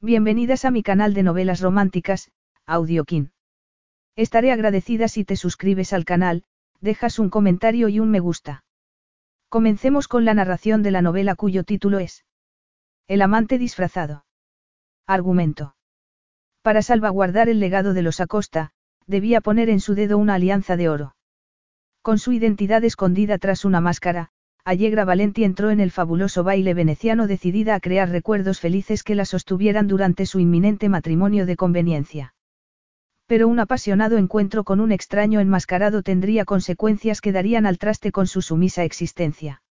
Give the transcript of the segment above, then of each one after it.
Bienvenidas a mi canal de novelas románticas, Audiokin. Estaré agradecida si te suscribes al canal, dejas un comentario y un me gusta. Comencemos con la narración de la novela cuyo título es El amante disfrazado. Argumento. Para salvaguardar el legado de los Acosta, debía poner en su dedo una alianza de oro. Con su identidad escondida tras una máscara, Allegra Valenti entró en el fabuloso baile veneciano decidida a crear recuerdos felices que la sostuvieran durante su inminente matrimonio de conveniencia. Pero un apasionado encuentro con un extraño enmascarado tendría consecuencias que darían al traste con su sumisa existencia.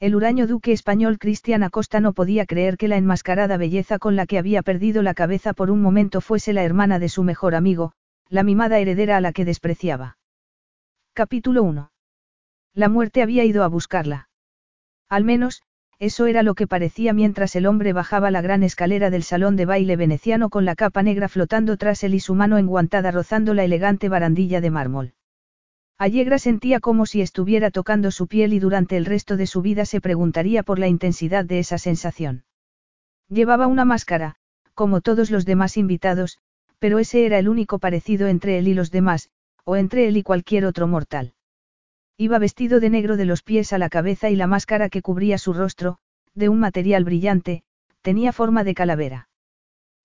El huraño duque español Cristian Acosta no podía creer que la enmascarada belleza con la que había perdido la cabeza por un momento fuese la hermana de su mejor amigo, la mimada heredera a la que despreciaba. Capítulo 1. La muerte había ido a buscarla. Al menos, eso era lo que parecía mientras el hombre bajaba la gran escalera del salón de baile veneciano con la capa negra flotando tras él y su mano enguantada rozando la elegante barandilla de mármol. Allegra sentía como si estuviera tocando su piel y durante el resto de su vida se preguntaría por la intensidad de esa sensación. Llevaba una máscara, como todos los demás invitados, pero ese era el único parecido entre él y los demás, o entre él y cualquier otro mortal. Iba vestido de negro de los pies a la cabeza y la máscara que cubría su rostro, de un material brillante, tenía forma de calavera.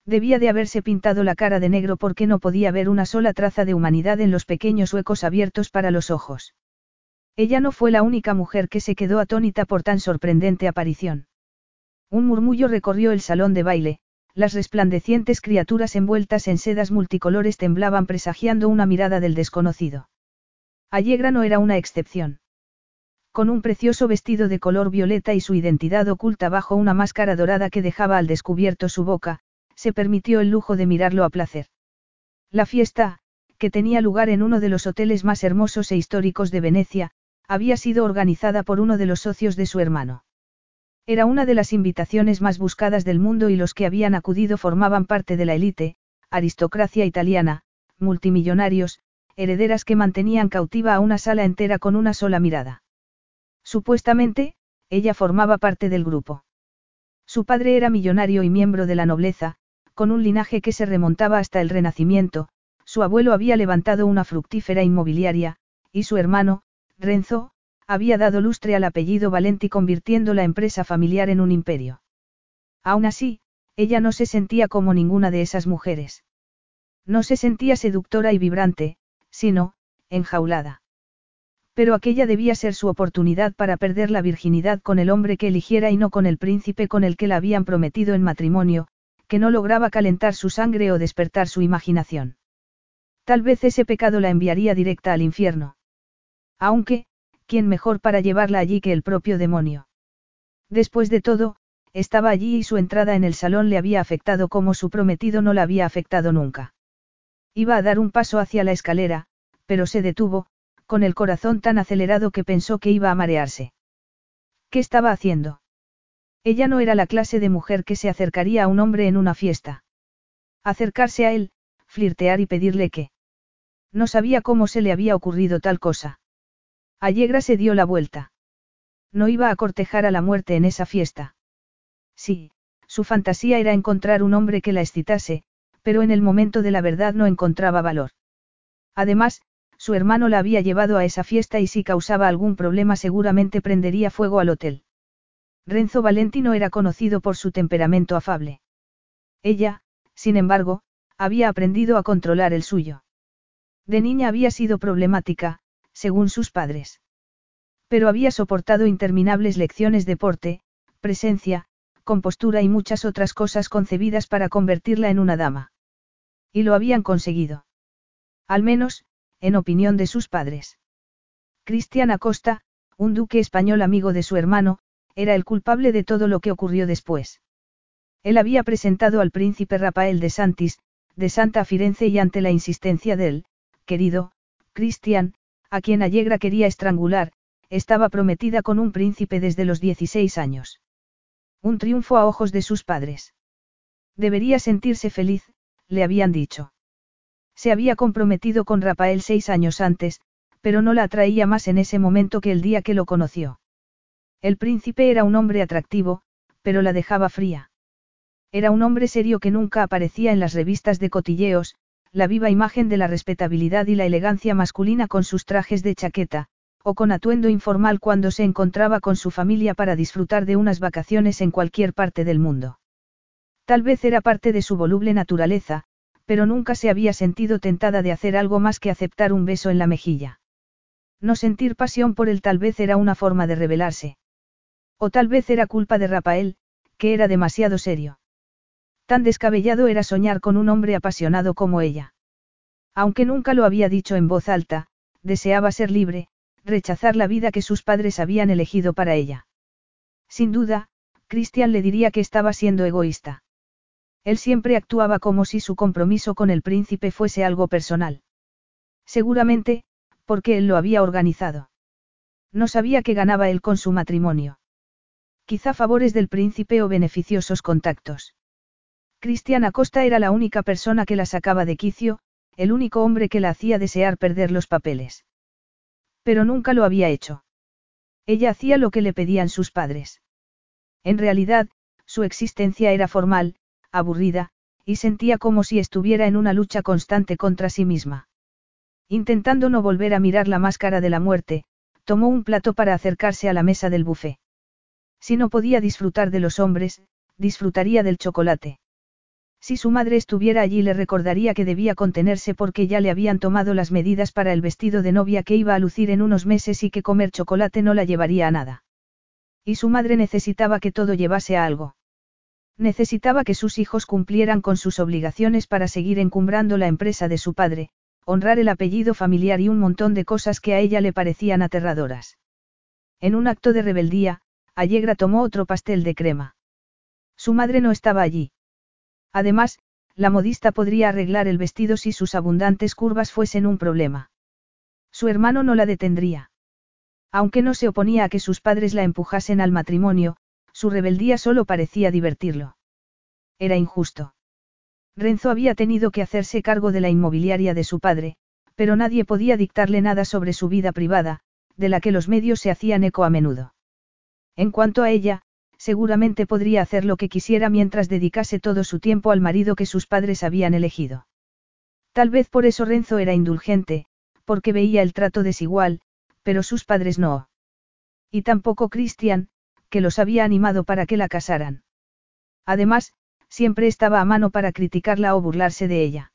Debía de haberse pintado la cara de negro porque no podía ver una sola traza de humanidad en los pequeños huecos abiertos para los ojos. Ella no fue la única mujer que se quedó atónita por tan sorprendente aparición. Un murmullo recorrió el salón de baile, las resplandecientes criaturas envueltas en sedas multicolores temblaban presagiando una mirada del desconocido. Allegra no era una excepción. Con un precioso vestido de color violeta y su identidad oculta bajo una máscara dorada que dejaba al descubierto su boca, se permitió el lujo de mirarlo a placer. La fiesta, que tenía lugar en uno de los hoteles más hermosos e históricos de Venecia, había sido organizada por uno de los socios de su hermano. Era una de las invitaciones más buscadas del mundo y los que habían acudido formaban parte de la élite, aristocracia italiana, multimillonarios, herederas que mantenían cautiva a una sala entera con una sola mirada. Supuestamente, ella formaba parte del grupo. Su padre era millonario y miembro de la nobleza, con un linaje que se remontaba hasta el Renacimiento, su abuelo había levantado una fructífera inmobiliaria, y su hermano, Renzo, había dado lustre al apellido Valenti convirtiendo la empresa familiar en un imperio. Aún así, ella no se sentía como ninguna de esas mujeres. No se sentía seductora y vibrante, sino, enjaulada. Pero aquella debía ser su oportunidad para perder la virginidad con el hombre que eligiera y no con el príncipe con el que la habían prometido en matrimonio, que no lograba calentar su sangre o despertar su imaginación. Tal vez ese pecado la enviaría directa al infierno. Aunque, ¿quién mejor para llevarla allí que el propio demonio? Después de todo, estaba allí y su entrada en el salón le había afectado como su prometido no la había afectado nunca. Iba a dar un paso hacia la escalera, pero se detuvo, con el corazón tan acelerado que pensó que iba a marearse. ¿Qué estaba haciendo? Ella no era la clase de mujer que se acercaría a un hombre en una fiesta. Acercarse a él, flirtear y pedirle que. No sabía cómo se le había ocurrido tal cosa. Allegra se dio la vuelta. No iba a cortejar a la muerte en esa fiesta. Sí, su fantasía era encontrar un hombre que la excitase, pero en el momento de la verdad no encontraba valor. Además, su hermano la había llevado a esa fiesta y si causaba algún problema seguramente prendería fuego al hotel. Renzo Valentino era conocido por su temperamento afable. Ella, sin embargo, había aprendido a controlar el suyo. De niña había sido problemática, según sus padres. Pero había soportado interminables lecciones de porte, presencia, compostura y muchas otras cosas concebidas para convertirla en una dama. Y lo habían conseguido. Al menos, en opinión de sus padres. Cristian Acosta, un duque español amigo de su hermano, era el culpable de todo lo que ocurrió después. Él había presentado al príncipe Rafael de Santis, de Santa Firenze y ante la insistencia de él, querido, Cristian, a quien Allegra quería estrangular, estaba prometida con un príncipe desde los 16 años. Un triunfo a ojos de sus padres. Debería sentirse feliz, le habían dicho. Se había comprometido con Rafael seis años antes, pero no la atraía más en ese momento que el día que lo conoció. El príncipe era un hombre atractivo, pero la dejaba fría. Era un hombre serio que nunca aparecía en las revistas de cotilleos, la viva imagen de la respetabilidad y la elegancia masculina con sus trajes de chaqueta, o con atuendo informal cuando se encontraba con su familia para disfrutar de unas vacaciones en cualquier parte del mundo. Tal vez era parte de su voluble naturaleza, pero nunca se había sentido tentada de hacer algo más que aceptar un beso en la mejilla. No sentir pasión por él tal vez era una forma de rebelarse. O tal vez era culpa de Rafael, que era demasiado serio. Tan descabellado era soñar con un hombre apasionado como ella. Aunque nunca lo había dicho en voz alta, deseaba ser libre, rechazar la vida que sus padres habían elegido para ella. Sin duda, Christian le diría que estaba siendo egoísta. Él siempre actuaba como si su compromiso con el príncipe fuese algo personal. Seguramente, porque él lo había organizado. No sabía que ganaba él con su matrimonio. Quizá favores del príncipe o beneficiosos contactos. Cristian Acosta era la única persona que la sacaba de quicio, el único hombre que la hacía desear perder los papeles. Pero nunca lo había hecho. Ella hacía lo que le pedían sus padres. En realidad, su existencia era formal, aburrida, y sentía como si estuviera en una lucha constante contra sí misma. Intentando no volver a mirar la máscara de la muerte, tomó un plato para acercarse a la mesa del buffet. Si no podía disfrutar de los hombres, disfrutaría del chocolate. Si su madre estuviera allí le recordaría que debía contenerse porque ya le habían tomado las medidas para el vestido de novia que iba a lucir en unos meses y que comer chocolate no la llevaría a nada. Y su madre necesitaba que todo llevase a algo. Necesitaba que sus hijos cumplieran con sus obligaciones para seguir encumbrando la empresa de su padre, honrar el apellido familiar y un montón de cosas que a ella le parecían aterradoras. En un acto de rebeldía, Allegra tomó otro pastel de crema. Su madre no estaba allí. Además, la modista podría arreglar el vestido si sus abundantes curvas fuesen un problema. Su hermano no la detendría. Aunque no se oponía a que sus padres la empujasen al matrimonio, su rebeldía solo parecía divertirlo. Era injusto. Renzo había tenido que hacerse cargo de la inmobiliaria de su padre, pero nadie podía dictarle nada sobre su vida privada, de la que los medios se hacían eco a menudo. En cuanto a ella, seguramente podría hacer lo que quisiera mientras dedicase todo su tiempo al marido que sus padres habían elegido. Tal vez por eso Renzo era indulgente, porque veía el trato desigual, pero sus padres no. Y tampoco Christian, que los había animado para que la casaran. Además, siempre estaba a mano para criticarla o burlarse de ella.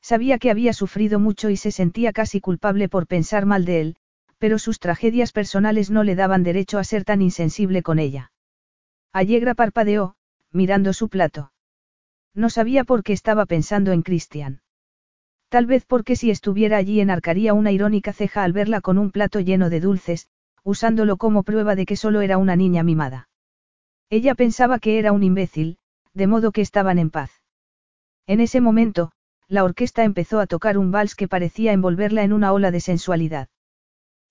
Sabía que había sufrido mucho y se sentía casi culpable por pensar mal de él, pero sus tragedias personales no le daban derecho a ser tan insensible con ella. Allegra parpadeó, mirando su plato. No sabía por qué estaba pensando en Christian. Tal vez porque si estuviera allí enarcaría una irónica ceja al verla con un plato lleno de dulces, usándolo como prueba de que solo era una niña mimada. Ella pensaba que era un imbécil, de modo que estaban en paz. En ese momento, la orquesta empezó a tocar un vals que parecía envolverla en una ola de sensualidad.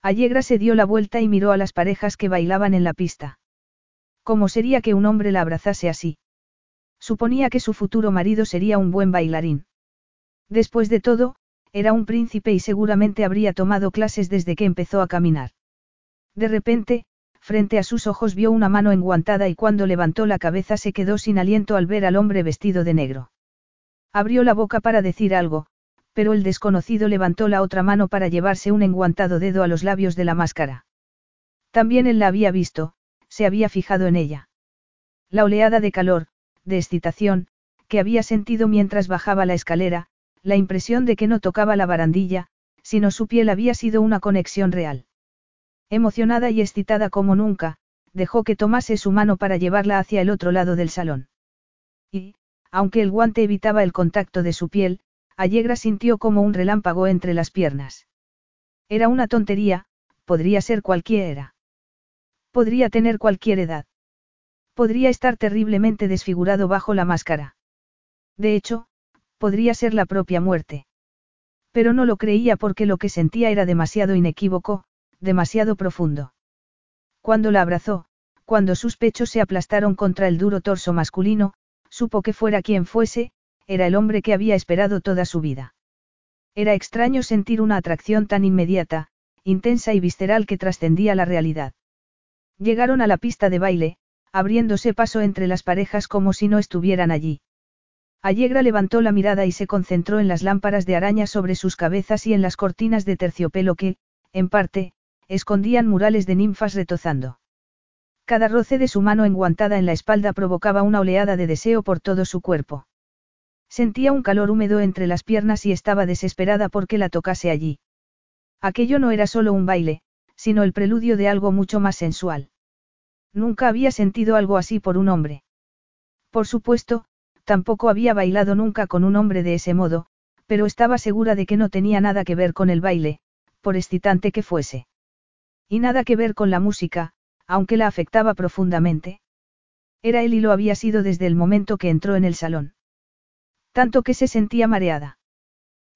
Allegra se dio la vuelta y miró a las parejas que bailaban en la pista. ¿Cómo sería que un hombre la abrazase así? Suponía que su futuro marido sería un buen bailarín. Después de todo, era un príncipe y seguramente habría tomado clases desde que empezó a caminar. De repente, frente a sus ojos vio una mano enguantada y cuando levantó la cabeza se quedó sin aliento al ver al hombre vestido de negro. Abrió la boca para decir algo, pero el desconocido levantó la otra mano para llevarse un enguantado dedo a los labios de la máscara. También él la había visto, se había fijado en ella. La oleada de calor, de excitación, que había sentido mientras bajaba la escalera, la impresión de que no tocaba la barandilla, sino su piel había sido una conexión real. Emocionada y excitada como nunca, dejó que tomase su mano para llevarla hacia el otro lado del salón. Y, aunque el guante evitaba el contacto de su piel, Allegra sintió como un relámpago entre las piernas. Era una tontería, podría ser cualquiera. Podría tener cualquier edad. Podría estar terriblemente desfigurado bajo la máscara. De hecho, podría ser la propia muerte. Pero no lo creía porque lo que sentía era demasiado inequívoco, demasiado profundo. Cuando la abrazó, cuando sus pechos se aplastaron contra el duro torso masculino, supo que fuera quien fuese, era el hombre que había esperado toda su vida. Era extraño sentir una atracción tan inmediata, intensa y visceral que trascendía la realidad. Llegaron a la pista de baile, abriéndose paso entre las parejas como si no estuvieran allí. Allegra levantó la mirada y se concentró en las lámparas de araña sobre sus cabezas y en las cortinas de terciopelo que, en parte, escondían murales de ninfas retozando. Cada roce de su mano enguantada en la espalda provocaba una oleada de deseo por todo su cuerpo. Sentía un calor húmedo entre las piernas y estaba desesperada porque la tocase allí. Aquello no era solo un baile, sino el preludio de algo mucho más sensual. Nunca había sentido algo así por un hombre. Por supuesto, tampoco había bailado nunca con un hombre de ese modo, pero estaba segura de que no tenía nada que ver con el baile, por excitante que fuese. Y nada que ver con la música, aunque la afectaba profundamente. Era él y lo había sido desde el momento que entró en el salón. Tanto que se sentía mareada.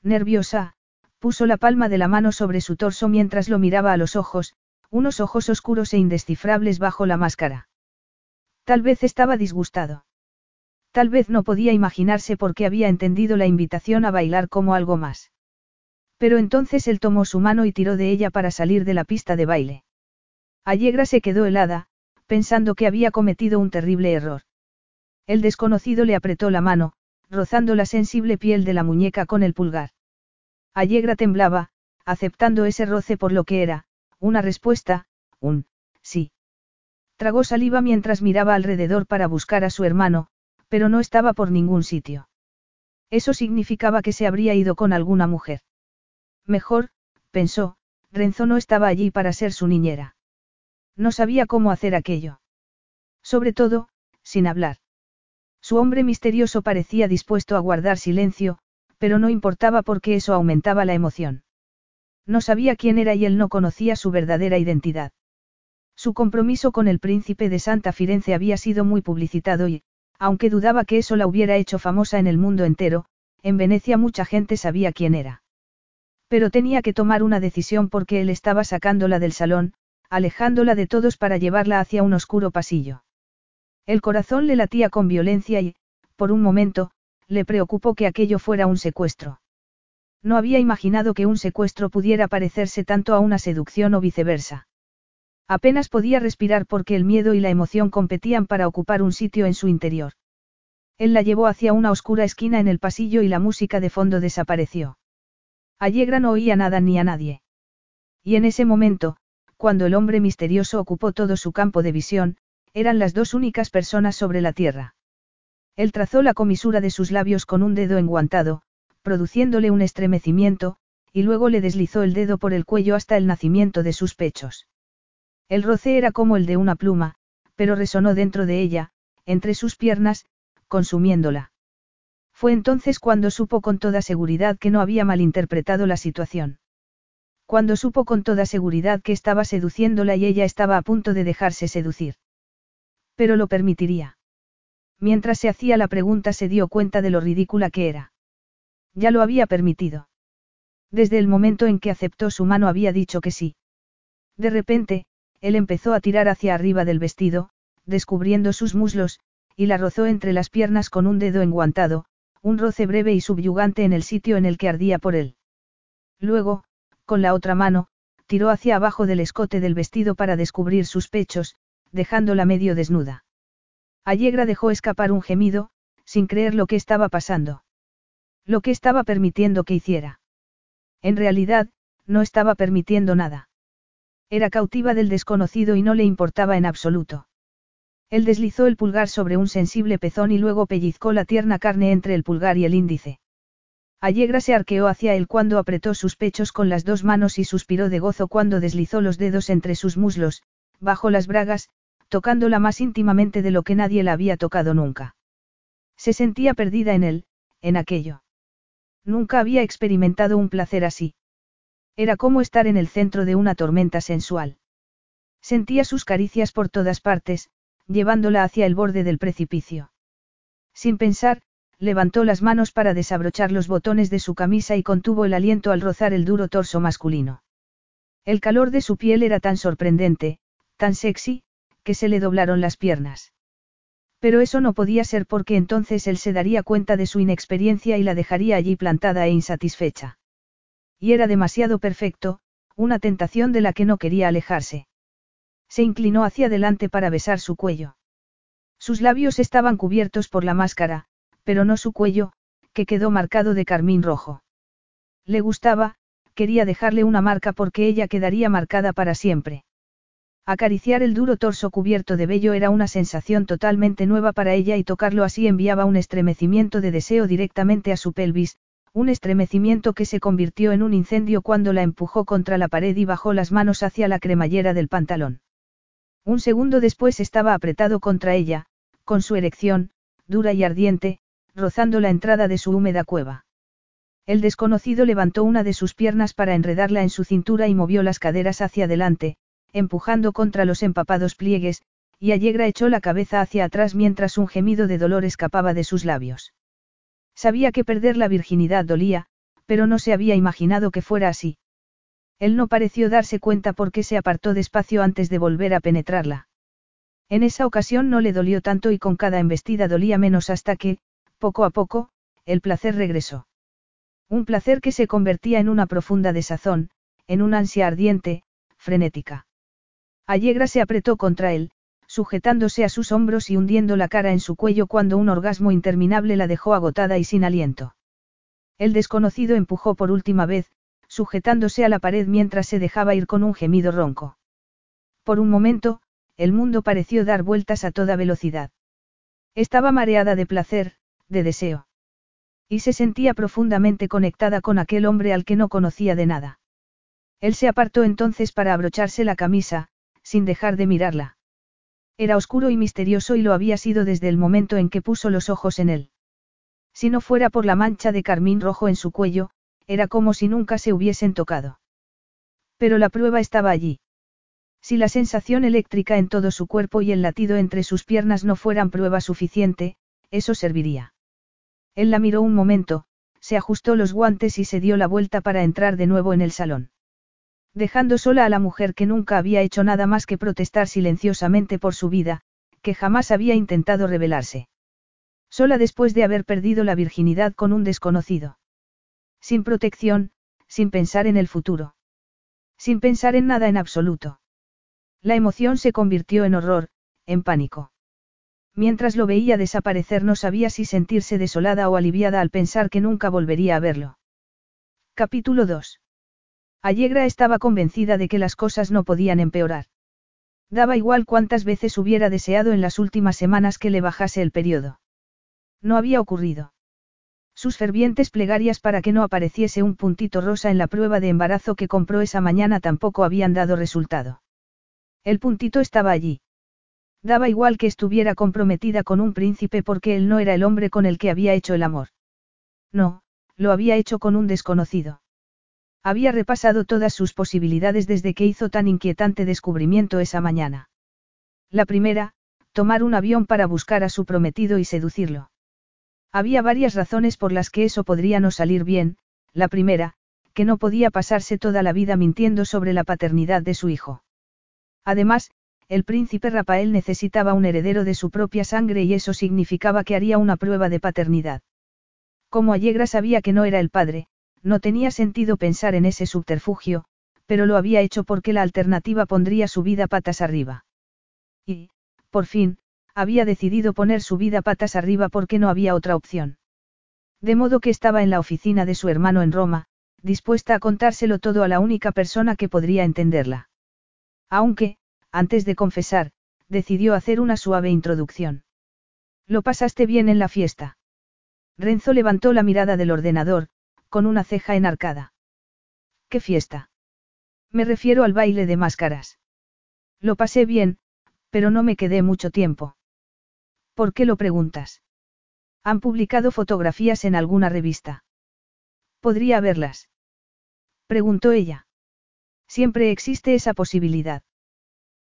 Nerviosa, puso la palma de la mano sobre su torso mientras lo miraba a los ojos, unos ojos oscuros e indescifrables bajo la máscara. Tal vez estaba disgustado. Tal vez no podía imaginarse por qué había entendido la invitación a bailar como algo más. Pero entonces él tomó su mano y tiró de ella para salir de la pista de baile. Allegra se quedó helada, pensando que había cometido un terrible error. El desconocido le apretó la mano, rozando la sensible piel de la muñeca con el pulgar. Allegra temblaba, aceptando ese roce por lo que era, una respuesta, un sí. Tragó saliva mientras miraba alrededor para buscar a su hermano, pero no estaba por ningún sitio. Eso significaba que se habría ido con alguna mujer. Mejor, pensó, Renzo no estaba allí para ser su niñera. No sabía cómo hacer aquello. Sobre todo, sin hablar. Su hombre misterioso parecía dispuesto a guardar silencio, pero no importaba porque eso aumentaba la emoción. No sabía quién era y él no conocía su verdadera identidad. Su compromiso con el príncipe de Santa Firenze había sido muy publicitado y, aunque dudaba que eso la hubiera hecho famosa en el mundo entero, en Venecia mucha gente sabía quién era. Pero tenía que tomar una decisión porque él estaba sacándola del salón, alejándola de todos para llevarla hacia un oscuro pasillo. El corazón le latía con violencia y, por un momento, le preocupó que aquello fuera un secuestro. No había imaginado que un secuestro pudiera parecerse tanto a una seducción o viceversa. Apenas podía respirar porque el miedo y la emoción competían para ocupar un sitio en su interior. Él la llevó hacia una oscura esquina en el pasillo y la música de fondo desapareció. Allegra no oía nada ni a nadie. Y en ese momento, cuando el hombre misterioso ocupó todo su campo de visión, eran las dos únicas personas sobre la tierra. Él trazó la comisura de sus labios con un dedo enguantado, produciéndole un estremecimiento, y luego le deslizó el dedo por el cuello hasta el nacimiento de sus pechos. El roce era como el de una pluma, pero resonó dentro de ella, entre sus piernas, consumiéndola. Fue entonces cuando supo con toda seguridad que no había malinterpretado la situación. Cuando supo con toda seguridad que estaba seduciéndola y ella estaba a punto de dejarse seducir. Pero lo permitiría. Mientras se hacía la pregunta se dio cuenta de lo ridícula que era. Ya lo había permitido. Desde el momento en que aceptó su mano había dicho que sí. De repente, él empezó a tirar hacia arriba del vestido, descubriendo sus muslos, y la rozó entre las piernas con un dedo enguantado, un roce breve y subyugante en el sitio en el que ardía por él. Luego, con la otra mano, tiró hacia abajo del escote del vestido para descubrir sus pechos, dejándola medio desnuda. Allegra dejó escapar un gemido, sin creer lo que estaba pasando. Lo que estaba permitiendo que hiciera. En realidad, no estaba permitiendo nada. Era cautiva del desconocido y no le importaba en absoluto. Él deslizó el pulgar sobre un sensible pezón y luego pellizcó la tierna carne entre el pulgar y el índice. Allegra se arqueó hacia él cuando apretó sus pechos con las dos manos y suspiró de gozo cuando deslizó los dedos entre sus muslos, bajo las bragas, tocándola más íntimamente de lo que nadie la había tocado nunca. Se sentía perdida en él, en aquello. Nunca había experimentado un placer así. Era como estar en el centro de una tormenta sensual. Sentía sus caricias por todas partes, llevándola hacia el borde del precipicio. Sin pensar, levantó las manos para desabrochar los botones de su camisa y contuvo el aliento al rozar el duro torso masculino. El calor de su piel era tan sorprendente, tan sexy, que se le doblaron las piernas. Pero eso no podía ser porque entonces él se daría cuenta de su inexperiencia y la dejaría allí plantada e insatisfecha. Y era demasiado perfecto, una tentación de la que no quería alejarse. Se inclinó hacia adelante para besar su cuello. Sus labios estaban cubiertos por la máscara, pero no su cuello, que quedó marcado de carmín rojo. Le gustaba, quería dejarle una marca porque ella quedaría marcada para siempre. Acariciar el duro torso cubierto de vello era una sensación totalmente nueva para ella y tocarlo así enviaba un estremecimiento de deseo directamente a su pelvis, un estremecimiento que se convirtió en un incendio cuando la empujó contra la pared y bajó las manos hacia la cremallera del pantalón. Un segundo después estaba apretado contra ella, con su erección, dura y ardiente, rozando la entrada de su húmeda cueva. El desconocido levantó una de sus piernas para enredarla en su cintura y movió las caderas hacia adelante, empujando contra los empapados pliegues, y Allegra echó la cabeza hacia atrás mientras un gemido de dolor escapaba de sus labios. Sabía que perder la virginidad dolía, pero no se había imaginado que fuera así. Él no pareció darse cuenta porque se apartó despacio antes de volver a penetrarla. En esa ocasión no le dolió tanto y con cada embestida dolía menos hasta que, poco a poco, el placer regresó. Un placer que se convertía en una profunda desazón, en una ansia ardiente, frenética. Allegra se apretó contra él, sujetándose a sus hombros y hundiendo la cara en su cuello cuando un orgasmo interminable la dejó agotada y sin aliento. El desconocido empujó por última vez, sujetándose a la pared mientras se dejaba ir con un gemido ronco. Por un momento, el mundo pareció dar vueltas a toda velocidad. Estaba mareada de placer, de deseo. Y se sentía profundamente conectada con aquel hombre al que no conocía de nada. Él se apartó entonces para abrocharse la camisa, sin dejar de mirarla. Era oscuro y misterioso y lo había sido desde el momento en que puso los ojos en él. Si no fuera por la mancha de carmín rojo en su cuello, era como si nunca se hubiesen tocado. Pero la prueba estaba allí. Si la sensación eléctrica en todo su cuerpo y el latido entre sus piernas no fueran prueba suficiente, eso serviría. Él la miró un momento, se ajustó los guantes y se dio la vuelta para entrar de nuevo en el salón. Dejando sola a la mujer que nunca había hecho nada más que protestar silenciosamente por su vida, que jamás había intentado rebelarse. Sola después de haber perdido la virginidad con un desconocido. Sin protección, sin pensar en el futuro. Sin pensar en nada en absoluto. La emoción se convirtió en horror, en pánico. Mientras lo veía desaparecer no sabía si sentirse desolada o aliviada al pensar que nunca volvería a verlo. Capítulo 2. Allegra estaba convencida de que las cosas no podían empeorar. Daba igual cuántas veces hubiera deseado en las últimas semanas que le bajase el periodo. No había ocurrido. Sus fervientes plegarias para que no apareciese un puntito rosa en la prueba de embarazo que compró esa mañana tampoco habían dado resultado. El puntito estaba allí. Daba igual que estuviera comprometida con un príncipe porque él no era el hombre con el que había hecho el amor. No, lo había hecho con un desconocido. Había repasado todas sus posibilidades desde que hizo tan inquietante descubrimiento esa mañana. La primera, tomar un avión para buscar a su prometido y seducirlo. Había varias razones por las que eso podría no salir bien, la primera, que no podía pasarse toda la vida mintiendo sobre la paternidad de su hijo. Además, el príncipe Rafael necesitaba un heredero de su propia sangre y eso significaba que haría una prueba de paternidad. Como Allegra sabía que no era el padre, no tenía sentido pensar en ese subterfugio, pero lo había hecho porque la alternativa pondría su vida patas arriba. Y, por fin, había decidido poner su vida patas arriba porque no había otra opción. De modo que estaba en la oficina de su hermano en Roma, dispuesta a contárselo todo a la única persona que podría entenderla. Aunque, antes de confesar, decidió hacer una suave introducción. ¿Lo pasaste bien en la fiesta? Renzo levantó la mirada del ordenador, con una ceja enarcada. ¿Qué fiesta? Me refiero al baile de máscaras. Lo pasé bien, pero no me quedé mucho tiempo. ¿Por qué lo preguntas? Han publicado fotografías en alguna revista. ¿Podría verlas? Preguntó ella. Siempre existe esa posibilidad.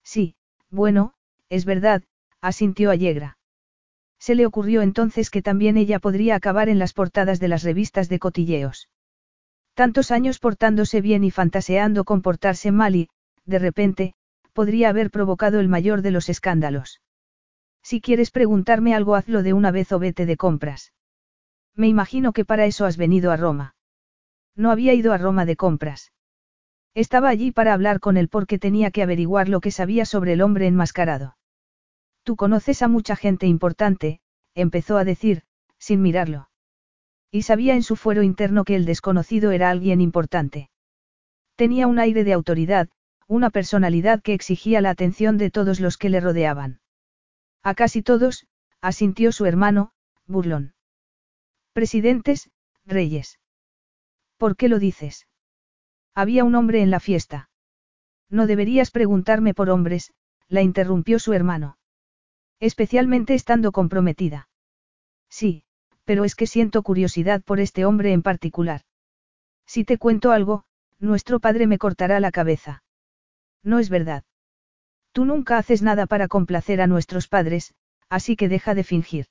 Sí, bueno, es verdad, asintió Allegra. Se le ocurrió entonces que también ella podría acabar en las portadas de las revistas de cotilleos. Tantos años portándose bien y fantaseando con portarse mal y, de repente, podría haber provocado el mayor de los escándalos. Si quieres preguntarme algo, hazlo de una vez o vete de compras. Me imagino que para eso has venido a Roma. No había ido a Roma de compras. Estaba allí para hablar con él porque tenía que averiguar lo que sabía sobre el hombre enmascarado. Tú conoces a mucha gente importante, empezó a decir, sin mirarlo. Y sabía en su fuero interno que el desconocido era alguien importante. Tenía un aire de autoridad, una personalidad que exigía la atención de todos los que le rodeaban. A casi todos, asintió su hermano, burlón. Presidentes, reyes. ¿Por qué lo dices? Había un hombre en la fiesta. No deberías preguntarme por hombres, la interrumpió su hermano. Especialmente estando comprometida. Sí, pero es que siento curiosidad por este hombre en particular. Si te cuento algo, nuestro padre me cortará la cabeza. No es verdad. Tú nunca haces nada para complacer a nuestros padres, así que deja de fingir.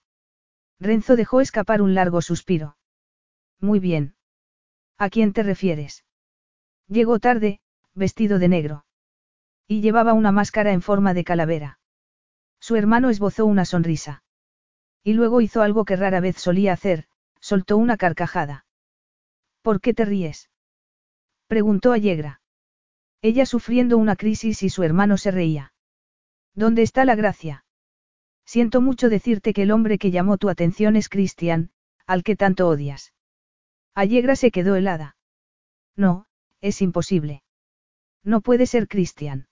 Renzo dejó escapar un largo suspiro. Muy bien. ¿A quién te refieres? Llegó tarde, vestido de negro. Y llevaba una máscara en forma de calavera. Su hermano esbozó una sonrisa. Y luego hizo algo que rara vez solía hacer, soltó una carcajada. ¿Por qué te ríes? Preguntó Allegra. Ella sufriendo una crisis y su hermano se reía. ¿Dónde está la gracia? Siento mucho decirte que el hombre que llamó tu atención es Christian, al que tanto odias. Allegra se quedó helada. No, es imposible. No puede ser Christian.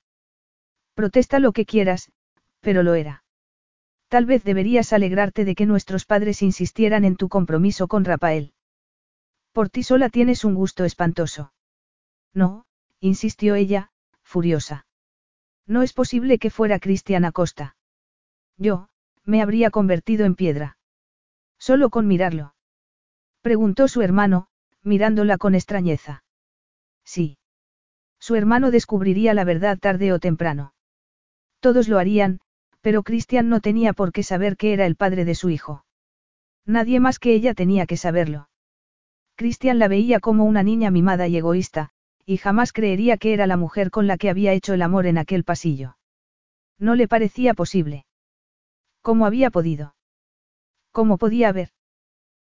Protesta lo que quieras, pero lo era. Tal vez deberías alegrarte de que nuestros padres insistieran en tu compromiso con Rafael. Por ti sola tienes un gusto espantoso. No, insistió ella, furiosa. No es posible que fuera Cristian Acosta. Yo, me habría convertido en piedra. Solo con mirarlo. Preguntó su hermano, mirándola con extrañeza. Sí. Su hermano descubriría la verdad tarde o temprano. Todos lo harían, pero Cristian no tenía por qué saber que era el padre de su hijo. Nadie más que ella tenía que saberlo. Cristian la veía como una niña mimada y egoísta, y jamás creería que era la mujer con la que había hecho el amor en aquel pasillo. No le parecía posible. ¿Cómo había podido? ¿Cómo podía haber?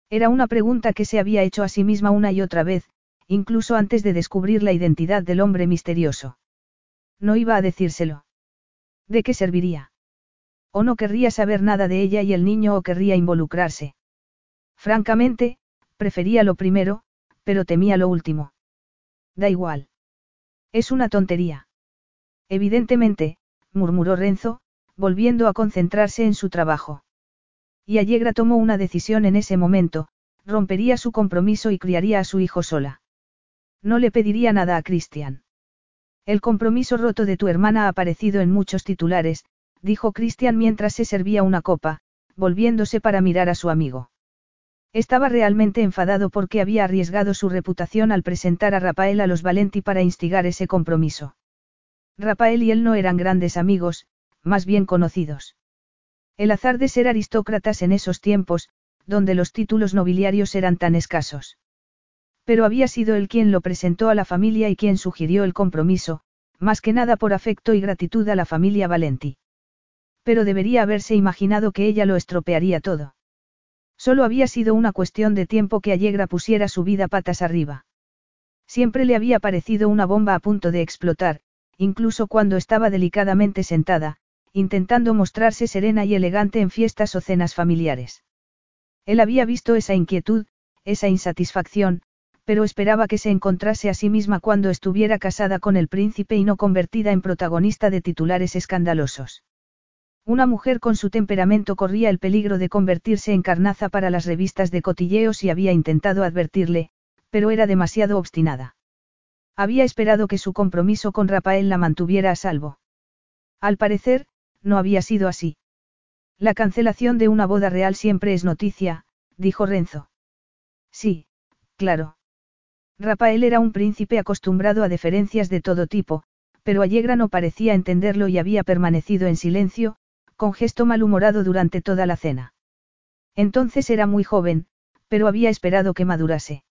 Era una pregunta que se había hecho a sí misma una y otra vez, incluso antes de descubrir la identidad del hombre misterioso. No iba a decírselo. ¿De qué serviría? O no querría saber nada de ella y el niño o querría involucrarse. Francamente, prefería lo primero, pero temía lo último. Da igual. Es una tontería. Evidentemente, murmuró Renzo, volviendo a concentrarse en su trabajo. Y Allegra tomó una decisión en ese momento, rompería su compromiso y criaría a su hijo sola. No le pediría nada a Christian. El compromiso roto de tu hermana ha aparecido en muchos titulares, dijo Christian mientras se servía una copa, volviéndose para mirar a su amigo. Estaba realmente enfadado porque había arriesgado su reputación al presentar a Rafael a los Valenti para instigar ese compromiso. Rafael y él no eran grandes amigos, más bien conocidos. El azar de ser aristócratas en esos tiempos, donde los títulos nobiliarios eran tan escasos. Pero había sido él quien lo presentó a la familia y quien sugirió el compromiso, más que nada por afecto y gratitud a la familia Valenti. Pero debería haberse imaginado que ella lo estropearía todo. Solo había sido una cuestión de tiempo que Allegra pusiera su vida patas arriba. Siempre le había parecido una bomba a punto de explotar, incluso cuando estaba delicadamente sentada, intentando mostrarse serena y elegante en fiestas o cenas familiares. Él había visto esa inquietud, esa insatisfacción, pero esperaba que se encontrase a sí misma cuando estuviera casada con el príncipe y no convertida en protagonista de titulares escandalosos. Una mujer con su temperamento corría el peligro de convertirse en carnaza para las revistas de cotilleos y había intentado advertirle, pero era demasiado obstinada. Había esperado que su compromiso con Rafael la mantuviera a salvo. Al parecer, no había sido así. La cancelación de una boda real siempre es noticia, dijo Renzo. Sí, claro. Rafael era un príncipe acostumbrado a deferencias de todo tipo, pero Allegra no parecía entenderlo y había permanecido en silencio, con gesto malhumorado durante toda la cena. Entonces era muy joven, pero había esperado que madurase.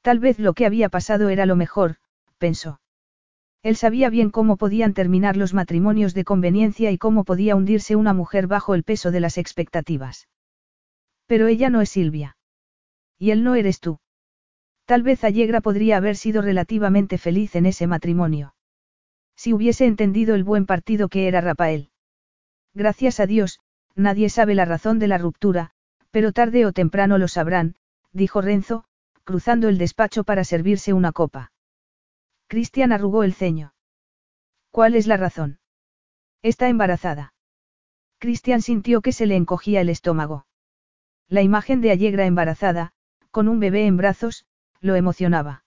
Tal vez lo que había pasado era lo mejor, pensó. Él sabía bien cómo podían terminar los matrimonios de conveniencia y cómo podía hundirse una mujer bajo el peso de las expectativas. Pero ella no es Silvia. Y él no eres tú. Tal vez Allegra podría haber sido relativamente feliz en ese matrimonio. Si hubiese entendido el buen partido que era Rafael. Gracias a Dios, nadie sabe la razón de la ruptura, pero tarde o temprano lo sabrán, dijo Renzo, cruzando el despacho para servirse una copa. Cristian arrugó el ceño. ¿Cuál es la razón? Está embarazada. Cristian sintió que se le encogía el estómago. La imagen de Allegra embarazada, con un bebé en brazos, lo emocionaba.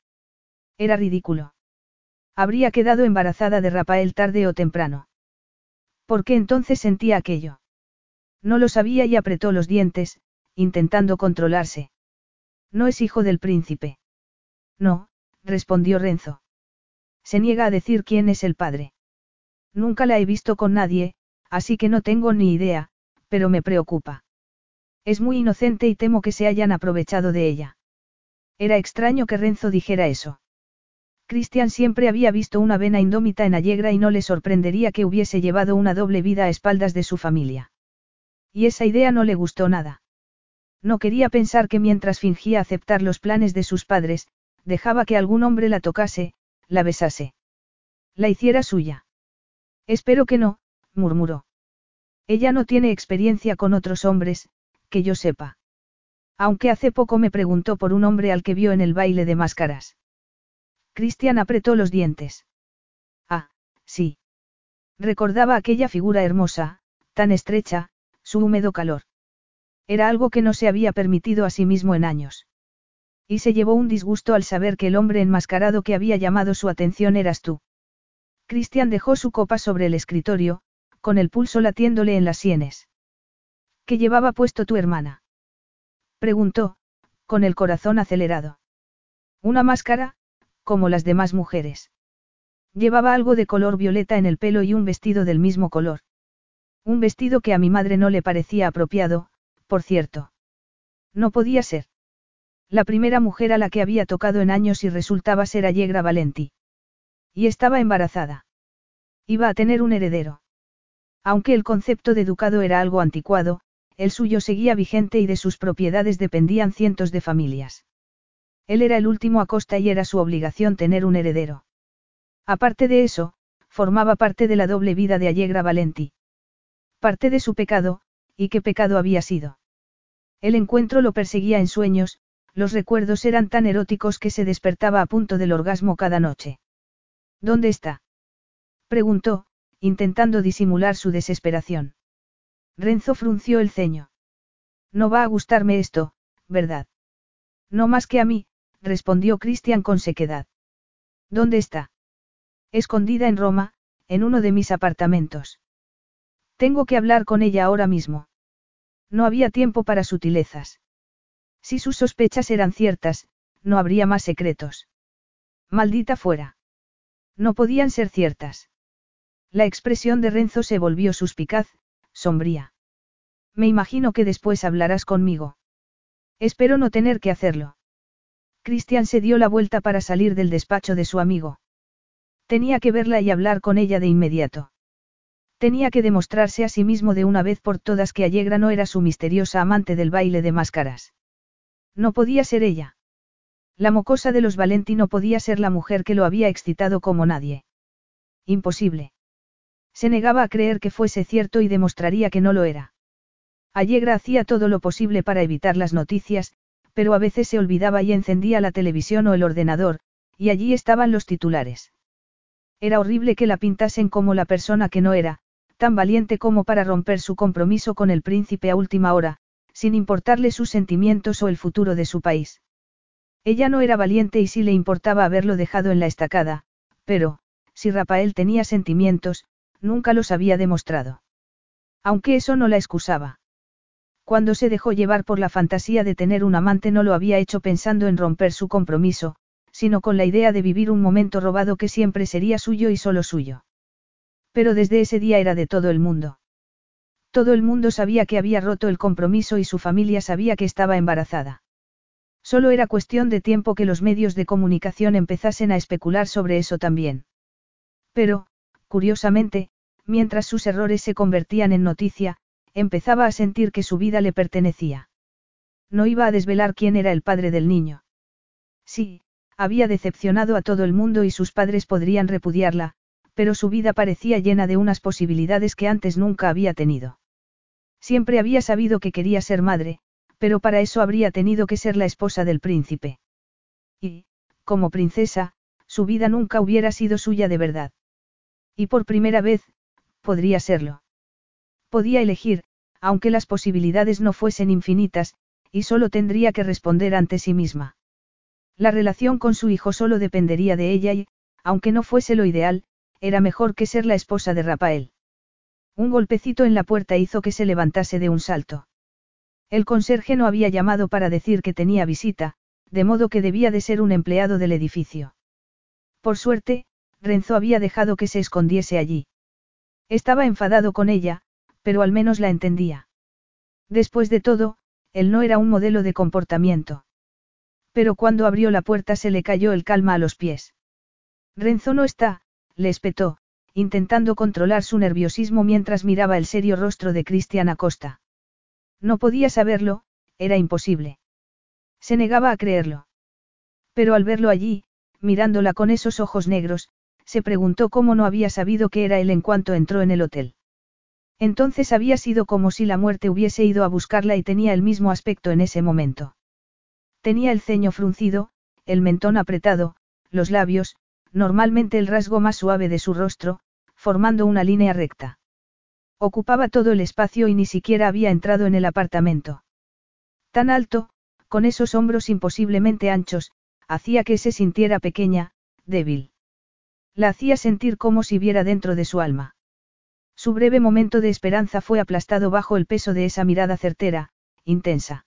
Era ridículo. Habría quedado embarazada de Rafael tarde o temprano. ¿Por qué entonces sentía aquello? No lo sabía y apretó los dientes, intentando controlarse. No es hijo del príncipe. No, respondió Renzo. Se niega a decir quién es el padre. Nunca la he visto con nadie, así que no tengo ni idea, pero me preocupa. Es muy inocente y temo que se hayan aprovechado de ella. Era extraño que Renzo dijera eso. Cristian siempre había visto una vena indómita en Allegra y no le sorprendería que hubiese llevado una doble vida a espaldas de su familia. Y esa idea no le gustó nada. No quería pensar que mientras fingía aceptar los planes de sus padres, dejaba que algún hombre la tocase, la besase. La hiciera suya. Espero que no, murmuró. Ella no tiene experiencia con otros hombres, que yo sepa. Aunque hace poco me preguntó por un hombre al que vio en el baile de máscaras. Cristian apretó los dientes. Ah, sí. Recordaba aquella figura hermosa, tan estrecha, su húmedo calor. Era algo que no se había permitido a sí mismo en años. Y se llevó un disgusto al saber que el hombre enmascarado que había llamado su atención eras tú. Cristian dejó su copa sobre el escritorio, con el pulso latiéndole en las sienes. ¿Qué llevaba puesto tu hermana? Preguntó, con el corazón acelerado. Una máscara, como las demás mujeres. Llevaba algo de color violeta en el pelo y un vestido del mismo color. Un vestido que a mi madre no le parecía apropiado, por cierto. No podía ser. La primera mujer a la que había tocado en años y resultaba ser Allegra Valenti. Y estaba embarazada. Iba a tener un heredero. Aunque el concepto de ducado era algo anticuado, el suyo seguía vigente y de sus propiedades dependían cientos de familias. Él era el último a costa y era su obligación tener un heredero. Aparte de eso, formaba parte de la doble vida de Allegra Valenti. Parte de su pecado, ¿y qué pecado había sido? El encuentro lo perseguía en sueños, los recuerdos eran tan eróticos que se despertaba a punto del orgasmo cada noche. ¿Dónde está? preguntó, intentando disimular su desesperación. Renzo frunció el ceño. No va a gustarme esto, ¿verdad? No más que a mí, respondió Cristian con sequedad. ¿Dónde está? Escondida en Roma, en uno de mis apartamentos. Tengo que hablar con ella ahora mismo. No había tiempo para sutilezas. Si sus sospechas eran ciertas, no habría más secretos. Maldita fuera. No podían ser ciertas. La expresión de Renzo se volvió suspicaz, sombría. Me imagino que después hablarás conmigo. Espero no tener que hacerlo. Cristian se dio la vuelta para salir del despacho de su amigo. Tenía que verla y hablar con ella de inmediato. Tenía que demostrarse a sí mismo de una vez por todas que Allegra no era su misteriosa amante del baile de máscaras. No podía ser ella. La mocosa de los Valenti no podía ser la mujer que lo había excitado como nadie. Imposible. Se negaba a creer que fuese cierto y demostraría que no lo era. Allegra hacía todo lo posible para evitar las noticias, pero a veces se olvidaba y encendía la televisión o el ordenador, y allí estaban los titulares. Era horrible que la pintasen como la persona que no era, tan valiente como para romper su compromiso con el príncipe a última hora, sin importarle sus sentimientos o el futuro de su país. Ella no era valiente y sí le importaba haberlo dejado en la estacada, pero, si Rafael tenía sentimientos, nunca los había demostrado. Aunque eso no la excusaba. Cuando se dejó llevar por la fantasía de tener un amante no lo había hecho pensando en romper su compromiso, sino con la idea de vivir un momento robado que siempre sería suyo y solo suyo. Pero desde ese día era de todo el mundo. Todo el mundo sabía que había roto el compromiso y su familia sabía que estaba embarazada. Solo era cuestión de tiempo que los medios de comunicación empezasen a especular sobre eso también. Pero, curiosamente, mientras sus errores se convertían en noticia, empezaba a sentir que su vida le pertenecía. No iba a desvelar quién era el padre del niño. Sí, había decepcionado a todo el mundo y sus padres podrían repudiarla, pero su vida parecía llena de unas posibilidades que antes nunca había tenido. Siempre había sabido que quería ser madre, pero para eso habría tenido que ser la esposa del príncipe. Y, como princesa, su vida nunca hubiera sido suya de verdad. Y por primera vez, podría serlo. Podía elegir, aunque las posibilidades no fuesen infinitas, y solo tendría que responder ante sí misma. La relación con su hijo solo dependería de ella y, aunque no fuese lo ideal, era mejor que ser la esposa de Rafael. Un golpecito en la puerta hizo que se levantase de un salto. El conserje no había llamado para decir que tenía visita, de modo que debía de ser un empleado del edificio. Por suerte, Renzo había dejado que se escondiese allí. Estaba enfadado con ella, pero al menos la entendía. Después de todo, él no era un modelo de comportamiento. Pero cuando abrió la puerta se le cayó el calma a los pies. Renzo no está, le espetó, intentando controlar su nerviosismo mientras miraba el serio rostro de Cristian Acosta. No podía saberlo, era imposible. Se negaba a creerlo. Pero al verlo allí, mirándola con esos ojos negros, se preguntó cómo no había sabido que era él en cuanto entró en el hotel. Entonces había sido como si la muerte hubiese ido a buscarla y tenía el mismo aspecto en ese momento. Tenía el ceño fruncido, el mentón apretado, los labios, normalmente el rasgo más suave de su rostro, formando una línea recta. Ocupaba todo el espacio y ni siquiera había entrado en el apartamento. Tan alto, con esos hombros imposiblemente anchos, hacía que se sintiera pequeña, débil. La hacía sentir como si viera dentro de su alma. Su breve momento de esperanza fue aplastado bajo el peso de esa mirada certera, intensa.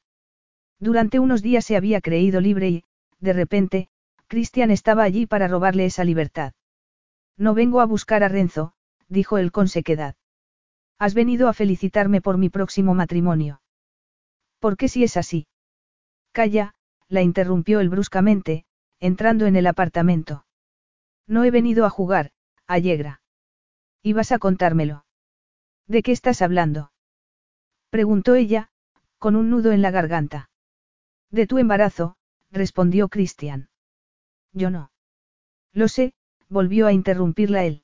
Durante unos días se había creído libre y, de repente, Cristian estaba allí para robarle esa libertad. No vengo a buscar a Renzo, dijo él con sequedad. Has venido a felicitarme por mi próximo matrimonio. ¿Por qué si es así? Calla, la interrumpió él bruscamente, entrando en el apartamento. No he venido a jugar, Allegra. ¿Ibas a contármelo? ¿De qué estás hablando? Preguntó ella, con un nudo en la garganta. De tu embarazo, respondió Cristian. Yo no. Lo sé, volvió a interrumpirla él.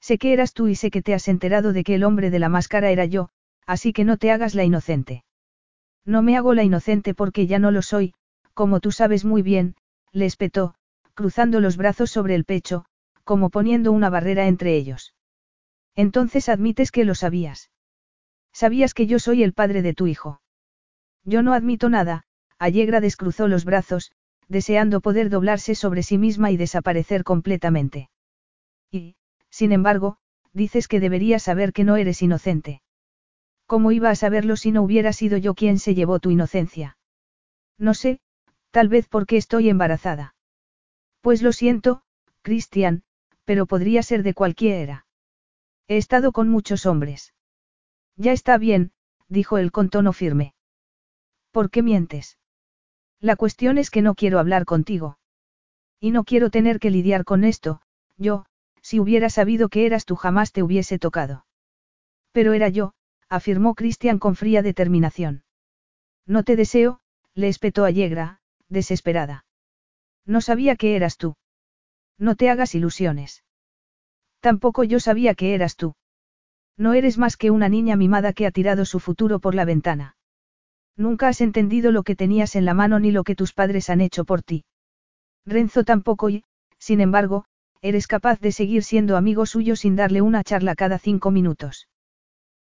Sé que eras tú y sé que te has enterado de que el hombre de la máscara era yo, así que no te hagas la inocente. No me hago la inocente porque ya no lo soy, como tú sabes muy bien, le espetó, cruzando los brazos sobre el pecho, como poniendo una barrera entre ellos. Entonces admites que lo sabías. Sabías que yo soy el padre de tu hijo. Yo no admito nada, Allegra descruzó los brazos, deseando poder doblarse sobre sí misma y desaparecer completamente. Y, sin embargo, dices que deberías saber que no eres inocente. ¿Cómo iba a saberlo si no hubiera sido yo quien se llevó tu inocencia? No sé, tal vez porque estoy embarazada. Pues lo siento, Cristian, pero podría ser de cualquiera. He estado con muchos hombres. Ya está bien, dijo él con tono firme. ¿Por qué mientes? La cuestión es que no quiero hablar contigo. Y no quiero tener que lidiar con esto, yo, si hubiera sabido que eras tú jamás te hubiese tocado. Pero era yo, afirmó Cristian con fría determinación. No te deseo, le espetó a Yegra, desesperada. No sabía que eras tú. No te hagas ilusiones. Tampoco yo sabía que eras tú. No eres más que una niña mimada que ha tirado su futuro por la ventana. Nunca has entendido lo que tenías en la mano ni lo que tus padres han hecho por ti. Renzo tampoco y, sin embargo, eres capaz de seguir siendo amigo suyo sin darle una charla cada cinco minutos.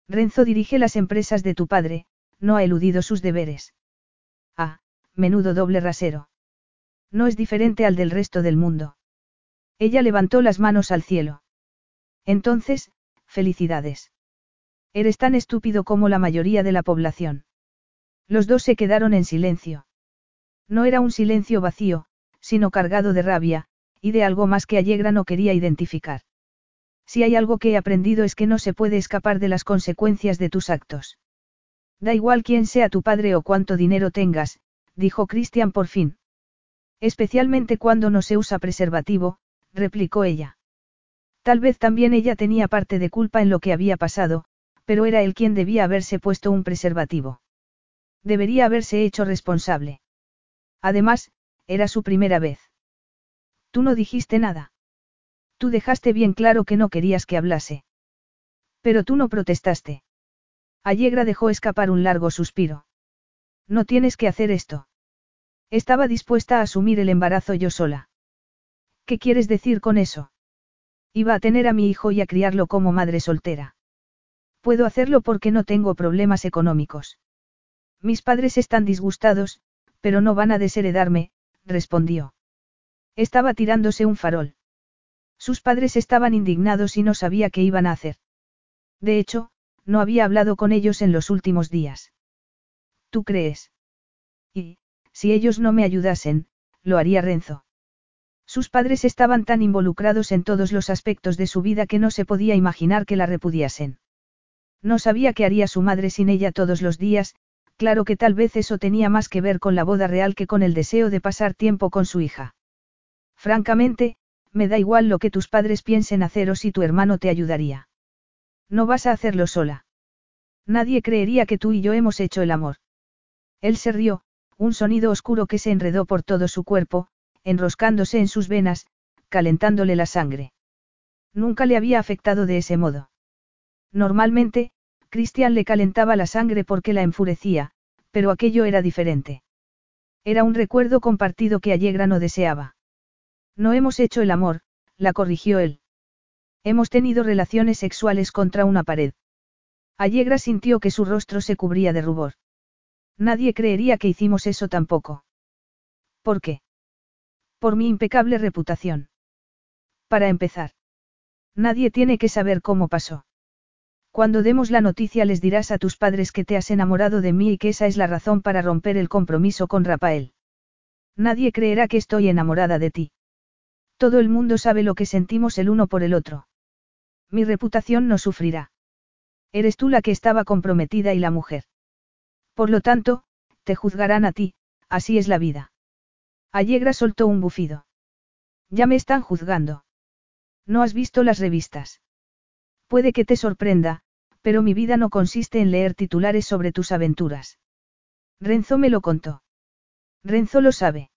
Renzo dirige las empresas de tu padre, no ha eludido sus deberes. Ah, menudo doble rasero. No es diferente al del resto del mundo. Ella levantó las manos al cielo. Entonces, felicidades. Eres tan estúpido como la mayoría de la población. Los dos se quedaron en silencio. No era un silencio vacío, sino cargado de rabia, y de algo más que Allegra no quería identificar. Si hay algo que he aprendido es que no se puede escapar de las consecuencias de tus actos. Da igual quién sea tu padre o cuánto dinero tengas, dijo Christian por fin. Especialmente cuando no se usa preservativo, replicó ella. Tal vez también ella tenía parte de culpa en lo que había pasado, pero era él quien debía haberse puesto un preservativo. Debería haberse hecho responsable. Además, era su primera vez. Tú no dijiste nada. Tú dejaste bien claro que no querías que hablase. Pero tú no protestaste. Allegra dejó escapar un largo suspiro. No tienes que hacer esto. Estaba dispuesta a asumir el embarazo yo sola. ¿Qué quieres decir con eso? Iba a tener a mi hijo y a criarlo como madre soltera. Puedo hacerlo porque no tengo problemas económicos. Mis padres están disgustados, pero no van a desheredarme, respondió. Estaba tirándose un farol. Sus padres estaban indignados y no sabía qué iban a hacer. De hecho, no había hablado con ellos en los últimos días. ¿Tú crees? Y, si ellos no me ayudasen, lo haría Renzo. Sus padres estaban tan involucrados en todos los aspectos de su vida que no se podía imaginar que la repudiasen. No sabía qué haría su madre sin ella todos los días, claro que tal vez eso tenía más que ver con la boda real que con el deseo de pasar tiempo con su hija. Francamente, me da igual lo que tus padres piensen hacer o si tu hermano te ayudaría. No vas a hacerlo sola. Nadie creería que tú y yo hemos hecho el amor. Él se rió, un sonido oscuro que se enredó por todo su cuerpo, enroscándose en sus venas, calentándole la sangre. Nunca le había afectado de ese modo. Normalmente, Cristian le calentaba la sangre porque la enfurecía, pero aquello era diferente. Era un recuerdo compartido que Allegra no deseaba. No hemos hecho el amor, la corrigió él. Hemos tenido relaciones sexuales contra una pared. Allegra sintió que su rostro se cubría de rubor. Nadie creería que hicimos eso tampoco. ¿Por qué? Por mi impecable reputación. Para empezar. Nadie tiene que saber cómo pasó. Cuando demos la noticia les dirás a tus padres que te has enamorado de mí y que esa es la razón para romper el compromiso con Rafael. Nadie creerá que estoy enamorada de ti. Todo el mundo sabe lo que sentimos el uno por el otro. Mi reputación no sufrirá. Eres tú la que estaba comprometida y la mujer. Por lo tanto, te juzgarán a ti, así es la vida. Allegra soltó un bufido. Ya me están juzgando. No has visto las revistas. Puede que te sorprenda, pero mi vida no consiste en leer titulares sobre tus aventuras. Renzo me lo contó. Renzo lo sabe.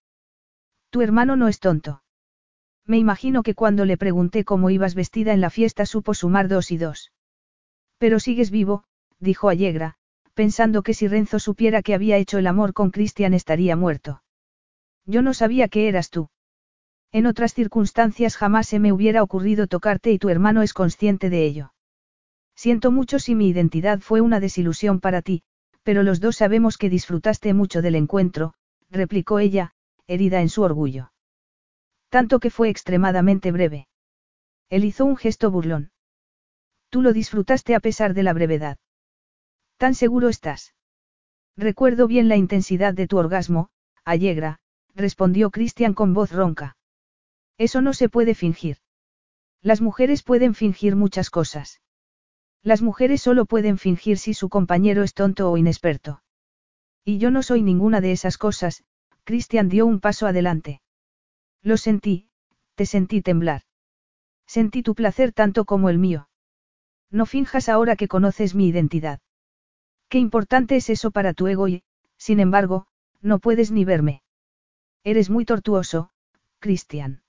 Tu hermano no es tonto. Me imagino que cuando le pregunté cómo ibas vestida en la fiesta supo sumar dos y dos. Pero sigues vivo, dijo Allegra, pensando que si Renzo supiera que había hecho el amor con Cristian estaría muerto. Yo no sabía que eras tú. En otras circunstancias jamás se me hubiera ocurrido tocarte y tu hermano es consciente de ello. Siento mucho si mi identidad fue una desilusión para ti, pero los dos sabemos que disfrutaste mucho del encuentro, replicó ella, herida en su orgullo. Tanto que fue extremadamente breve. Él hizo un gesto burlón. Tú lo disfrutaste a pesar de la brevedad. ¿Tan seguro estás? Recuerdo bien la intensidad de tu orgasmo, Allegra, respondió Cristian con voz ronca. Eso no se puede fingir. Las mujeres pueden fingir muchas cosas. Las mujeres solo pueden fingir si su compañero es tonto o inexperto. Y yo no soy ninguna de esas cosas, Cristian dio un paso adelante. Lo sentí, te sentí temblar. Sentí tu placer tanto como el mío. No finjas ahora que conoces mi identidad. Qué importante es eso para tu ego y, sin embargo, no puedes ni verme. Eres muy tortuoso, Cristian.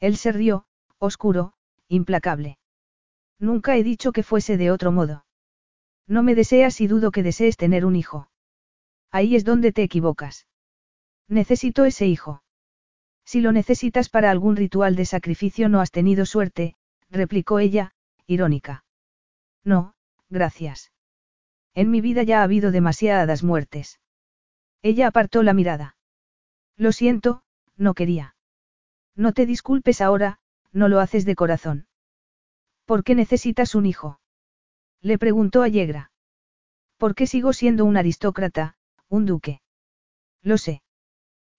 Él se rió, oscuro, implacable. Nunca he dicho que fuese de otro modo. No me deseas y dudo que desees tener un hijo. Ahí es donde te equivocas. Necesito ese hijo. Si lo necesitas para algún ritual de sacrificio no has tenido suerte, replicó ella, irónica. No, gracias. En mi vida ya ha habido demasiadas muertes. Ella apartó la mirada. Lo siento, no quería. No te disculpes ahora, no lo haces de corazón. ¿Por qué necesitas un hijo? Le preguntó Allegra. ¿Por qué sigo siendo un aristócrata, un duque? Lo sé.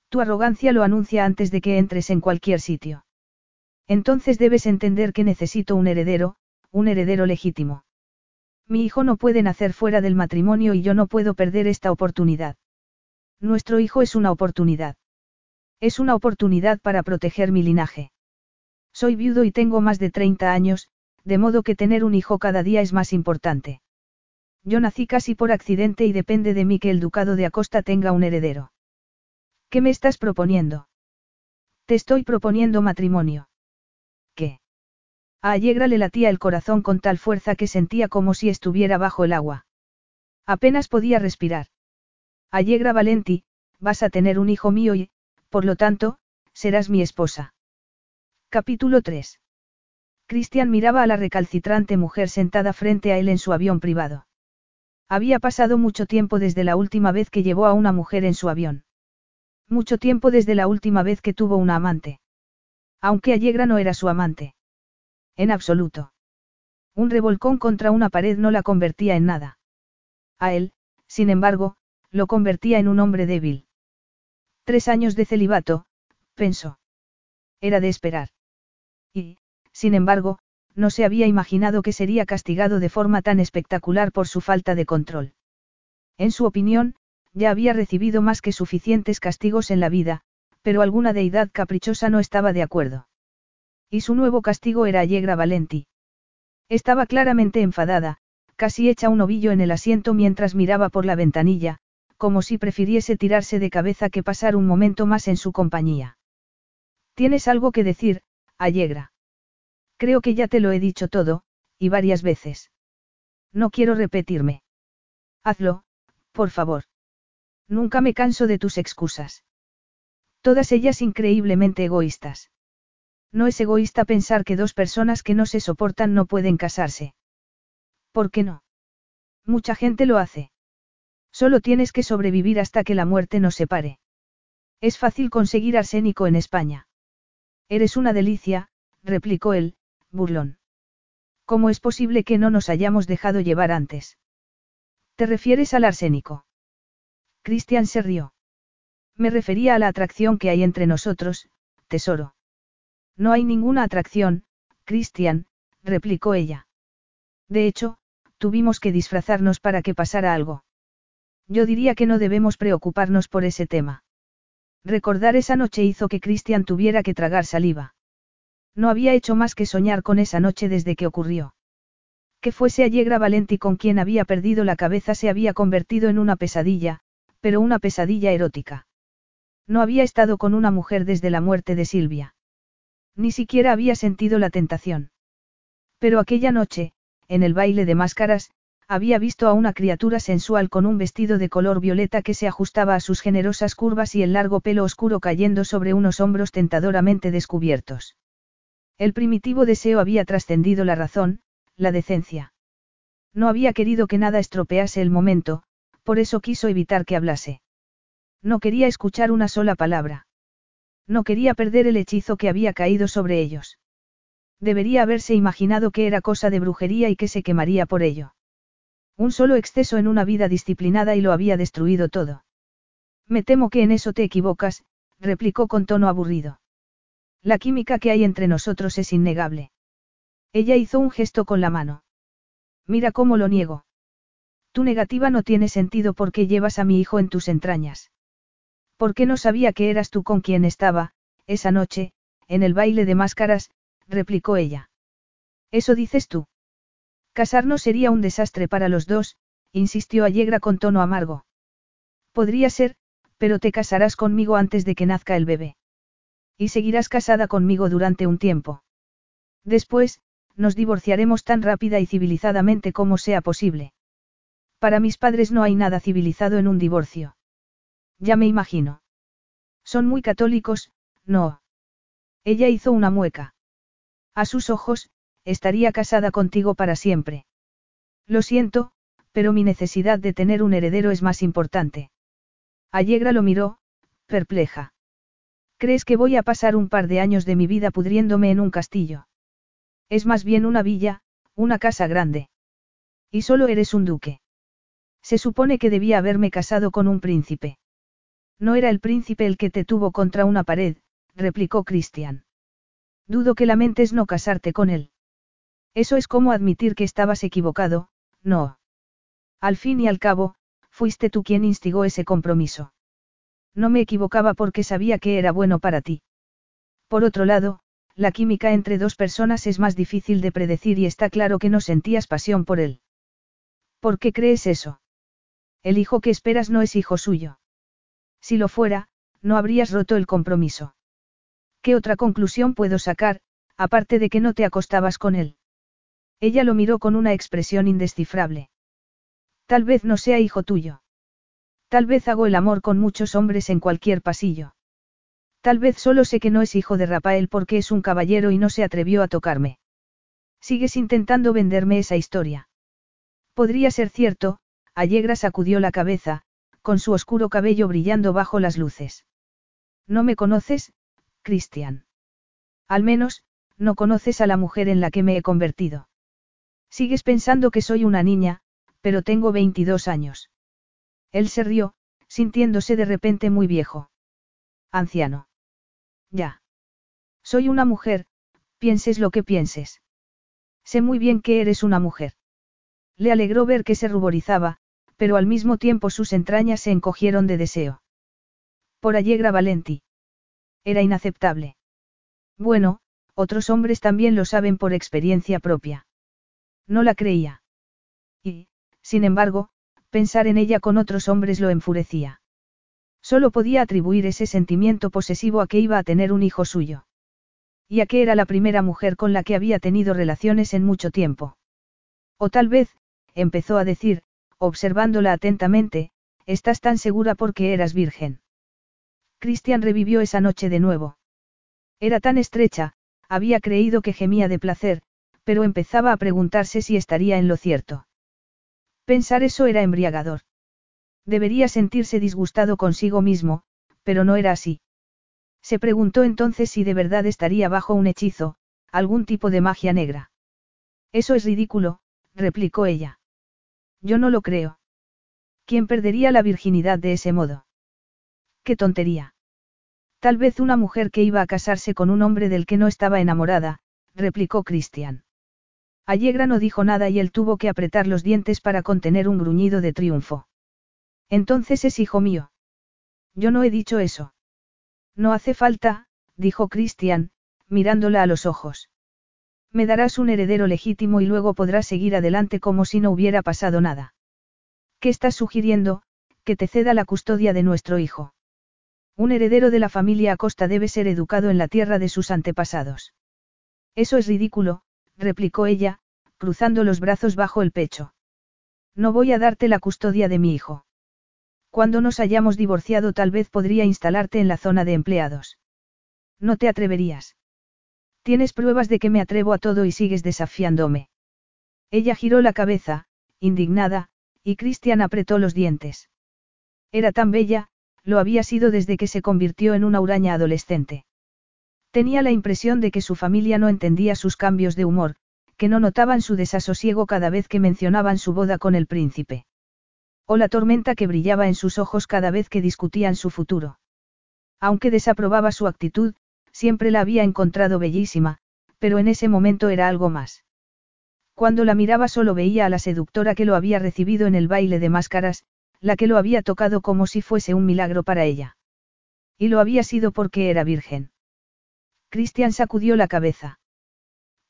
Tu arrogancia lo anuncia antes de que entres en cualquier sitio. Entonces debes entender que necesito un heredero, un heredero legítimo. Mi hijo no puede nacer fuera del matrimonio y yo no puedo perder esta oportunidad. Nuestro hijo es una oportunidad. Es una oportunidad para proteger mi linaje. Soy viudo y tengo más de 30 años, de modo que tener un hijo cada día es más importante. Yo nací casi por accidente y depende de mí que el ducado de Acosta tenga un heredero. ¿Qué me estás proponiendo? Te estoy proponiendo matrimonio. ¿Qué? A Allegra le latía el corazón con tal fuerza que sentía como si estuviera bajo el agua. Apenas podía respirar. Allegra Valenti, vas a tener un hijo mío y, por lo tanto, serás mi esposa. Capítulo 3. Christian miraba a la recalcitrante mujer sentada frente a él en su avión privado. Había pasado mucho tiempo desde la última vez que llevó a una mujer en su avión. Mucho tiempo desde la última vez que tuvo una amante. Aunque Allegra no era su amante. En absoluto. Un revolcón contra una pared no la convertía en nada. A él, sin embargo, lo convertía en un hombre débil. Tres años de celibato, pensó. Era de esperar. Y, sin embargo, no se había imaginado que sería castigado de forma tan espectacular por su falta de control. En su opinión, ya había recibido más que suficientes castigos en la vida, pero alguna deidad caprichosa no estaba de acuerdo. Y su nuevo castigo era Allegra Valenti. Estaba claramente enfadada, casi hecha un ovillo en el asiento mientras miraba por la ventanilla, como si prefiriese tirarse de cabeza que pasar un momento más en su compañía. Tienes algo que decir, Allegra. Creo que ya te lo he dicho todo, y varias veces. No quiero repetirme. Hazlo, por favor. Nunca me canso de tus excusas. Todas ellas increíblemente egoístas. No es egoísta pensar que dos personas que no se soportan no pueden casarse. ¿Por qué no? Mucha gente lo hace. Solo tienes que sobrevivir hasta que la muerte nos separe. Es fácil conseguir arsénico en España. Eres una delicia, replicó él, burlón. ¿Cómo es posible que no nos hayamos dejado llevar antes? ¿Te refieres al arsénico? Cristian se rió. Me refería a la atracción que hay entre nosotros, tesoro. No hay ninguna atracción, Cristian, replicó ella. De hecho, tuvimos que disfrazarnos para que pasara algo. Yo diría que no debemos preocuparnos por ese tema. Recordar esa noche hizo que Cristian tuviera que tragar saliva. No había hecho más que soñar con esa noche desde que ocurrió. Que fuese Allegra Valenti con quien había perdido la cabeza se había convertido en una pesadilla, pero una pesadilla erótica. No había estado con una mujer desde la muerte de Silvia. Ni siquiera había sentido la tentación. Pero aquella noche, en el baile de máscaras, había visto a una criatura sensual con un vestido de color violeta que se ajustaba a sus generosas curvas y el largo pelo oscuro cayendo sobre unos hombros tentadoramente descubiertos. El primitivo deseo había trascendido la razón, la decencia. No había querido que nada estropease el momento, por eso quiso evitar que hablase. No quería escuchar una sola palabra. No quería perder el hechizo que había caído sobre ellos. Debería haberse imaginado que era cosa de brujería y que se quemaría por ello. Un solo exceso en una vida disciplinada y lo había destruido todo. Me temo que en eso te equivocas, replicó con tono aburrido. La química que hay entre nosotros es innegable. Ella hizo un gesto con la mano. Mira cómo lo niego. Tu negativa no tiene sentido porque llevas a mi hijo en tus entrañas. Porque no sabía que eras tú con quien estaba, esa noche, en el baile de máscaras, replicó ella. Eso dices tú. Casarnos sería un desastre para los dos, insistió Allegra con tono amargo. Podría ser, pero te casarás conmigo antes de que nazca el bebé. Y seguirás casada conmigo durante un tiempo. Después, nos divorciaremos tan rápida y civilizadamente como sea posible. Para mis padres no hay nada civilizado en un divorcio. Ya me imagino. Son muy católicos, no. Ella hizo una mueca. A sus ojos, estaría casada contigo para siempre. Lo siento, pero mi necesidad de tener un heredero es más importante. Allegra lo miró, perpleja. ¿Crees que voy a pasar un par de años de mi vida pudriéndome en un castillo? Es más bien una villa, una casa grande. Y solo eres un duque. Se supone que debía haberme casado con un príncipe. No era el príncipe el que te tuvo contra una pared, replicó Christian. Dudo que lamentes no casarte con él. Eso es como admitir que estabas equivocado, no. Al fin y al cabo, fuiste tú quien instigó ese compromiso. No me equivocaba porque sabía que era bueno para ti. Por otro lado, la química entre dos personas es más difícil de predecir y está claro que no sentías pasión por él. ¿Por qué crees eso? El hijo que esperas no es hijo suyo. Si lo fuera, no habrías roto el compromiso. ¿Qué otra conclusión puedo sacar, Aparte de que no te acostabas con él. Ella lo miró con una expresión indescifrable. Tal vez no sea hijo tuyo. Tal vez hago el amor con muchos hombres en cualquier pasillo. Tal vez solo sé que no es hijo de Rafael porque es un caballero y no se atrevió a tocarme. Sigues intentando venderme esa historia. Podría ser cierto, Allegra sacudió la cabeza, con su oscuro cabello brillando bajo las luces. No me conoces, Cristian. Al menos, no conoces a la mujer en la que me he convertido. Sigues pensando que soy una niña, pero tengo 22 años. Él se rió, sintiéndose de repente muy viejo. Anciano. Ya. Soy una mujer, pienses lo que pienses. Sé muy bien que eres una mujer. Le alegró ver que se ruborizaba, pero al mismo tiempo sus entrañas se encogieron de deseo. Por Allegra Valenti. Era inaceptable. Bueno, otros hombres también lo saben por experiencia propia. No la creía. Y, sin embargo, pensar en ella con otros hombres lo enfurecía. Solo podía atribuir ese sentimiento posesivo a que iba a tener un hijo suyo. Y a que era la primera mujer con la que había tenido relaciones en mucho tiempo. O tal vez, empezó a decir, observándola atentamente, estás tan segura porque eras virgen. Cristian revivió esa noche de nuevo. Era tan estrecha, había creído que gemía de placer, pero empezaba a preguntarse si estaría en lo cierto. Pensar eso era embriagador. Debería sentirse disgustado consigo mismo, pero no era así. Se preguntó entonces si de verdad estaría bajo un hechizo, algún tipo de magia negra. Eso es ridículo, replicó ella. Yo no lo creo. ¿Quién perdería la virginidad de ese modo? ¡Qué tontería! Tal vez una mujer que iba a casarse con un hombre del que no estaba enamorada, replicó Christian. Allegra no dijo nada y él tuvo que apretar los dientes para contener un gruñido de triunfo. Entonces es hijo mío. Yo no he dicho eso. No hace falta, dijo Christian, mirándola a los ojos. Me darás un heredero legítimo y luego podrás seguir adelante como si no hubiera pasado nada. ¿Qué estás sugiriendo? Que te ceda la custodia de nuestro hijo. Un heredero de la familia Acosta debe ser educado en la tierra de sus antepasados. Eso es ridículo, replicó ella, cruzando los brazos bajo el pecho. No voy a darte la custodia de mi hijo. Cuando nos hayamos divorciado tal vez podría instalarte en la zona de empleados. No te atreverías. Tienes pruebas de que me atrevo a todo y sigues desafiándome. Ella giró la cabeza, indignada, y Cristian apretó los dientes. Era tan bella, lo había sido desde que se convirtió en una huraña adolescente. Tenía la impresión de que su familia no entendía sus cambios de humor, que no notaban su desasosiego cada vez que mencionaban su boda con el príncipe. O la tormenta que brillaba en sus ojos cada vez que discutían su futuro. Aunque desaprobaba su actitud, siempre la había encontrado bellísima, pero en ese momento era algo más. Cuando la miraba solo veía a la seductora que lo había recibido en el baile de máscaras, la que lo había tocado como si fuese un milagro para ella. Y lo había sido porque era virgen. Cristian sacudió la cabeza.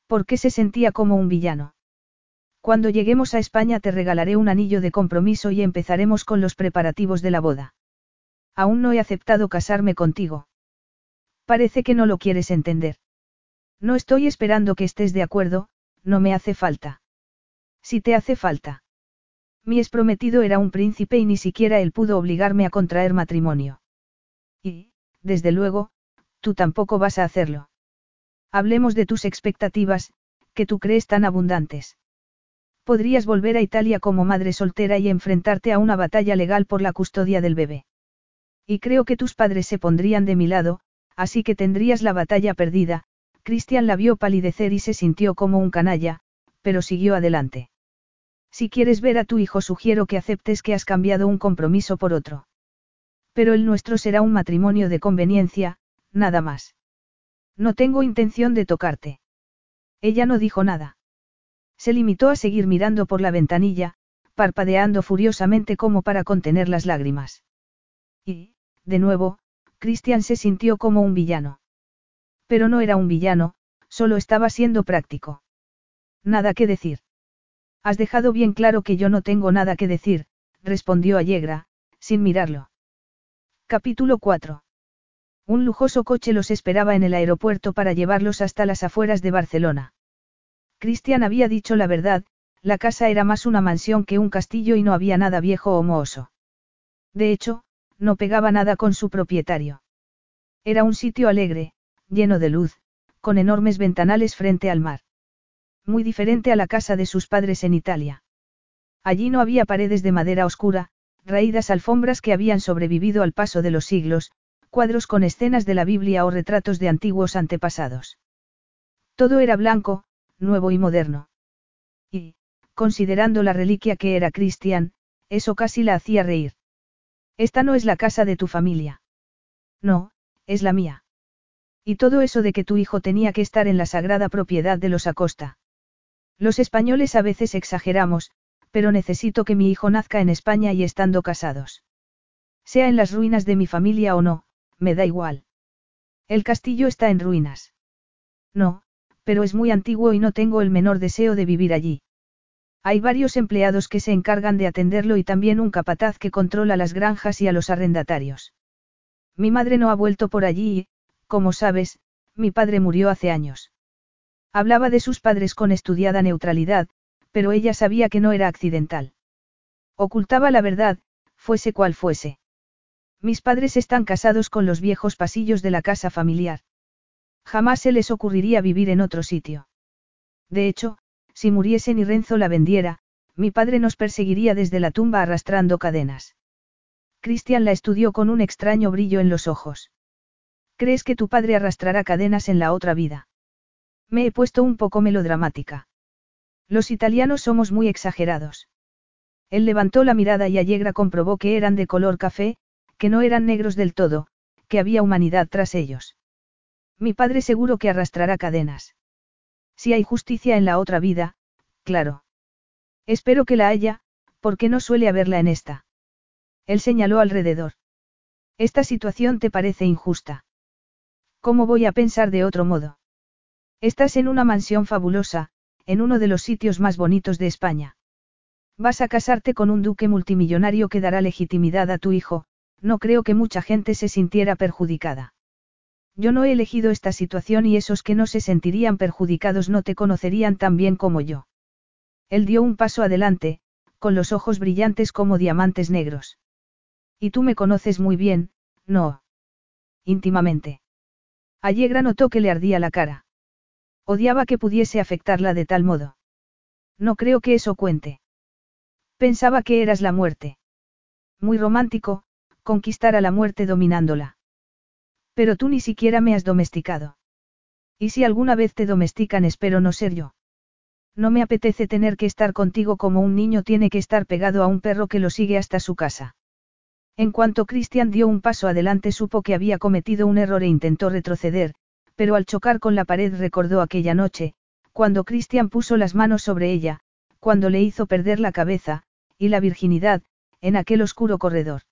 ¿Por qué se sentía como un villano? Cuando lleguemos a España te regalaré un anillo de compromiso y empezaremos con los preparativos de la boda. Aún no he aceptado casarme contigo. Parece que no lo quieres entender. No estoy esperando que estés de acuerdo, no me hace falta. Si te hace falta. Mi exprometido era un príncipe y ni siquiera él pudo obligarme a contraer matrimonio. Y, desde luego, tú tampoco vas a hacerlo. Hablemos de tus expectativas, que tú crees tan abundantes. Podrías volver a Italia como madre soltera y enfrentarte a una batalla legal por la custodia del bebé. Y creo que tus padres se pondrían de mi lado, así que tendrías la batalla perdida. Cristian la vio palidecer y se sintió como un canalla, pero siguió adelante. Si quieres ver a tu hijo sugiero que aceptes que has cambiado un compromiso por otro. Pero el nuestro será un matrimonio de conveniencia, nada más. No tengo intención de tocarte. Ella no dijo nada. Se limitó a seguir mirando por la ventanilla, parpadeando furiosamente como para contener las lágrimas. Y, de nuevo, Christian se sintió como un villano. Pero no era un villano, solo estaba siendo práctico. Nada que decir. Has dejado bien claro que yo no tengo nada que decir, respondió Allegra, sin mirarlo. Capítulo 4. Un lujoso coche los esperaba en el aeropuerto para llevarlos hasta las afueras de Barcelona. Cristian había dicho la verdad, la casa era más una mansión que un castillo y no había nada viejo o mohoso. De hecho, no pegaba nada con su propietario. Era un sitio alegre, lleno de luz, con enormes ventanales frente al mar. Muy diferente a la casa de sus padres en Italia. Allí no había paredes de madera oscura, raídas alfombras que habían sobrevivido al paso de los siglos, cuadros con escenas de la Biblia o retratos de antiguos antepasados. Todo era blanco, nuevo y moderno. Y, considerando la reliquia que era Cristian, eso casi la hacía reír. Esta no es la casa de tu familia. No, es la mía. Y todo eso de que tu hijo tenía que estar en la sagrada propiedad de los Acosta. Los españoles a veces exageramos, pero necesito que mi hijo nazca en España y estando casados. Sea en las ruinas de mi familia o no, me da igual. El castillo está en ruinas. No, pero es muy antiguo y no tengo el menor deseo de vivir allí. Hay varios empleados que se encargan de atenderlo y también un capataz que controla las granjas y a los arrendatarios. Mi madre no ha vuelto por allí y, como sabes, mi padre murió hace años. Hablaba de sus padres con estudiada neutralidad, pero ella sabía que no era accidental. Ocultaba la verdad, fuese cual fuese. Mis padres están casados con los viejos pasillos de la casa familiar. Jamás se les ocurriría vivir en otro sitio. De hecho, si muriesen y Renzo la vendiera, mi padre nos perseguiría desde la tumba arrastrando cadenas. Cristian la estudió con un extraño brillo en los ojos. ¿Crees que tu padre arrastrará cadenas en la otra vida? Me he puesto un poco melodramática. Los italianos somos muy exagerados. Él levantó la mirada y Allegra comprobó que eran de color café, que no eran negros del todo, que había humanidad tras ellos. Mi padre seguro que arrastrará cadenas. Si hay justicia en la otra vida, claro. Espero que la haya, porque no suele haberla en esta. Él señaló alrededor. Esta situación te parece injusta. ¿Cómo voy a pensar de otro modo? Estás en una mansión fabulosa, en uno de los sitios más bonitos de España. Vas a casarte con un duque multimillonario que dará legitimidad a tu hijo, no creo que mucha gente se sintiera perjudicada. Yo no he elegido esta situación y esos que no se sentirían perjudicados no te conocerían tan bien como yo. Él dio un paso adelante, con los ojos brillantes como diamantes negros. Y tú me conoces muy bien, no. Íntimamente. Allegra notó que le ardía la cara. Odiaba que pudiese afectarla de tal modo. No creo que eso cuente. Pensaba que eras la muerte. Muy romántico, conquistar a la muerte dominándola. Pero tú ni siquiera me has domesticado. Y si alguna vez te domestican espero no ser yo. No me apetece tener que estar contigo como un niño tiene que estar pegado a un perro que lo sigue hasta su casa. En cuanto Christian dio un paso adelante supo que había cometido un error e intentó retroceder, pero al chocar con la pared recordó aquella noche, cuando Christian puso las manos sobre ella, cuando le hizo perder la cabeza, y la virginidad, en aquel oscuro corredor.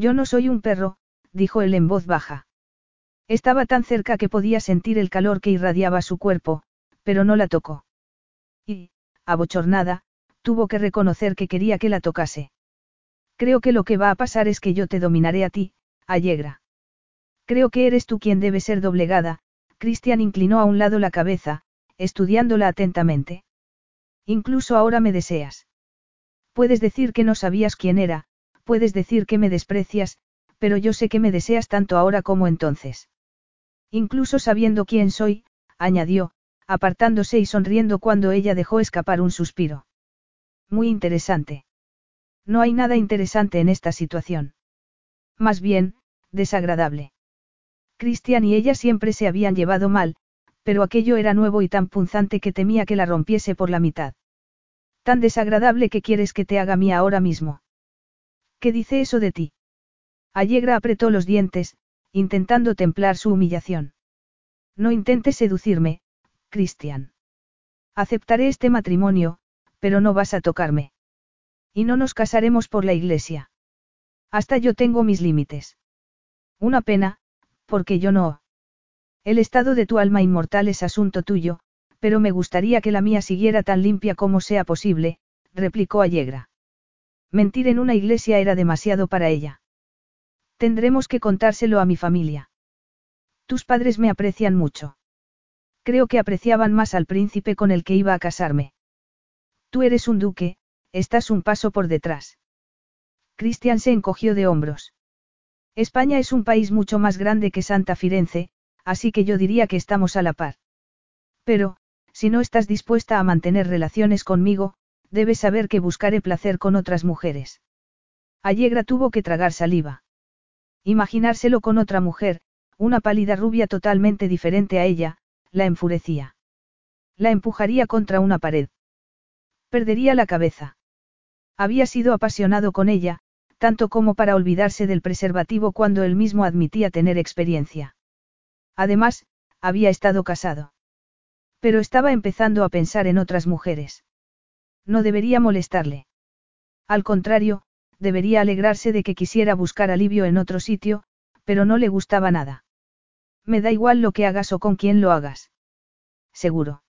Yo no soy un perro, dijo él en voz baja. Estaba tan cerca que podía sentir el calor que irradiaba su cuerpo, pero no la tocó. Y, abochornada, tuvo que reconocer que quería que la tocase. Creo que lo que va a pasar es que yo te dominaré a ti, Allegra. Creo que eres tú quien debe ser doblegada, Christian inclinó a un lado la cabeza, estudiándola atentamente. Incluso ahora me deseas. Puedes decir que no sabías quién era, puedes decir que me desprecias, pero yo sé que me deseas tanto ahora como entonces. Incluso sabiendo quién soy, añadió, apartándose y sonriendo cuando ella dejó escapar un suspiro. Muy interesante. No hay nada interesante en esta situación. Más bien, desagradable. Cristian y ella siempre se habían llevado mal, pero aquello era nuevo y tan punzante que temía que la rompiese por la mitad. Tan desagradable que quieres que te haga mía ahora mismo. ¿Qué dice eso de ti? Allegra apretó los dientes, intentando templar su humillación. No intentes seducirme, Cristian. Aceptaré este matrimonio, pero no vas a tocarme. Y no nos casaremos por la iglesia. Hasta yo tengo mis límites. Una pena, porque yo no. El estado de tu alma inmortal es asunto tuyo, pero me gustaría que la mía siguiera tan limpia como sea posible, replicó Allegra. Mentir en una iglesia era demasiado para ella. Tendremos que contárselo a mi familia. Tus padres me aprecian mucho. Creo que apreciaban más al príncipe con el que iba a casarme. Tú eres un duque, estás un paso por detrás. Cristian se encogió de hombros. España es un país mucho más grande que Santa Firenze, así que yo diría que estamos a la par. Pero, si no estás dispuesta a mantener relaciones conmigo, debes saber que buscaré placer con otras mujeres. Allegra tuvo que tragar saliva. Imaginárselo con otra mujer, una pálida rubia totalmente diferente a ella, la enfurecía. La empujaría contra una pared. Perdería la cabeza. Había sido apasionado con ella, tanto como para olvidarse del preservativo cuando él mismo admitía tener experiencia. Además, había estado casado. Pero estaba empezando a pensar en otras mujeres. No debería molestarle. Al contrario, debería alegrarse de que quisiera buscar alivio en otro sitio, pero no le gustaba nada. Me da igual lo que hagas o con quién lo hagas. Seguro.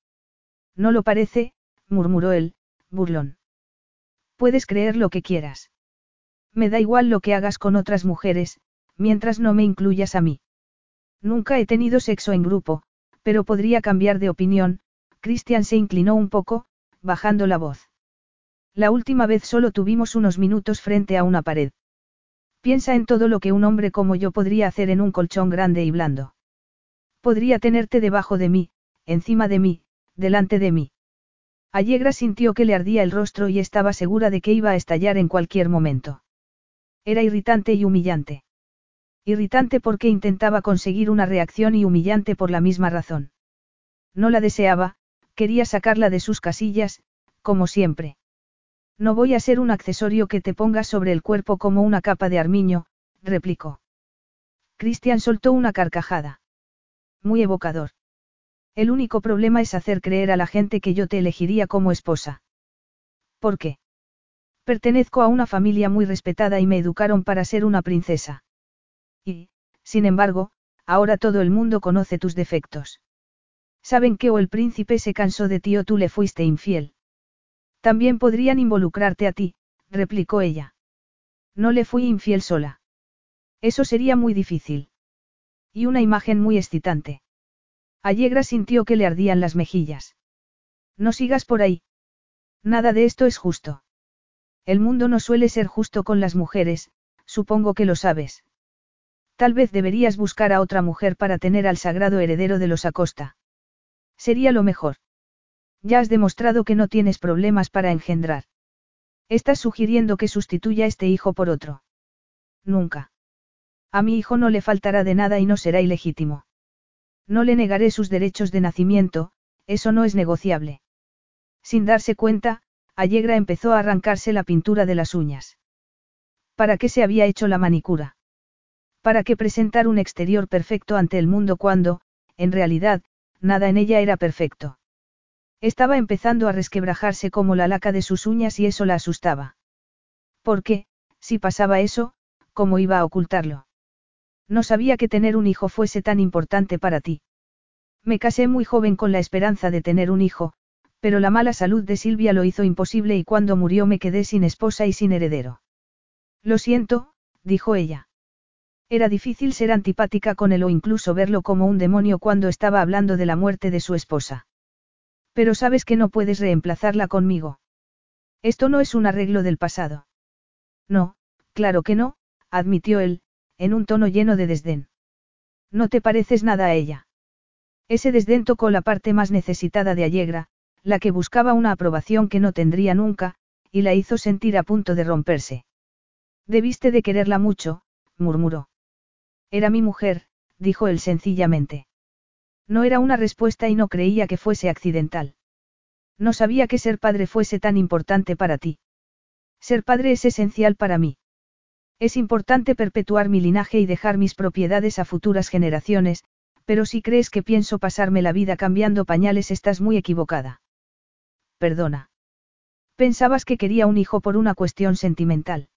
No lo parece, murmuró él, burlón. Puedes creer lo que quieras. Me da igual lo que hagas con otras mujeres, mientras no me incluyas a mí. Nunca he tenido sexo en grupo, pero podría cambiar de opinión, Christian se inclinó un poco, bajando la voz. La última vez solo tuvimos unos minutos frente a una pared. Piensa en todo lo que un hombre como yo podría hacer en un colchón grande y blando. Podría tenerte debajo de mí, encima de mí, delante de mí. Allegra sintió que le ardía el rostro y estaba segura de que iba a estallar en cualquier momento. Era irritante y humillante. Irritante porque intentaba conseguir una reacción y humillante por la misma razón. No la deseaba, quería sacarla de sus casillas, como siempre. No voy a ser un accesorio que te pongas sobre el cuerpo como una capa de armiño, replicó. Cristian soltó una carcajada. Muy evocador. El único problema es hacer creer a la gente que yo te elegiría como esposa. ¿Por qué? Pertenezco a una familia muy respetada y me educaron para ser una princesa. Y, sin embargo, ahora todo el mundo conoce tus defectos. Saben que o el príncipe se cansó de ti o tú le fuiste infiel. También podrían involucrarte a ti, replicó ella. No le fui infiel sola. Eso sería muy difícil. Y una imagen muy excitante. Allegra sintió que le ardían las mejillas. No sigas por ahí. Nada de esto es justo. El mundo no suele ser justo con las mujeres, supongo que lo sabes. Tal vez deberías buscar a otra mujer para tener al sagrado heredero de los Acosta. Sería lo mejor. Ya has demostrado que no tienes problemas para engendrar. Estás sugiriendo que sustituya este hijo por otro. Nunca. A mi hijo no le faltará de nada y no será ilegítimo. No le negaré sus derechos de nacimiento, eso no es negociable. Sin darse cuenta, Allegra empezó a arrancarse la pintura de las uñas. ¿Para qué se había hecho la manicura? ¿Para qué presentar un exterior perfecto ante el mundo cuando, en realidad, nada en ella era perfecto? Estaba empezando a resquebrajarse como la laca de sus uñas y eso la asustaba. ¿Por qué, si pasaba eso, cómo iba a ocultarlo? No sabía que tener un hijo fuese tan importante para ti. Me casé muy joven con la esperanza de tener un hijo, pero la mala salud de Silvia lo hizo imposible y cuando murió me quedé sin esposa y sin heredero. Lo siento, dijo ella. Era difícil ser antipática con él o incluso verlo como un demonio cuando estaba hablando de la muerte de su esposa. Pero sabes que no puedes reemplazarla conmigo. Esto no es un arreglo del pasado. No, claro que no, admitió él, en un tono lleno de desdén. No te pareces nada a ella. Ese desdén tocó la parte más necesitada de Allegra, la que buscaba una aprobación que no tendría nunca, y la hizo sentir a punto de romperse. Debiste de quererla mucho, murmuró. Era mi mujer, dijo él sencillamente. No era una respuesta y no creía que fuese accidental. No sabía que ser padre fuese tan importante para ti. Ser padre es esencial para mí. Es importante perpetuar mi linaje y dejar mis propiedades a futuras generaciones, pero si crees que pienso pasarme la vida cambiando pañales estás muy equivocada. Perdona. Pensabas que quería un hijo por una cuestión sentimental.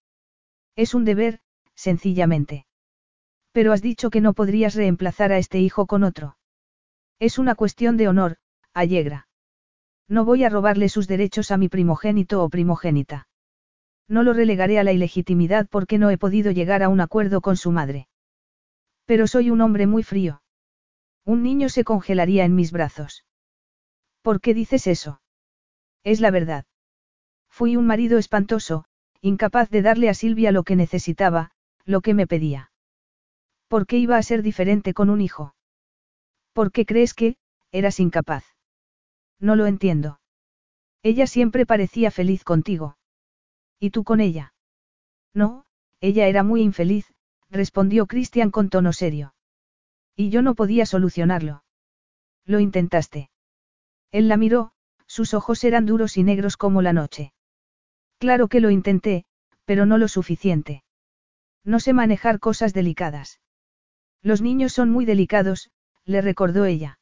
Es un deber, sencillamente. Pero has dicho que no podrías reemplazar a este hijo con otro. Es una cuestión de honor, Allegra. No voy a robarle sus derechos a mi primogénito o primogénita. No lo relegaré a la ilegitimidad porque no he podido llegar a un acuerdo con su madre. Pero soy un hombre muy frío. Un niño se congelaría en mis brazos. ¿Por qué dices eso? Es la verdad. Fui un marido espantoso, incapaz de darle a Silvia lo que necesitaba, lo que me pedía. ¿Por qué iba a ser diferente con un hijo? ¿Por qué crees que, eras incapaz? No lo entiendo. Ella siempre parecía feliz contigo. ¿Y tú con ella? No, ella era muy infeliz, respondió Christian con tono serio. Y yo no podía solucionarlo. Lo intentaste. Él la miró, sus ojos eran duros y negros como la noche. Claro que lo intenté, pero no lo suficiente. No sé manejar cosas delicadas. Los niños son muy delicados, le recordó ella.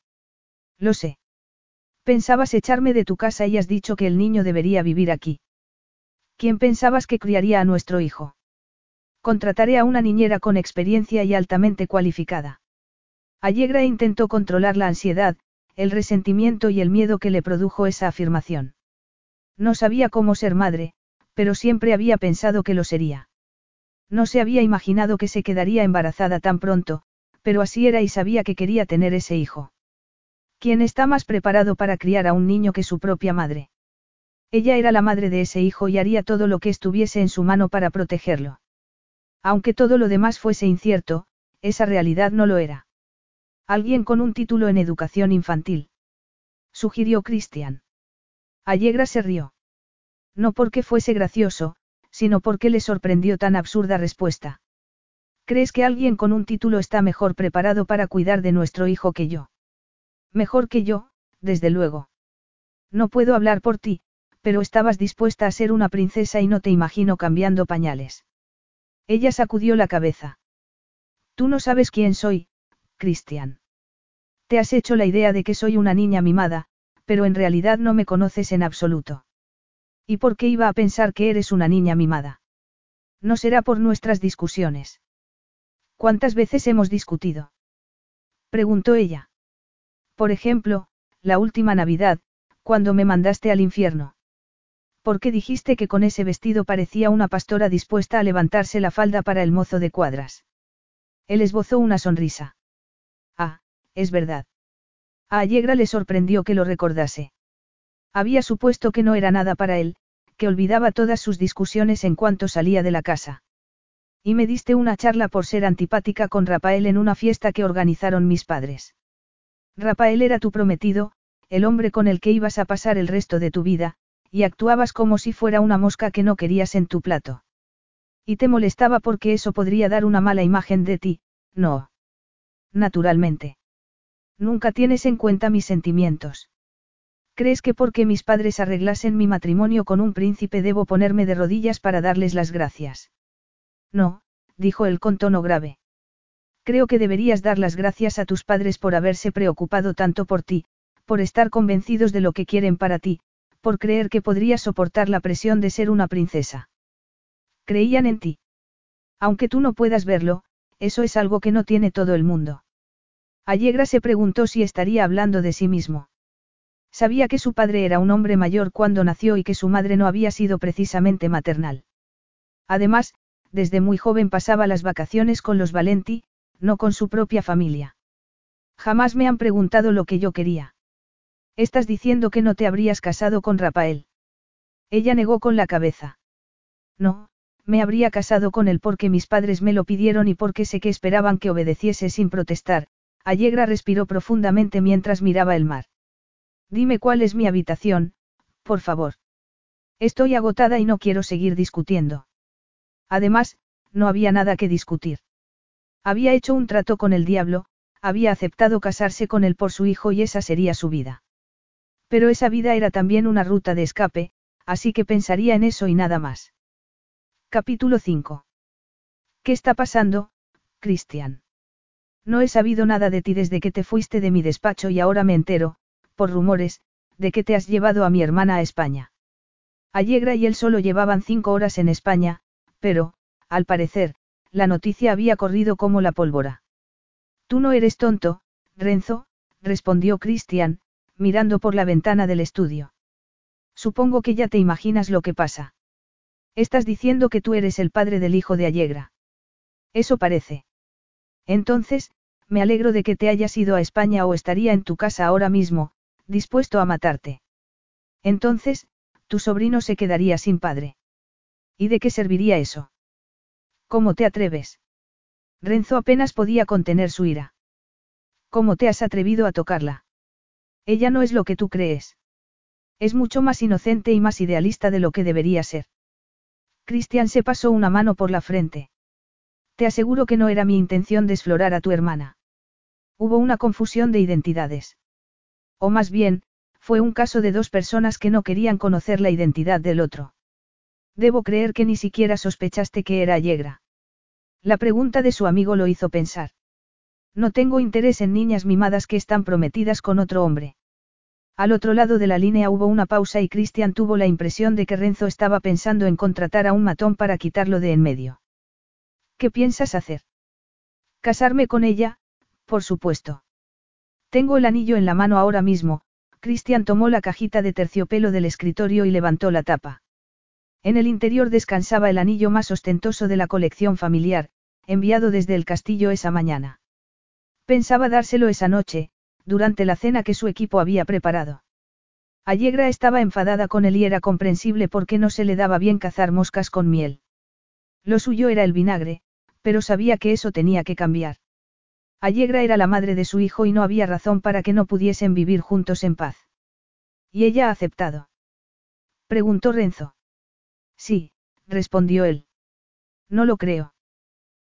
Lo sé. Pensabas echarme de tu casa y has dicho que el niño debería vivir aquí. ¿Quién pensabas que criaría a nuestro hijo? Contrataré a una niñera con experiencia y altamente cualificada. Allegra intentó controlar la ansiedad, el resentimiento y el miedo que le produjo esa afirmación. No sabía cómo ser madre, pero siempre había pensado que lo sería. No se había imaginado que se quedaría embarazada tan pronto, pero así era y sabía que quería tener ese hijo. ¿Quién está más preparado para criar a un niño que su propia madre? Ella era la madre de ese hijo y haría todo lo que estuviese en su mano para protegerlo. Aunque todo lo demás fuese incierto, esa realidad no lo era. Alguien con un título en educación infantil. Sugirió Christian. Allegra se rió. No porque fuese gracioso, sino porque le sorprendió tan absurda respuesta. ¿Crees que alguien con un título está mejor preparado para cuidar de nuestro hijo que yo? Mejor que yo, desde luego. No puedo hablar por ti, pero estabas dispuesta a ser una princesa y no te imagino cambiando pañales. Ella sacudió la cabeza. Tú no sabes quién soy, Cristian. Te has hecho la idea de que soy una niña mimada, pero en realidad no me conoces en absoluto. ¿Y por qué iba a pensar que eres una niña mimada? No será por nuestras discusiones. ¿Cuántas veces hemos discutido? Preguntó ella. Por ejemplo, la última Navidad, cuando me mandaste al infierno. ¿Por qué dijiste que con ese vestido parecía una pastora dispuesta a levantarse la falda para el mozo de cuadras? Él esbozó una sonrisa. Ah, es verdad. A Allegra le sorprendió que lo recordase. Había supuesto que no era nada para él, que olvidaba todas sus discusiones en cuanto salía de la casa. Y me diste una charla por ser antipática con Rafael en una fiesta que organizaron mis padres. Rafael era tu prometido, el hombre con el que ibas a pasar el resto de tu vida, y actuabas como si fuera una mosca que no querías en tu plato. Y te molestaba porque eso podría dar una mala imagen de ti, no. Naturalmente. Nunca tienes en cuenta mis sentimientos. ¿Crees que porque mis padres arreglasen mi matrimonio con un príncipe debo ponerme de rodillas para darles las gracias? No, dijo él con tono grave. Creo que deberías dar las gracias a tus padres por haberse preocupado tanto por ti, por estar convencidos de lo que quieren para ti, por creer que podrías soportar la presión de ser una princesa. Creían en ti. Aunque tú no puedas verlo, eso es algo que no tiene todo el mundo. Allegra se preguntó si estaría hablando de sí mismo. Sabía que su padre era un hombre mayor cuando nació y que su madre no había sido precisamente maternal. Además, desde muy joven pasaba las vacaciones con los Valenti, no con su propia familia. Jamás me han preguntado lo que yo quería. Estás diciendo que no te habrías casado con Rafael. Ella negó con la cabeza. No, me habría casado con él porque mis padres me lo pidieron y porque sé que esperaban que obedeciese sin protestar. Allegra respiró profundamente mientras miraba el mar. Dime cuál es mi habitación, por favor. Estoy agotada y no quiero seguir discutiendo. Además, no había nada que discutir. Había hecho un trato con el diablo, había aceptado casarse con él por su hijo y esa sería su vida. Pero esa vida era también una ruta de escape, así que pensaría en eso y nada más. Capítulo 5. ¿Qué está pasando, Cristian? No he sabido nada de ti desde que te fuiste de mi despacho y ahora me entero, por rumores, de que te has llevado a mi hermana a España. Allegra y él solo llevaban cinco horas en España, pero, al parecer, la noticia había corrido como la pólvora. Tú no eres tonto, Renzo, respondió Christian, mirando por la ventana del estudio. Supongo que ya te imaginas lo que pasa. Estás diciendo que tú eres el padre del hijo de Allegra. Eso parece. Entonces, me alegro de que te hayas ido a España o estaría en tu casa ahora mismo, dispuesto a matarte. Entonces, tu sobrino se quedaría sin padre. ¿Y de qué serviría eso? ¿Cómo te atreves? Renzo apenas podía contener su ira. ¿Cómo te has atrevido a tocarla? Ella no es lo que tú crees. Es mucho más inocente y más idealista de lo que debería ser. Cristian se pasó una mano por la frente. Te aseguro que no era mi intención desflorar a tu hermana. Hubo una confusión de identidades. O más bien, fue un caso de dos personas que no querían conocer la identidad del otro. Debo creer que ni siquiera sospechaste que era Allegra. La pregunta de su amigo lo hizo pensar. No tengo interés en niñas mimadas que están prometidas con otro hombre. Al otro lado de la línea hubo una pausa y Christian tuvo la impresión de que Renzo estaba pensando en contratar a un matón para quitarlo de en medio. ¿Qué piensas hacer? Casarme con ella, por supuesto. Tengo el anillo en la mano ahora mismo, Christian tomó la cajita de terciopelo del escritorio y levantó la tapa. En el interior descansaba el anillo más ostentoso de la colección familiar, enviado desde el castillo esa mañana. Pensaba dárselo esa noche, durante la cena que su equipo había preparado. Allegra estaba enfadada con él y era comprensible porque no se le daba bien cazar moscas con miel. Lo suyo era el vinagre, pero sabía que eso tenía que cambiar. Allegra era la madre de su hijo y no había razón para que no pudiesen vivir juntos en paz. ¿Y ella ha aceptado? Preguntó Renzo. Sí, respondió él. No lo creo.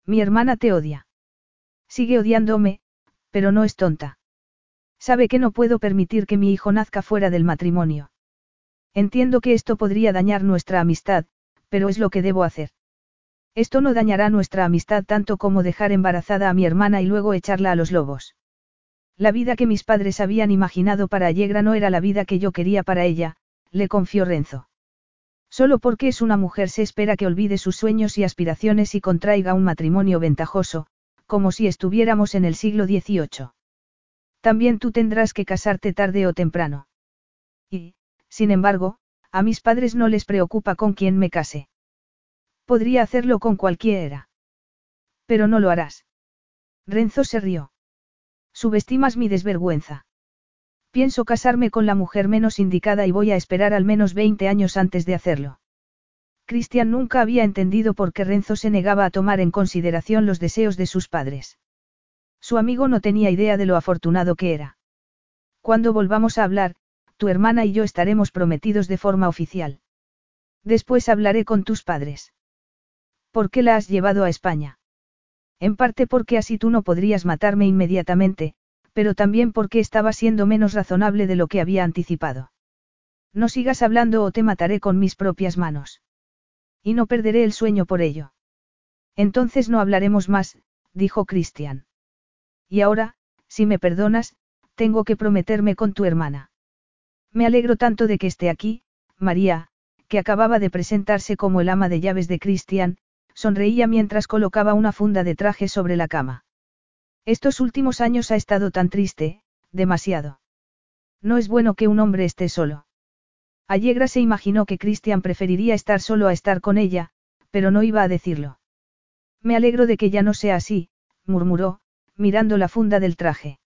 Mi hermana te odia. Sigue odiándome, pero no es tonta. Sabe que no puedo permitir que mi hijo nazca fuera del matrimonio. Entiendo que esto podría dañar nuestra amistad, pero es lo que debo hacer. Esto no dañará nuestra amistad tanto como dejar embarazada a mi hermana y luego echarla a los lobos. La vida que mis padres habían imaginado para Allegra no era la vida que yo quería para ella, le confió Renzo. Solo porque es una mujer se espera que olvide sus sueños y aspiraciones y contraiga un matrimonio ventajoso, como si estuviéramos en el siglo XVIII. También tú tendrás que casarte tarde o temprano. Y, sin embargo, a mis padres no les preocupa con quién me case. Podría hacerlo con cualquiera. Pero no lo harás. Renzo se rió. Subestimas mi desvergüenza. Pienso casarme con la mujer menos indicada y voy a esperar al menos 20 años antes de hacerlo. Cristian nunca había entendido por qué Renzo se negaba a tomar en consideración los deseos de sus padres. Su amigo no tenía idea de lo afortunado que era. Cuando volvamos a hablar, tu hermana y yo estaremos prometidos de forma oficial. Después hablaré con tus padres. ¿Por qué la has llevado a España? En parte porque así tú no podrías matarme inmediatamente, pero también porque estaba siendo menos razonable de lo que había anticipado. No sigas hablando o te mataré con mis propias manos. Y no perderé el sueño por ello. Entonces no hablaremos más, dijo Cristian. Y ahora, si me perdonas, tengo que prometerme con tu hermana. Me alegro tanto de que esté aquí, María, que acababa de presentarse como el ama de llaves de Christian, sonreía mientras colocaba una funda de traje sobre la cama. Estos últimos años ha estado tan triste, demasiado. No es bueno que un hombre esté solo. Allegra se imaginó que Christian preferiría estar solo a estar con ella, pero no iba a decirlo. Me alegro de que ya no sea así, murmuró, mirando la funda del traje.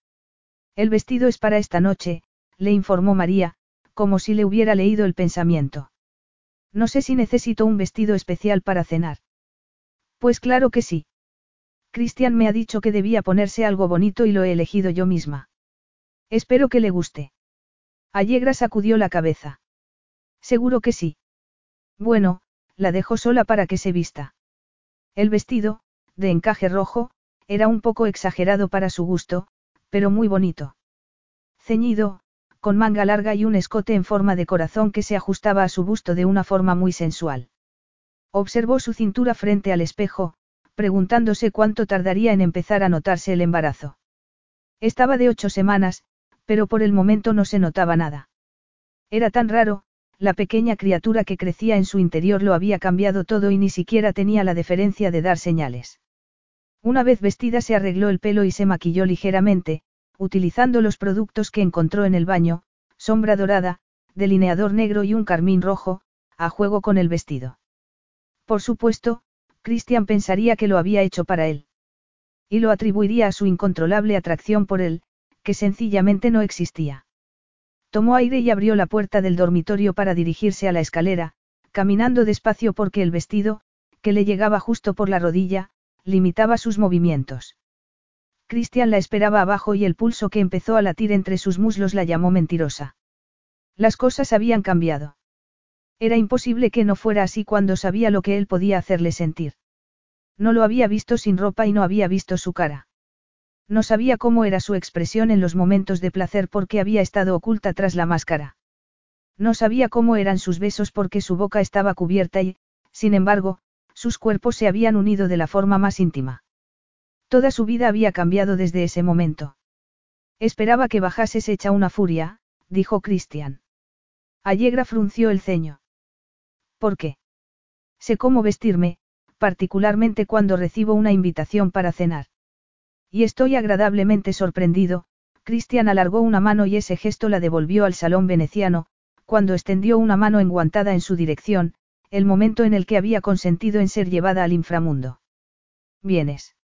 El vestido es para esta noche, le informó María, como si le hubiera leído el pensamiento. No sé si necesito un vestido especial para cenar. Pues claro que sí. Cristian me ha dicho que debía ponerse algo bonito y lo he elegido yo misma. Espero que le guste. Allegra sacudió la cabeza. Seguro que sí. Bueno, la dejo sola para que se vista. El vestido, de encaje rojo, era un poco exagerado para su gusto, pero muy bonito. Ceñido, con manga larga y un escote en forma de corazón que se ajustaba a su busto de una forma muy sensual. Observó su cintura frente al espejo, preguntándose cuánto tardaría en empezar a notarse el embarazo. Estaba de ocho semanas, pero por el momento no se notaba nada. Era tan raro, la pequeña criatura que crecía en su interior lo había cambiado todo y ni siquiera tenía la deferencia de dar señales. Una vez vestida se arregló el pelo y se maquilló ligeramente, utilizando los productos que encontró en el baño, sombra dorada, delineador negro y un carmín rojo, a juego con el vestido. Por supuesto, Christian pensaría que lo había hecho para él. Y lo atribuiría a su incontrolable atracción por él, que sencillamente no existía. Tomó aire y abrió la puerta del dormitorio para dirigirse a la escalera, caminando despacio porque el vestido, que le llegaba justo por la rodilla, limitaba sus movimientos. Cristian la esperaba abajo y el pulso que empezó a latir entre sus muslos la llamó mentirosa. Las cosas habían cambiado. Era imposible que no fuera así cuando sabía lo que él podía hacerle sentir. No lo había visto sin ropa y no había visto su cara. No sabía cómo era su expresión en los momentos de placer porque había estado oculta tras la máscara. No sabía cómo eran sus besos porque su boca estaba cubierta y, sin embargo, sus cuerpos se habían unido de la forma más íntima. Toda su vida había cambiado desde ese momento. Esperaba que bajases hecha una furia, dijo Christian. Allegra frunció el ceño. ¿Por qué? Sé cómo vestirme, particularmente cuando recibo una invitación para cenar. Y estoy agradablemente sorprendido, Christian alargó una mano y ese gesto la devolvió al salón veneciano, cuando extendió una mano enguantada en su dirección, el momento en el que había consentido en ser llevada al inframundo. Vienes.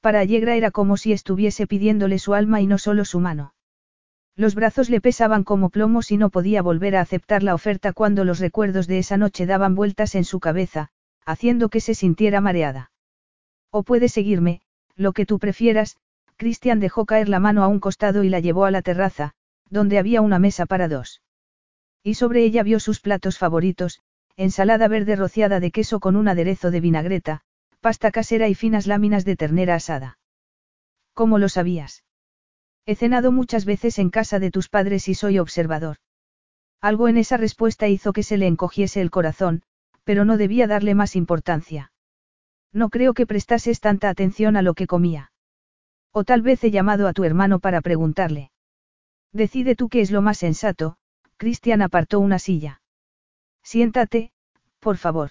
Para Allegra era como si estuviese pidiéndole su alma y no solo su mano. Los brazos le pesaban como plomos y no podía volver a aceptar la oferta cuando los recuerdos de esa noche daban vueltas en su cabeza, haciendo que se sintiera mareada. O puedes seguirme, lo que tú prefieras, Christian dejó caer la mano a un costado y la llevó a la terraza, donde había una mesa para dos. Y sobre ella vio sus platos favoritos, ensalada verde rociada de queso con un aderezo de vinagreta, pasta casera y finas láminas de ternera asada. ¿Cómo lo sabías? He cenado muchas veces en casa de tus padres y soy observador. Algo en esa respuesta hizo que se le encogiese el corazón, pero no debía darle más importancia. No creo que prestases tanta atención a lo que comía. O tal vez he llamado a tu hermano para preguntarle. Decide tú qué es lo más sensato, Cristian apartó una silla. Siéntate, por favor.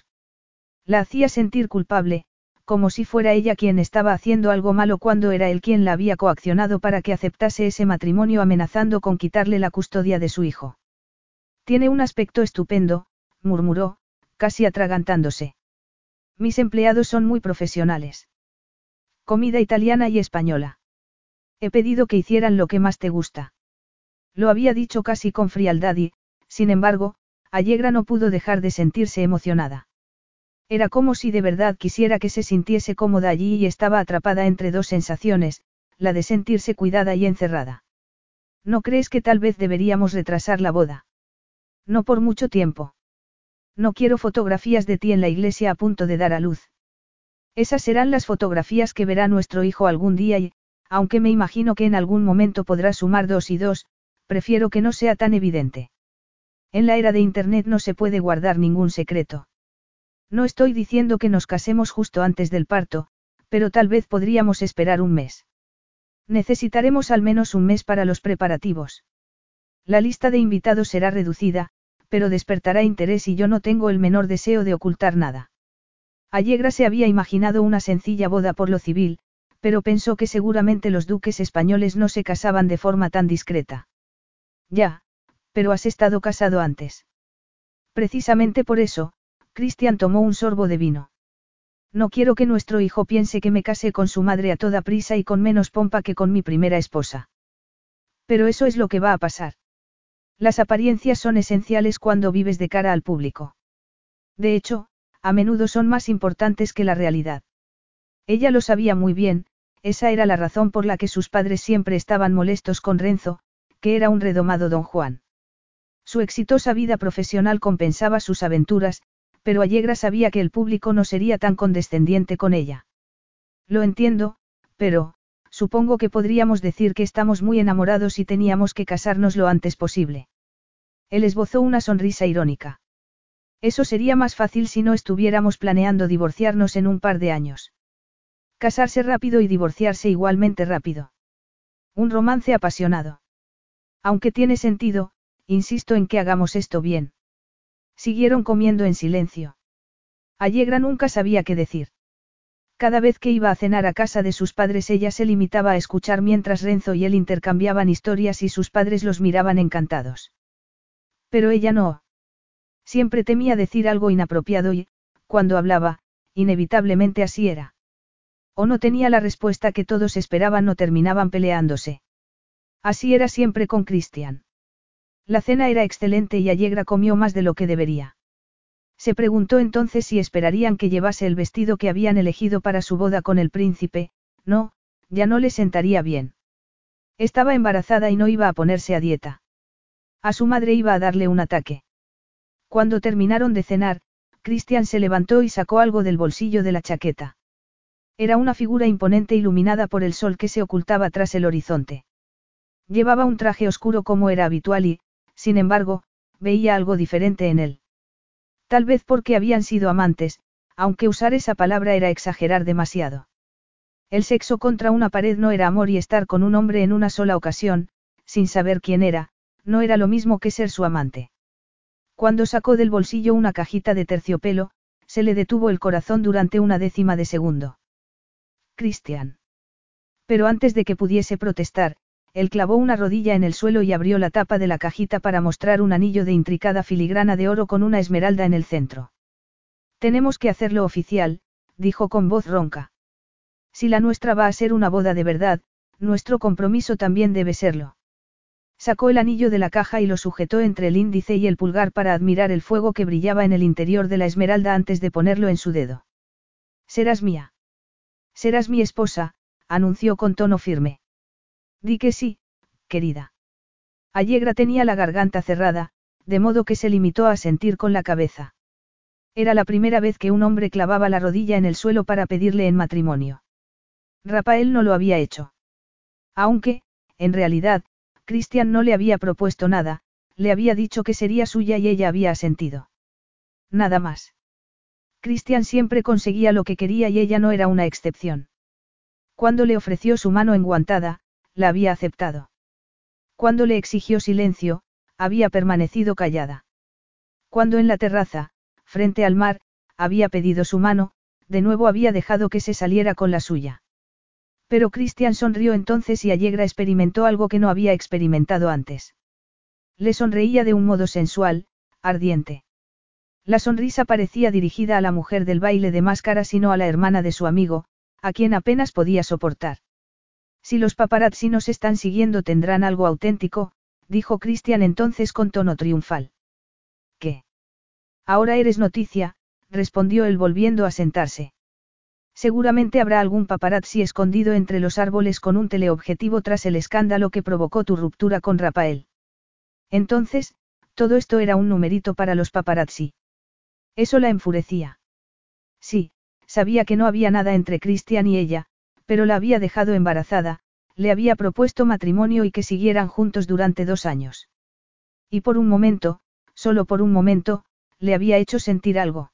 La hacía sentir culpable, como si fuera ella quien estaba haciendo algo malo cuando era él quien la había coaccionado para que aceptase ese matrimonio amenazando con quitarle la custodia de su hijo. Tiene un aspecto estupendo, murmuró, casi atragantándose. Mis empleados son muy profesionales. Comida italiana y española. He pedido que hicieran lo que más te gusta. Lo había dicho casi con frialdad y, sin embargo, Allegra no pudo dejar de sentirse emocionada. Era como si de verdad quisiera que se sintiese cómoda allí y estaba atrapada entre dos sensaciones, la de sentirse cuidada y encerrada. ¿No crees que tal vez deberíamos retrasar la boda? No por mucho tiempo. No quiero fotografías de ti en la iglesia a punto de dar a luz. Esas serán las fotografías que verá nuestro hijo algún día y, aunque me imagino que en algún momento podrá sumar dos y dos, prefiero que no sea tan evidente. En la era de Internet no se puede guardar ningún secreto. No estoy diciendo que nos casemos justo antes del parto, pero tal vez podríamos esperar un mes. Necesitaremos al menos un mes para los preparativos. La lista de invitados será reducida, pero despertará interés y yo no tengo el menor deseo de ocultar nada. Allegra se había imaginado una sencilla boda por lo civil, pero pensó que seguramente los duques españoles no se casaban de forma tan discreta. Ya, pero has estado casado antes. Precisamente por eso, Cristian tomó un sorbo de vino. No quiero que nuestro hijo piense que me casé con su madre a toda prisa y con menos pompa que con mi primera esposa. Pero eso es lo que va a pasar. Las apariencias son esenciales cuando vives de cara al público. De hecho, a menudo son más importantes que la realidad. Ella lo sabía muy bien, esa era la razón por la que sus padres siempre estaban molestos con Renzo, que era un redomado don Juan. Su exitosa vida profesional compensaba sus aventuras, pero Allegra sabía que el público no sería tan condescendiente con ella. Lo entiendo, pero, supongo que podríamos decir que estamos muy enamorados y teníamos que casarnos lo antes posible. Él esbozó una sonrisa irónica. Eso sería más fácil si no estuviéramos planeando divorciarnos en un par de años. Casarse rápido y divorciarse igualmente rápido. Un romance apasionado. Aunque tiene sentido, insisto en que hagamos esto bien. Siguieron comiendo en silencio. Allegra nunca sabía qué decir. Cada vez que iba a cenar a casa de sus padres ella se limitaba a escuchar mientras Renzo y él intercambiaban historias y sus padres los miraban encantados. Pero ella no. Siempre temía decir algo inapropiado y, cuando hablaba, inevitablemente así era. O no tenía la respuesta que todos esperaban o terminaban peleándose. Así era siempre con Cristian. La cena era excelente y Allegra comió más de lo que debería. Se preguntó entonces si esperarían que llevase el vestido que habían elegido para su boda con el príncipe, no, ya no le sentaría bien. Estaba embarazada y no iba a ponerse a dieta. A su madre iba a darle un ataque. Cuando terminaron de cenar, Christian se levantó y sacó algo del bolsillo de la chaqueta. Era una figura imponente iluminada por el sol que se ocultaba tras el horizonte. Llevaba un traje oscuro como era habitual y, sin embargo, veía algo diferente en él. Tal vez porque habían sido amantes, aunque usar esa palabra era exagerar demasiado. El sexo contra una pared no era amor y estar con un hombre en una sola ocasión, sin saber quién era, no era lo mismo que ser su amante. Cuando sacó del bolsillo una cajita de terciopelo, se le detuvo el corazón durante una décima de segundo. Cristian. Pero antes de que pudiese protestar, él clavó una rodilla en el suelo y abrió la tapa de la cajita para mostrar un anillo de intricada filigrana de oro con una esmeralda en el centro. Tenemos que hacerlo oficial, dijo con voz ronca. Si la nuestra va a ser una boda de verdad, nuestro compromiso también debe serlo. Sacó el anillo de la caja y lo sujetó entre el índice y el pulgar para admirar el fuego que brillaba en el interior de la esmeralda antes de ponerlo en su dedo. Serás mía. Serás mi esposa, anunció con tono firme. Di que sí, querida. Allegra tenía la garganta cerrada, de modo que se limitó a sentir con la cabeza. Era la primera vez que un hombre clavaba la rodilla en el suelo para pedirle en matrimonio. Rafael no lo había hecho. Aunque, en realidad, Christian no le había propuesto nada, le había dicho que sería suya y ella había asentido. Nada más. Christian siempre conseguía lo que quería y ella no era una excepción. Cuando le ofreció su mano enguantada, la había aceptado. Cuando le exigió silencio, había permanecido callada. Cuando en la terraza, frente al mar, había pedido su mano, de nuevo había dejado que se saliera con la suya. Pero Christian sonrió entonces y Allegra experimentó algo que no había experimentado antes. Le sonreía de un modo sensual, ardiente. La sonrisa parecía dirigida a la mujer del baile de máscaras y no a la hermana de su amigo, a quien apenas podía soportar. Si los paparazzi nos están siguiendo tendrán algo auténtico, dijo Christian entonces con tono triunfal. ¿Qué? Ahora eres noticia, respondió él volviendo a sentarse. Seguramente habrá algún paparazzi escondido entre los árboles con un teleobjetivo tras el escándalo que provocó tu ruptura con Rafael. Entonces, todo esto era un numerito para los paparazzi. Eso la enfurecía. Sí, sabía que no había nada entre Christian y ella, pero la había dejado embarazada, le había propuesto matrimonio y que siguieran juntos durante dos años. Y por un momento, solo por un momento, le había hecho sentir algo.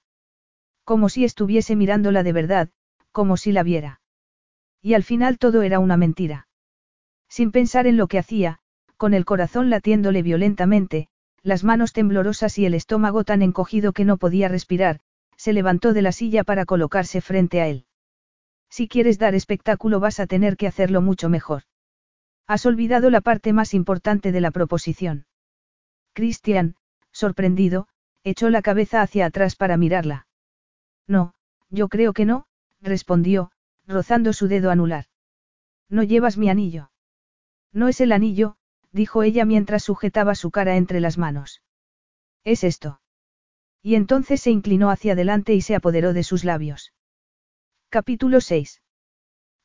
Como si estuviese mirándola de verdad, como si la viera. Y al final todo era una mentira. Sin pensar en lo que hacía, con el corazón latiéndole violentamente, las manos temblorosas y el estómago tan encogido que no podía respirar, se levantó de la silla para colocarse frente a él. Si quieres dar espectáculo vas a tener que hacerlo mucho mejor. Has olvidado la parte más importante de la proposición. Christian, sorprendido, echó la cabeza hacia atrás para mirarla. No, yo creo que no, respondió, rozando su dedo anular. No llevas mi anillo. No es el anillo, dijo ella mientras sujetaba su cara entre las manos. Es esto. Y entonces se inclinó hacia adelante y se apoderó de sus labios. Capítulo 6.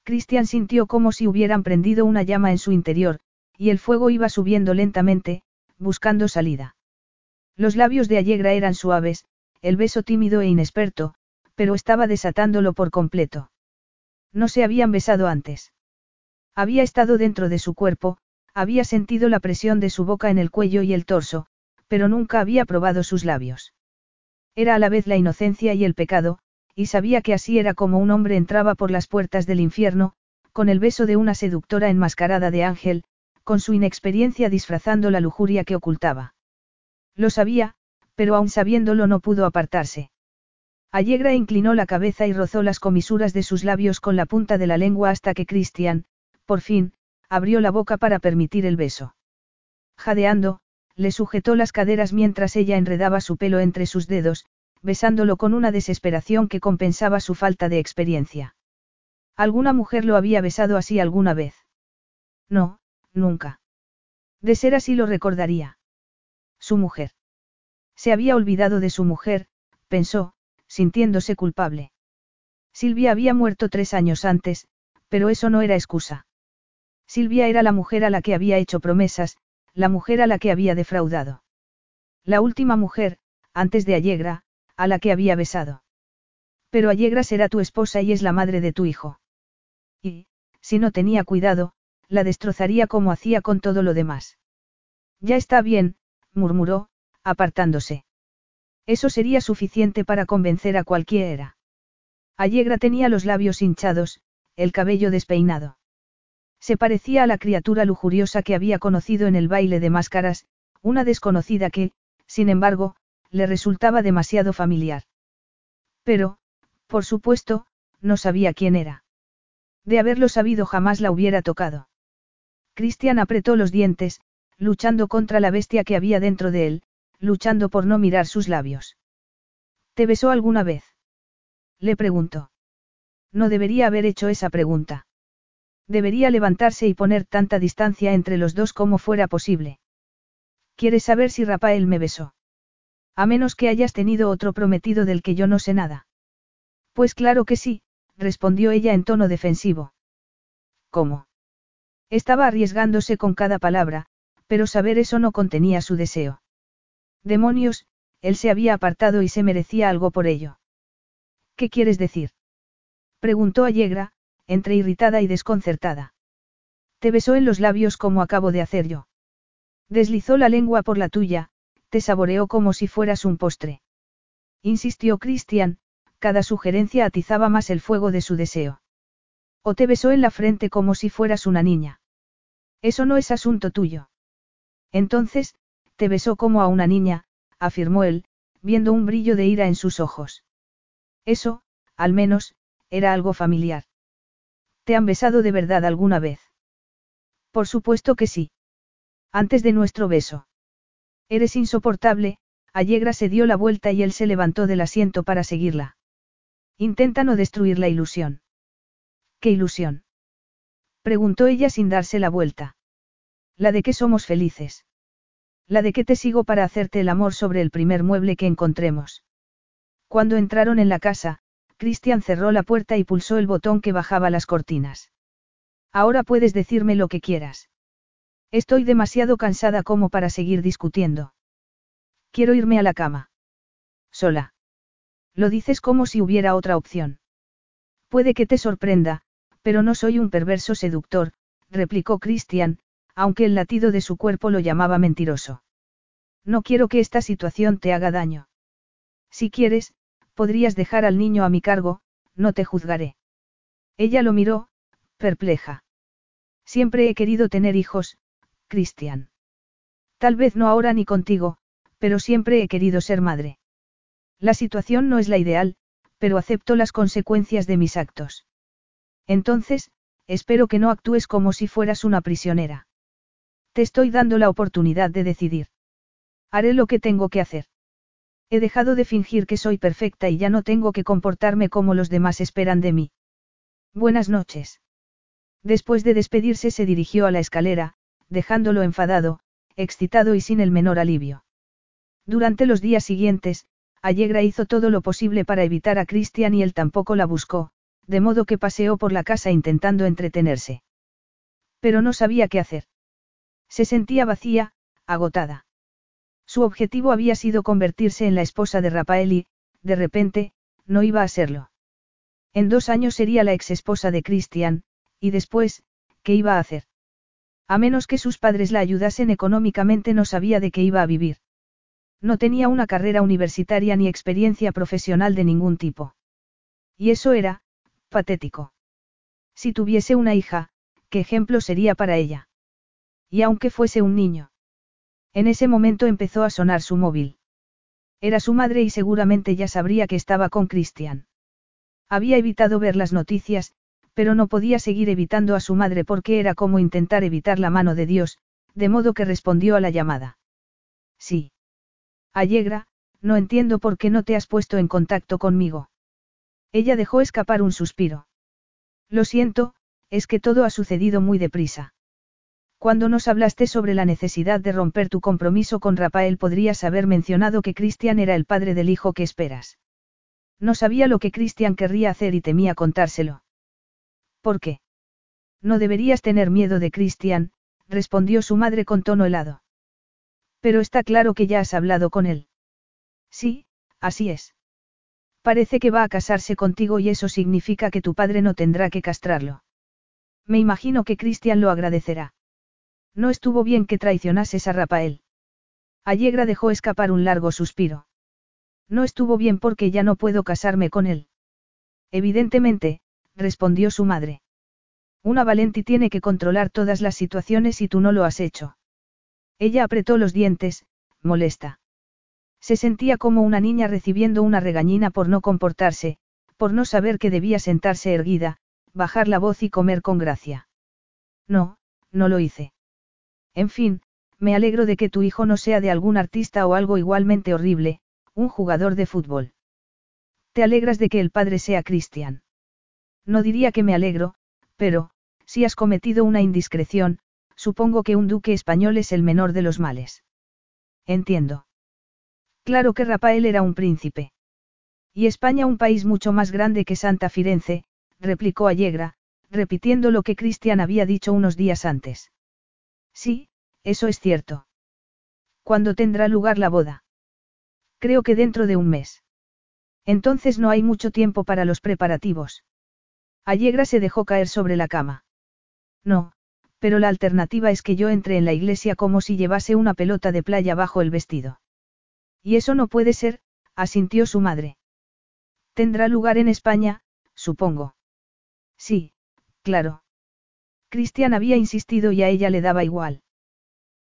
Christian sintió como si hubieran prendido una llama en su interior, y el fuego iba subiendo lentamente, buscando salida. Los labios de Allegra eran suaves, el beso tímido e inexperto, pero estaba desatándolo por completo. No se habían besado antes. Había estado dentro de su cuerpo, había sentido la presión de su boca en el cuello y el torso, pero nunca había probado sus labios. Era a la vez la inocencia y el pecado, y sabía que así era como un hombre entraba por las puertas del infierno, con el beso de una seductora enmascarada de ángel, con su inexperiencia disfrazando la lujuria que ocultaba. Lo sabía, pero aun sabiéndolo no pudo apartarse. Allegra inclinó la cabeza y rozó las comisuras de sus labios con la punta de la lengua hasta que Christian, por fin, abrió la boca para permitir el beso. Jadeando, le sujetó las caderas mientras ella enredaba su pelo entre sus dedos, besándolo con una desesperación que compensaba su falta de experiencia. ¿Alguna mujer lo había besado así alguna vez? No, nunca. De ser así lo recordaría. Su mujer. Se había olvidado de su mujer, pensó, sintiéndose culpable. Silvia había muerto tres años antes, pero eso no era excusa. Silvia era la mujer a la que había hecho promesas, la mujer a la que había defraudado. La última mujer, antes de Allegra, a la que había besado. Pero Allegra será tu esposa y es la madre de tu hijo. Y, si no tenía cuidado, la destrozaría como hacía con todo lo demás. Ya está bien, murmuró, apartándose. Eso sería suficiente para convencer a cualquiera. Allegra tenía los labios hinchados, el cabello despeinado. Se parecía a la criatura lujuriosa que había conocido en el baile de máscaras, una desconocida que, sin embargo, le resultaba demasiado familiar. Pero, por supuesto, no sabía quién era. De haberlo sabido jamás la hubiera tocado. Cristian apretó los dientes, luchando contra la bestia que había dentro de él, luchando por no mirar sus labios. ¿Te besó alguna vez? Le preguntó. No debería haber hecho esa pregunta. Debería levantarse y poner tanta distancia entre los dos como fuera posible. ¿Quieres saber si Rafael me besó? A menos que hayas tenido otro prometido del que yo no sé nada. Pues claro que sí, respondió ella en tono defensivo. ¿Cómo? Estaba arriesgándose con cada palabra, pero saber eso no contenía su deseo. Demonios, él se había apartado y se merecía algo por ello. ¿Qué quieres decir? Preguntó Allegra, entre irritada y desconcertada. Te besó en los labios como acabo de hacer yo. Deslizó la lengua por la tuya, te saboreó como si fueras un postre. Insistió Christian, cada sugerencia atizaba más el fuego de su deseo. O te besó en la frente como si fueras una niña. Eso no es asunto tuyo. Entonces, te besó como a una niña, afirmó él, viendo un brillo de ira en sus ojos. Eso, al menos, era algo familiar. ¿Te han besado de verdad alguna vez? Por supuesto que sí. Antes de nuestro beso. Eres insoportable, Allegra se dio la vuelta y él se levantó del asiento para seguirla. Intenta no destruir la ilusión. ¿Qué ilusión? Preguntó ella sin darse la vuelta. La de que somos felices. La de que te sigo para hacerte el amor sobre el primer mueble que encontremos. Cuando entraron en la casa, Christian cerró la puerta y pulsó el botón que bajaba las cortinas. Ahora puedes decirme lo que quieras. Estoy demasiado cansada como para seguir discutiendo. Quiero irme a la cama. Sola. Lo dices como si hubiera otra opción. Puede que te sorprenda, pero no soy un perverso seductor, replicó Christian, aunque el latido de su cuerpo lo llamaba mentiroso. No quiero que esta situación te haga daño. Si quieres, podrías dejar al niño a mi cargo, no te juzgaré. Ella lo miró, perpleja. Siempre he querido tener hijos, Cristian. Tal vez no ahora ni contigo, pero siempre he querido ser madre. La situación no es la ideal, pero acepto las consecuencias de mis actos. Entonces, espero que no actúes como si fueras una prisionera. Te estoy dando la oportunidad de decidir. Haré lo que tengo que hacer. He dejado de fingir que soy perfecta y ya no tengo que comportarme como los demás esperan de mí. Buenas noches. Después de despedirse se dirigió a la escalera, dejándolo enfadado, excitado y sin el menor alivio. Durante los días siguientes, Allegra hizo todo lo posible para evitar a Christian y él tampoco la buscó, de modo que paseó por la casa intentando entretenerse. Pero no sabía qué hacer. Se sentía vacía, agotada. Su objetivo había sido convertirse en la esposa de Rafael y, de repente, no iba a serlo. En dos años sería la ex esposa de Christian, y después, ¿qué iba a hacer? A menos que sus padres la ayudasen económicamente no sabía de qué iba a vivir. No tenía una carrera universitaria ni experiencia profesional de ningún tipo. Y eso era, patético. Si tuviese una hija, ¿qué ejemplo sería para ella? Y aunque fuese un niño. En ese momento empezó a sonar su móvil. Era su madre y seguramente ya sabría que estaba con Christian. Había evitado ver las noticias, pero no podía seguir evitando a su madre porque era como intentar evitar la mano de Dios, de modo que respondió a la llamada. Sí. Allegra, no entiendo por qué no te has puesto en contacto conmigo. Ella dejó escapar un suspiro. Lo siento, es que todo ha sucedido muy deprisa. Cuando nos hablaste sobre la necesidad de romper tu compromiso con Rafael podrías haber mencionado que Cristian era el padre del hijo que esperas. No sabía lo que Cristian querría hacer y temía contárselo. ¿Por qué? No deberías tener miedo de Cristian, respondió su madre con tono helado. Pero está claro que ya has hablado con él. Sí, así es. Parece que va a casarse contigo y eso significa que tu padre no tendrá que castrarlo. Me imagino que Cristian lo agradecerá. No estuvo bien que traicionases a Rafael. Allegra dejó escapar un largo suspiro. No estuvo bien porque ya no puedo casarme con él. Evidentemente, respondió su madre. Una Valenti tiene que controlar todas las situaciones y tú no lo has hecho. Ella apretó los dientes, molesta. Se sentía como una niña recibiendo una regañina por no comportarse, por no saber que debía sentarse erguida, bajar la voz y comer con gracia. No, no lo hice. En fin, me alegro de que tu hijo no sea de algún artista o algo igualmente horrible, un jugador de fútbol. ¿Te alegras de que el padre sea cristian? No diría que me alegro, pero, si has cometido una indiscreción, supongo que un duque español es el menor de los males. Entiendo. Claro que Rafael era un príncipe. Y España un país mucho más grande que Santa Firenze, replicó Allegra, repitiendo lo que Cristian había dicho unos días antes. Sí, eso es cierto. ¿Cuándo tendrá lugar la boda? Creo que dentro de un mes. Entonces no hay mucho tiempo para los preparativos. Allegra se dejó caer sobre la cama. No, pero la alternativa es que yo entre en la iglesia como si llevase una pelota de playa bajo el vestido. Y eso no puede ser, asintió su madre. Tendrá lugar en España, supongo. Sí, claro. Cristian había insistido y a ella le daba igual.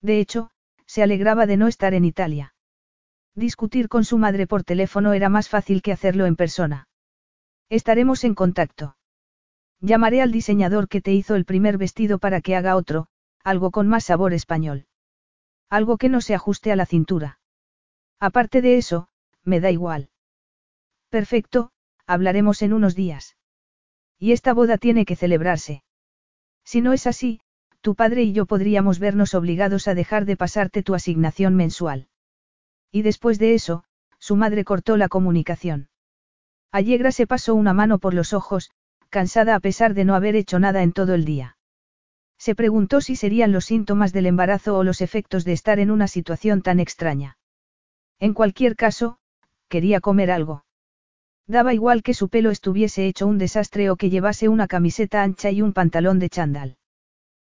De hecho, se alegraba de no estar en Italia. Discutir con su madre por teléfono era más fácil que hacerlo en persona. Estaremos en contacto. Llamaré al diseñador que te hizo el primer vestido para que haga otro, algo con más sabor español. Algo que no se ajuste a la cintura. Aparte de eso, me da igual. Perfecto, hablaremos en unos días. Y esta boda tiene que celebrarse. Si no es así, tu padre y yo podríamos vernos obligados a dejar de pasarte tu asignación mensual. Y después de eso, su madre cortó la comunicación. Allegra se pasó una mano por los ojos, cansada a pesar de no haber hecho nada en todo el día. Se preguntó si serían los síntomas del embarazo o los efectos de estar en una situación tan extraña. En cualquier caso, quería comer algo. Daba igual que su pelo estuviese hecho un desastre o que llevase una camiseta ancha y un pantalón de chándal.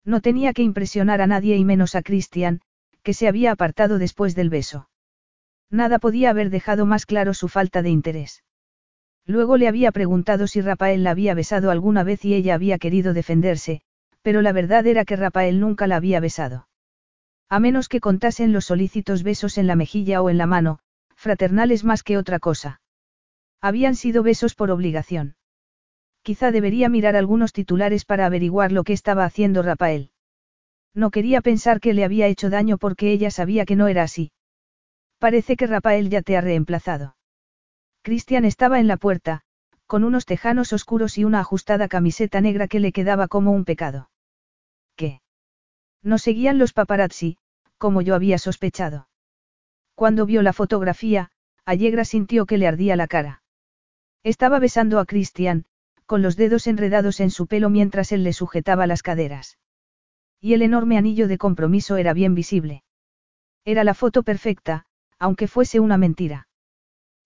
No tenía que impresionar a nadie y menos a Christian, que se había apartado después del beso. Nada podía haber dejado más claro su falta de interés. Luego le había preguntado si Rafael la había besado alguna vez y ella había querido defenderse, pero la verdad era que Rafael nunca la había besado. A menos que contasen los solícitos besos en la mejilla o en la mano, fraternales más que otra cosa. Habían sido besos por obligación. Quizá debería mirar algunos titulares para averiguar lo que estaba haciendo Rafael. No quería pensar que le había hecho daño porque ella sabía que no era así. Parece que Rafael ya te ha reemplazado. Cristian estaba en la puerta, con unos tejanos oscuros y una ajustada camiseta negra que le quedaba como un pecado. ¿Qué? No seguían los paparazzi, como yo había sospechado. Cuando vio la fotografía, Allegra sintió que le ardía la cara. Estaba besando a Christian, con los dedos enredados en su pelo mientras él le sujetaba las caderas. Y el enorme anillo de compromiso era bien visible. Era la foto perfecta, aunque fuese una mentira.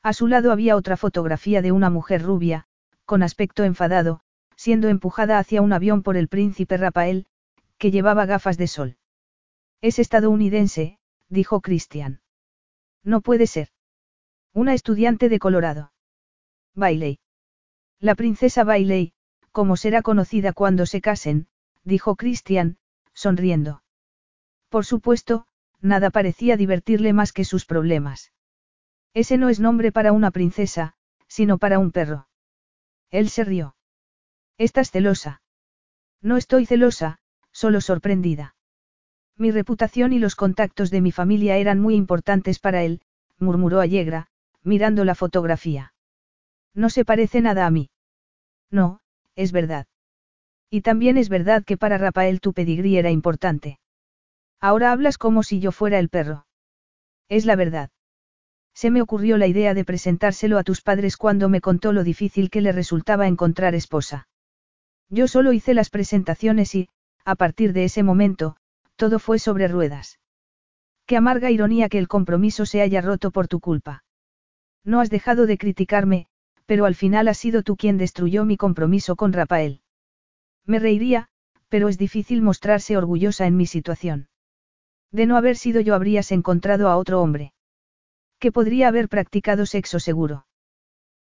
A su lado había otra fotografía de una mujer rubia, con aspecto enfadado, siendo empujada hacia un avión por el príncipe Rafael, que llevaba gafas de sol. Es estadounidense, dijo Christian. No puede ser. Una estudiante de Colorado. Bailey. La princesa Bailey, como será conocida cuando se casen, dijo Christian, sonriendo. Por supuesto, nada parecía divertirle más que sus problemas. Ese no es nombre para una princesa, sino para un perro. Él se rió. ¿Estás celosa? No estoy celosa, solo sorprendida. Mi reputación y los contactos de mi familia eran muy importantes para él, murmuró Allegra, mirando la fotografía. No se parece nada a mí. No, es verdad. Y también es verdad que para Rafael tu pedigrí era importante. Ahora hablas como si yo fuera el perro. Es la verdad. Se me ocurrió la idea de presentárselo a tus padres cuando me contó lo difícil que le resultaba encontrar esposa. Yo solo hice las presentaciones y, a partir de ese momento, todo fue sobre ruedas. Qué amarga ironía que el compromiso se haya roto por tu culpa. No has dejado de criticarme, pero al final has sido tú quien destruyó mi compromiso con Rafael. Me reiría, pero es difícil mostrarse orgullosa en mi situación. De no haber sido yo habrías encontrado a otro hombre. Que podría haber practicado sexo seguro.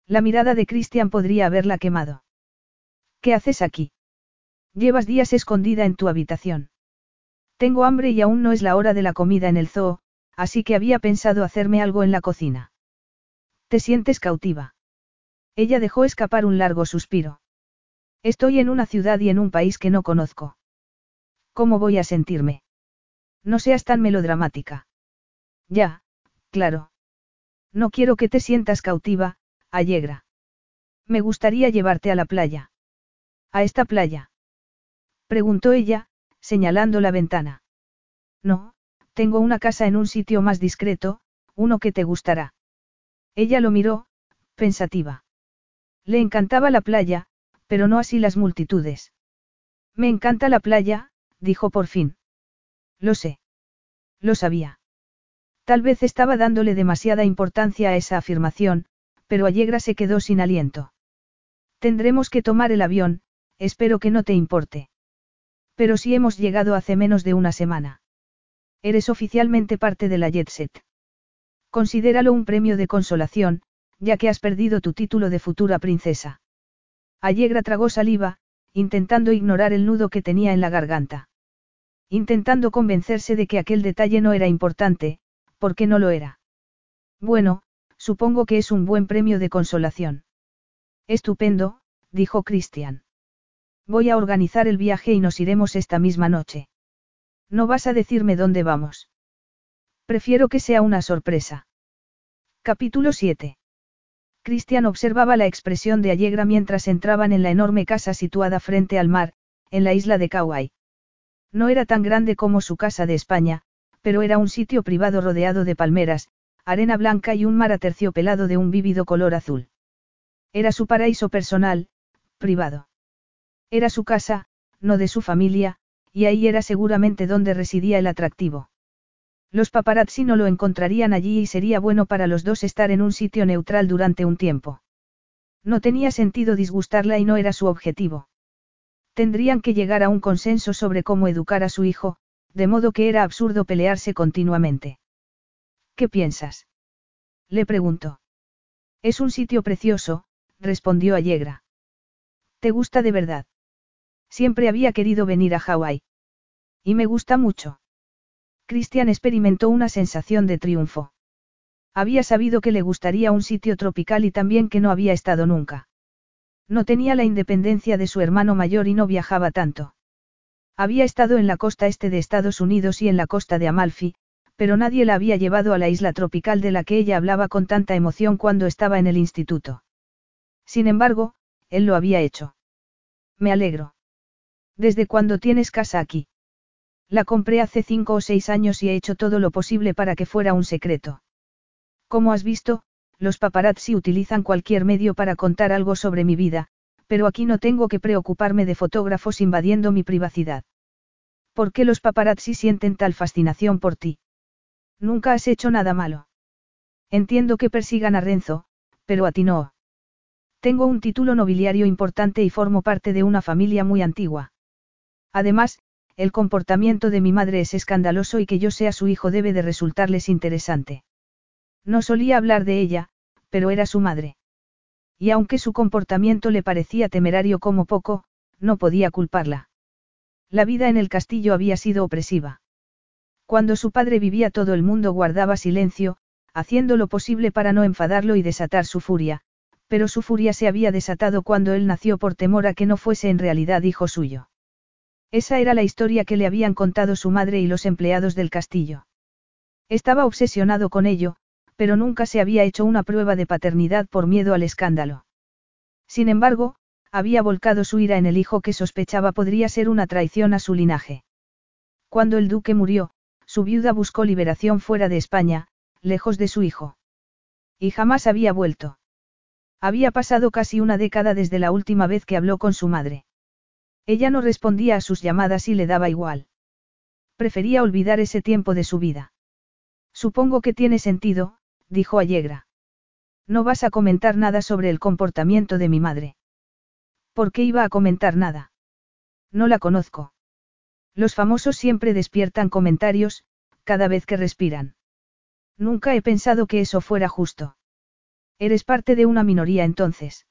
La mirada de Christian podría haberla quemado. ¿Qué haces aquí? Llevas días escondida en tu habitación. Tengo hambre y aún no es la hora de la comida en el zoo, así que había pensado hacerme algo en la cocina. ¿Te sientes cautiva? Ella dejó escapar un largo suspiro. Estoy en una ciudad y en un país que no conozco. ¿Cómo voy a sentirme? No seas tan melodramática. Ya, claro. No quiero que te sientas cautiva, Allegra. Me gustaría llevarte a la playa. ¿A esta playa? Preguntó ella, señalando la ventana. No, tengo una casa en un sitio más discreto, uno que te gustará. Ella lo miró, pensativa. Le encantaba la playa, pero no así las multitudes. Me encanta la playa, dijo por fin. Lo sé. Lo sabía. Tal vez estaba dándole demasiada importancia a esa afirmación, pero Allegra se quedó sin aliento. Tendremos que tomar el avión, espero que no te importe. Pero si hemos llegado hace menos de una semana. Eres oficialmente parte de la Jet Set. Considéralo un premio de consolación, ya que has perdido tu título de futura princesa. Allegra tragó saliva, intentando ignorar el nudo que tenía en la garganta intentando convencerse de que aquel detalle no era importante, porque no lo era. Bueno, supongo que es un buen premio de consolación. Estupendo, dijo Christian. Voy a organizar el viaje y nos iremos esta misma noche. No vas a decirme dónde vamos. Prefiero que sea una sorpresa. Capítulo 7. Christian observaba la expresión de Allegra mientras entraban en la enorme casa situada frente al mar, en la isla de Kauai. No era tan grande como su casa de España, pero era un sitio privado rodeado de palmeras, arena blanca y un mar aterciopelado de un vívido color azul. Era su paraíso personal, privado. Era su casa, no de su familia, y ahí era seguramente donde residía el atractivo. Los paparazzi no lo encontrarían allí y sería bueno para los dos estar en un sitio neutral durante un tiempo. No tenía sentido disgustarla y no era su objetivo. Tendrían que llegar a un consenso sobre cómo educar a su hijo, de modo que era absurdo pelearse continuamente. ¿Qué piensas? Le preguntó. Es un sitio precioso, respondió Allegra. ¿Te gusta de verdad? Siempre había querido venir a Hawái. Y me gusta mucho. Christian experimentó una sensación de triunfo. Había sabido que le gustaría un sitio tropical y también que no había estado nunca. No tenía la independencia de su hermano mayor y no viajaba tanto. Había estado en la costa este de Estados Unidos y en la costa de Amalfi, pero nadie la había llevado a la isla tropical de la que ella hablaba con tanta emoción cuando estaba en el instituto. Sin embargo, él lo había hecho. Me alegro. ¿Desde cuándo tienes casa aquí? La compré hace cinco o seis años y he hecho todo lo posible para que fuera un secreto. Como has visto, los paparazzi utilizan cualquier medio para contar algo sobre mi vida, pero aquí no tengo que preocuparme de fotógrafos invadiendo mi privacidad. ¿Por qué los paparazzi sienten tal fascinación por ti? Nunca has hecho nada malo. Entiendo que persigan a Renzo, pero a ti no. Tengo un título nobiliario importante y formo parte de una familia muy antigua. Además, el comportamiento de mi madre es escandaloso y que yo sea su hijo debe de resultarles interesante. No solía hablar de ella, pero era su madre. Y aunque su comportamiento le parecía temerario como poco, no podía culparla. La vida en el castillo había sido opresiva. Cuando su padre vivía todo el mundo guardaba silencio, haciendo lo posible para no enfadarlo y desatar su furia, pero su furia se había desatado cuando él nació por temor a que no fuese en realidad hijo suyo. Esa era la historia que le habían contado su madre y los empleados del castillo. Estaba obsesionado con ello, pero nunca se había hecho una prueba de paternidad por miedo al escándalo. Sin embargo, había volcado su ira en el hijo que sospechaba podría ser una traición a su linaje. Cuando el duque murió, su viuda buscó liberación fuera de España, lejos de su hijo. Y jamás había vuelto. Había pasado casi una década desde la última vez que habló con su madre. Ella no respondía a sus llamadas y le daba igual. Prefería olvidar ese tiempo de su vida. Supongo que tiene sentido, dijo Allegra. No vas a comentar nada sobre el comportamiento de mi madre. ¿Por qué iba a comentar nada? No la conozco. Los famosos siempre despiertan comentarios, cada vez que respiran. Nunca he pensado que eso fuera justo. Eres parte de una minoría entonces.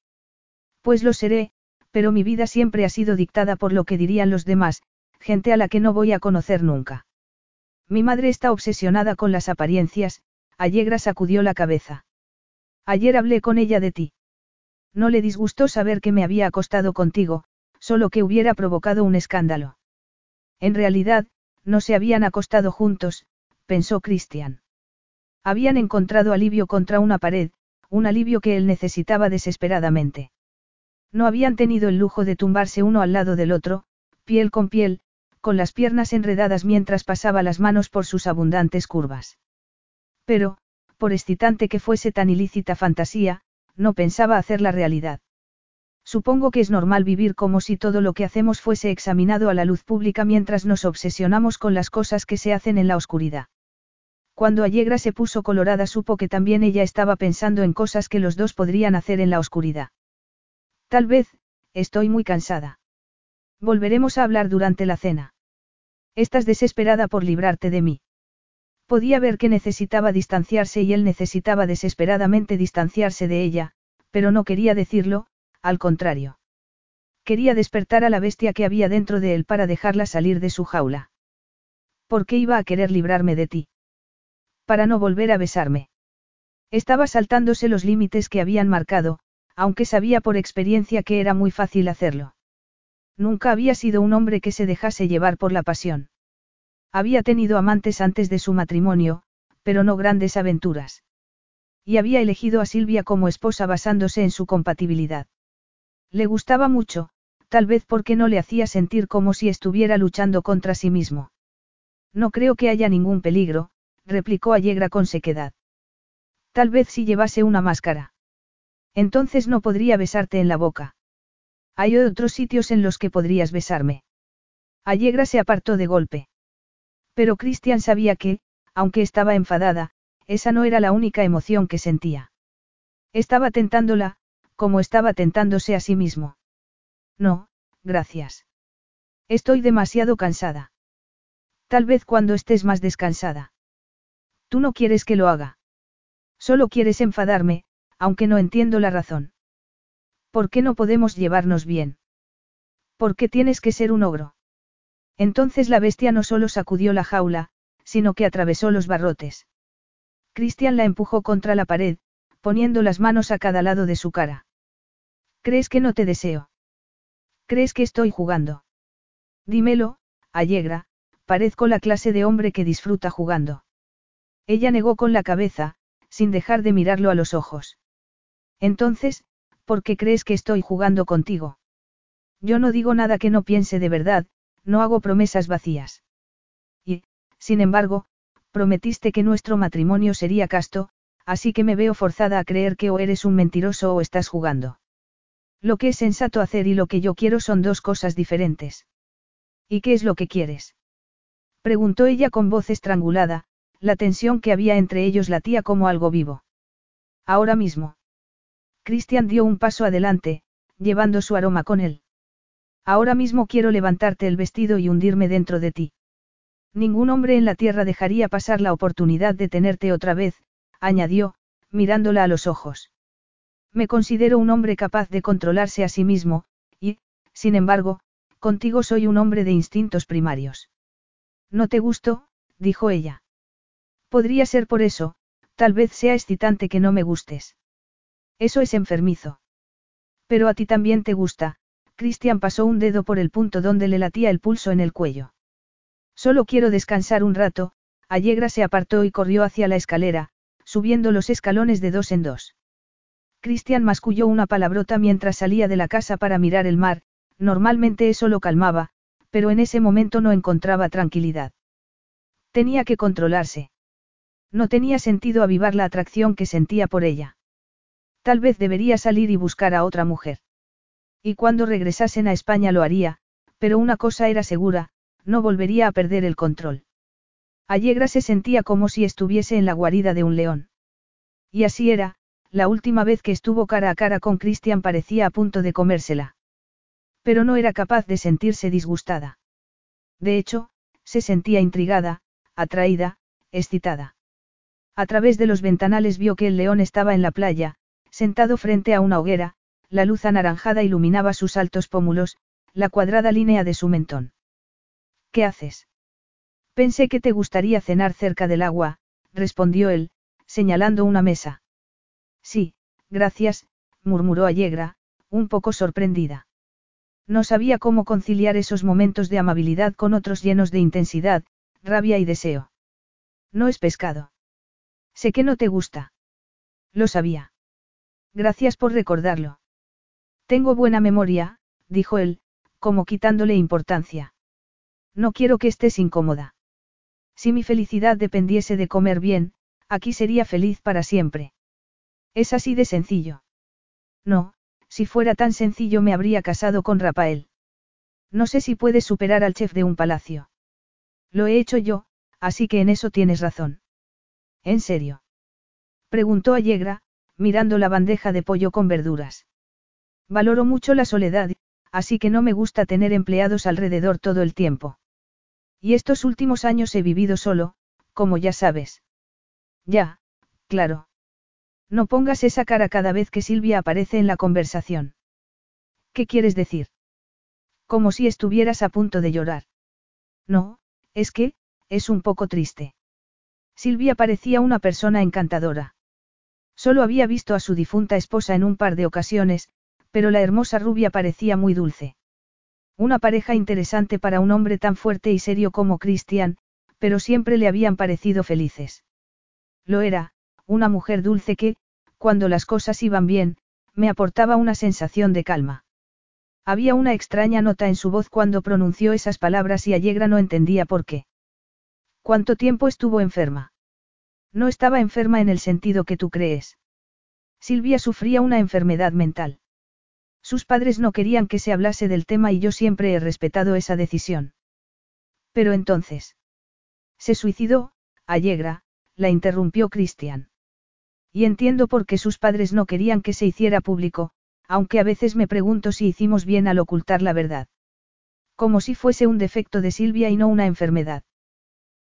Pues lo seré, pero mi vida siempre ha sido dictada por lo que dirían los demás, gente a la que no voy a conocer nunca. Mi madre está obsesionada con las apariencias, Allegra sacudió la cabeza. Ayer hablé con ella de ti. No le disgustó saber que me había acostado contigo, solo que hubiera provocado un escándalo. En realidad, no se habían acostado juntos, pensó Christian. Habían encontrado alivio contra una pared, un alivio que él necesitaba desesperadamente. No habían tenido el lujo de tumbarse uno al lado del otro, piel con piel, con las piernas enredadas mientras pasaba las manos por sus abundantes curvas. Pero, por excitante que fuese tan ilícita fantasía, no pensaba hacerla realidad. Supongo que es normal vivir como si todo lo que hacemos fuese examinado a la luz pública mientras nos obsesionamos con las cosas que se hacen en la oscuridad. Cuando Allegra se puso colorada supo que también ella estaba pensando en cosas que los dos podrían hacer en la oscuridad. Tal vez, estoy muy cansada. Volveremos a hablar durante la cena. Estás desesperada por librarte de mí. Podía ver que necesitaba distanciarse y él necesitaba desesperadamente distanciarse de ella, pero no quería decirlo, al contrario. Quería despertar a la bestia que había dentro de él para dejarla salir de su jaula. ¿Por qué iba a querer librarme de ti? Para no volver a besarme. Estaba saltándose los límites que habían marcado, aunque sabía por experiencia que era muy fácil hacerlo. Nunca había sido un hombre que se dejase llevar por la pasión. Había tenido amantes antes de su matrimonio, pero no grandes aventuras. Y había elegido a Silvia como esposa basándose en su compatibilidad. Le gustaba mucho, tal vez porque no le hacía sentir como si estuviera luchando contra sí mismo. No creo que haya ningún peligro, replicó Allegra con sequedad. Tal vez si llevase una máscara. Entonces no podría besarte en la boca. Hay otros sitios en los que podrías besarme. Allegra se apartó de golpe. Pero Christian sabía que, aunque estaba enfadada, esa no era la única emoción que sentía. Estaba tentándola, como estaba tentándose a sí mismo. No, gracias. Estoy demasiado cansada. Tal vez cuando estés más descansada. Tú no quieres que lo haga. Solo quieres enfadarme, aunque no entiendo la razón. ¿Por qué no podemos llevarnos bien? ¿Por qué tienes que ser un ogro? Entonces la bestia no solo sacudió la jaula, sino que atravesó los barrotes. Cristian la empujó contra la pared, poniendo las manos a cada lado de su cara. ¿Crees que no te deseo? ¿Crees que estoy jugando? Dímelo, Allegra, parezco la clase de hombre que disfruta jugando. Ella negó con la cabeza, sin dejar de mirarlo a los ojos. Entonces, ¿por qué crees que estoy jugando contigo? Yo no digo nada que no piense de verdad, no hago promesas vacías. Y, sin embargo, prometiste que nuestro matrimonio sería casto, así que me veo forzada a creer que o eres un mentiroso o estás jugando. Lo que es sensato hacer y lo que yo quiero son dos cosas diferentes. ¿Y qué es lo que quieres? Preguntó ella con voz estrangulada, la tensión que había entre ellos latía como algo vivo. Ahora mismo. Christian dio un paso adelante, llevando su aroma con él. Ahora mismo quiero levantarte el vestido y hundirme dentro de ti. Ningún hombre en la tierra dejaría pasar la oportunidad de tenerte otra vez, añadió, mirándola a los ojos. Me considero un hombre capaz de controlarse a sí mismo, y, sin embargo, contigo soy un hombre de instintos primarios. No te gusto, dijo ella. Podría ser por eso, tal vez sea excitante que no me gustes. Eso es enfermizo. Pero a ti también te gusta, Cristian pasó un dedo por el punto donde le latía el pulso en el cuello. Solo quiero descansar un rato, Allegra se apartó y corrió hacia la escalera, subiendo los escalones de dos en dos. Cristian masculló una palabrota mientras salía de la casa para mirar el mar, normalmente eso lo calmaba, pero en ese momento no encontraba tranquilidad. Tenía que controlarse. No tenía sentido avivar la atracción que sentía por ella. Tal vez debería salir y buscar a otra mujer. Y cuando regresasen a España lo haría, pero una cosa era segura, no volvería a perder el control. Allegra se sentía como si estuviese en la guarida de un león. Y así era, la última vez que estuvo cara a cara con Christian parecía a punto de comérsela. Pero no era capaz de sentirse disgustada. De hecho, se sentía intrigada, atraída, excitada. A través de los ventanales vio que el león estaba en la playa, sentado frente a una hoguera, la luz anaranjada iluminaba sus altos pómulos, la cuadrada línea de su mentón. ¿Qué haces? Pensé que te gustaría cenar cerca del agua, respondió él, señalando una mesa. Sí, gracias, murmuró Allegra, un poco sorprendida. No sabía cómo conciliar esos momentos de amabilidad con otros llenos de intensidad, rabia y deseo. No es pescado. Sé que no te gusta. Lo sabía. Gracias por recordarlo. Tengo buena memoria, dijo él, como quitándole importancia. No quiero que estés incómoda. Si mi felicidad dependiese de comer bien, aquí sería feliz para siempre. Es así de sencillo. No, si fuera tan sencillo me habría casado con Rafael. No sé si puedes superar al chef de un palacio. Lo he hecho yo, así que en eso tienes razón. ¿En serio? Preguntó Allegra, mirando la bandeja de pollo con verduras. Valoro mucho la soledad, así que no me gusta tener empleados alrededor todo el tiempo. Y estos últimos años he vivido solo, como ya sabes. Ya, claro. No pongas esa cara cada vez que Silvia aparece en la conversación. ¿Qué quieres decir? Como si estuvieras a punto de llorar. No, es que, es un poco triste. Silvia parecía una persona encantadora. Solo había visto a su difunta esposa en un par de ocasiones, pero la hermosa rubia parecía muy dulce. Una pareja interesante para un hombre tan fuerte y serio como Christian, pero siempre le habían parecido felices. Lo era, una mujer dulce que, cuando las cosas iban bien, me aportaba una sensación de calma. Había una extraña nota en su voz cuando pronunció esas palabras y Allegra no entendía por qué. ¿Cuánto tiempo estuvo enferma? No estaba enferma en el sentido que tú crees. Silvia sufría una enfermedad mental. Sus padres no querían que se hablase del tema y yo siempre he respetado esa decisión. Pero entonces. Se suicidó, Allegra, la interrumpió Cristian. Y entiendo por qué sus padres no querían que se hiciera público, aunque a veces me pregunto si hicimos bien al ocultar la verdad. Como si fuese un defecto de Silvia y no una enfermedad.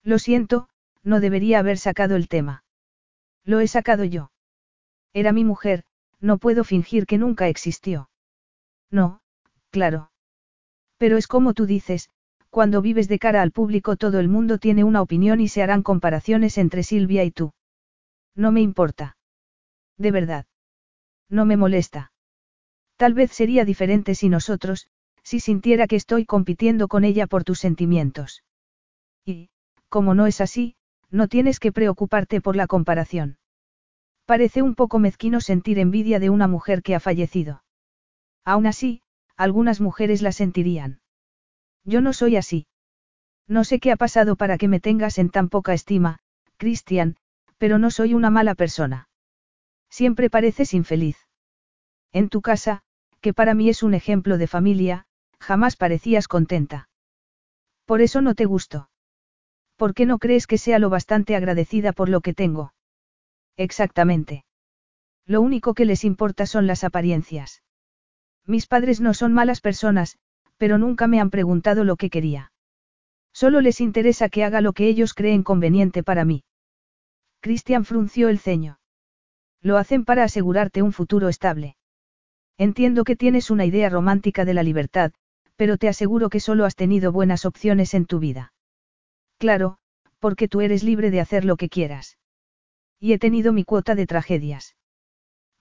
Lo siento, no debería haber sacado el tema. Lo he sacado yo. Era mi mujer, no puedo fingir que nunca existió. No, claro. Pero es como tú dices, cuando vives de cara al público todo el mundo tiene una opinión y se harán comparaciones entre Silvia y tú. No me importa. De verdad. No me molesta. Tal vez sería diferente si nosotros, si sintiera que estoy compitiendo con ella por tus sentimientos. Y, como no es así, no tienes que preocuparte por la comparación. Parece un poco mezquino sentir envidia de una mujer que ha fallecido. Aún así, algunas mujeres la sentirían. Yo no soy así. No sé qué ha pasado para que me tengas en tan poca estima, Christian, pero no soy una mala persona. Siempre pareces infeliz. En tu casa, que para mí es un ejemplo de familia, jamás parecías contenta. Por eso no te gusto. ¿Por qué no crees que sea lo bastante agradecida por lo que tengo? Exactamente. Lo único que les importa son las apariencias. Mis padres no son malas personas, pero nunca me han preguntado lo que quería. Solo les interesa que haga lo que ellos creen conveniente para mí. Christian frunció el ceño. Lo hacen para asegurarte un futuro estable. Entiendo que tienes una idea romántica de la libertad, pero te aseguro que solo has tenido buenas opciones en tu vida. Claro, porque tú eres libre de hacer lo que quieras. Y he tenido mi cuota de tragedias.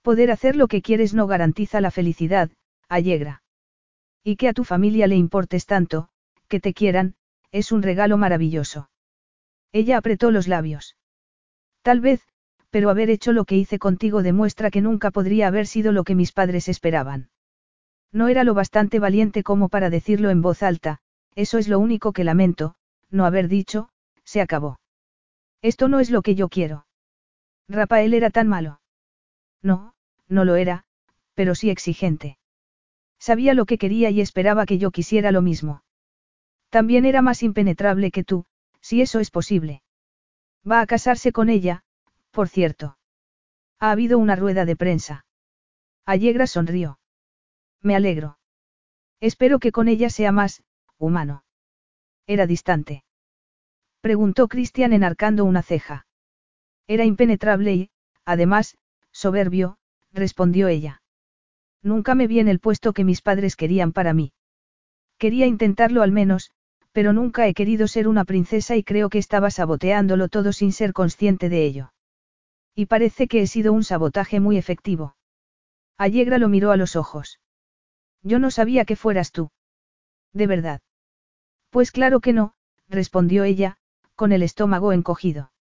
Poder hacer lo que quieres no garantiza la felicidad, Allegra. Y que a tu familia le importes tanto, que te quieran, es un regalo maravilloso. Ella apretó los labios. Tal vez, pero haber hecho lo que hice contigo demuestra que nunca podría haber sido lo que mis padres esperaban. No era lo bastante valiente como para decirlo en voz alta, eso es lo único que lamento, no haber dicho, se acabó. Esto no es lo que yo quiero. Rafael era tan malo. No, no lo era, pero sí exigente. Sabía lo que quería y esperaba que yo quisiera lo mismo. También era más impenetrable que tú, si eso es posible. Va a casarse con ella, por cierto. Ha habido una rueda de prensa. Allegra sonrió. Me alegro. Espero que con ella sea más, humano. Era distante. Preguntó Cristian enarcando una ceja. Era impenetrable y, además, soberbio, respondió ella. Nunca me vi en el puesto que mis padres querían para mí. Quería intentarlo al menos, pero nunca he querido ser una princesa y creo que estaba saboteándolo todo sin ser consciente de ello. Y parece que he sido un sabotaje muy efectivo. Allegra lo miró a los ojos. Yo no sabía que fueras tú. ¿De verdad? Pues claro que no, respondió ella, con el estómago encogido.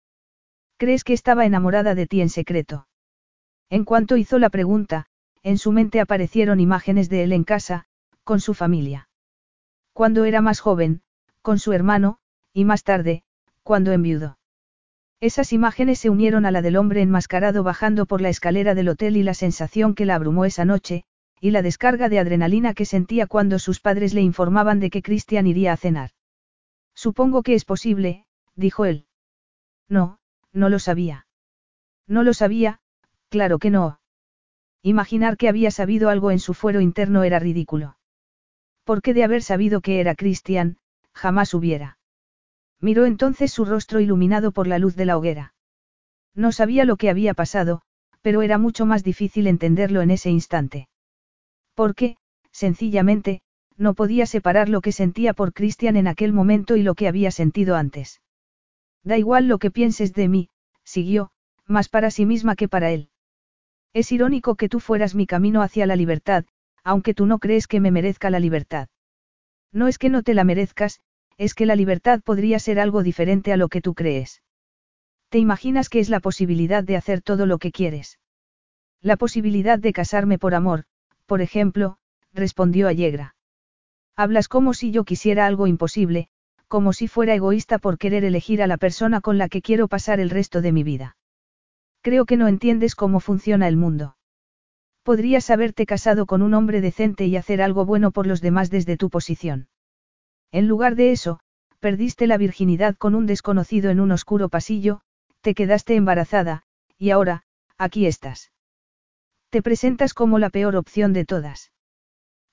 ¿Crees que estaba enamorada de ti en secreto? En cuanto hizo la pregunta, en su mente aparecieron imágenes de él en casa, con su familia. Cuando era más joven, con su hermano, y más tarde, cuando enviudó. Esas imágenes se unieron a la del hombre enmascarado bajando por la escalera del hotel y la sensación que la abrumó esa noche, y la descarga de adrenalina que sentía cuando sus padres le informaban de que Christian iría a cenar. Supongo que es posible, dijo él. No, no lo sabía. No lo sabía, claro que no. Imaginar que había sabido algo en su fuero interno era ridículo. Porque de haber sabido que era Christian, jamás hubiera. Miró entonces su rostro iluminado por la luz de la hoguera. No sabía lo que había pasado, pero era mucho más difícil entenderlo en ese instante. Porque, sencillamente, no podía separar lo que sentía por Christian en aquel momento y lo que había sentido antes. Da igual lo que pienses de mí, siguió, más para sí misma que para él. Es irónico que tú fueras mi camino hacia la libertad, aunque tú no crees que me merezca la libertad. No es que no te la merezcas, es que la libertad podría ser algo diferente a lo que tú crees. ¿Te imaginas que es la posibilidad de hacer todo lo que quieres? La posibilidad de casarme por amor, por ejemplo, respondió Allegra. Hablas como si yo quisiera algo imposible, como si fuera egoísta por querer elegir a la persona con la que quiero pasar el resto de mi vida. Creo que no entiendes cómo funciona el mundo. Podrías haberte casado con un hombre decente y hacer algo bueno por los demás desde tu posición. En lugar de eso, perdiste la virginidad con un desconocido en un oscuro pasillo, te quedaste embarazada, y ahora, aquí estás. Te presentas como la peor opción de todas.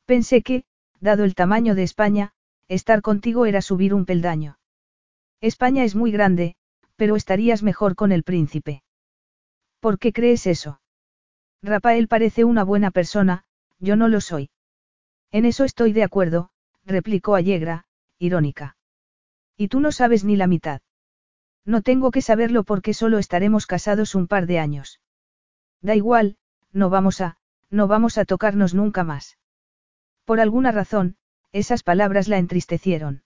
Pensé que, dado el tamaño de España, estar contigo era subir un peldaño. España es muy grande, pero estarías mejor con el príncipe. ¿Por qué crees eso? Rafael parece una buena persona, yo no lo soy. En eso estoy de acuerdo, replicó Allegra, irónica. Y tú no sabes ni la mitad. No tengo que saberlo porque solo estaremos casados un par de años. Da igual, no vamos a, no vamos a tocarnos nunca más. Por alguna razón, esas palabras la entristecieron.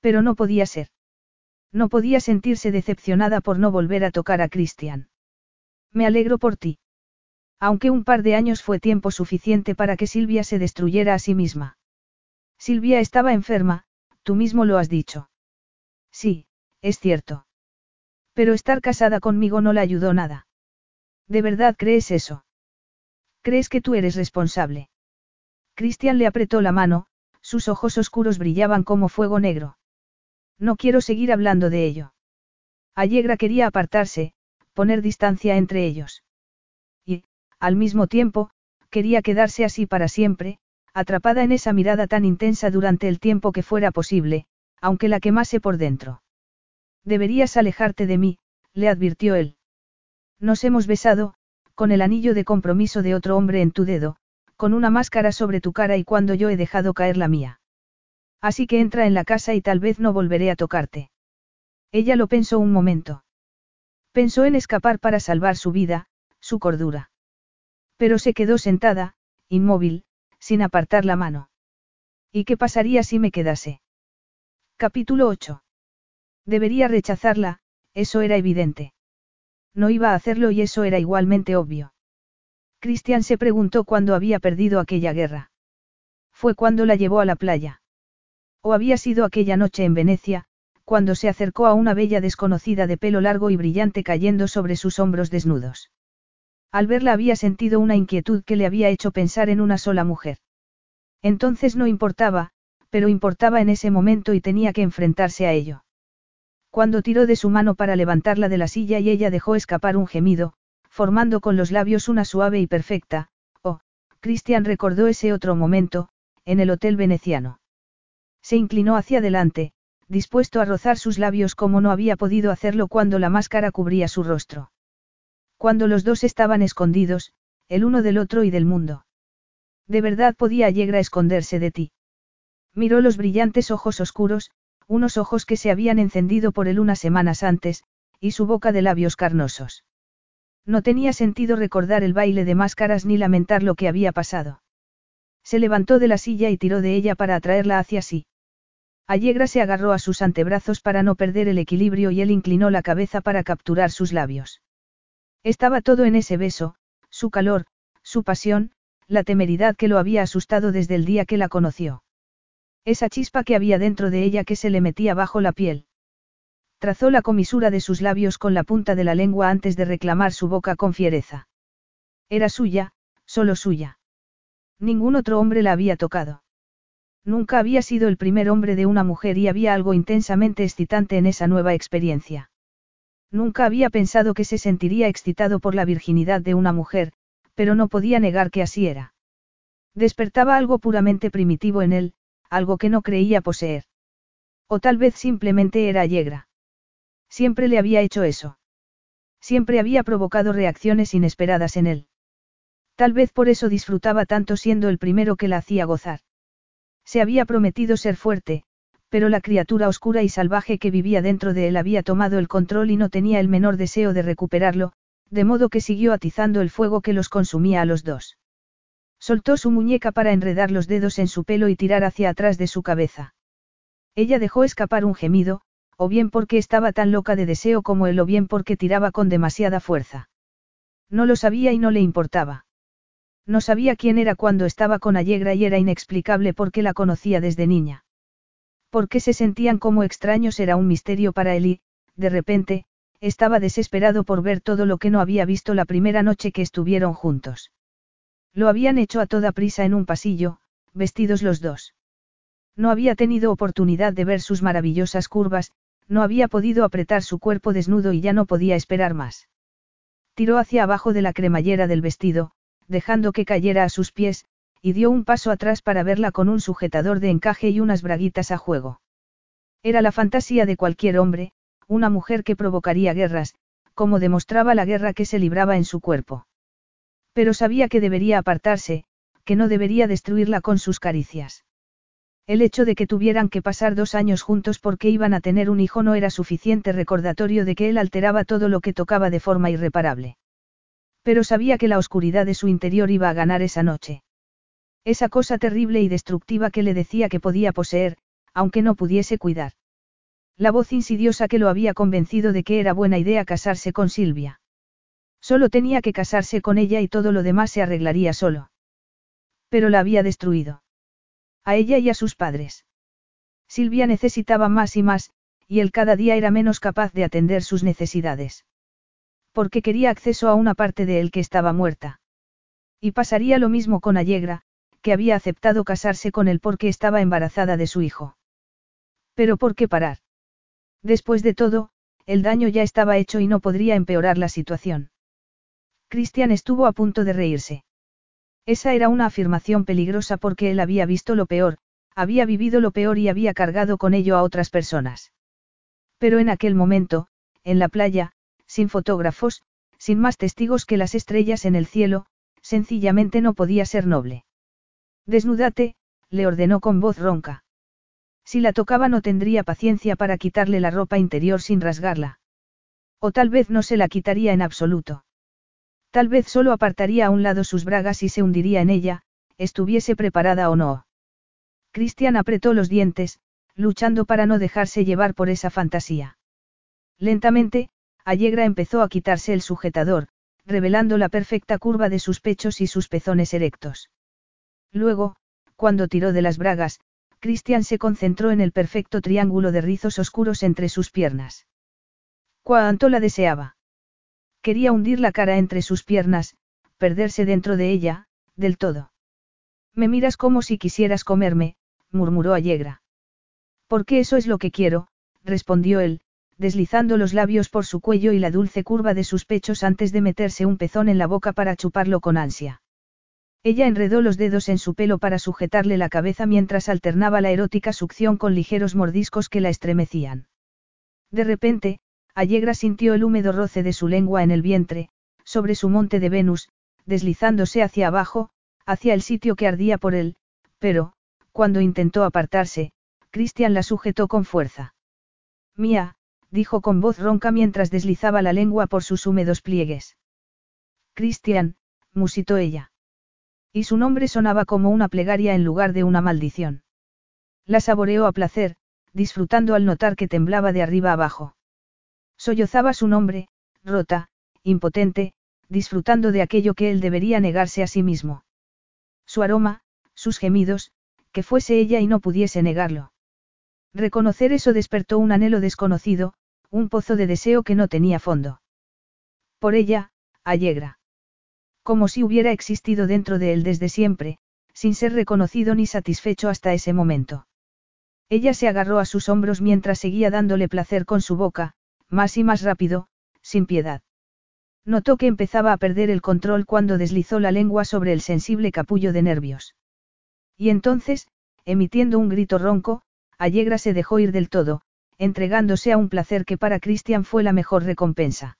Pero no podía ser. No podía sentirse decepcionada por no volver a tocar a Christian. Me alegro por ti. Aunque un par de años fue tiempo suficiente para que Silvia se destruyera a sí misma. Silvia estaba enferma, Tú mismo lo has dicho. Sí, es cierto. Pero estar casada conmigo no le ayudó nada. ¿De verdad crees eso? ¿Crees que tú eres responsable? Cristian le apretó la mano, sus ojos oscuros brillaban como fuego negro. No quiero seguir hablando de ello. Allegra quería apartarse, poner distancia entre ellos. Y, al mismo tiempo, quería quedarse así para siempre, atrapada en esa mirada tan intensa durante el tiempo que fuera posible, aunque la quemase por dentro. Deberías alejarte de mí, le advirtió él. Nos hemos besado, con el anillo de compromiso de otro hombre en tu dedo, con una máscara sobre tu cara y cuando yo he dejado caer la mía. Así que entra en la casa y tal vez no volveré a tocarte. Ella lo pensó un momento. Pensó en escapar para salvar su vida, su cordura. Pero se quedó sentada, inmóvil, sin apartar la mano. ¿Y qué pasaría si me quedase? Capítulo 8. Debería rechazarla, eso era evidente. no iba a hacerlo y eso era igualmente obvio. Christian se preguntó cuándo había perdido aquella guerra. Fue cuando la llevó a la playa. O había sido aquella noche en Venecia, cuando se acercó a una bella desconocida de pelo largo y brillante cayendo sobre sus hombros desnudos. Al verla había sentido una inquietud que le había hecho pensar en una sola mujer. Entonces no importaba, pero importaba en ese momento y tenía que enfrentarse a ello. Cuando tiró de su mano para levantarla de la silla y ella dejó escapar un gemido, formando con los labios una suave y perfecta, oh, Christian recordó ese otro momento, en el hotel veneciano. Se inclinó hacia adelante, dispuesto a rozar sus labios como no había podido hacerlo cuando la máscara cubría su rostro. Cuando los dos estaban escondidos, el uno del otro y del mundo. ¿De verdad podía Allegra esconderse de ti? Miró los brillantes ojos oscuros, unos ojos que se habían encendido por él unas semanas antes, y su boca de labios carnosos. No tenía sentido recordar el baile de máscaras ni lamentar lo que había pasado. Se levantó de la silla y tiró de ella para atraerla hacia sí. Allegra se agarró a sus antebrazos para no perder el equilibrio y él inclinó la cabeza para capturar sus labios. Estaba todo en ese beso, su calor, su pasión, la temeridad que lo había asustado desde el día que la conoció. Esa chispa que había dentro de ella que se le metía bajo la piel. Trazó la comisura de sus labios con la punta de la lengua antes de reclamar su boca con fiereza. Era suya, solo suya. Ningún otro hombre la había tocado. Nunca había sido el primer hombre de una mujer y había algo intensamente excitante en esa nueva experiencia. Nunca había pensado que se sentiría excitado por la virginidad de una mujer, pero no podía negar que así era. Despertaba algo puramente primitivo en él, algo que no creía poseer. O tal vez simplemente era yegra. Siempre le había hecho eso. Siempre había provocado reacciones inesperadas en él. Tal vez por eso disfrutaba tanto siendo el primero que la hacía gozar. Se había prometido ser fuerte, pero la criatura oscura y salvaje que vivía dentro de él había tomado el control y no tenía el menor deseo de recuperarlo, de modo que siguió atizando el fuego que los consumía a los dos. Soltó su muñeca para enredar los dedos en su pelo y tirar hacia atrás de su cabeza. Ella dejó escapar un gemido, o bien porque estaba tan loca de deseo como él o bien porque tiraba con demasiada fuerza. No lo sabía y no le importaba. No sabía quién era cuando estaba con Allegra y era inexplicable por qué la conocía desde niña. Por qué se sentían como extraños era un misterio para él y, de repente, estaba desesperado por ver todo lo que no había visto la primera noche que estuvieron juntos. Lo habían hecho a toda prisa en un pasillo, vestidos los dos. No había tenido oportunidad de ver sus maravillosas curvas, no había podido apretar su cuerpo desnudo y ya no podía esperar más. Tiró hacia abajo de la cremallera del vestido, dejando que cayera a sus pies, y dio un paso atrás para verla con un sujetador de encaje y unas braguitas a juego. Era la fantasía de cualquier hombre, una mujer que provocaría guerras, como demostraba la guerra que se libraba en su cuerpo. Pero sabía que debería apartarse, que no debería destruirla con sus caricias. El hecho de que tuvieran que pasar dos años juntos porque iban a tener un hijo no era suficiente recordatorio de que él alteraba todo lo que tocaba de forma irreparable. Pero sabía que la oscuridad de su interior iba a ganar esa noche. Esa cosa terrible y destructiva que le decía que podía poseer, aunque no pudiese cuidar. La voz insidiosa que lo había convencido de que era buena idea casarse con Silvia. Solo tenía que casarse con ella y todo lo demás se arreglaría solo. Pero la había destruido. A ella y a sus padres. Silvia necesitaba más y más, y él cada día era menos capaz de atender sus necesidades porque quería acceso a una parte de él que estaba muerta. Y pasaría lo mismo con Allegra, que había aceptado casarse con él porque estaba embarazada de su hijo. Pero ¿por qué parar? Después de todo, el daño ya estaba hecho y no podría empeorar la situación. Christian estuvo a punto de reírse. Esa era una afirmación peligrosa porque él había visto lo peor, había vivido lo peor y había cargado con ello a otras personas. Pero en aquel momento, en la playa, sin fotógrafos, sin más testigos que las estrellas en el cielo, sencillamente no podía ser noble. Desnúdate, le ordenó con voz ronca. Si la tocaba no tendría paciencia para quitarle la ropa interior sin rasgarla. O tal vez no se la quitaría en absoluto. Tal vez solo apartaría a un lado sus bragas y se hundiría en ella, estuviese preparada o no. Cristian apretó los dientes, luchando para no dejarse llevar por esa fantasía. Lentamente, Allegra empezó a quitarse el sujetador, revelando la perfecta curva de sus pechos y sus pezones erectos. Luego, cuando tiró de las bragas, Christian se concentró en el perfecto triángulo de rizos oscuros entre sus piernas. Cuánto la deseaba. Quería hundir la cara entre sus piernas, perderse dentro de ella, del todo. Me miras como si quisieras comerme, murmuró Allegra. Porque eso es lo que quiero, respondió él, deslizando los labios por su cuello y la dulce curva de sus pechos antes de meterse un pezón en la boca para chuparlo con ansia. Ella enredó los dedos en su pelo para sujetarle la cabeza mientras alternaba la erótica succión con ligeros mordiscos que la estremecían. De repente, Allegra sintió el húmedo roce de su lengua en el vientre, sobre su monte de Venus, deslizándose hacia abajo, hacia el sitio que ardía por él, pero, cuando intentó apartarse, Christian la sujetó con fuerza. Mía, dijo con voz ronca mientras deslizaba la lengua por sus húmedos pliegues. Christian, musitó ella. Y su nombre sonaba como una plegaria en lugar de una maldición. La saboreó a placer, disfrutando al notar que temblaba de arriba abajo. Sollozaba su nombre, rota, impotente, disfrutando de aquello que él debería negarse a sí mismo. Su aroma, sus gemidos, que fuese ella y no pudiese negarlo. Reconocer eso despertó un anhelo desconocido, un pozo de deseo que no tenía fondo. Por ella, Allegra. Como si hubiera existido dentro de él desde siempre, sin ser reconocido ni satisfecho hasta ese momento. Ella se agarró a sus hombros mientras seguía dándole placer con su boca, más y más rápido, sin piedad. Notó que empezaba a perder el control cuando deslizó la lengua sobre el sensible capullo de nervios. Y entonces, emitiendo un grito ronco, Allegra se dejó ir del todo, entregándose a un placer que para Christian fue la mejor recompensa.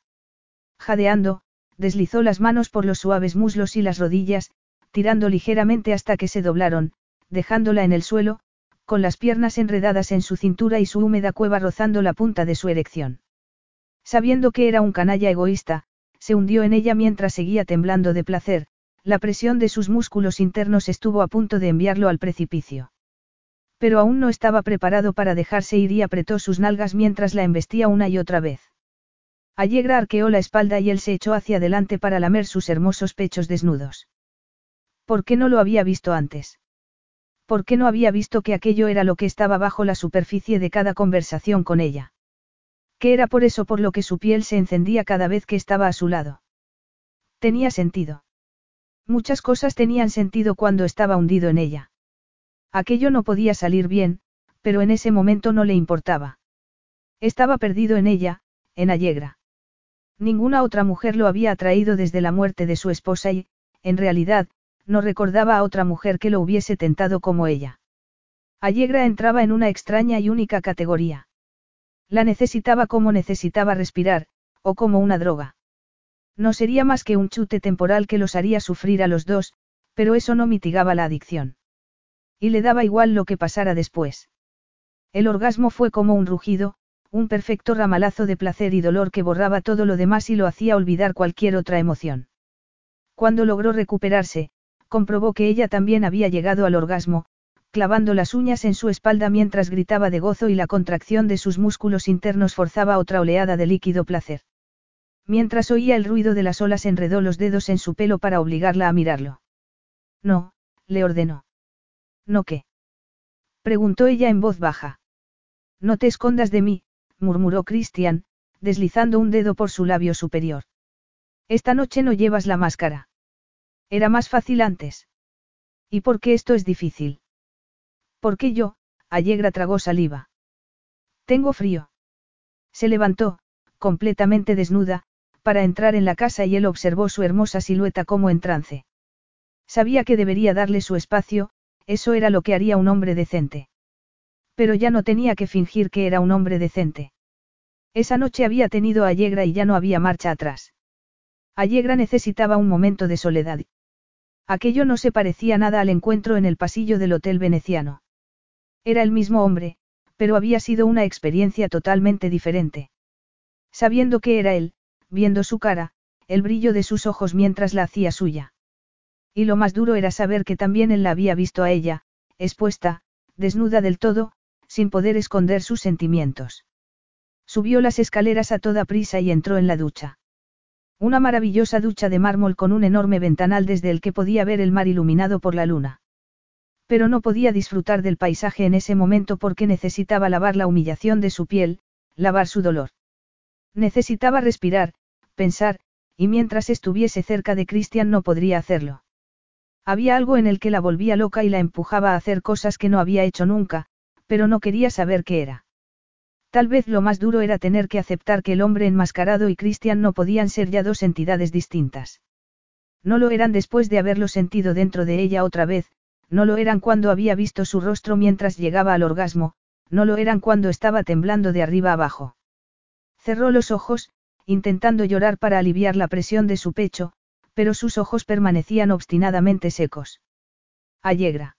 Jadeando, deslizó las manos por los suaves muslos y las rodillas, tirando ligeramente hasta que se doblaron, dejándola en el suelo, con las piernas enredadas en su cintura y su húmeda cueva rozando la punta de su erección. Sabiendo que era un canalla egoísta, se hundió en ella mientras seguía temblando de placer, la presión de sus músculos internos estuvo a punto de enviarlo al precipicio. Pero aún no estaba preparado para dejarse ir y apretó sus nalgas mientras la embestía una y otra vez. Allegra arqueó la espalda y él se echó hacia adelante para lamer sus hermosos pechos desnudos. ¿Por qué no lo había visto antes? ¿Por qué no había visto que aquello era lo que estaba bajo la superficie de cada conversación con ella? Que era por eso por lo que su piel se encendía cada vez que estaba a su lado. Tenía sentido. Muchas cosas tenían sentido cuando estaba hundido en ella. Aquello no podía salir bien, pero en ese momento no le importaba. Estaba perdido en ella, en Allegra. Ninguna otra mujer lo había atraído desde la muerte de su esposa y, en realidad, no recordaba a otra mujer que lo hubiese tentado como ella. Allegra entraba en una extraña y única categoría. La necesitaba como necesitaba respirar, o como una droga. No sería más que un chute temporal que los haría sufrir a los dos, pero eso no mitigaba la adicción. Y le daba igual lo que pasara después. El orgasmo fue como un rugido, un perfecto ramalazo de placer y dolor que borraba todo lo demás y lo hacía olvidar cualquier otra emoción. Cuando logró recuperarse, comprobó que ella también había llegado al orgasmo, clavando las uñas en su espalda mientras gritaba de gozo y la contracción de sus músculos internos forzaba otra oleada de líquido placer. Mientras oía el ruido de las olas enredó los dedos en su pelo para obligarla a mirarlo. No, le ordenó. ¿No qué? Preguntó ella en voz baja. No te escondas de mí, murmuró Christian, deslizando un dedo por su labio superior. Esta noche no llevas la máscara. Era más fácil antes. ¿Y por qué esto es difícil? Porque yo, Allegra tragó saliva. Tengo frío. Se levantó, completamente desnuda, para entrar en la casa y él observó su hermosa silueta como en trance. Sabía que debería darle su espacio, eso era lo que haría un hombre decente. Pero ya no tenía que fingir que era un hombre decente. Esa noche había tenido a Allegra y ya no había marcha atrás. Allegra necesitaba un momento de soledad. Aquello no se parecía nada al encuentro en el pasillo del hotel veneciano. Era el mismo hombre, pero había sido una experiencia totalmente diferente. Sabiendo que era él, viendo su cara, el brillo de sus ojos mientras la hacía suya. Y lo más duro era saber que también él la había visto a ella, expuesta, desnuda del todo, sin poder esconder sus sentimientos. Subió las escaleras a toda prisa y entró en la ducha. Una maravillosa ducha de mármol con un enorme ventanal desde el que podía ver el mar iluminado por la luna. Pero no podía disfrutar del paisaje en ese momento porque necesitaba lavar la humillación de su piel, lavar su dolor. Necesitaba respirar, pensar, y mientras estuviese cerca de Christian no podría hacerlo. Había algo en el que la volvía loca y la empujaba a hacer cosas que no había hecho nunca, pero no quería saber qué era. Tal vez lo más duro era tener que aceptar que el hombre enmascarado y Christian no podían ser ya dos entidades distintas. No lo eran después de haberlo sentido dentro de ella otra vez, no lo eran cuando había visto su rostro mientras llegaba al orgasmo, no lo eran cuando estaba temblando de arriba abajo. Cerró los ojos, intentando llorar para aliviar la presión de su pecho, pero sus ojos permanecían obstinadamente secos. Allegra.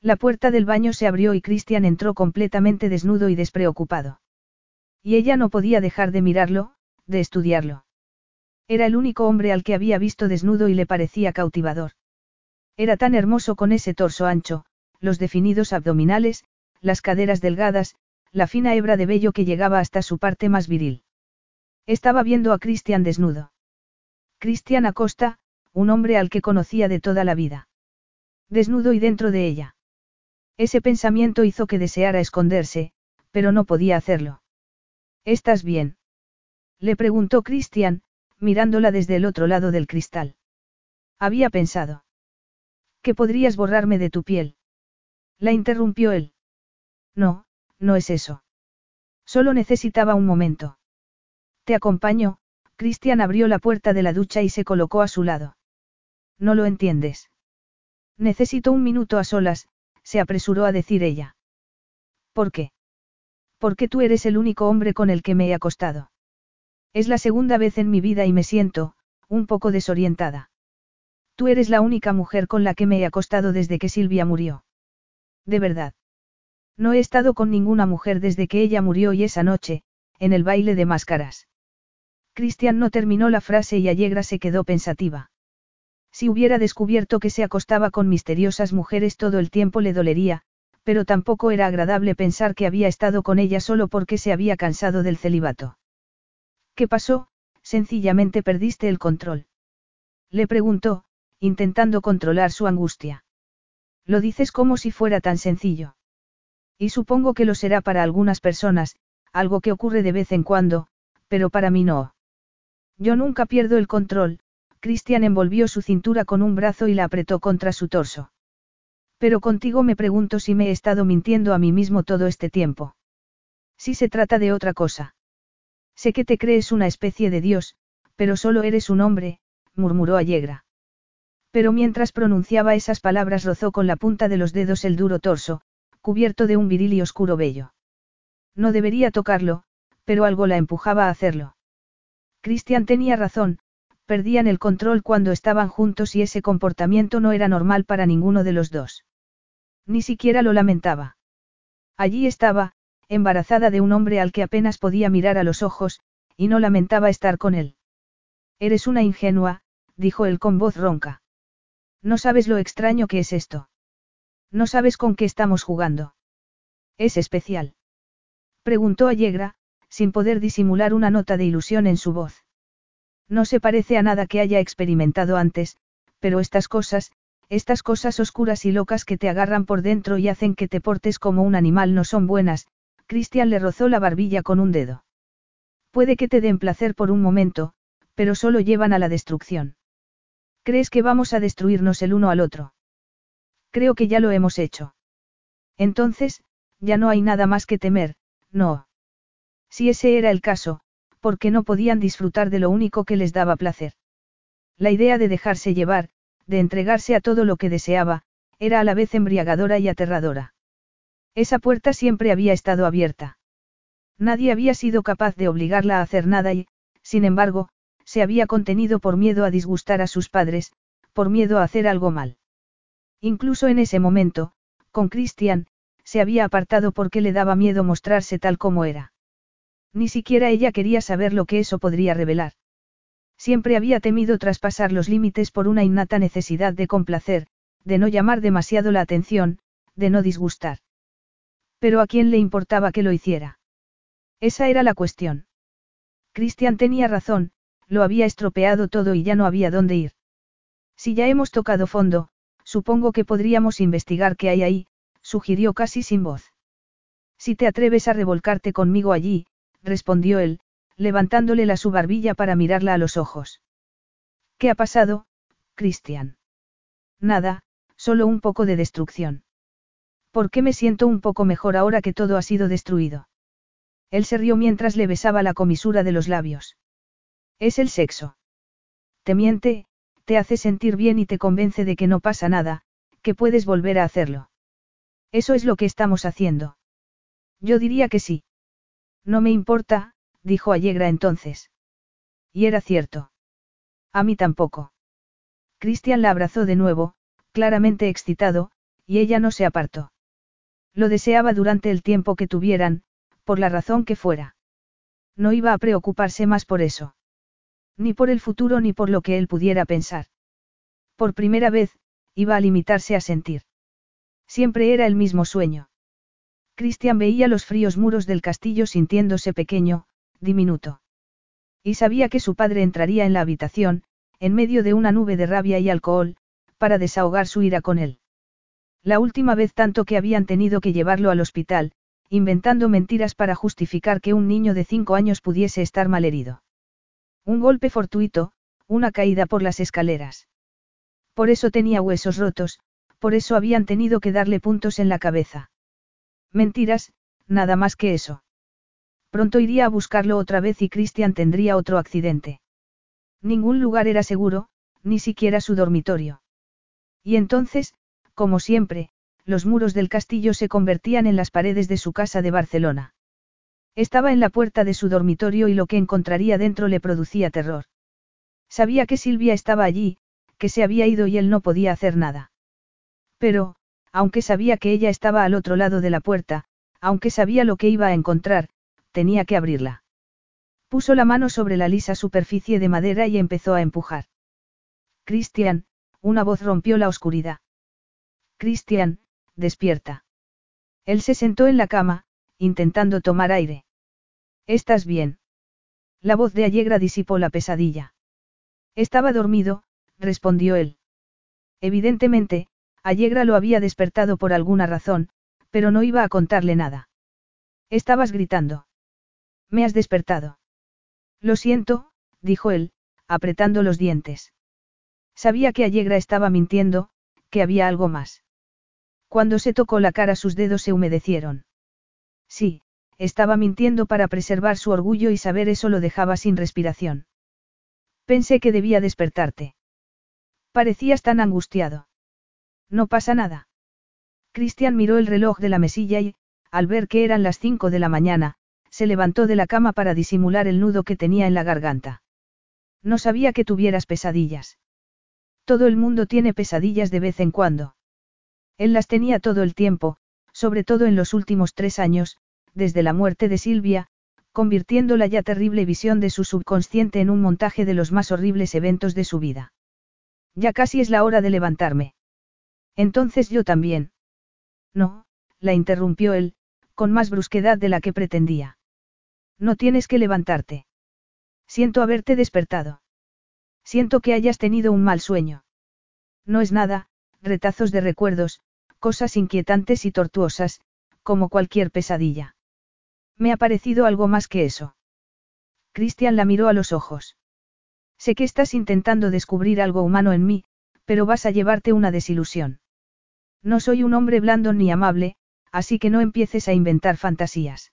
La puerta del baño se abrió y Christian entró completamente desnudo y despreocupado. Y ella no podía dejar de mirarlo, de estudiarlo. Era el único hombre al que había visto desnudo y le parecía cautivador. Era tan hermoso con ese torso ancho, los definidos abdominales, las caderas delgadas, la fina hebra de vello que llegaba hasta su parte más viril. Estaba viendo a Christian desnudo. Christian Acosta, un hombre al que conocía de toda la vida. Desnudo y dentro de ella. Ese pensamiento hizo que deseara esconderse, pero no podía hacerlo. ¿Estás bien? Le preguntó Christian, mirándola desde el otro lado del cristal. Había pensado. ¿Que podrías borrarme de tu piel? La interrumpió él. No, no es eso. Solo necesitaba un momento. Te acompaño, Christian abrió la puerta de la ducha y se colocó a su lado. No lo entiendes. Necesito un minuto a solas, se apresuró a decir ella. ¿Por qué? Porque tú eres el único hombre con el que me he acostado. Es la segunda vez en mi vida y me siento, un poco desorientada. Tú eres la única mujer con la que me he acostado desde que Silvia murió. De verdad. No he estado con ninguna mujer desde que ella murió y esa noche, en el baile de máscaras. Cristian no terminó la frase y Allegra se quedó pensativa. Si hubiera descubierto que se acostaba con misteriosas mujeres todo el tiempo le dolería, pero tampoco era agradable pensar que había estado con ella solo porque se había cansado del celibato. ¿Qué pasó? Sencillamente perdiste el control. Le preguntó, intentando controlar su angustia. Lo dices como si fuera tan sencillo. Y supongo que lo será para algunas personas, algo que ocurre de vez en cuando, pero para mí no. Yo nunca pierdo el control, Christian envolvió su cintura con un brazo y la apretó contra su torso. Pero contigo me pregunto si me he estado mintiendo a mí mismo todo este tiempo. Si se trata de otra cosa. Sé que te crees una especie de Dios, pero solo eres un hombre, murmuró Allegra. Pero mientras pronunciaba esas palabras rozó con la punta de los dedos el duro torso, cubierto de un viril y oscuro vello. No debería tocarlo, pero algo la empujaba a hacerlo. Christian tenía razón, perdían el control cuando estaban juntos y ese comportamiento no era normal para ninguno de los dos. Ni siquiera lo lamentaba. Allí estaba, embarazada de un hombre al que apenas podía mirar a los ojos, y no lamentaba estar con él. Eres una ingenua, dijo él con voz ronca. No sabes lo extraño que es esto. No sabes con qué estamos jugando. Es especial. Preguntó Allegra, sin poder disimular una nota de ilusión en su voz. No se parece a nada que haya experimentado antes, pero estas cosas, estas cosas oscuras y locas que te agarran por dentro y hacen que te portes como un animal no son buenas, Cristian le rozó la barbilla con un dedo. Puede que te den placer por un momento, pero solo llevan a la destrucción. ¿Crees que vamos a destruirnos el uno al otro? Creo que ya lo hemos hecho. Entonces, ya no hay nada más que temer, no. Si ese era el caso, porque no podían disfrutar de lo único que les daba placer. La idea de dejarse llevar, de entregarse a todo lo que deseaba, era a la vez embriagadora y aterradora. Esa puerta siempre había estado abierta. Nadie había sido capaz de obligarla a hacer nada y, sin embargo, se había contenido por miedo a disgustar a sus padres, por miedo a hacer algo mal. Incluso en ese momento, con Christian, se había apartado porque le daba miedo mostrarse tal como era. Ni siquiera ella quería saber lo que eso podría revelar. Siempre había temido traspasar los límites por una innata necesidad de complacer, de no llamar demasiado la atención, de no disgustar. Pero a quién le importaba que lo hiciera. Esa era la cuestión. Cristian tenía razón, lo había estropeado todo y ya no había dónde ir. Si ya hemos tocado fondo, supongo que podríamos investigar qué hay ahí, sugirió casi sin voz. Si te atreves a revolcarte conmigo allí, respondió él, levantándole la su barbilla para mirarla a los ojos. ¿Qué ha pasado, Cristian? Nada, solo un poco de destrucción. ¿Por qué me siento un poco mejor ahora que todo ha sido destruido? Él se rió mientras le besaba la comisura de los labios. Es el sexo. Te miente, te hace sentir bien y te convence de que no pasa nada, que puedes volver a hacerlo. Eso es lo que estamos haciendo. Yo diría que sí. No me importa, dijo Allegra entonces. Y era cierto. A mí tampoco. Cristian la abrazó de nuevo, claramente excitado, y ella no se apartó. Lo deseaba durante el tiempo que tuvieran, por la razón que fuera. No iba a preocuparse más por eso. Ni por el futuro ni por lo que él pudiera pensar. Por primera vez, iba a limitarse a sentir. Siempre era el mismo sueño. Cristian veía los fríos muros del castillo sintiéndose pequeño, diminuto. Y sabía que su padre entraría en la habitación, en medio de una nube de rabia y alcohol, para desahogar su ira con él. La última vez tanto que habían tenido que llevarlo al hospital, inventando mentiras para justificar que un niño de cinco años pudiese estar malherido. Un golpe fortuito, una caída por las escaleras. Por eso tenía huesos rotos, por eso habían tenido que darle puntos en la cabeza. Mentiras, nada más que eso. Pronto iría a buscarlo otra vez y Christian tendría otro accidente. Ningún lugar era seguro, ni siquiera su dormitorio. Y entonces, como siempre, los muros del castillo se convertían en las paredes de su casa de Barcelona. Estaba en la puerta de su dormitorio y lo que encontraría dentro le producía terror. Sabía que Silvia estaba allí, que se había ido y él no podía hacer nada. Pero, aunque sabía que ella estaba al otro lado de la puerta, aunque sabía lo que iba a encontrar, tenía que abrirla. Puso la mano sobre la lisa superficie de madera y empezó a empujar. Cristian, una voz rompió la oscuridad. Cristian, despierta. Él se sentó en la cama, intentando tomar aire. ¿Estás bien? La voz de Allegra disipó la pesadilla. Estaba dormido, respondió él. Evidentemente, Allegra lo había despertado por alguna razón, pero no iba a contarle nada. Estabas gritando. Me has despertado. Lo siento, dijo él, apretando los dientes. Sabía que Allegra estaba mintiendo, que había algo más. Cuando se tocó la cara sus dedos se humedecieron. Sí, estaba mintiendo para preservar su orgullo y saber eso lo dejaba sin respiración. Pensé que debía despertarte. Parecías tan angustiado. No pasa nada. Cristian miró el reloj de la mesilla y, al ver que eran las cinco de la mañana, se levantó de la cama para disimular el nudo que tenía en la garganta. No sabía que tuvieras pesadillas. Todo el mundo tiene pesadillas de vez en cuando. Él las tenía todo el tiempo, sobre todo en los últimos tres años, desde la muerte de Silvia, convirtiendo la ya terrible visión de su subconsciente en un montaje de los más horribles eventos de su vida. Ya casi es la hora de levantarme. Entonces yo también. No, la interrumpió él, con más brusquedad de la que pretendía. No tienes que levantarte. Siento haberte despertado. Siento que hayas tenido un mal sueño. No es nada, retazos de recuerdos, cosas inquietantes y tortuosas, como cualquier pesadilla. Me ha parecido algo más que eso. Cristian la miró a los ojos. Sé que estás intentando descubrir algo humano en mí, pero vas a llevarte una desilusión. No soy un hombre blando ni amable, así que no empieces a inventar fantasías.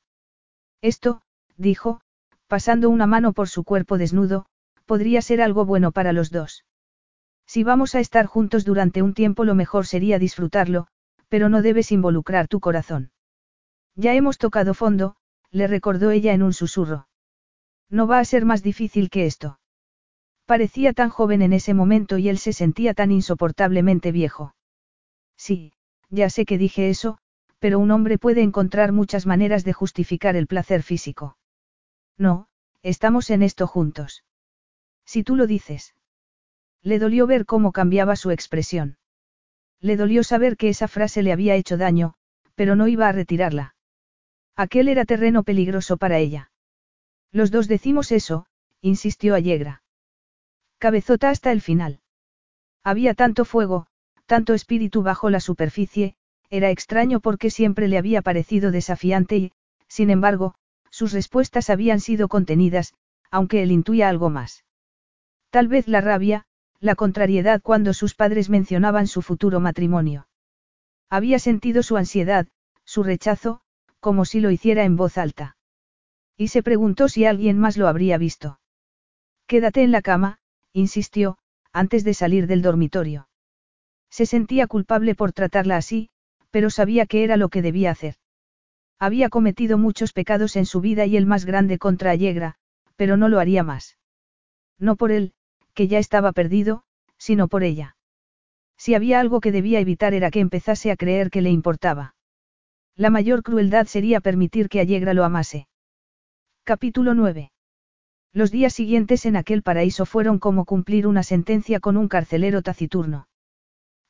Esto, dijo, pasando una mano por su cuerpo desnudo, podría ser algo bueno para los dos. Si vamos a estar juntos durante un tiempo lo mejor sería disfrutarlo, pero no debes involucrar tu corazón. Ya hemos tocado fondo, le recordó ella en un susurro. No va a ser más difícil que esto. Parecía tan joven en ese momento y él se sentía tan insoportablemente viejo. Sí, ya sé que dije eso, pero un hombre puede encontrar muchas maneras de justificar el placer físico. No, estamos en esto juntos. Si tú lo dices. Le dolió ver cómo cambiaba su expresión. Le dolió saber que esa frase le había hecho daño, pero no iba a retirarla. Aquel era terreno peligroso para ella. Los dos decimos eso, insistió Allegra. Cabezota hasta el final. Había tanto fuego, tanto espíritu bajo la superficie, era extraño porque siempre le había parecido desafiante y, sin embargo, sus respuestas habían sido contenidas, aunque él intuía algo más. Tal vez la rabia, la contrariedad cuando sus padres mencionaban su futuro matrimonio. Había sentido su ansiedad, su rechazo, como si lo hiciera en voz alta. Y se preguntó si alguien más lo habría visto. Quédate en la cama, insistió, antes de salir del dormitorio. Se sentía culpable por tratarla así, pero sabía que era lo que debía hacer. Había cometido muchos pecados en su vida y el más grande contra Allegra, pero no lo haría más. No por él, que ya estaba perdido, sino por ella. Si había algo que debía evitar era que empezase a creer que le importaba. La mayor crueldad sería permitir que Allegra lo amase. Capítulo 9. Los días siguientes en aquel paraíso fueron como cumplir una sentencia con un carcelero taciturno.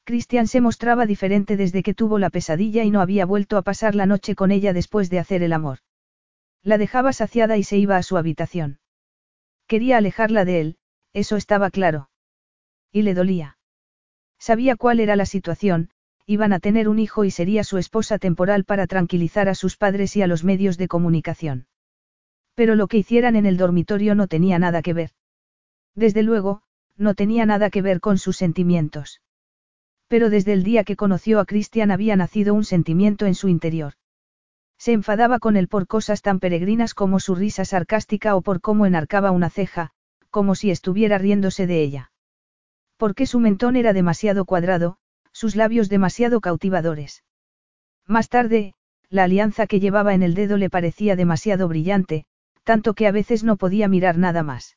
Christian se mostraba diferente desde que tuvo la pesadilla y no había vuelto a pasar la noche con ella después de hacer el amor. La dejaba saciada y se iba a su habitación. Quería alejarla de él, eso estaba claro. Y le dolía. Sabía cuál era la situación, iban a tener un hijo y sería su esposa temporal para tranquilizar a sus padres y a los medios de comunicación. Pero lo que hicieran en el dormitorio no tenía nada que ver. Desde luego, no tenía nada que ver con sus sentimientos. Pero desde el día que conoció a Christian había nacido un sentimiento en su interior. Se enfadaba con él por cosas tan peregrinas como su risa sarcástica o por cómo enarcaba una ceja, como si estuviera riéndose de ella. Porque su mentón era demasiado cuadrado, sus labios demasiado cautivadores. Más tarde, la alianza que llevaba en el dedo le parecía demasiado brillante, tanto que a veces no podía mirar nada más.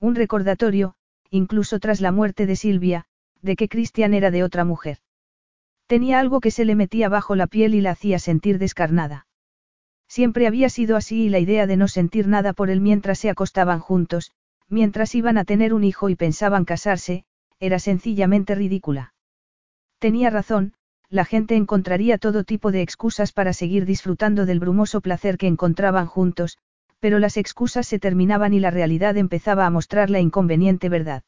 Un recordatorio, incluso tras la muerte de Silvia, de que Cristian era de otra mujer. Tenía algo que se le metía bajo la piel y la hacía sentir descarnada. Siempre había sido así y la idea de no sentir nada por él mientras se acostaban juntos, mientras iban a tener un hijo y pensaban casarse, era sencillamente ridícula. Tenía razón, la gente encontraría todo tipo de excusas para seguir disfrutando del brumoso placer que encontraban juntos, pero las excusas se terminaban y la realidad empezaba a mostrar la inconveniente verdad.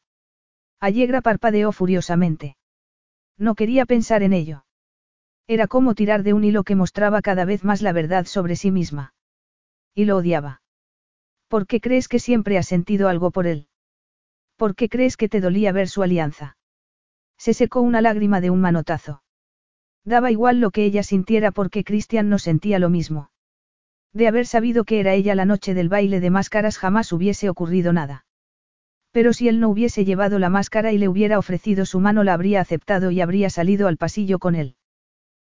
Allegra parpadeó furiosamente. No quería pensar en ello. Era como tirar de un hilo que mostraba cada vez más la verdad sobre sí misma. Y lo odiaba. ¿Por qué crees que siempre has sentido algo por él? ¿Por qué crees que te dolía ver su alianza? Se secó una lágrima de un manotazo. Daba igual lo que ella sintiera porque Christian no sentía lo mismo. De haber sabido que era ella la noche del baile de máscaras jamás hubiese ocurrido nada. Pero si él no hubiese llevado la máscara y le hubiera ofrecido su mano la habría aceptado y habría salido al pasillo con él.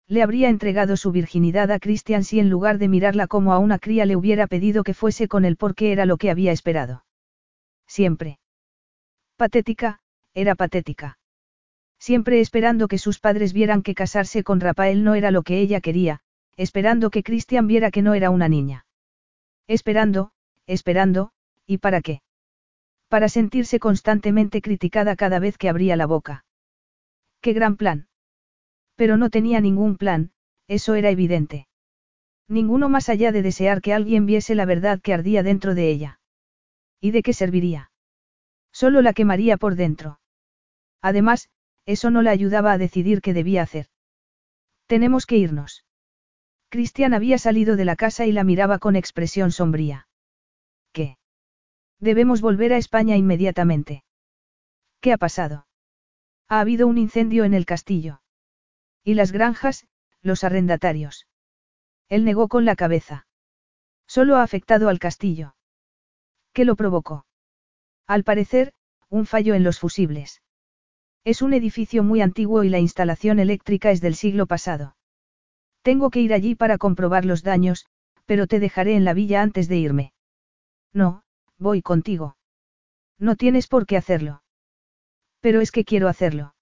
Le habría entregado su virginidad a Christian si en lugar de mirarla como a una cría le hubiera pedido que fuese con él porque era lo que había esperado. Siempre. Patética, era patética. Siempre esperando que sus padres vieran que casarse con Rafael no era lo que ella quería, esperando que Christian viera que no era una niña. Esperando, esperando, ¿y para qué? Para sentirse constantemente criticada cada vez que abría la boca. ¡Qué gran plan! Pero no tenía ningún plan, eso era evidente. Ninguno más allá de desear que alguien viese la verdad que ardía dentro de ella. ¿Y de qué serviría? Solo la quemaría por dentro. Además, eso no la ayudaba a decidir qué debía hacer. Tenemos que irnos. Cristian había salido de la casa y la miraba con expresión sombría. Debemos volver a España inmediatamente. ¿Qué ha pasado? Ha habido un incendio en el castillo. ¿Y las granjas, los arrendatarios? Él negó con la cabeza. Solo ha afectado al castillo. ¿Qué lo provocó? Al parecer, un fallo en los fusibles. Es un edificio muy antiguo y la instalación eléctrica es del siglo pasado. Tengo que ir allí para comprobar los daños, pero te dejaré en la villa antes de irme. No, voy contigo. No tienes por qué hacerlo. Pero es que quiero hacerlo.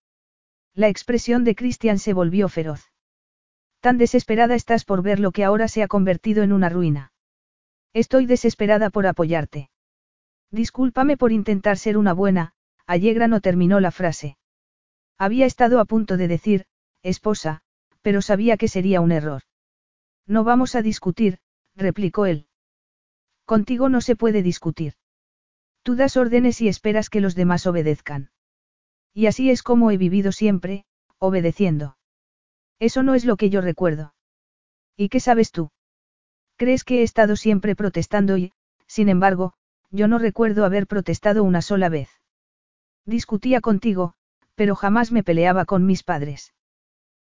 La expresión de Christian se volvió feroz. Tan desesperada estás por ver lo que ahora se ha convertido en una ruina. Estoy desesperada por apoyarte. Discúlpame por intentar ser una buena, Allegra no terminó la frase. Había estado a punto de decir, esposa, pero sabía que sería un error. No vamos a discutir, replicó él. Contigo no se puede discutir. Tú das órdenes y esperas que los demás obedezcan. Y así es como he vivido siempre, obedeciendo. Eso no es lo que yo recuerdo. ¿Y qué sabes tú? ¿Crees que he estado siempre protestando y, sin embargo, yo no recuerdo haber protestado una sola vez? Discutía contigo, pero jamás me peleaba con mis padres.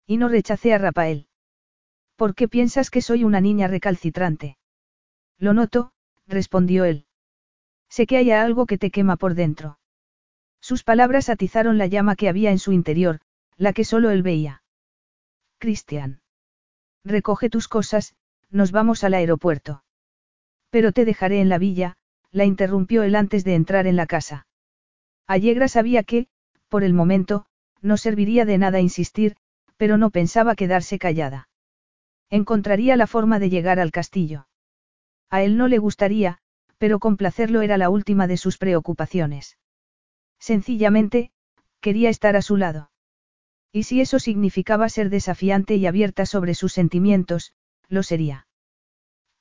Y no rechacé a Rafael. ¿Por qué piensas que soy una niña recalcitrante? Lo noto, respondió él. Sé que hay algo que te quema por dentro. Sus palabras atizaron la llama que había en su interior, la que solo él veía. Cristian. Recoge tus cosas, nos vamos al aeropuerto. Pero te dejaré en la villa, la interrumpió él antes de entrar en la casa. Allegra sabía que, por el momento, no serviría de nada insistir, pero no pensaba quedarse callada. Encontraría la forma de llegar al castillo. A él no le gustaría, pero complacerlo era la última de sus preocupaciones. Sencillamente, quería estar a su lado. Y si eso significaba ser desafiante y abierta sobre sus sentimientos, lo sería.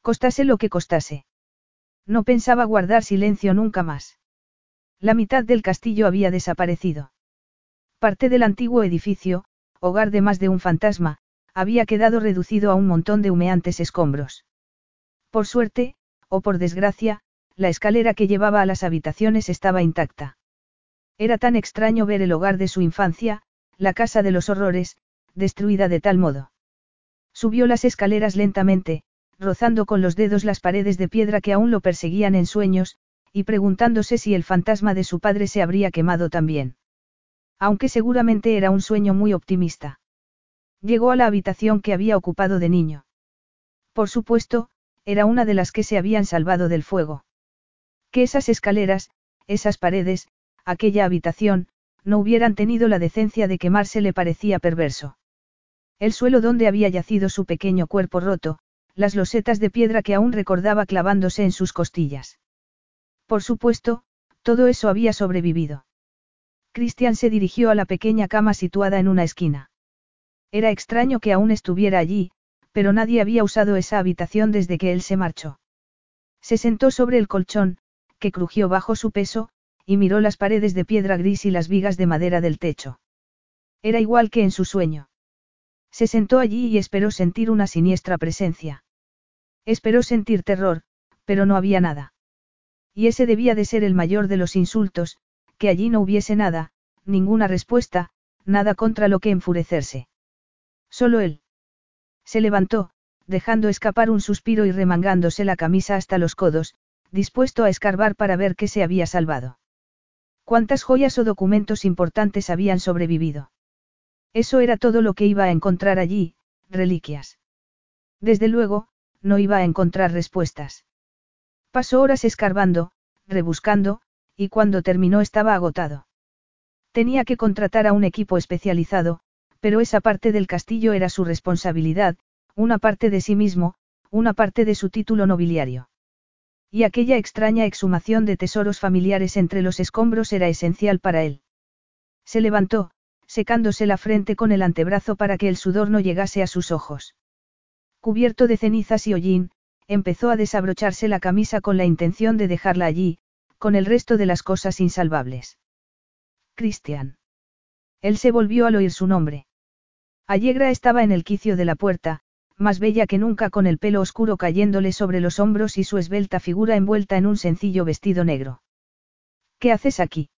Costase lo que costase. No pensaba guardar silencio nunca más. La mitad del castillo había desaparecido. Parte del antiguo edificio, hogar de más de un fantasma, había quedado reducido a un montón de humeantes escombros. Por suerte, o por desgracia, la escalera que llevaba a las habitaciones estaba intacta. Era tan extraño ver el hogar de su infancia, la casa de los horrores, destruida de tal modo. Subió las escaleras lentamente, rozando con los dedos las paredes de piedra que aún lo perseguían en sueños, y preguntándose si el fantasma de su padre se habría quemado también. Aunque seguramente era un sueño muy optimista. Llegó a la habitación que había ocupado de niño. Por supuesto, era una de las que se habían salvado del fuego. Que esas escaleras, esas paredes, aquella habitación, no hubieran tenido la decencia de quemarse le parecía perverso. El suelo donde había yacido su pequeño cuerpo roto, las losetas de piedra que aún recordaba clavándose en sus costillas. Por supuesto, todo eso había sobrevivido. Christian se dirigió a la pequeña cama situada en una esquina. Era extraño que aún estuviera allí, pero nadie había usado esa habitación desde que él se marchó. Se sentó sobre el colchón, que crujió bajo su peso, y miró las paredes de piedra gris y las vigas de madera del techo. Era igual que en su sueño. Se sentó allí y esperó sentir una siniestra presencia. Esperó sentir terror, pero no había nada. Y ese debía de ser el mayor de los insultos, que allí no hubiese nada, ninguna respuesta, nada contra lo que enfurecerse. Solo él. Se levantó, dejando escapar un suspiro y remangándose la camisa hasta los codos, dispuesto a escarbar para ver qué se había salvado. ¿Cuántas joyas o documentos importantes habían sobrevivido? Eso era todo lo que iba a encontrar allí, reliquias. Desde luego, no iba a encontrar respuestas. Pasó horas escarbando, rebuscando, y cuando terminó estaba agotado. Tenía que contratar a un equipo especializado, pero esa parte del castillo era su responsabilidad, una parte de sí mismo, una parte de su título nobiliario. Y aquella extraña exhumación de tesoros familiares entre los escombros era esencial para él. Se levantó, secándose la frente con el antebrazo para que el sudor no llegase a sus ojos. Cubierto de cenizas y hollín, empezó a desabrocharse la camisa con la intención de dejarla allí, con el resto de las cosas insalvables. Cristian. Él se volvió al oír su nombre. Allegra estaba en el quicio de la puerta, más bella que nunca con el pelo oscuro cayéndole sobre los hombros y su esbelta figura envuelta en un sencillo vestido negro. ¿Qué haces aquí?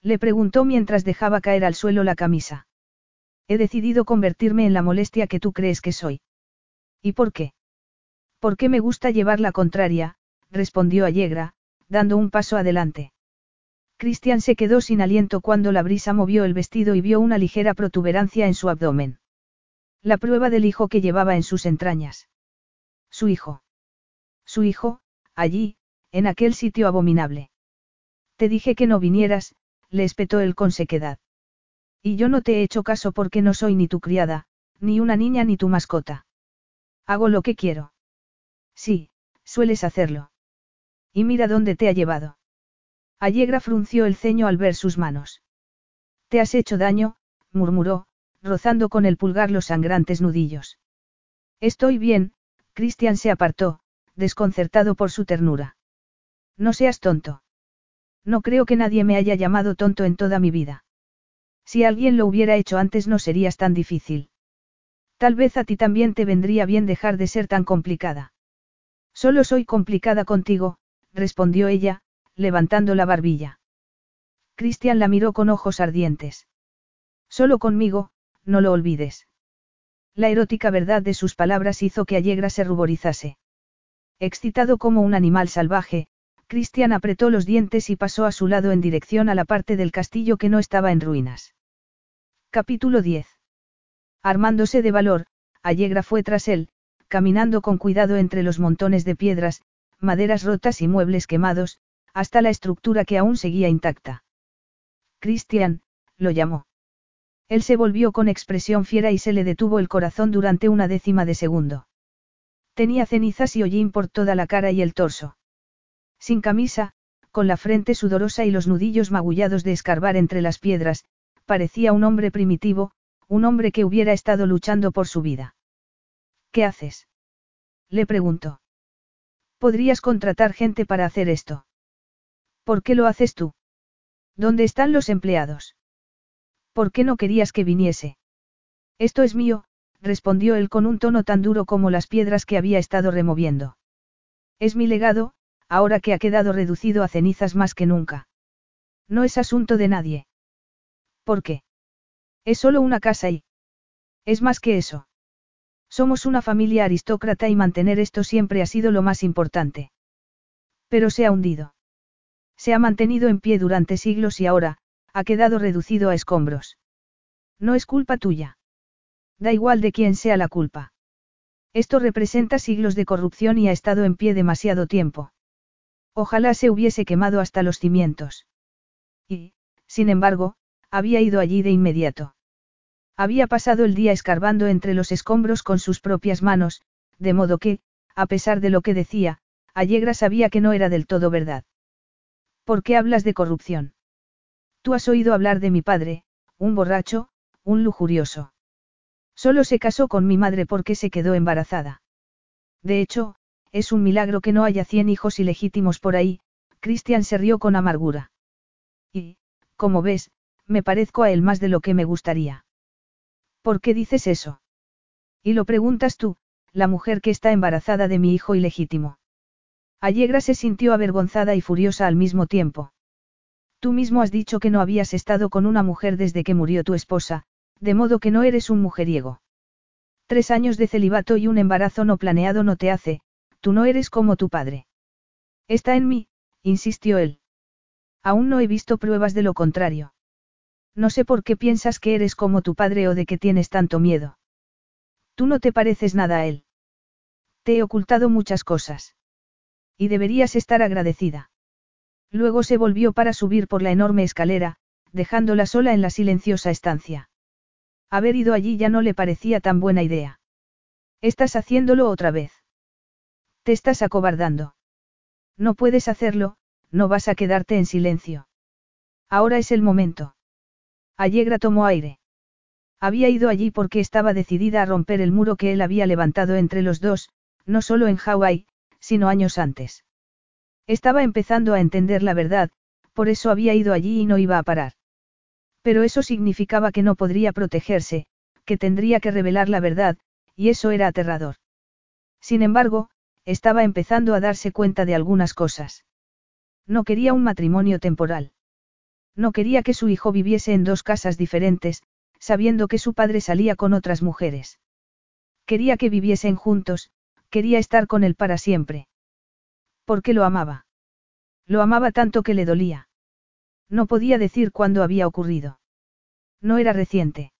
Le preguntó mientras dejaba caer al suelo la camisa. He decidido convertirme en la molestia que tú crees que soy. ¿Y por qué? Porque me gusta llevar la contraria, respondió Allegra, dando un paso adelante. Cristian se quedó sin aliento cuando la brisa movió el vestido y vio una ligera protuberancia en su abdomen. La prueba del hijo que llevaba en sus entrañas. Su hijo. Su hijo, allí, en aquel sitio abominable. Te dije que no vinieras, le espetó él con sequedad. Y yo no te he hecho caso porque no soy ni tu criada, ni una niña ni tu mascota. Hago lo que quiero. Sí, sueles hacerlo. Y mira dónde te ha llevado. Allegra frunció el ceño al ver sus manos. Te has hecho daño, murmuró, rozando con el pulgar los sangrantes nudillos. Estoy bien, Christian se apartó, desconcertado por su ternura. No seas tonto. No creo que nadie me haya llamado tonto en toda mi vida. Si alguien lo hubiera hecho antes no serías tan difícil. Tal vez a ti también te vendría bien dejar de ser tan complicada. Solo soy complicada contigo, respondió ella, levantando la barbilla. Cristian la miró con ojos ardientes. Solo conmigo, no lo olvides. La erótica verdad de sus palabras hizo que Allegra se ruborizase. Excitado como un animal salvaje, Cristian apretó los dientes y pasó a su lado en dirección a la parte del castillo que no estaba en ruinas. Capítulo 10. Armándose de valor, Allegra fue tras él, caminando con cuidado entre los montones de piedras, maderas rotas y muebles quemados, hasta la estructura que aún seguía intacta. Cristian, lo llamó. Él se volvió con expresión fiera y se le detuvo el corazón durante una décima de segundo. Tenía cenizas y hollín por toda la cara y el torso. Sin camisa, con la frente sudorosa y los nudillos magullados de escarbar entre las piedras, parecía un hombre primitivo, un hombre que hubiera estado luchando por su vida. ¿Qué haces? Le preguntó. Podrías contratar gente para hacer esto. ¿Por qué lo haces tú? ¿Dónde están los empleados? ¿Por qué no querías que viniese? Esto es mío, respondió él con un tono tan duro como las piedras que había estado removiendo. Es mi legado, ahora que ha quedado reducido a cenizas más que nunca. No es asunto de nadie. ¿Por qué? Es solo una casa y... Es más que eso. Somos una familia aristócrata y mantener esto siempre ha sido lo más importante. Pero se ha hundido. Se ha mantenido en pie durante siglos y ahora, ha quedado reducido a escombros. No es culpa tuya. Da igual de quién sea la culpa. Esto representa siglos de corrupción y ha estado en pie demasiado tiempo. Ojalá se hubiese quemado hasta los cimientos. Y, sin embargo, había ido allí de inmediato. Había pasado el día escarbando entre los escombros con sus propias manos, de modo que, a pesar de lo que decía, Allegra sabía que no era del todo verdad. ¿Por qué hablas de corrupción? Tú has oído hablar de mi padre, un borracho, un lujurioso. Solo se casó con mi madre porque se quedó embarazada. De hecho, es un milagro que no haya cien hijos ilegítimos por ahí, Christian se rió con amargura. Y, como ves, me parezco a él más de lo que me gustaría. ¿Por qué dices eso? Y lo preguntas tú, la mujer que está embarazada de mi hijo ilegítimo. Allegra se sintió avergonzada y furiosa al mismo tiempo. Tú mismo has dicho que no habías estado con una mujer desde que murió tu esposa, de modo que no eres un mujeriego. Tres años de celibato y un embarazo no planeado no te hace, tú no eres como tu padre. Está en mí, insistió él. Aún no he visto pruebas de lo contrario. No sé por qué piensas que eres como tu padre o de que tienes tanto miedo. Tú no te pareces nada a él. Te he ocultado muchas cosas. Y deberías estar agradecida. Luego se volvió para subir por la enorme escalera, dejándola sola en la silenciosa estancia. Haber ido allí ya no le parecía tan buena idea. Estás haciéndolo otra vez. Te estás acobardando. No puedes hacerlo, no vas a quedarte en silencio. Ahora es el momento. Allegra tomó aire. Había ido allí porque estaba decidida a romper el muro que él había levantado entre los dos, no solo en Hawái, sino años antes. Estaba empezando a entender la verdad, por eso había ido allí y no iba a parar. Pero eso significaba que no podría protegerse, que tendría que revelar la verdad, y eso era aterrador. Sin embargo, estaba empezando a darse cuenta de algunas cosas. No quería un matrimonio temporal. No quería que su hijo viviese en dos casas diferentes, sabiendo que su padre salía con otras mujeres. Quería que viviesen juntos, quería estar con él para siempre. Porque lo amaba. Lo amaba tanto que le dolía. No podía decir cuándo había ocurrido. No era reciente.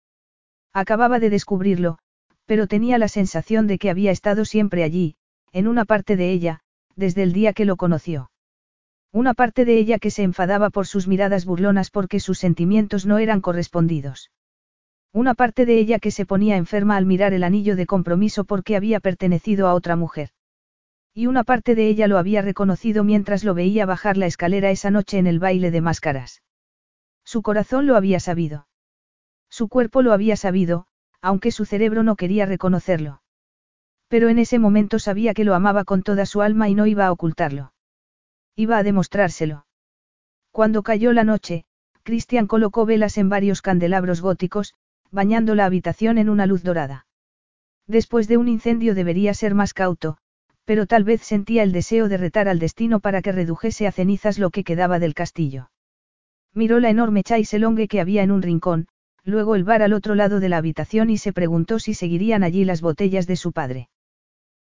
Acababa de descubrirlo, pero tenía la sensación de que había estado siempre allí, en una parte de ella, desde el día que lo conoció. Una parte de ella que se enfadaba por sus miradas burlonas porque sus sentimientos no eran correspondidos. Una parte de ella que se ponía enferma al mirar el anillo de compromiso porque había pertenecido a otra mujer. Y una parte de ella lo había reconocido mientras lo veía bajar la escalera esa noche en el baile de máscaras. Su corazón lo había sabido. Su cuerpo lo había sabido, aunque su cerebro no quería reconocerlo. Pero en ese momento sabía que lo amaba con toda su alma y no iba a ocultarlo. Iba a demostrárselo. Cuando cayó la noche, Christian colocó velas en varios candelabros góticos, bañando la habitación en una luz dorada. Después de un incendio debería ser más cauto, pero tal vez sentía el deseo de retar al destino para que redujese a cenizas lo que quedaba del castillo. Miró la enorme chaiselongue que había en un rincón, luego el bar al otro lado de la habitación y se preguntó si seguirían allí las botellas de su padre.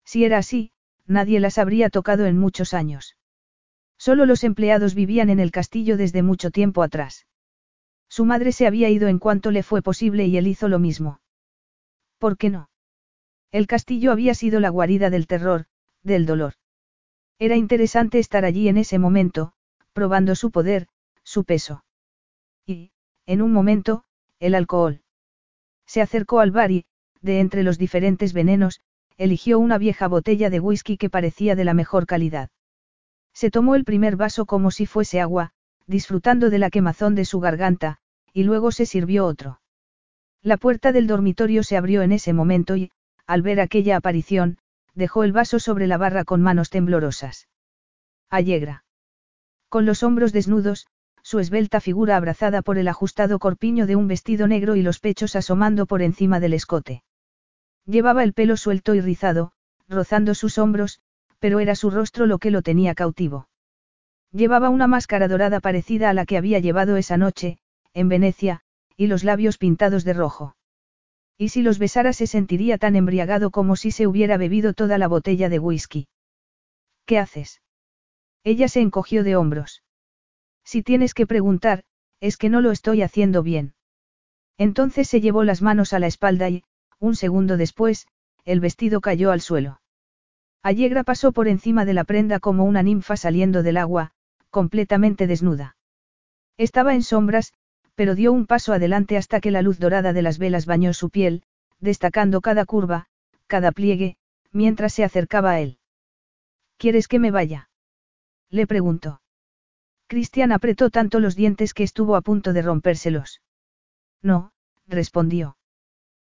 Si era así, nadie las habría tocado en muchos años. Solo los empleados vivían en el castillo desde mucho tiempo atrás. Su madre se había ido en cuanto le fue posible y él hizo lo mismo. ¿Por qué no? El castillo había sido la guarida del terror, del dolor. Era interesante estar allí en ese momento, probando su poder, su peso. Y, en un momento, el alcohol. Se acercó al bar y, de entre los diferentes venenos, eligió una vieja botella de whisky que parecía de la mejor calidad. Se tomó el primer vaso como si fuese agua, disfrutando de la quemazón de su garganta, y luego se sirvió otro. La puerta del dormitorio se abrió en ese momento y, al ver aquella aparición, dejó el vaso sobre la barra con manos temblorosas. Allegra. Con los hombros desnudos, su esbelta figura abrazada por el ajustado corpiño de un vestido negro y los pechos asomando por encima del escote. Llevaba el pelo suelto y rizado, rozando sus hombros, pero era su rostro lo que lo tenía cautivo. Llevaba una máscara dorada parecida a la que había llevado esa noche, en Venecia, y los labios pintados de rojo. Y si los besara se sentiría tan embriagado como si se hubiera bebido toda la botella de whisky. ¿Qué haces? Ella se encogió de hombros. Si tienes que preguntar, es que no lo estoy haciendo bien. Entonces se llevó las manos a la espalda y, un segundo después, el vestido cayó al suelo. Allegra pasó por encima de la prenda como una ninfa saliendo del agua, completamente desnuda. Estaba en sombras, pero dio un paso adelante hasta que la luz dorada de las velas bañó su piel, destacando cada curva, cada pliegue, mientras se acercaba a él. ¿Quieres que me vaya? Le preguntó. Cristian apretó tanto los dientes que estuvo a punto de rompérselos. No, respondió.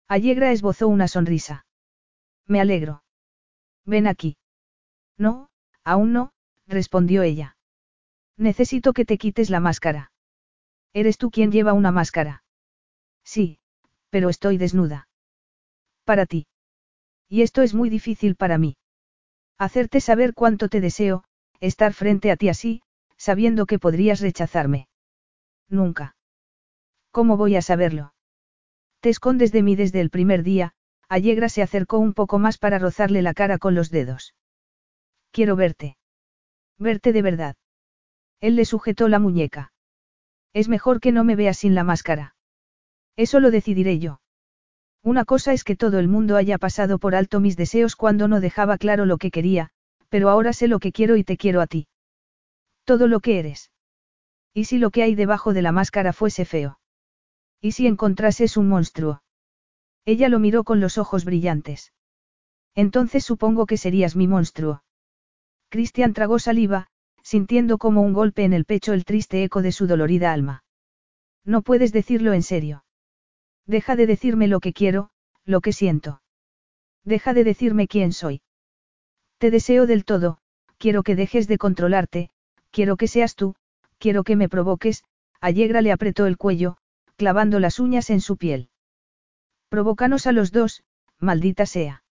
Allegra esbozó una sonrisa. Me alegro. Ven aquí. No, aún no, respondió ella. Necesito que te quites la máscara. ¿Eres tú quien lleva una máscara? Sí, pero estoy desnuda. Para ti. Y esto es muy difícil para mí. Hacerte saber cuánto te deseo, estar frente a ti así, sabiendo que podrías rechazarme. Nunca. ¿Cómo voy a saberlo? Te escondes de mí desde el primer día, Allegra se acercó un poco más para rozarle la cara con los dedos. Quiero verte. Verte de verdad. Él le sujetó la muñeca. Es mejor que no me veas sin la máscara. Eso lo decidiré yo. Una cosa es que todo el mundo haya pasado por alto mis deseos cuando no dejaba claro lo que quería, pero ahora sé lo que quiero y te quiero a ti. Todo lo que eres. ¿Y si lo que hay debajo de la máscara fuese feo? ¿Y si encontrases un monstruo? Ella lo miró con los ojos brillantes. Entonces supongo que serías mi monstruo. Cristian tragó saliva, sintiendo como un golpe en el pecho el triste eco de su dolorida alma. No puedes decirlo en serio. Deja de decirme lo que quiero, lo que siento. Deja de decirme quién soy. Te deseo del todo, quiero que dejes de controlarte, Quiero que seas tú, quiero que me provoques, Allegra le apretó el cuello, clavando las uñas en su piel. Provócanos a los dos, maldita sea.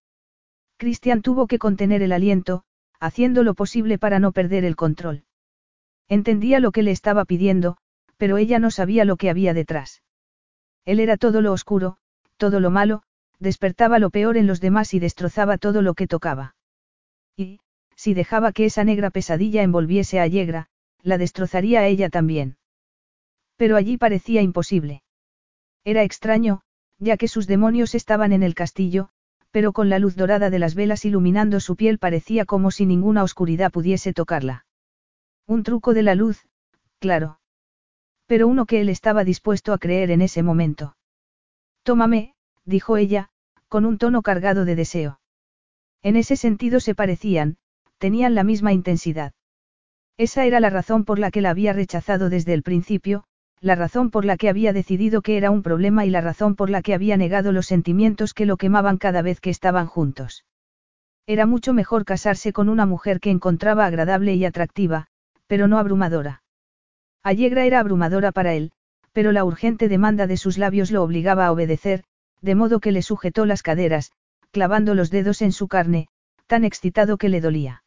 Cristian tuvo que contener el aliento, haciendo lo posible para no perder el control. Entendía lo que le estaba pidiendo, pero ella no sabía lo que había detrás. Él era todo lo oscuro, todo lo malo, despertaba lo peor en los demás y destrozaba todo lo que tocaba. Y, si dejaba que esa negra pesadilla envolviese a Yegra, la destrozaría a ella también. Pero allí parecía imposible. Era extraño, ya que sus demonios estaban en el castillo, pero con la luz dorada de las velas iluminando su piel parecía como si ninguna oscuridad pudiese tocarla. Un truco de la luz, claro. Pero uno que él estaba dispuesto a creer en ese momento. Tómame, dijo ella, con un tono cargado de deseo. En ese sentido se parecían, tenían la misma intensidad. Esa era la razón por la que la había rechazado desde el principio, la razón por la que había decidido que era un problema y la razón por la que había negado los sentimientos que lo quemaban cada vez que estaban juntos. Era mucho mejor casarse con una mujer que encontraba agradable y atractiva, pero no abrumadora. Allegra era abrumadora para él, pero la urgente demanda de sus labios lo obligaba a obedecer, de modo que le sujetó las caderas, clavando los dedos en su carne, tan excitado que le dolía.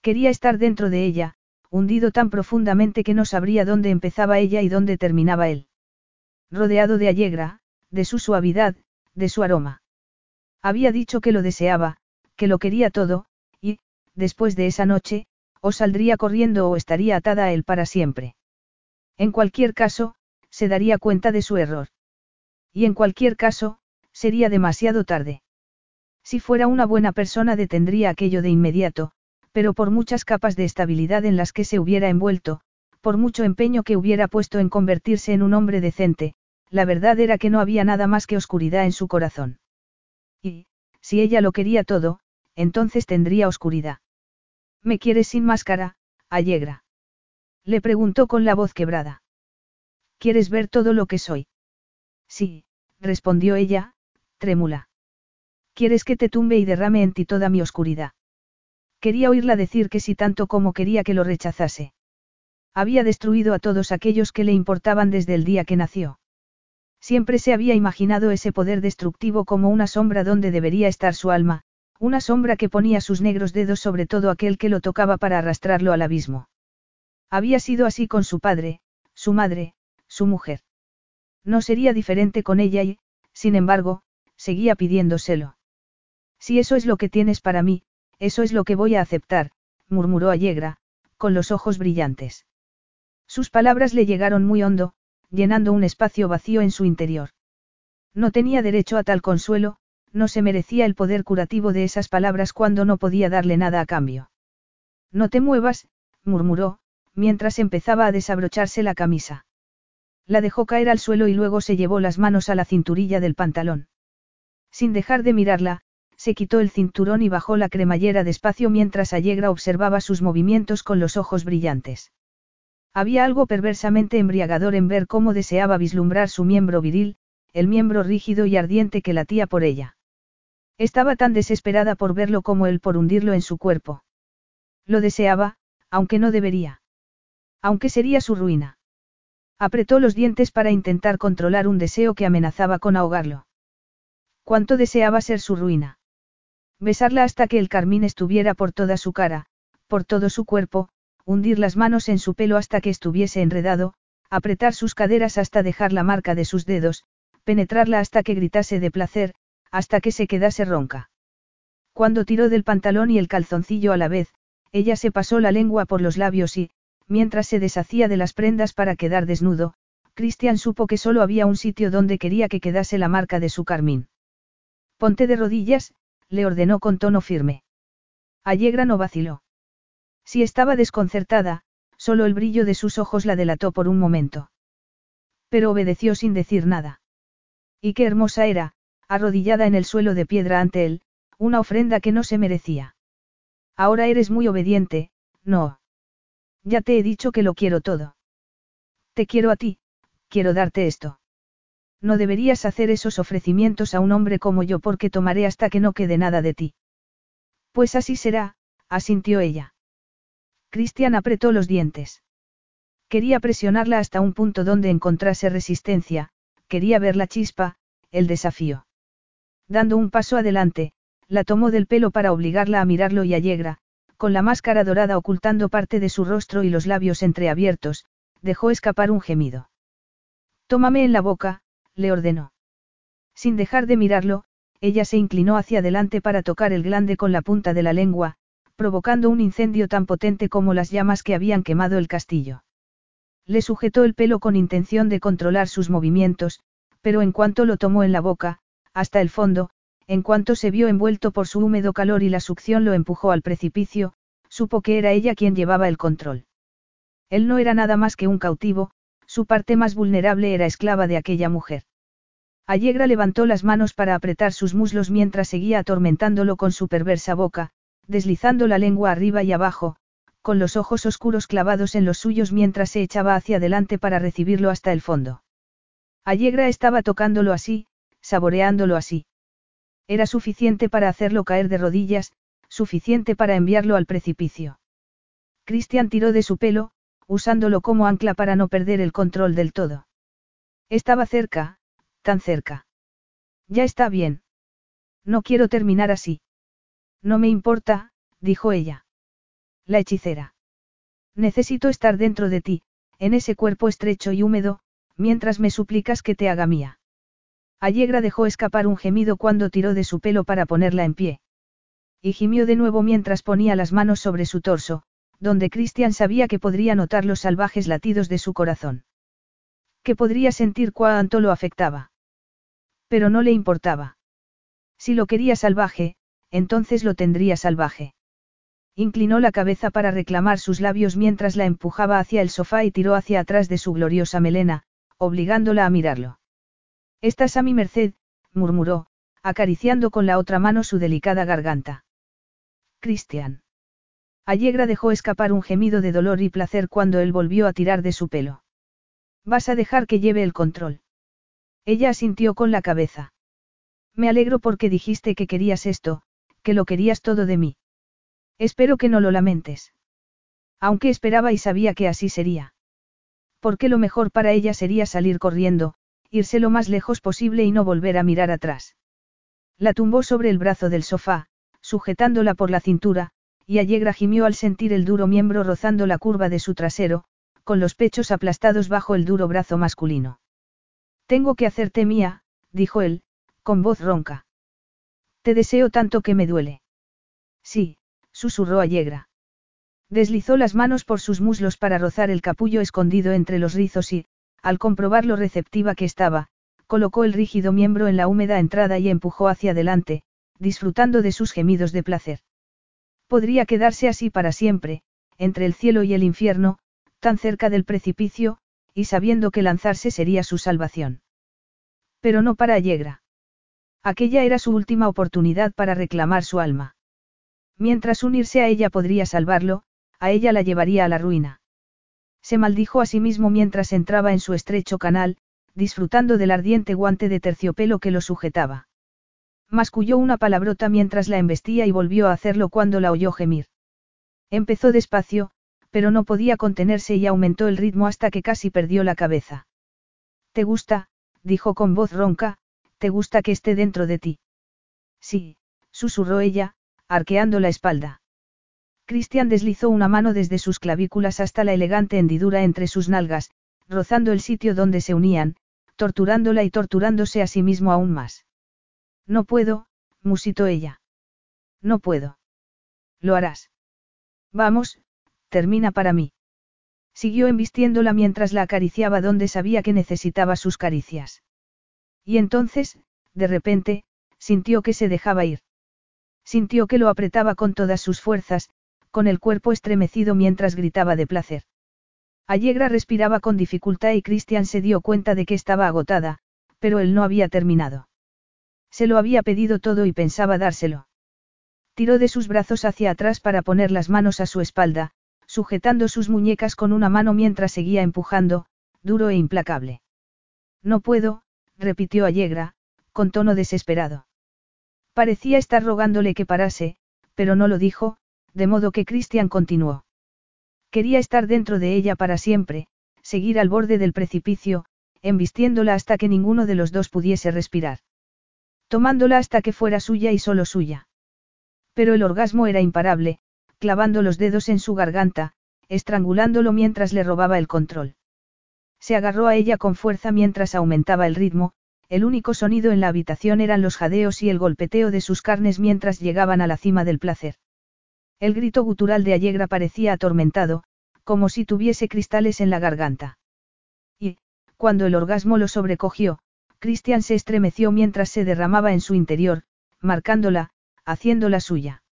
Quería estar dentro de ella, hundido tan profundamente que no sabría dónde empezaba ella y dónde terminaba él. Rodeado de allegra, de su suavidad, de su aroma. Había dicho que lo deseaba, que lo quería todo, y, después de esa noche, o saldría corriendo o estaría atada a él para siempre. En cualquier caso, se daría cuenta de su error. Y en cualquier caso, sería demasiado tarde. Si fuera una buena persona detendría aquello de inmediato, pero por muchas capas de estabilidad en las que se hubiera envuelto, por mucho empeño que hubiera puesto en convertirse en un hombre decente, la verdad era que no había nada más que oscuridad en su corazón. Y, si ella lo quería todo, entonces tendría oscuridad. ¿Me quieres sin máscara, Allegra? Le preguntó con la voz quebrada. ¿Quieres ver todo lo que soy? Sí, respondió ella, trémula. ¿Quieres que te tumbe y derrame en ti toda mi oscuridad? Quería oírla decir que sí tanto como quería que lo rechazase. Había destruido a todos aquellos que le importaban desde el día que nació. Siempre se había imaginado ese poder destructivo como una sombra donde debería estar su alma, una sombra que ponía sus negros dedos sobre todo aquel que lo tocaba para arrastrarlo al abismo. Había sido así con su padre, su madre, su mujer. No sería diferente con ella y, sin embargo, seguía pidiéndoselo. Si eso es lo que tienes para mí, eso es lo que voy a aceptar, murmuró Allegra, con los ojos brillantes. Sus palabras le llegaron muy hondo, llenando un espacio vacío en su interior. No tenía derecho a tal consuelo, no se merecía el poder curativo de esas palabras cuando no podía darle nada a cambio. No te muevas, murmuró, mientras empezaba a desabrocharse la camisa. La dejó caer al suelo y luego se llevó las manos a la cinturilla del pantalón. Sin dejar de mirarla, se quitó el cinturón y bajó la cremallera despacio mientras Allegra observaba sus movimientos con los ojos brillantes. Había algo perversamente embriagador en ver cómo deseaba vislumbrar su miembro viril, el miembro rígido y ardiente que latía por ella. Estaba tan desesperada por verlo como él por hundirlo en su cuerpo. Lo deseaba, aunque no debería. Aunque sería su ruina. Apretó los dientes para intentar controlar un deseo que amenazaba con ahogarlo. ¿Cuánto deseaba ser su ruina? Besarla hasta que el carmín estuviera por toda su cara, por todo su cuerpo, hundir las manos en su pelo hasta que estuviese enredado, apretar sus caderas hasta dejar la marca de sus dedos, penetrarla hasta que gritase de placer, hasta que se quedase ronca. Cuando tiró del pantalón y el calzoncillo a la vez, ella se pasó la lengua por los labios y, mientras se deshacía de las prendas para quedar desnudo, Christian supo que solo había un sitio donde quería que quedase la marca de su carmín. Ponte de rodillas, le ordenó con tono firme. Allegra no vaciló. Si estaba desconcertada, solo el brillo de sus ojos la delató por un momento. Pero obedeció sin decir nada. Y qué hermosa era, arrodillada en el suelo de piedra ante él, una ofrenda que no se merecía. Ahora eres muy obediente, no. Ya te he dicho que lo quiero todo. Te quiero a ti, quiero darte esto. No deberías hacer esos ofrecimientos a un hombre como yo porque tomaré hasta que no quede nada de ti. Pues así será, asintió ella. Cristian apretó los dientes. Quería presionarla hasta un punto donde encontrase resistencia, quería ver la chispa, el desafío. Dando un paso adelante, la tomó del pelo para obligarla a mirarlo y allegra, con la máscara dorada ocultando parte de su rostro y los labios entreabiertos, dejó escapar un gemido. Tómame en la boca, le ordenó. Sin dejar de mirarlo, ella se inclinó hacia adelante para tocar el glande con la punta de la lengua, provocando un incendio tan potente como las llamas que habían quemado el castillo. Le sujetó el pelo con intención de controlar sus movimientos, pero en cuanto lo tomó en la boca, hasta el fondo, en cuanto se vio envuelto por su húmedo calor y la succión lo empujó al precipicio, supo que era ella quien llevaba el control. Él no era nada más que un cautivo, su parte más vulnerable era esclava de aquella mujer. Allegra levantó las manos para apretar sus muslos mientras seguía atormentándolo con su perversa boca, deslizando la lengua arriba y abajo, con los ojos oscuros clavados en los suyos mientras se echaba hacia adelante para recibirlo hasta el fondo. Allegra estaba tocándolo así, saboreándolo así. Era suficiente para hacerlo caer de rodillas, suficiente para enviarlo al precipicio. Christian tiró de su pelo, usándolo como ancla para no perder el control del todo. Estaba cerca, tan cerca. Ya está bien. No quiero terminar así. No me importa, dijo ella. La hechicera. Necesito estar dentro de ti, en ese cuerpo estrecho y húmedo, mientras me suplicas que te haga mía. Allegra dejó escapar un gemido cuando tiró de su pelo para ponerla en pie. Y gimió de nuevo mientras ponía las manos sobre su torso, donde Christian sabía que podría notar los salvajes latidos de su corazón. Que podría sentir cuánto lo afectaba. Pero no le importaba. Si lo quería salvaje, entonces lo tendría salvaje. Inclinó la cabeza para reclamar sus labios mientras la empujaba hacia el sofá y tiró hacia atrás de su gloriosa melena, obligándola a mirarlo. Estás a mi merced, murmuró, acariciando con la otra mano su delicada garganta. Cristian. Allegra dejó escapar un gemido de dolor y placer cuando él volvió a tirar de su pelo. Vas a dejar que lleve el control. Ella asintió con la cabeza. Me alegro porque dijiste que querías esto, que lo querías todo de mí. Espero que no lo lamentes. Aunque esperaba y sabía que así sería. Porque lo mejor para ella sería salir corriendo, irse lo más lejos posible y no volver a mirar atrás. La tumbó sobre el brazo del sofá, sujetándola por la cintura, y Allegra gimió al sentir el duro miembro rozando la curva de su trasero, con los pechos aplastados bajo el duro brazo masculino. Tengo que hacerte mía, dijo él, con voz ronca. Te deseo tanto que me duele. Sí, susurró Allegra. Deslizó las manos por sus muslos para rozar el capullo escondido entre los rizos y, al comprobar lo receptiva que estaba, colocó el rígido miembro en la húmeda entrada y empujó hacia adelante, disfrutando de sus gemidos de placer. Podría quedarse así para siempre, entre el cielo y el infierno, tan cerca del precipicio, y sabiendo que lanzarse sería su salvación. Pero no para Allegra. Aquella era su última oportunidad para reclamar su alma. Mientras unirse a ella podría salvarlo, a ella la llevaría a la ruina. Se maldijo a sí mismo mientras entraba en su estrecho canal, disfrutando del ardiente guante de terciopelo que lo sujetaba. Masculló una palabrota mientras la embestía y volvió a hacerlo cuando la oyó gemir. Empezó despacio, pero no podía contenerse y aumentó el ritmo hasta que casi perdió la cabeza. ¿Te gusta? dijo con voz ronca, ¿te gusta que esté dentro de ti? Sí, susurró ella, arqueando la espalda. Cristian deslizó una mano desde sus clavículas hasta la elegante hendidura entre sus nalgas, rozando el sitio donde se unían, torturándola y torturándose a sí mismo aún más. No puedo, musitó ella. No puedo. Lo harás. Vamos, termina para mí. Siguió embistiéndola mientras la acariciaba donde sabía que necesitaba sus caricias. Y entonces, de repente, sintió que se dejaba ir. Sintió que lo apretaba con todas sus fuerzas, con el cuerpo estremecido mientras gritaba de placer. Allegra respiraba con dificultad y Christian se dio cuenta de que estaba agotada, pero él no había terminado. Se lo había pedido todo y pensaba dárselo. Tiró de sus brazos hacia atrás para poner las manos a su espalda, sujetando sus muñecas con una mano mientras seguía empujando, duro e implacable. No puedo, repitió Allegra, con tono desesperado. Parecía estar rogándole que parase, pero no lo dijo, de modo que Christian continuó. Quería estar dentro de ella para siempre, seguir al borde del precipicio, embistiéndola hasta que ninguno de los dos pudiese respirar. Tomándola hasta que fuera suya y solo suya. Pero el orgasmo era imparable, clavando los dedos en su garganta, estrangulándolo mientras le robaba el control. Se agarró a ella con fuerza mientras aumentaba el ritmo, el único sonido en la habitación eran los jadeos y el golpeteo de sus carnes mientras llegaban a la cima del placer. El grito gutural de Allegra parecía atormentado, como si tuviese cristales en la garganta. Y, cuando el orgasmo lo sobrecogió, Christian se estremeció mientras se derramaba en su interior, marcándola, haciéndola suya.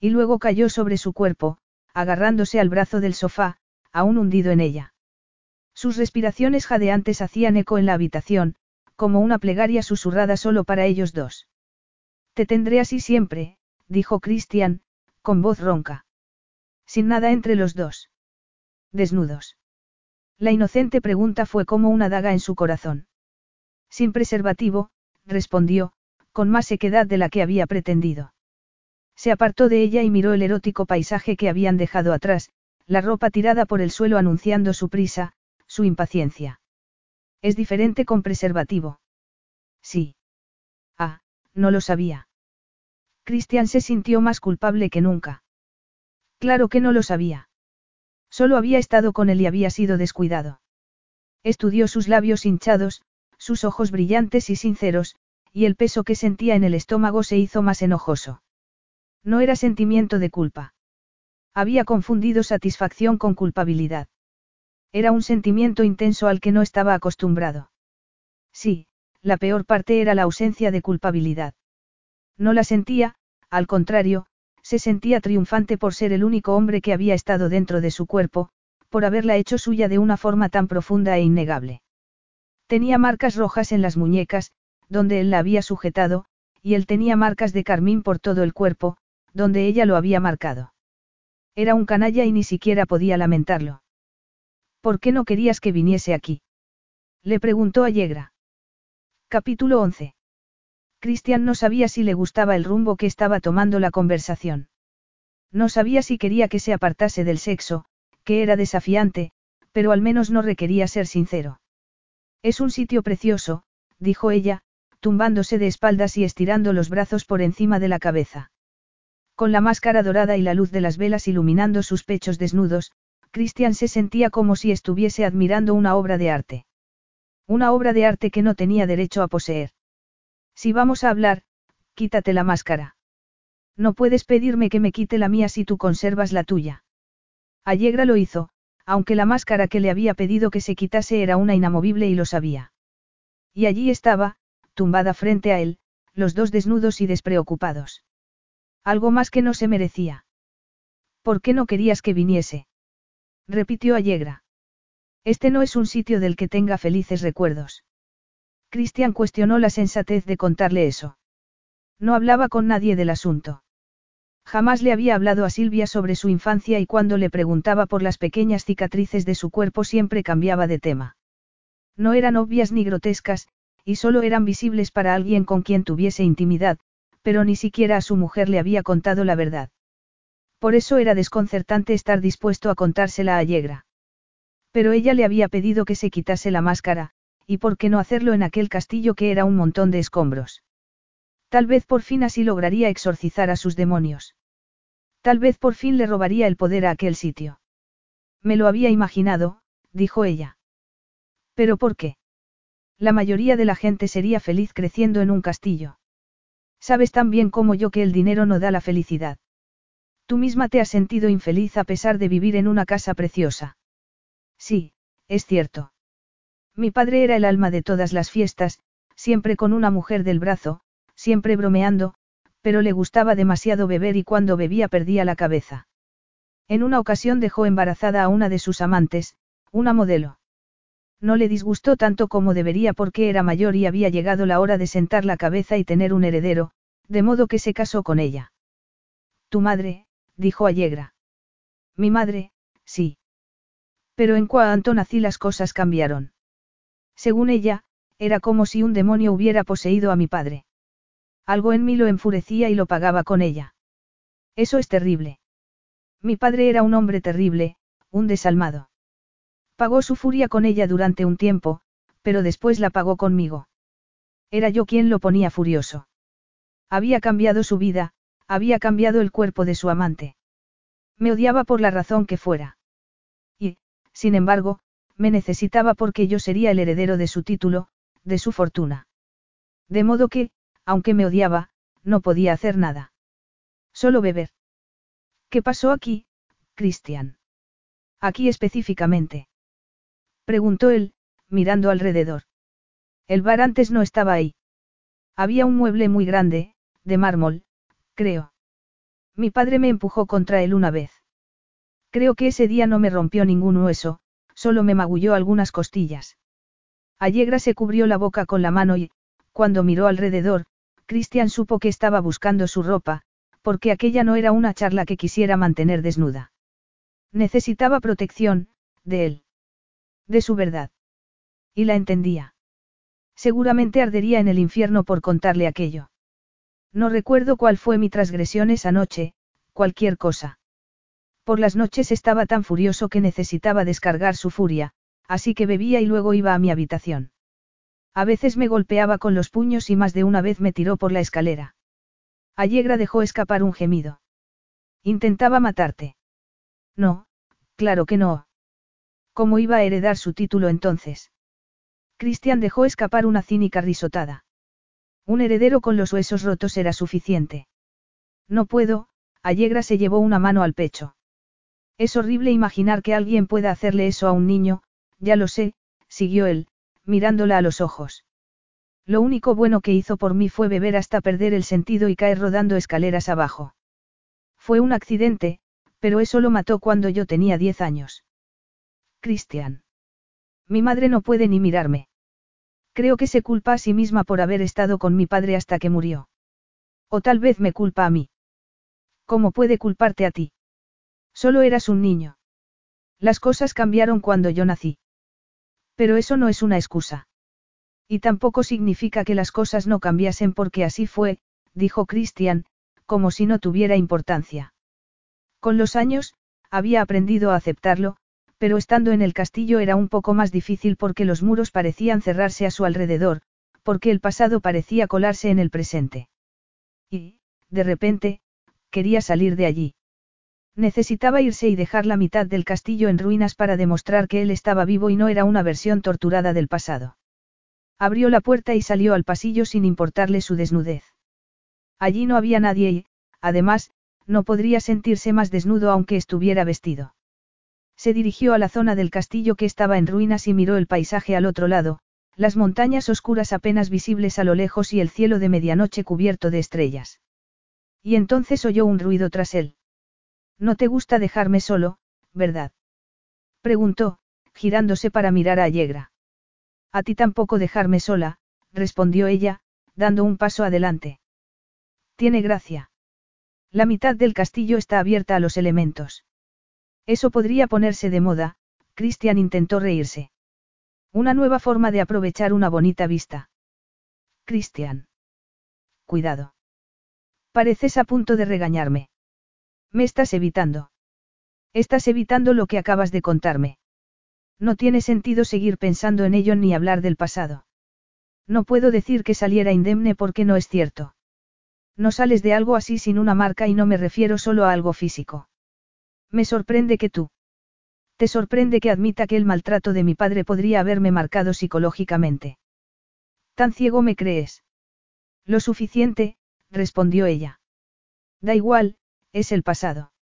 Y luego cayó sobre su cuerpo, agarrándose al brazo del sofá, aún hundido en ella. Sus respiraciones jadeantes hacían eco en la habitación, como una plegaria susurrada solo para ellos dos. Te tendré así siempre, dijo Christian, con voz ronca. Sin nada entre los dos. Desnudos. La inocente pregunta fue como una daga en su corazón. Sin preservativo, respondió, con más sequedad de la que había pretendido. Se apartó de ella y miró el erótico paisaje que habían dejado atrás, la ropa tirada por el suelo anunciando su prisa, su impaciencia. Es diferente con preservativo. Sí. Ah, no lo sabía. Christian se sintió más culpable que nunca. Claro que no lo sabía. Solo había estado con él y había sido descuidado. Estudió sus labios hinchados, sus ojos brillantes y sinceros, y el peso que sentía en el estómago se hizo más enojoso. No era sentimiento de culpa. Había confundido satisfacción con culpabilidad. Era un sentimiento intenso al que no estaba acostumbrado. Sí, la peor parte era la ausencia de culpabilidad. No la sentía, al contrario, se sentía triunfante por ser el único hombre que había estado dentro de su cuerpo, por haberla hecho suya de una forma tan profunda e innegable. Tenía marcas rojas en las muñecas, donde él la había sujetado, y él tenía marcas de carmín por todo el cuerpo, donde ella lo había marcado. Era un canalla y ni siquiera podía lamentarlo. ¿Por qué no querías que viniese aquí? Le preguntó a Yegra. Capítulo 11. Cristian no sabía si le gustaba el rumbo que estaba tomando la conversación. No sabía si quería que se apartase del sexo, que era desafiante, pero al menos no requería ser sincero. Es un sitio precioso, dijo ella, tumbándose de espaldas y estirando los brazos por encima de la cabeza. Con la máscara dorada y la luz de las velas iluminando sus pechos desnudos, Cristian se sentía como si estuviese admirando una obra de arte. Una obra de arte que no tenía derecho a poseer. Si vamos a hablar, quítate la máscara. No puedes pedirme que me quite la mía si tú conservas la tuya. Allegra lo hizo, aunque la máscara que le había pedido que se quitase era una inamovible y lo sabía. Y allí estaba, tumbada frente a él, los dos desnudos y despreocupados. Algo más que no se merecía. ¿Por qué no querías que viniese? repitió Allegra. Este no es un sitio del que tenga felices recuerdos. Cristian cuestionó la sensatez de contarle eso. No hablaba con nadie del asunto. Jamás le había hablado a Silvia sobre su infancia y cuando le preguntaba por las pequeñas cicatrices de su cuerpo siempre cambiaba de tema. No eran obvias ni grotescas, y solo eran visibles para alguien con quien tuviese intimidad, pero ni siquiera a su mujer le había contado la verdad. Por eso era desconcertante estar dispuesto a contársela a Yegra. Pero ella le había pedido que se quitase la máscara, y por qué no hacerlo en aquel castillo que era un montón de escombros. Tal vez por fin así lograría exorcizar a sus demonios. Tal vez por fin le robaría el poder a aquel sitio. Me lo había imaginado, dijo ella. ¿Pero por qué? La mayoría de la gente sería feliz creciendo en un castillo. Sabes tan bien como yo que el dinero no da la felicidad. Tú misma te has sentido infeliz a pesar de vivir en una casa preciosa. Sí, es cierto. Mi padre era el alma de todas las fiestas, siempre con una mujer del brazo, siempre bromeando, pero le gustaba demasiado beber y cuando bebía perdía la cabeza. En una ocasión dejó embarazada a una de sus amantes, una modelo. No le disgustó tanto como debería porque era mayor y había llegado la hora de sentar la cabeza y tener un heredero, de modo que se casó con ella. Tu madre, dijo Allegra. Mi madre, sí. Pero en cuanto nací las cosas cambiaron. Según ella, era como si un demonio hubiera poseído a mi padre. Algo en mí lo enfurecía y lo pagaba con ella. Eso es terrible. Mi padre era un hombre terrible, un desalmado. Pagó su furia con ella durante un tiempo, pero después la pagó conmigo. Era yo quien lo ponía furioso. Había cambiado su vida, había cambiado el cuerpo de su amante. Me odiaba por la razón que fuera. Y, sin embargo, me necesitaba porque yo sería el heredero de su título, de su fortuna. De modo que, aunque me odiaba, no podía hacer nada. Solo beber. ¿Qué pasó aquí, Cristian? Aquí específicamente. Preguntó él, mirando alrededor. El bar antes no estaba ahí. Había un mueble muy grande, de mármol, creo. Mi padre me empujó contra él una vez. Creo que ese día no me rompió ningún hueso, Solo me magulló algunas costillas. Allegra se cubrió la boca con la mano y, cuando miró alrededor, Christian supo que estaba buscando su ropa, porque aquella no era una charla que quisiera mantener desnuda. Necesitaba protección, de él. De su verdad. Y la entendía. Seguramente ardería en el infierno por contarle aquello. No recuerdo cuál fue mi transgresión esa noche, cualquier cosa. Por las noches estaba tan furioso que necesitaba descargar su furia, así que bebía y luego iba a mi habitación. A veces me golpeaba con los puños y más de una vez me tiró por la escalera. Allegra dejó escapar un gemido. Intentaba matarte. No, claro que no. ¿Cómo iba a heredar su título entonces? Cristian dejó escapar una cínica risotada. Un heredero con los huesos rotos era suficiente. No puedo, Allegra se llevó una mano al pecho. Es horrible imaginar que alguien pueda hacerle eso a un niño, ya lo sé, siguió él, mirándola a los ojos. Lo único bueno que hizo por mí fue beber hasta perder el sentido y caer rodando escaleras abajo. Fue un accidente, pero eso lo mató cuando yo tenía diez años. Cristian. Mi madre no puede ni mirarme. Creo que se culpa a sí misma por haber estado con mi padre hasta que murió. O tal vez me culpa a mí. ¿Cómo puede culparte a ti? Solo eras un niño. Las cosas cambiaron cuando yo nací. Pero eso no es una excusa. Y tampoco significa que las cosas no cambiasen porque así fue, dijo Christian, como si no tuviera importancia. Con los años, había aprendido a aceptarlo, pero estando en el castillo era un poco más difícil porque los muros parecían cerrarse a su alrededor, porque el pasado parecía colarse en el presente. Y, de repente, quería salir de allí. Necesitaba irse y dejar la mitad del castillo en ruinas para demostrar que él estaba vivo y no era una versión torturada del pasado. Abrió la puerta y salió al pasillo sin importarle su desnudez. Allí no había nadie y, además, no podría sentirse más desnudo aunque estuviera vestido. Se dirigió a la zona del castillo que estaba en ruinas y miró el paisaje al otro lado, las montañas oscuras apenas visibles a lo lejos y el cielo de medianoche cubierto de estrellas. Y entonces oyó un ruido tras él. No te gusta dejarme solo, ¿verdad? Preguntó, girándose para mirar a Allegra. A ti tampoco dejarme sola, respondió ella, dando un paso adelante. Tiene gracia. La mitad del castillo está abierta a los elementos. Eso podría ponerse de moda, Christian intentó reírse. Una nueva forma de aprovechar una bonita vista. Christian. Cuidado. Pareces a punto de regañarme. Me estás evitando. Estás evitando lo que acabas de contarme. No tiene sentido seguir pensando en ello ni hablar del pasado. No puedo decir que saliera indemne porque no es cierto. No sales de algo así sin una marca y no me refiero solo a algo físico. Me sorprende que tú. Te sorprende que admita que el maltrato de mi padre podría haberme marcado psicológicamente. ¿Tan ciego me crees? Lo suficiente, respondió ella. Da igual, es el pasado.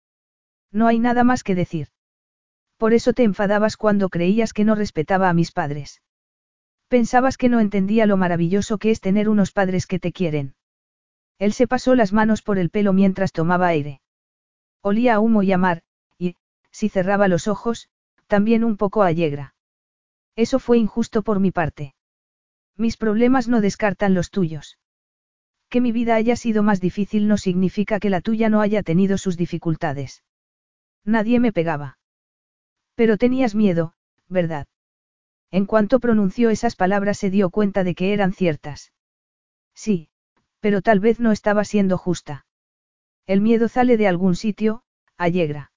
No hay nada más que decir. Por eso te enfadabas cuando creías que no respetaba a mis padres. Pensabas que no entendía lo maravilloso que es tener unos padres que te quieren. Él se pasó las manos por el pelo mientras tomaba aire. Olía a humo y a mar, y, si cerraba los ojos, también un poco a yegra. Eso fue injusto por mi parte. Mis problemas no descartan los tuyos. Que mi vida haya sido más difícil no significa que la tuya no haya tenido sus dificultades. Nadie me pegaba. Pero tenías miedo, ¿verdad? En cuanto pronunció esas palabras se dio cuenta de que eran ciertas. Sí, pero tal vez no estaba siendo justa. El miedo sale de algún sitio, allegra.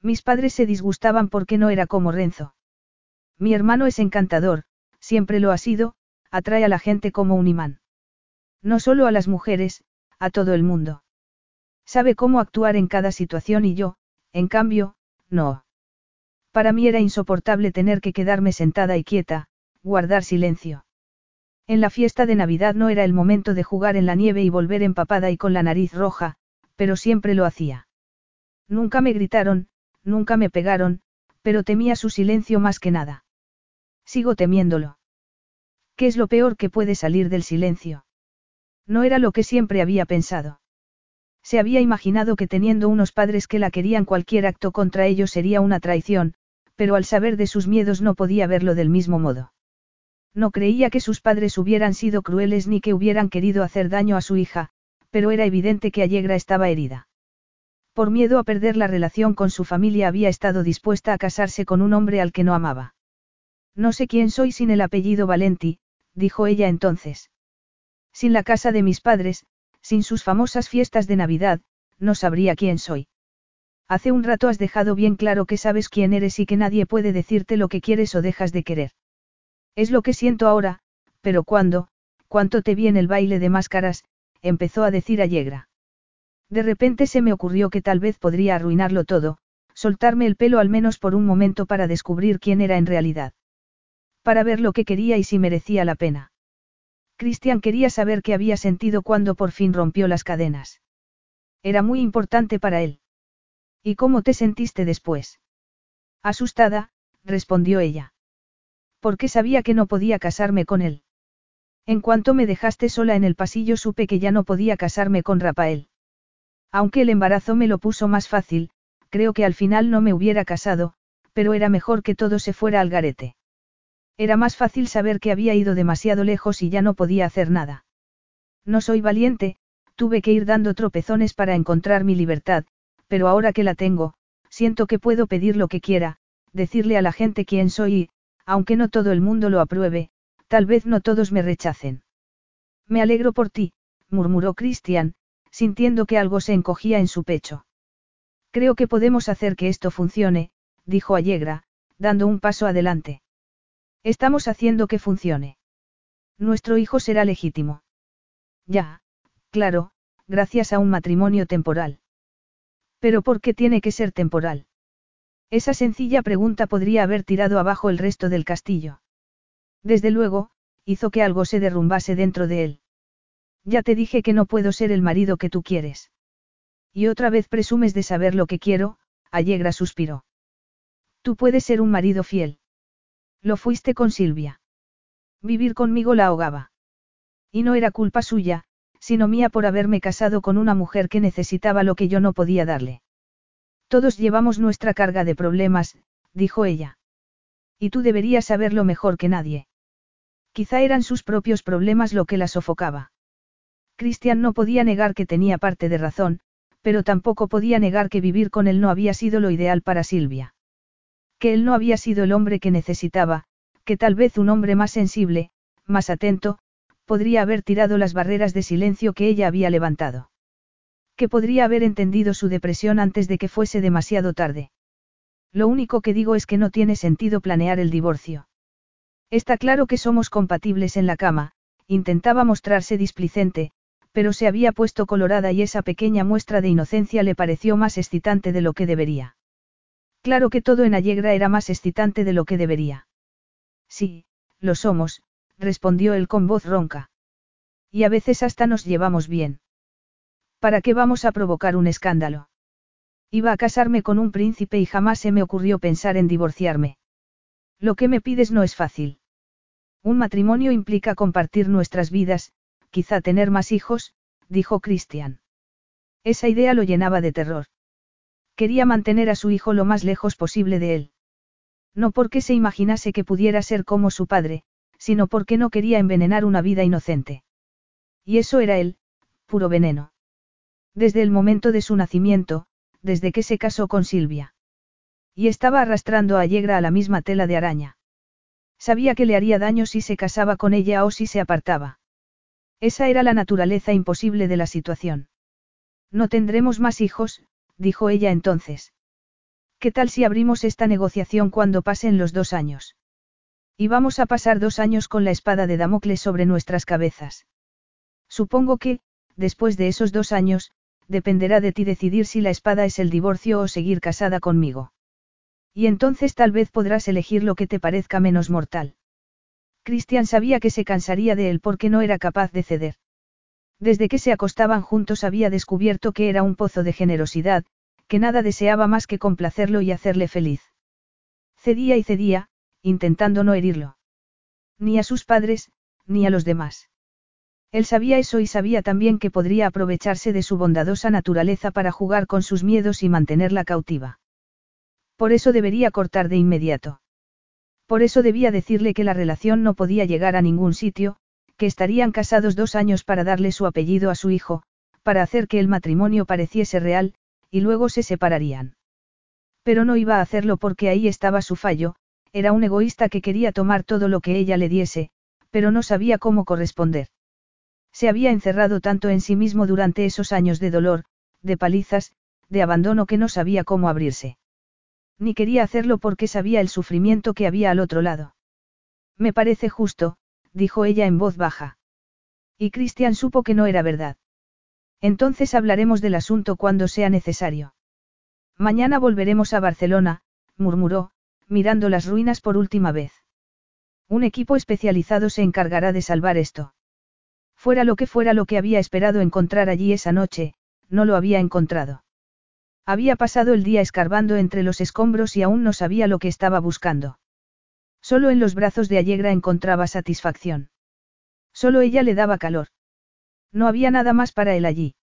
Mis padres se disgustaban porque no era como Renzo. Mi hermano es encantador, siempre lo ha sido, atrae a la gente como un imán. No solo a las mujeres, a todo el mundo. Sabe cómo actuar en cada situación y yo, en cambio, no. Para mí era insoportable tener que quedarme sentada y quieta, guardar silencio. En la fiesta de Navidad no era el momento de jugar en la nieve y volver empapada y con la nariz roja, pero siempre lo hacía. Nunca me gritaron, nunca me pegaron, pero temía su silencio más que nada. Sigo temiéndolo. ¿Qué es lo peor que puede salir del silencio? No era lo que siempre había pensado. Se había imaginado que teniendo unos padres que la querían cualquier acto contra ellos sería una traición, pero al saber de sus miedos no podía verlo del mismo modo. No creía que sus padres hubieran sido crueles ni que hubieran querido hacer daño a su hija, pero era evidente que Allegra estaba herida. Por miedo a perder la relación con su familia había estado dispuesta a casarse con un hombre al que no amaba. No sé quién soy sin el apellido Valenti, dijo ella entonces. Sin la casa de mis padres, Sin sus famosas fiestas de Navidad, no sabría quién soy. Hace un rato has dejado bien claro que sabes quién eres y que nadie puede decirte lo que quieres o dejas de querer. Es lo que siento ahora, pero cuando, cuánto te vi en el baile de máscaras, empezó a decir Allegra. De repente se me ocurrió que tal vez podría arruinarlo todo, soltarme el pelo al menos por un momento para descubrir quién era en realidad. Para ver lo que quería y si merecía la pena. Cristian quería saber qué había sentido cuando por fin rompió las cadenas. Era muy importante para él. ¿Y cómo te sentiste después? Asustada, respondió ella. Porque sabía que no podía casarme con él. En cuanto me dejaste sola en el pasillo supe que ya no podía casarme con Rafael. Aunque el embarazo me lo puso más fácil, creo que al final no me hubiera casado, pero era mejor que todo se fuera al garete. Era más fácil saber que había ido demasiado lejos y ya no podía hacer nada. No soy valiente, tuve que ir dando tropezones para encontrar mi libertad, pero ahora que la tengo, siento que puedo pedir lo que quiera, decirle a la gente quién soy y, aunque no todo el mundo lo apruebe, tal vez no todos me rechacen. Me alegro por ti, murmuró Christian, sintiendo que algo se encogía en su pecho. Creo que podemos hacer que esto funcione, dijo Allegra, dando un paso adelante. Estamos haciendo que funcione. Nuestro hijo será legítimo. Ya, claro, gracias a un matrimonio temporal. Pero ¿por qué tiene que ser temporal? Esa sencilla pregunta podría haber tirado abajo el resto del castillo. Desde luego, hizo que algo se derrumbase dentro de él. Ya te dije que no puedo ser el marido que tú quieres. Y otra vez presumes de saber lo que quiero, Allegra suspiró. Tú puedes ser un marido fiel. Lo fuiste con Silvia. Vivir conmigo la ahogaba. Y no era culpa suya, sino mía por haberme casado con una mujer que necesitaba lo que yo no podía darle. Todos llevamos nuestra carga de problemas, dijo ella. Y tú deberías saberlo mejor que nadie. Quizá eran sus propios problemas lo que la sofocaba. Cristian no podía negar que tenía parte de razón, pero tampoco podía negar que vivir con él no había sido lo ideal para Silvia. Que él no había sido el hombre que necesitaba, que tal vez un hombre más sensible, más atento, podría haber tirado las barreras de silencio que ella había levantado. Que podría haber entendido su depresión antes de que fuese demasiado tarde. Lo único que digo es que no tiene sentido planear el divorcio. Está claro que somos compatibles en la cama, intentaba mostrarse displicente, pero se había puesto colorada y esa pequeña muestra de inocencia le pareció más excitante de lo que debería. Claro que todo en Allegra era más excitante de lo que debería. Sí, lo somos, respondió él con voz ronca. Y a veces hasta nos llevamos bien. ¿Para qué vamos a provocar un escándalo? Iba a casarme con un príncipe y jamás se me ocurrió pensar en divorciarme. Lo que me pides no es fácil. Un matrimonio implica compartir nuestras vidas, quizá tener más hijos, dijo Christian. Esa idea lo llenaba de terror. Quería mantener a su hijo lo más lejos posible de él. No porque se imaginase que pudiera ser como su padre, sino porque no quería envenenar una vida inocente. Y eso era él, puro veneno. Desde el momento de su nacimiento, desde que se casó con Silvia. Y estaba arrastrando a Allegra a la misma tela de araña. Sabía que le haría daño si se casaba con ella o si se apartaba. Esa era la naturaleza imposible de la situación. No tendremos más hijos, dijo ella entonces. ¿Qué tal si abrimos esta negociación cuando pasen los dos años? Y vamos a pasar dos años con la espada de Damocles sobre nuestras cabezas. Supongo que, después de esos dos años, dependerá de ti decidir si la espada es el divorcio o seguir casada conmigo. Y entonces tal vez podrás elegir lo que te parezca menos mortal. Cristian sabía que se cansaría de él porque no era capaz de ceder. Desde que se acostaban juntos había descubierto que era un pozo de generosidad, que nada deseaba más que complacerlo y hacerle feliz. Cedía y cedía, intentando no herirlo. Ni a sus padres, ni a los demás. Él sabía eso y sabía también que podría aprovecharse de su bondadosa naturaleza para jugar con sus miedos y mantenerla cautiva. Por eso debería cortar de inmediato. Por eso debía decirle que la relación no podía llegar a ningún sitio, que estarían casados dos años para darle su apellido a su hijo, para hacer que el matrimonio pareciese real, y luego se separarían. Pero no iba a hacerlo porque ahí estaba su fallo, era un egoísta que quería tomar todo lo que ella le diese, pero no sabía cómo corresponder. Se había encerrado tanto en sí mismo durante esos años de dolor, de palizas, de abandono que no sabía cómo abrirse. Ni quería hacerlo porque sabía el sufrimiento que había al otro lado. Me parece justo, dijo ella en voz baja. Y Cristian supo que no era verdad. Entonces hablaremos del asunto cuando sea necesario. Mañana volveremos a Barcelona, murmuró, mirando las ruinas por última vez. Un equipo especializado se encargará de salvar esto. Fuera lo que fuera lo que había esperado encontrar allí esa noche, no lo había encontrado. Había pasado el día escarbando entre los escombros y aún no sabía lo que estaba buscando. Solo en los brazos de Allegra encontraba satisfacción. Solo ella le daba calor. No había nada más para él allí.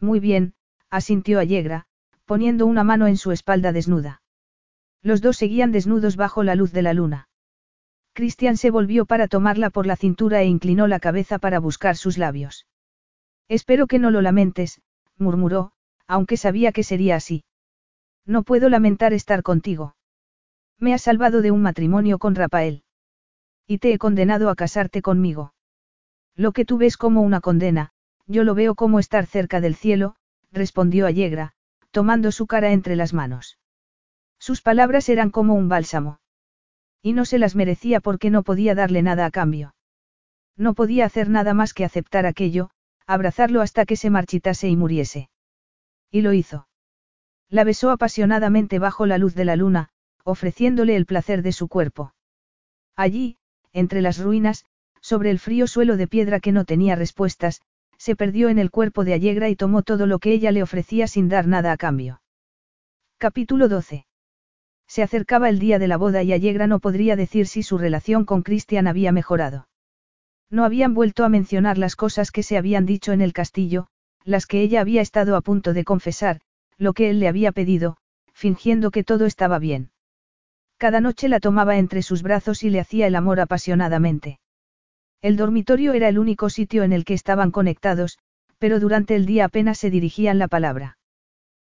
Muy bien, asintió Allegra, poniendo una mano en su espalda desnuda. Los dos seguían desnudos bajo la luz de la luna. Christian se volvió para tomarla por la cintura e inclinó la cabeza para buscar sus labios. Espero que no lo lamentes, murmuró, aunque sabía que sería así. No puedo lamentar estar contigo. Me has salvado de un matrimonio con Rafael. Y te he condenado a casarte conmigo. Lo que tú ves como una condena, yo lo veo como estar cerca del cielo, respondió Allegra, tomando su cara entre las manos. Sus palabras eran como un bálsamo. Y no se las merecía porque no podía darle nada a cambio. No podía hacer nada más que aceptar aquello, abrazarlo hasta que se marchitase y muriese. Y lo hizo. La besó apasionadamente bajo la luz de la luna, ofreciéndole el placer de su cuerpo. Allí, entre las ruinas, sobre el frío suelo de piedra que no tenía respuestas, se perdió en el cuerpo de Allegra y tomó todo lo que ella le ofrecía sin dar nada a cambio. Capítulo 12. Se acercaba el día de la boda y Allegra no podría decir si su relación con Christian había mejorado. No habían vuelto a mencionar las cosas que se habían dicho en el castillo, las que ella había estado a punto de confesar, lo que él le había pedido, fingiendo que todo estaba bien. Cada noche la tomaba entre sus brazos y le hacía el amor apasionadamente. El dormitorio era el único sitio en el que estaban conectados, pero durante el día apenas se dirigían la palabra.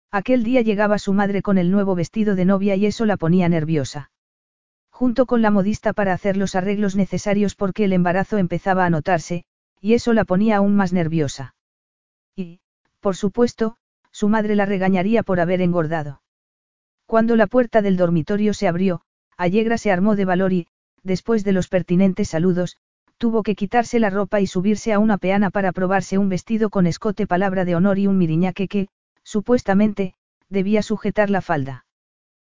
Aquel día llegaba su madre con el nuevo vestido de novia y eso la ponía nerviosa. Junto con la modista para hacer los arreglos necesarios porque el embarazo empezaba a notarse, y eso la ponía aún más nerviosa. Y, por supuesto, su madre la regañaría por haber engordado. Cuando la puerta del dormitorio se abrió, Allegra se armó de valor y, después de los pertinentes saludos, tuvo que quitarse la ropa y subirse a una peana para probarse un vestido con escote palabra de honor y un miriñaque que, supuestamente, debía sujetar la falda.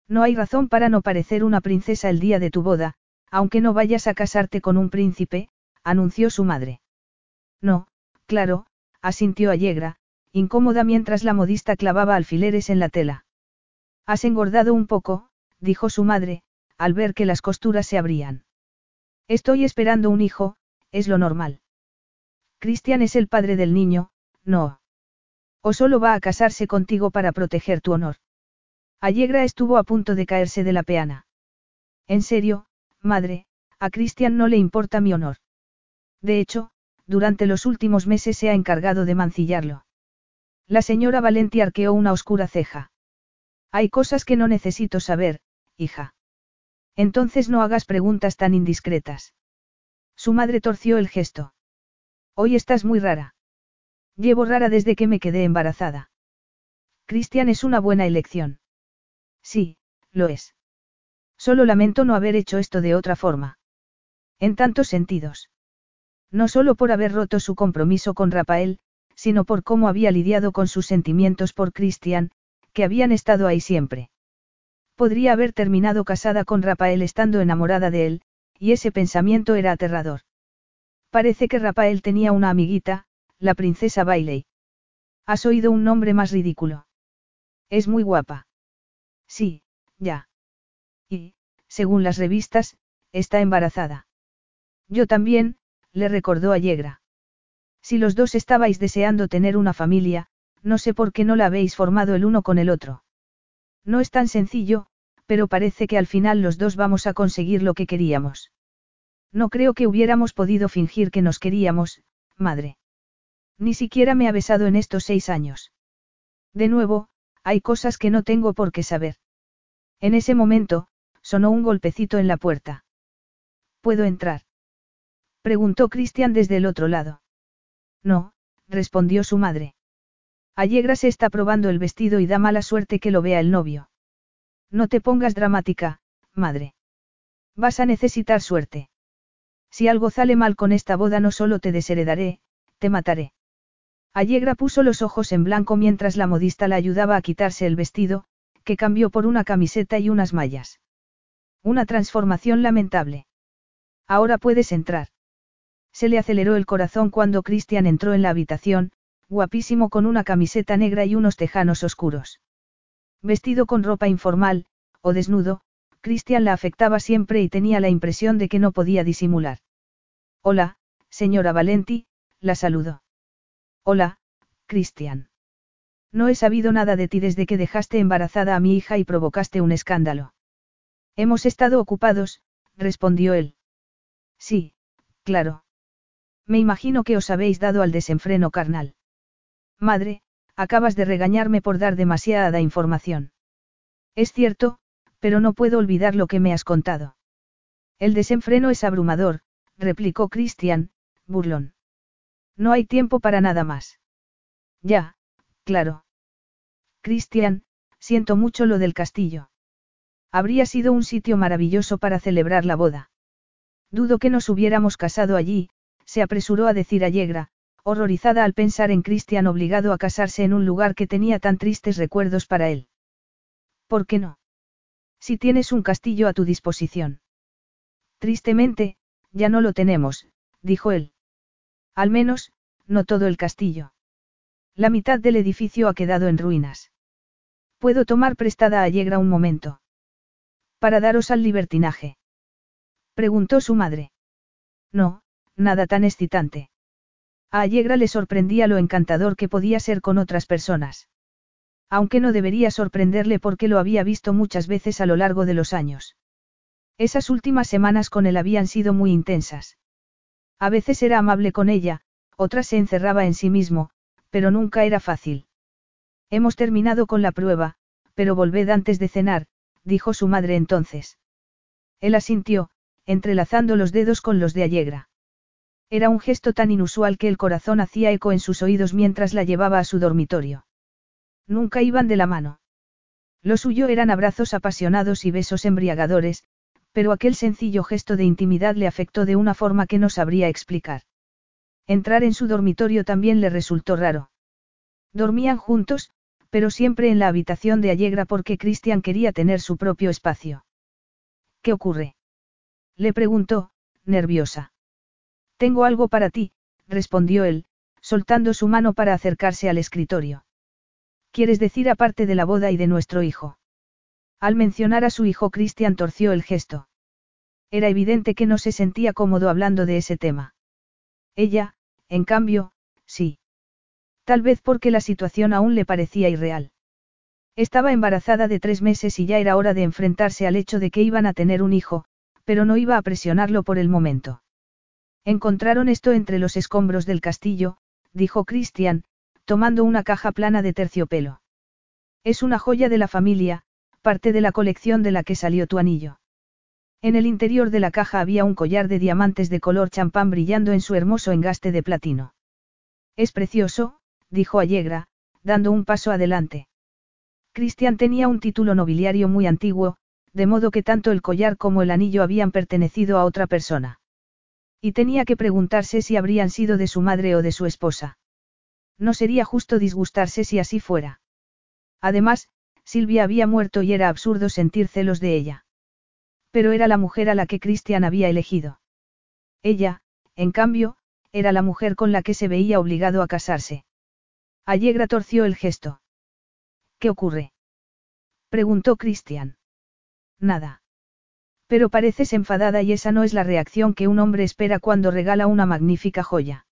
No hay razón para no parecer una princesa el día de tu boda, aunque no vayas a casarte con un príncipe, anunció su madre. No, claro, asintió Allegra, incómoda mientras la modista clavaba alfileres en la tela. Has engordado un poco, dijo su madre, al ver que las costuras se abrían. Estoy esperando un hijo, es lo normal. Cristian es el padre del niño, no. O solo va a casarse contigo para proteger tu honor. Allegra estuvo a punto de caerse de la peana. En serio, madre, a Cristian no le importa mi honor. De hecho, durante los últimos meses se ha encargado de mancillarlo. La señora Valenti arqueó una oscura ceja. Hay cosas que no necesito saber, hija. Entonces no hagas preguntas tan indiscretas. Su madre torció el gesto. Hoy estás muy rara. Llevo rara desde que me quedé embarazada. Cristian es una buena elección. Sí, lo es. Solo lamento no haber hecho esto de otra forma. En tantos sentidos. No solo por haber roto su compromiso con Rafael, sino por cómo había lidiado con sus sentimientos por Cristian, que habían estado ahí siempre. Podría haber terminado casada con Rafael estando enamorada de él, y ese pensamiento era aterrador. Parece que Rafael tenía una amiguita, la princesa Bailey. ¿Has oído un nombre más ridículo? Es muy guapa. Sí, ya. Y, según las revistas, está embarazada. Yo también, le recordó a Yegra. Si los dos estabais deseando tener una familia, no sé por qué no la habéis formado el uno con el otro. No es tan sencillo, pero parece que al final los dos vamos a conseguir lo que queríamos. No creo que hubiéramos podido fingir que nos queríamos, madre. Ni siquiera me ha besado en estos seis años. De nuevo, hay cosas que no tengo por qué saber. En ese momento, sonó un golpecito en la puerta. ¿Puedo entrar? Preguntó Cristian desde el otro lado. No, respondió su madre. Allegra se está probando el vestido y da mala suerte que lo vea el novio. No te pongas dramática, madre. Vas a necesitar suerte. Si algo sale mal con esta boda no solo te desheredaré, te mataré. Allegra puso los ojos en blanco mientras la modista la ayudaba a quitarse el vestido, que cambió por una camiseta y unas mallas. Una transformación lamentable. Ahora puedes entrar. Se le aceleró el corazón cuando Christian entró en la habitación, guapísimo con una camiseta negra y unos tejanos oscuros. Vestido con ropa informal, o desnudo, Christian la afectaba siempre y tenía la impresión de que no podía disimular. Hola, señora Valenti, la saludó. Hola, Christian. No he sabido nada de ti desde que dejaste embarazada a mi hija y provocaste un escándalo. Hemos estado ocupados, respondió él. Sí, claro. Me imagino que os habéis dado al desenfreno carnal. Madre, acabas de regañarme por dar demasiada información. Es cierto, pero no puedo olvidar lo que me has contado. El desenfreno es abrumador, replicó Christian, burlón. No hay tiempo para nada más. Ya, claro. Christian, siento mucho lo del castillo. Habría sido un sitio maravilloso para celebrar la boda. Dudo que nos hubiéramos casado allí, se apresuró a decir Allegra, horrorizada al pensar en Christian obligado a casarse en un lugar que tenía tan tristes recuerdos para él. ¿Por qué no? Si tienes un castillo a tu disposición. Tristemente, ya no lo tenemos, dijo él. Al menos, no todo el castillo. La mitad del edificio ha quedado en ruinas. ¿Puedo tomar prestada a Allegra un momento? Para daros al libertinaje. Preguntó su madre. No, nada tan excitante. A Allegra le sorprendía lo encantador que podía ser con otras personas. Aunque no debería sorprenderle porque lo había visto muchas veces a lo largo de los años. Esas últimas semanas con él habían sido muy intensas. A veces era amable con ella, otras se encerraba en sí mismo, pero nunca era fácil. Hemos terminado con la prueba, pero volved antes de cenar, dijo su madre entonces. Él asintió, entrelazando los dedos con los de Allegra. Era un gesto tan inusual que el corazón hacía eco en sus oídos mientras la llevaba a su dormitorio. Nunca iban de la mano. Lo suyo eran abrazos apasionados y besos embriagadores, pero aquel sencillo gesto de intimidad le afectó de una forma que no sabría explicar. Entrar en su dormitorio también le resultó raro. Dormían juntos, pero siempre en la habitación de Allegra porque Christian quería tener su propio espacio. ¿Qué ocurre? Le preguntó, nerviosa. Tengo algo para ti, respondió él, soltando su mano para acercarse al escritorio. ¿Quieres decir aparte de la boda y de nuestro hijo? Al mencionar a su hijo Christian torció el gesto. Era evidente que no se sentía cómodo hablando de ese tema. Ella, en cambio, sí. Tal vez porque la situación aún le parecía irreal. Estaba embarazada de tres meses y ya era hora de enfrentarse al hecho de que iban a tener un hijo, pero no iba a presionarlo por el momento. Encontraron esto entre los escombros del castillo, dijo Christian, tomando una caja plana de terciopelo. Es una joya de la familia, parte de la colección de la que salió tu anillo. En el interior de la caja había un collar de diamantes de color champán brillando en su hermoso engaste de platino. Es precioso, dijo Allegra, dando un paso adelante. Christian tenía un título nobiliario muy antiguo, de modo que tanto el collar como el anillo habían pertenecido a otra persona. Y tenía que preguntarse si habrían sido de su madre o de su esposa. No sería justo disgustarse si así fuera. Además, Silvia había muerto y era absurdo sentir celos de ella. Pero era la mujer a la que Christian había elegido. Ella, en cambio, era la mujer con la que se veía obligado a casarse. Allegra torció el gesto. ¿Qué ocurre? preguntó Christian. Nada. Pero pareces enfadada y esa no es la reacción que un hombre espera cuando regala una magnífica joya.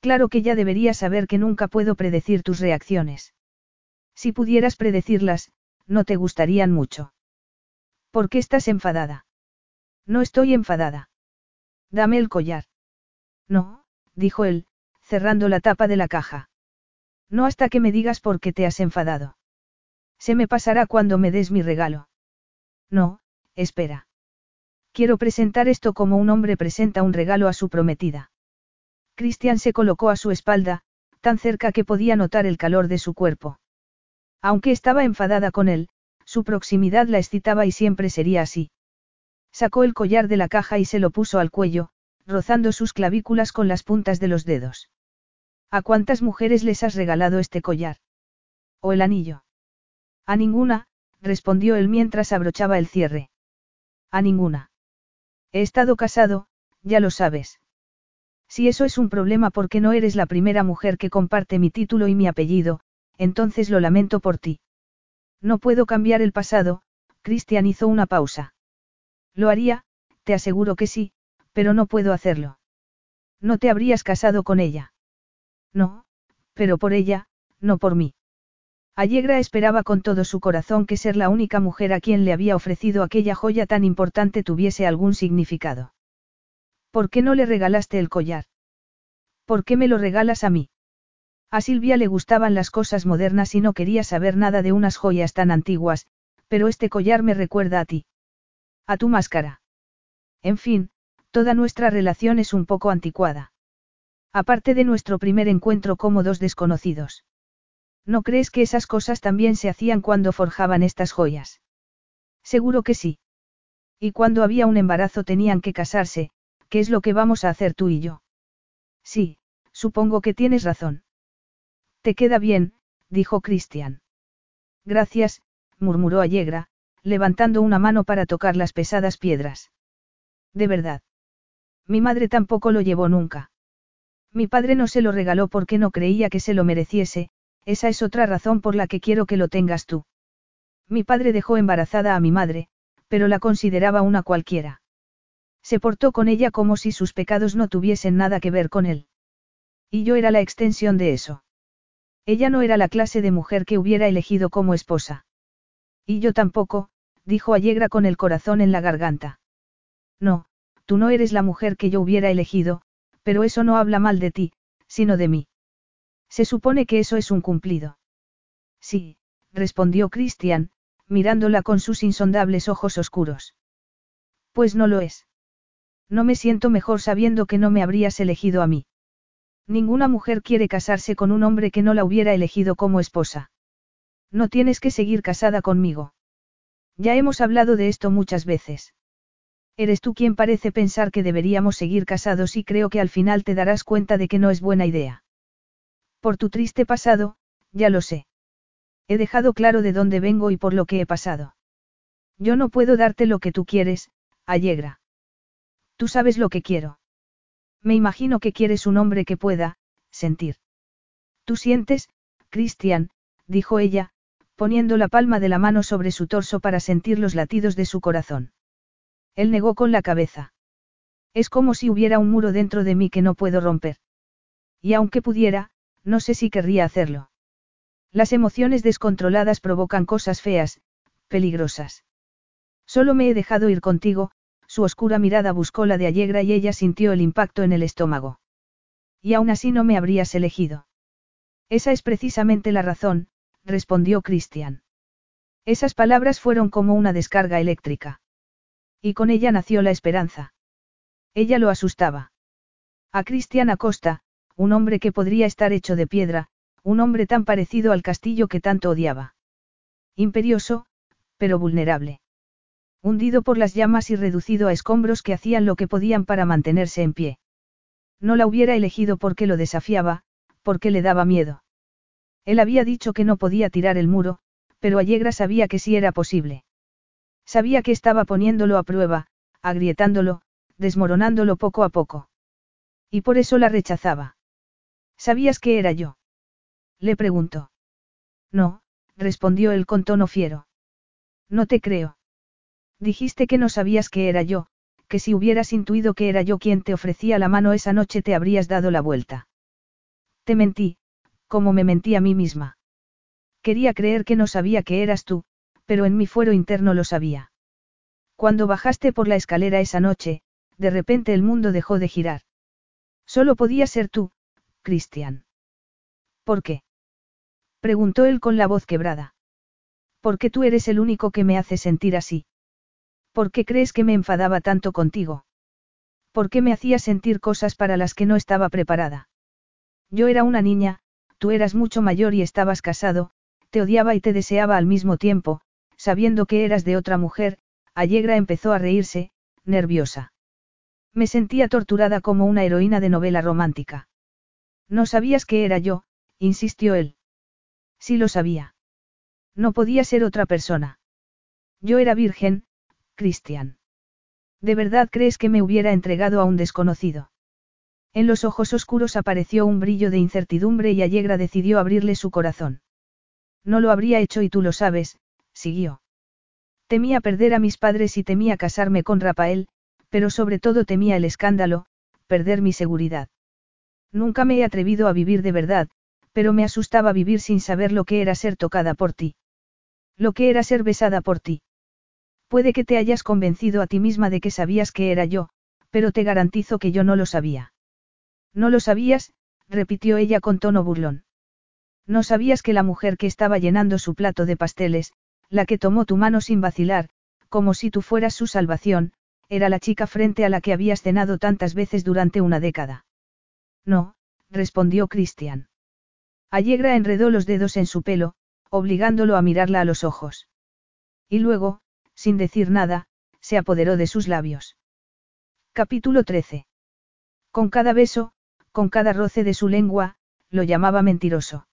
Claro que ya deberías saber que nunca puedo predecir tus reacciones. Si pudieras predecirlas, no te gustarían mucho. ¿Por qué estás enfadada? No estoy enfadada. Dame el collar. No, dijo él, cerrando la tapa de la caja. No hasta que me digas por qué te has enfadado. Se me pasará cuando me des mi regalo. No, espera. Quiero presentar esto como un hombre presenta un regalo a su prometida. Christian se colocó a su espalda, tan cerca que podía notar el calor de su cuerpo. Aunque estaba enfadada con él, su proximidad la excitaba y siempre sería así. Sacó el collar de la caja y se lo puso al cuello, rozando sus clavículas con las puntas de los dedos. ¿A cuántas mujeres les has regalado este collar? ¿O el anillo? A ninguna, respondió él mientras abrochaba el cierre. A ninguna. He estado casado, ya lo sabes. Si eso es un problema porque no eres la primera mujer que comparte mi título y mi apellido, entonces lo lamento por ti. No puedo cambiar el pasado, Cristian hizo una pausa. Lo haría, te aseguro que sí, pero no puedo hacerlo. No te habrías casado con ella. No, pero por ella, no por mí. Allegra esperaba con todo su corazón que ser la única mujer a quien le había ofrecido aquella joya tan importante tuviese algún significado. ¿Por qué no le regalaste el collar? ¿Por qué me lo regalas a mí? A Silvia le gustaban las cosas modernas y no quería saber nada de unas joyas tan antiguas, pero este collar me recuerda a ti. A tu máscara. En fin, toda nuestra relación es un poco anticuada. Aparte de nuestro primer encuentro como dos desconocidos. ¿No crees que esas cosas también se hacían cuando forjaban estas joyas? Seguro que sí. Y cuando había un embarazo tenían que casarse, ¿Qué es lo que vamos a hacer tú y yo? Sí, supongo que tienes razón. Te queda bien, dijo Cristian. Gracias, murmuró Allegra, levantando una mano para tocar las pesadas piedras. De verdad. Mi madre tampoco lo llevó nunca. Mi padre no se lo regaló porque no creía que se lo mereciese, esa es otra razón por la que quiero que lo tengas tú. Mi padre dejó embarazada a mi madre, pero la consideraba una cualquiera. Se portó con ella como si sus pecados no tuviesen nada que ver con él. Y yo era la extensión de eso. Ella no era la clase de mujer que hubiera elegido como esposa. Y yo tampoco, dijo Allegra con el corazón en la garganta. No, tú no eres la mujer que yo hubiera elegido, pero eso no habla mal de ti, sino de mí. Se supone que eso es un cumplido. Sí, respondió Christian, mirándola con sus insondables ojos oscuros. Pues no lo es. No me siento mejor sabiendo que no me habrías elegido a mí. Ninguna mujer quiere casarse con un hombre que no la hubiera elegido como esposa. No tienes que seguir casada conmigo. Ya hemos hablado de esto muchas veces. Eres tú quien parece pensar que deberíamos seguir casados y creo que al final te darás cuenta de que no es buena idea. Por tu triste pasado, ya lo sé. He dejado claro de dónde vengo y por lo que he pasado. Yo no puedo darte lo que tú quieres, Allegra. Tú sabes lo que quiero. Me imagino que quieres un hombre que pueda, sentir. Tú sientes, Christian, dijo ella, poniendo la palma de la mano sobre su torso para sentir los latidos de su corazón. Él negó con la cabeza. Es como si hubiera un muro dentro de mí que no puedo romper. Y aunque pudiera, no sé si querría hacerlo. Las emociones descontroladas provocan cosas feas, peligrosas. Solo me he dejado ir contigo, su oscura mirada buscó la de Allegra y ella sintió el impacto en el estómago. Y aún así no me habrías elegido. Esa es precisamente la razón, respondió Christian. Esas palabras fueron como una descarga eléctrica. Y con ella nació la esperanza. Ella lo asustaba. A Cristian Acosta, un hombre que podría estar hecho de piedra, un hombre tan parecido al castillo que tanto odiaba. Imperioso, pero vulnerable hundido por las llamas y reducido a escombros que hacían lo que podían para mantenerse en pie. No la hubiera elegido porque lo desafiaba, porque le daba miedo. Él había dicho que no podía tirar el muro, pero Allegra sabía que sí era posible. Sabía que estaba poniéndolo a prueba, agrietándolo, desmoronándolo poco a poco. Y por eso la rechazaba. ¿Sabías que era yo? Le preguntó. No, respondió él con tono fiero. No te creo. Dijiste que no sabías que era yo, que si hubieras intuido que era yo quien te ofrecía la mano esa noche te habrías dado la vuelta. Te mentí, como me mentí a mí misma. Quería creer que no sabía que eras tú, pero en mi fuero interno lo sabía. Cuando bajaste por la escalera esa noche, de repente el mundo dejó de girar. Solo podía ser tú, Cristian. ¿Por qué? preguntó él con la voz quebrada. Porque tú eres el único que me hace sentir así. ¿Por qué crees que me enfadaba tanto contigo? ¿Por qué me hacías sentir cosas para las que no estaba preparada? Yo era una niña, tú eras mucho mayor y estabas casado, te odiaba y te deseaba al mismo tiempo, sabiendo que eras de otra mujer, Allegra empezó a reírse, nerviosa. Me sentía torturada como una heroína de novela romántica. No sabías que era yo, insistió él. Sí lo sabía. No podía ser otra persona. Yo era virgen, Cristian. ¿De verdad crees que me hubiera entregado a un desconocido? En los ojos oscuros apareció un brillo de incertidumbre y Allegra decidió abrirle su corazón. No lo habría hecho y tú lo sabes, siguió. Temía perder a mis padres y temía casarme con Rafael, pero sobre todo temía el escándalo, perder mi seguridad. Nunca me he atrevido a vivir de verdad, pero me asustaba vivir sin saber lo que era ser tocada por ti. Lo que era ser besada por ti. Puede que te hayas convencido a ti misma de que sabías que era yo, pero te garantizo que yo no lo sabía. No lo sabías, repitió ella con tono burlón. No sabías que la mujer que estaba llenando su plato de pasteles, la que tomó tu mano sin vacilar, como si tú fueras su salvación, era la chica frente a la que habías cenado tantas veces durante una década. No, respondió Christian. Allegra enredó los dedos en su pelo, obligándolo a mirarla a los ojos. Y luego, sin decir nada, se apoderó de sus labios. Capítulo 13. Con cada beso, con cada roce de su lengua, lo llamaba mentiroso.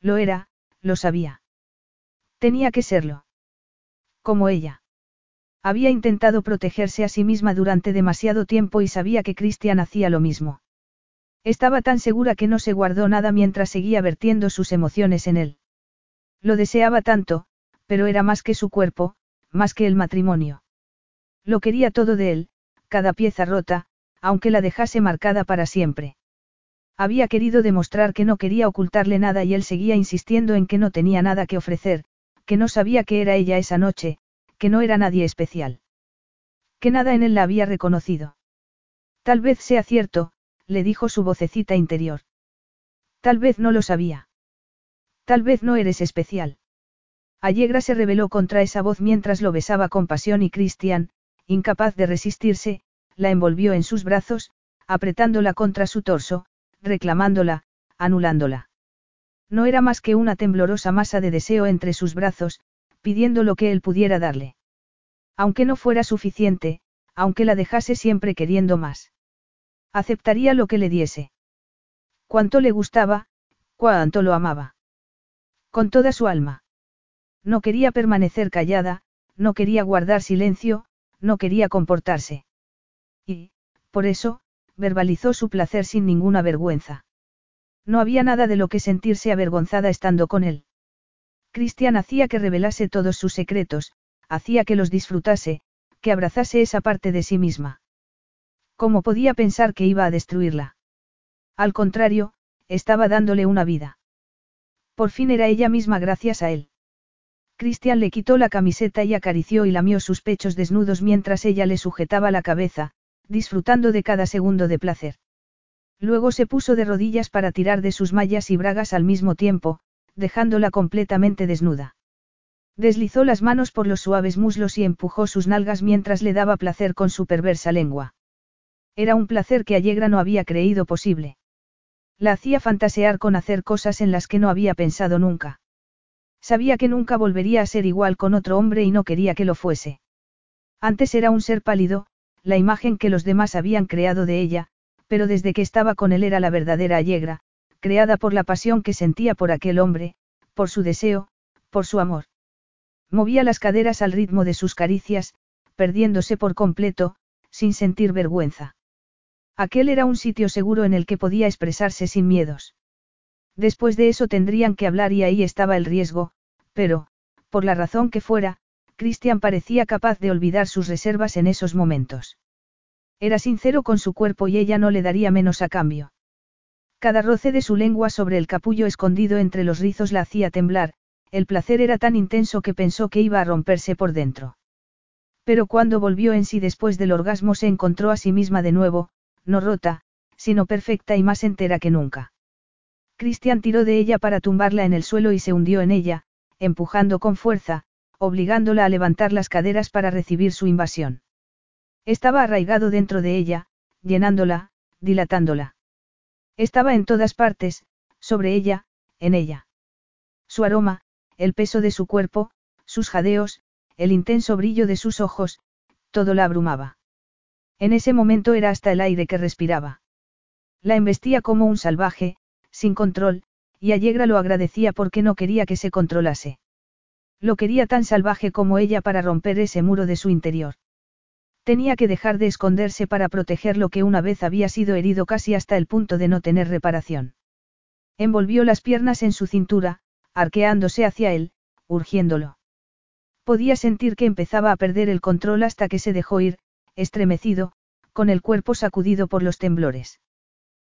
Lo era, lo sabía. Tenía que serlo. Como ella. Había intentado protegerse a sí misma durante demasiado tiempo y sabía que Christian hacía lo mismo. Estaba tan segura que no se guardó nada mientras seguía vertiendo sus emociones en él. Lo deseaba tanto, pero era más que su cuerpo, más que el matrimonio. Lo quería todo de él, cada pieza rota, aunque la dejase marcada para siempre. Había querido demostrar que no quería ocultarle nada y él seguía insistiendo en que no tenía nada que ofrecer, que no sabía que era ella esa noche, que no era nadie especial. Que nada en él la había reconocido. Tal vez sea cierto, le dijo su vocecita interior. Tal vez no lo sabía. Tal vez no eres especial. Allegra se rebeló contra esa voz mientras lo besaba con pasión y Christian, incapaz de resistirse, la envolvió en sus brazos, apretándola contra su torso, reclamándola, anulándola. No era más que una temblorosa masa de deseo entre sus brazos, pidiendo lo que él pudiera darle. Aunque no fuera suficiente, aunque la dejase siempre queriendo más. Aceptaría lo que le diese. Cuánto le gustaba, cuánto lo amaba. Con toda su alma. No quería permanecer callada, no quería guardar silencio, no quería comportarse. Y, por eso, verbalizó su placer sin ninguna vergüenza. No había nada de lo que sentirse avergonzada estando con él. Cristian hacía que revelase todos sus secretos, hacía que los disfrutase, que abrazase esa parte de sí misma. ¿Cómo podía pensar que iba a destruirla? Al contrario, estaba dándole una vida. Por fin era ella misma gracias a él. Cristian le quitó la camiseta y acarició y lamió sus pechos desnudos mientras ella le sujetaba la cabeza, disfrutando de cada segundo de placer. Luego se puso de rodillas para tirar de sus mallas y bragas al mismo tiempo, dejándola completamente desnuda. Deslizó las manos por los suaves muslos y empujó sus nalgas mientras le daba placer con su perversa lengua. Era un placer que Allegra no había creído posible. La hacía fantasear con hacer cosas en las que no había pensado nunca. Sabía que nunca volvería a ser igual con otro hombre y no quería que lo fuese. Antes era un ser pálido, la imagen que los demás habían creado de ella, pero desde que estaba con él era la verdadera Allegra, creada por la pasión que sentía por aquel hombre, por su deseo, por su amor. Movía las caderas al ritmo de sus caricias, perdiéndose por completo, sin sentir vergüenza. Aquel era un sitio seguro en el que podía expresarse sin miedos. Después de eso tendrían que hablar y ahí estaba el riesgo, pero, por la razón que fuera, Christian parecía capaz de olvidar sus reservas en esos momentos. Era sincero con su cuerpo y ella no le daría menos a cambio. Cada roce de su lengua sobre el capullo escondido entre los rizos la hacía temblar, el placer era tan intenso que pensó que iba a romperse por dentro. Pero cuando volvió en sí después del orgasmo se encontró a sí misma de nuevo, no rota, sino perfecta y más entera que nunca. Cristian tiró de ella para tumbarla en el suelo y se hundió en ella, empujando con fuerza, obligándola a levantar las caderas para recibir su invasión. Estaba arraigado dentro de ella, llenándola, dilatándola. Estaba en todas partes, sobre ella, en ella. Su aroma, el peso de su cuerpo, sus jadeos, el intenso brillo de sus ojos, todo la abrumaba. En ese momento era hasta el aire que respiraba. La embestía como un salvaje, sin control, y Allegra lo agradecía porque no quería que se controlase. Lo quería tan salvaje como ella para romper ese muro de su interior. Tenía que dejar de esconderse para proteger lo que una vez había sido herido casi hasta el punto de no tener reparación. Envolvió las piernas en su cintura, arqueándose hacia él, urgiéndolo. Podía sentir que empezaba a perder el control hasta que se dejó ir, estremecido, con el cuerpo sacudido por los temblores.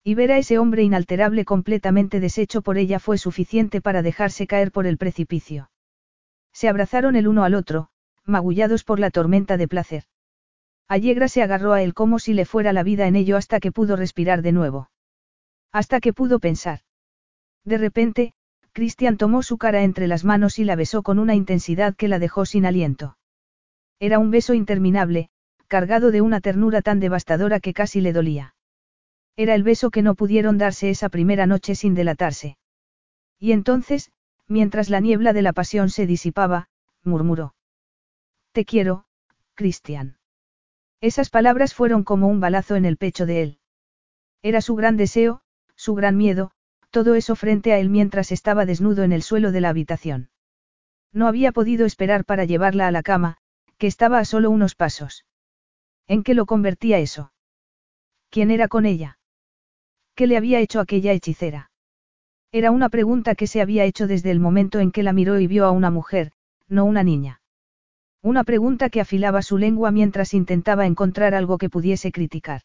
Y ver a ese hombre inalterable completamente deshecho por ella fue suficiente para dejarse caer por el precipicio. Se abrazaron el uno al otro, magullados por la tormenta de placer. Allegra se agarró a él como si le fuera la vida en ello hasta que pudo respirar de nuevo. Hasta que pudo pensar. De repente, Christian tomó su cara entre las manos y la besó con una intensidad que la dejó sin aliento. Era un beso interminable, cargado de una ternura tan devastadora que casi le dolía. Era el beso que no pudieron darse esa primera noche sin delatarse. Y entonces, mientras la niebla de la pasión se disipaba, murmuró. Te quiero, Cristian. Esas palabras fueron como un balazo en el pecho de él. Era su gran deseo, su gran miedo, todo eso frente a él mientras estaba desnudo en el suelo de la habitación. No había podido esperar para llevarla a la cama, que estaba a solo unos pasos. ¿En qué lo convertía eso? ¿Quién era con ella? ¿Qué le había hecho aquella hechicera? Era una pregunta que se había hecho desde el momento en que la miró y vio a una mujer, no una niña. Una pregunta que afilaba su lengua mientras intentaba encontrar algo que pudiese criticar.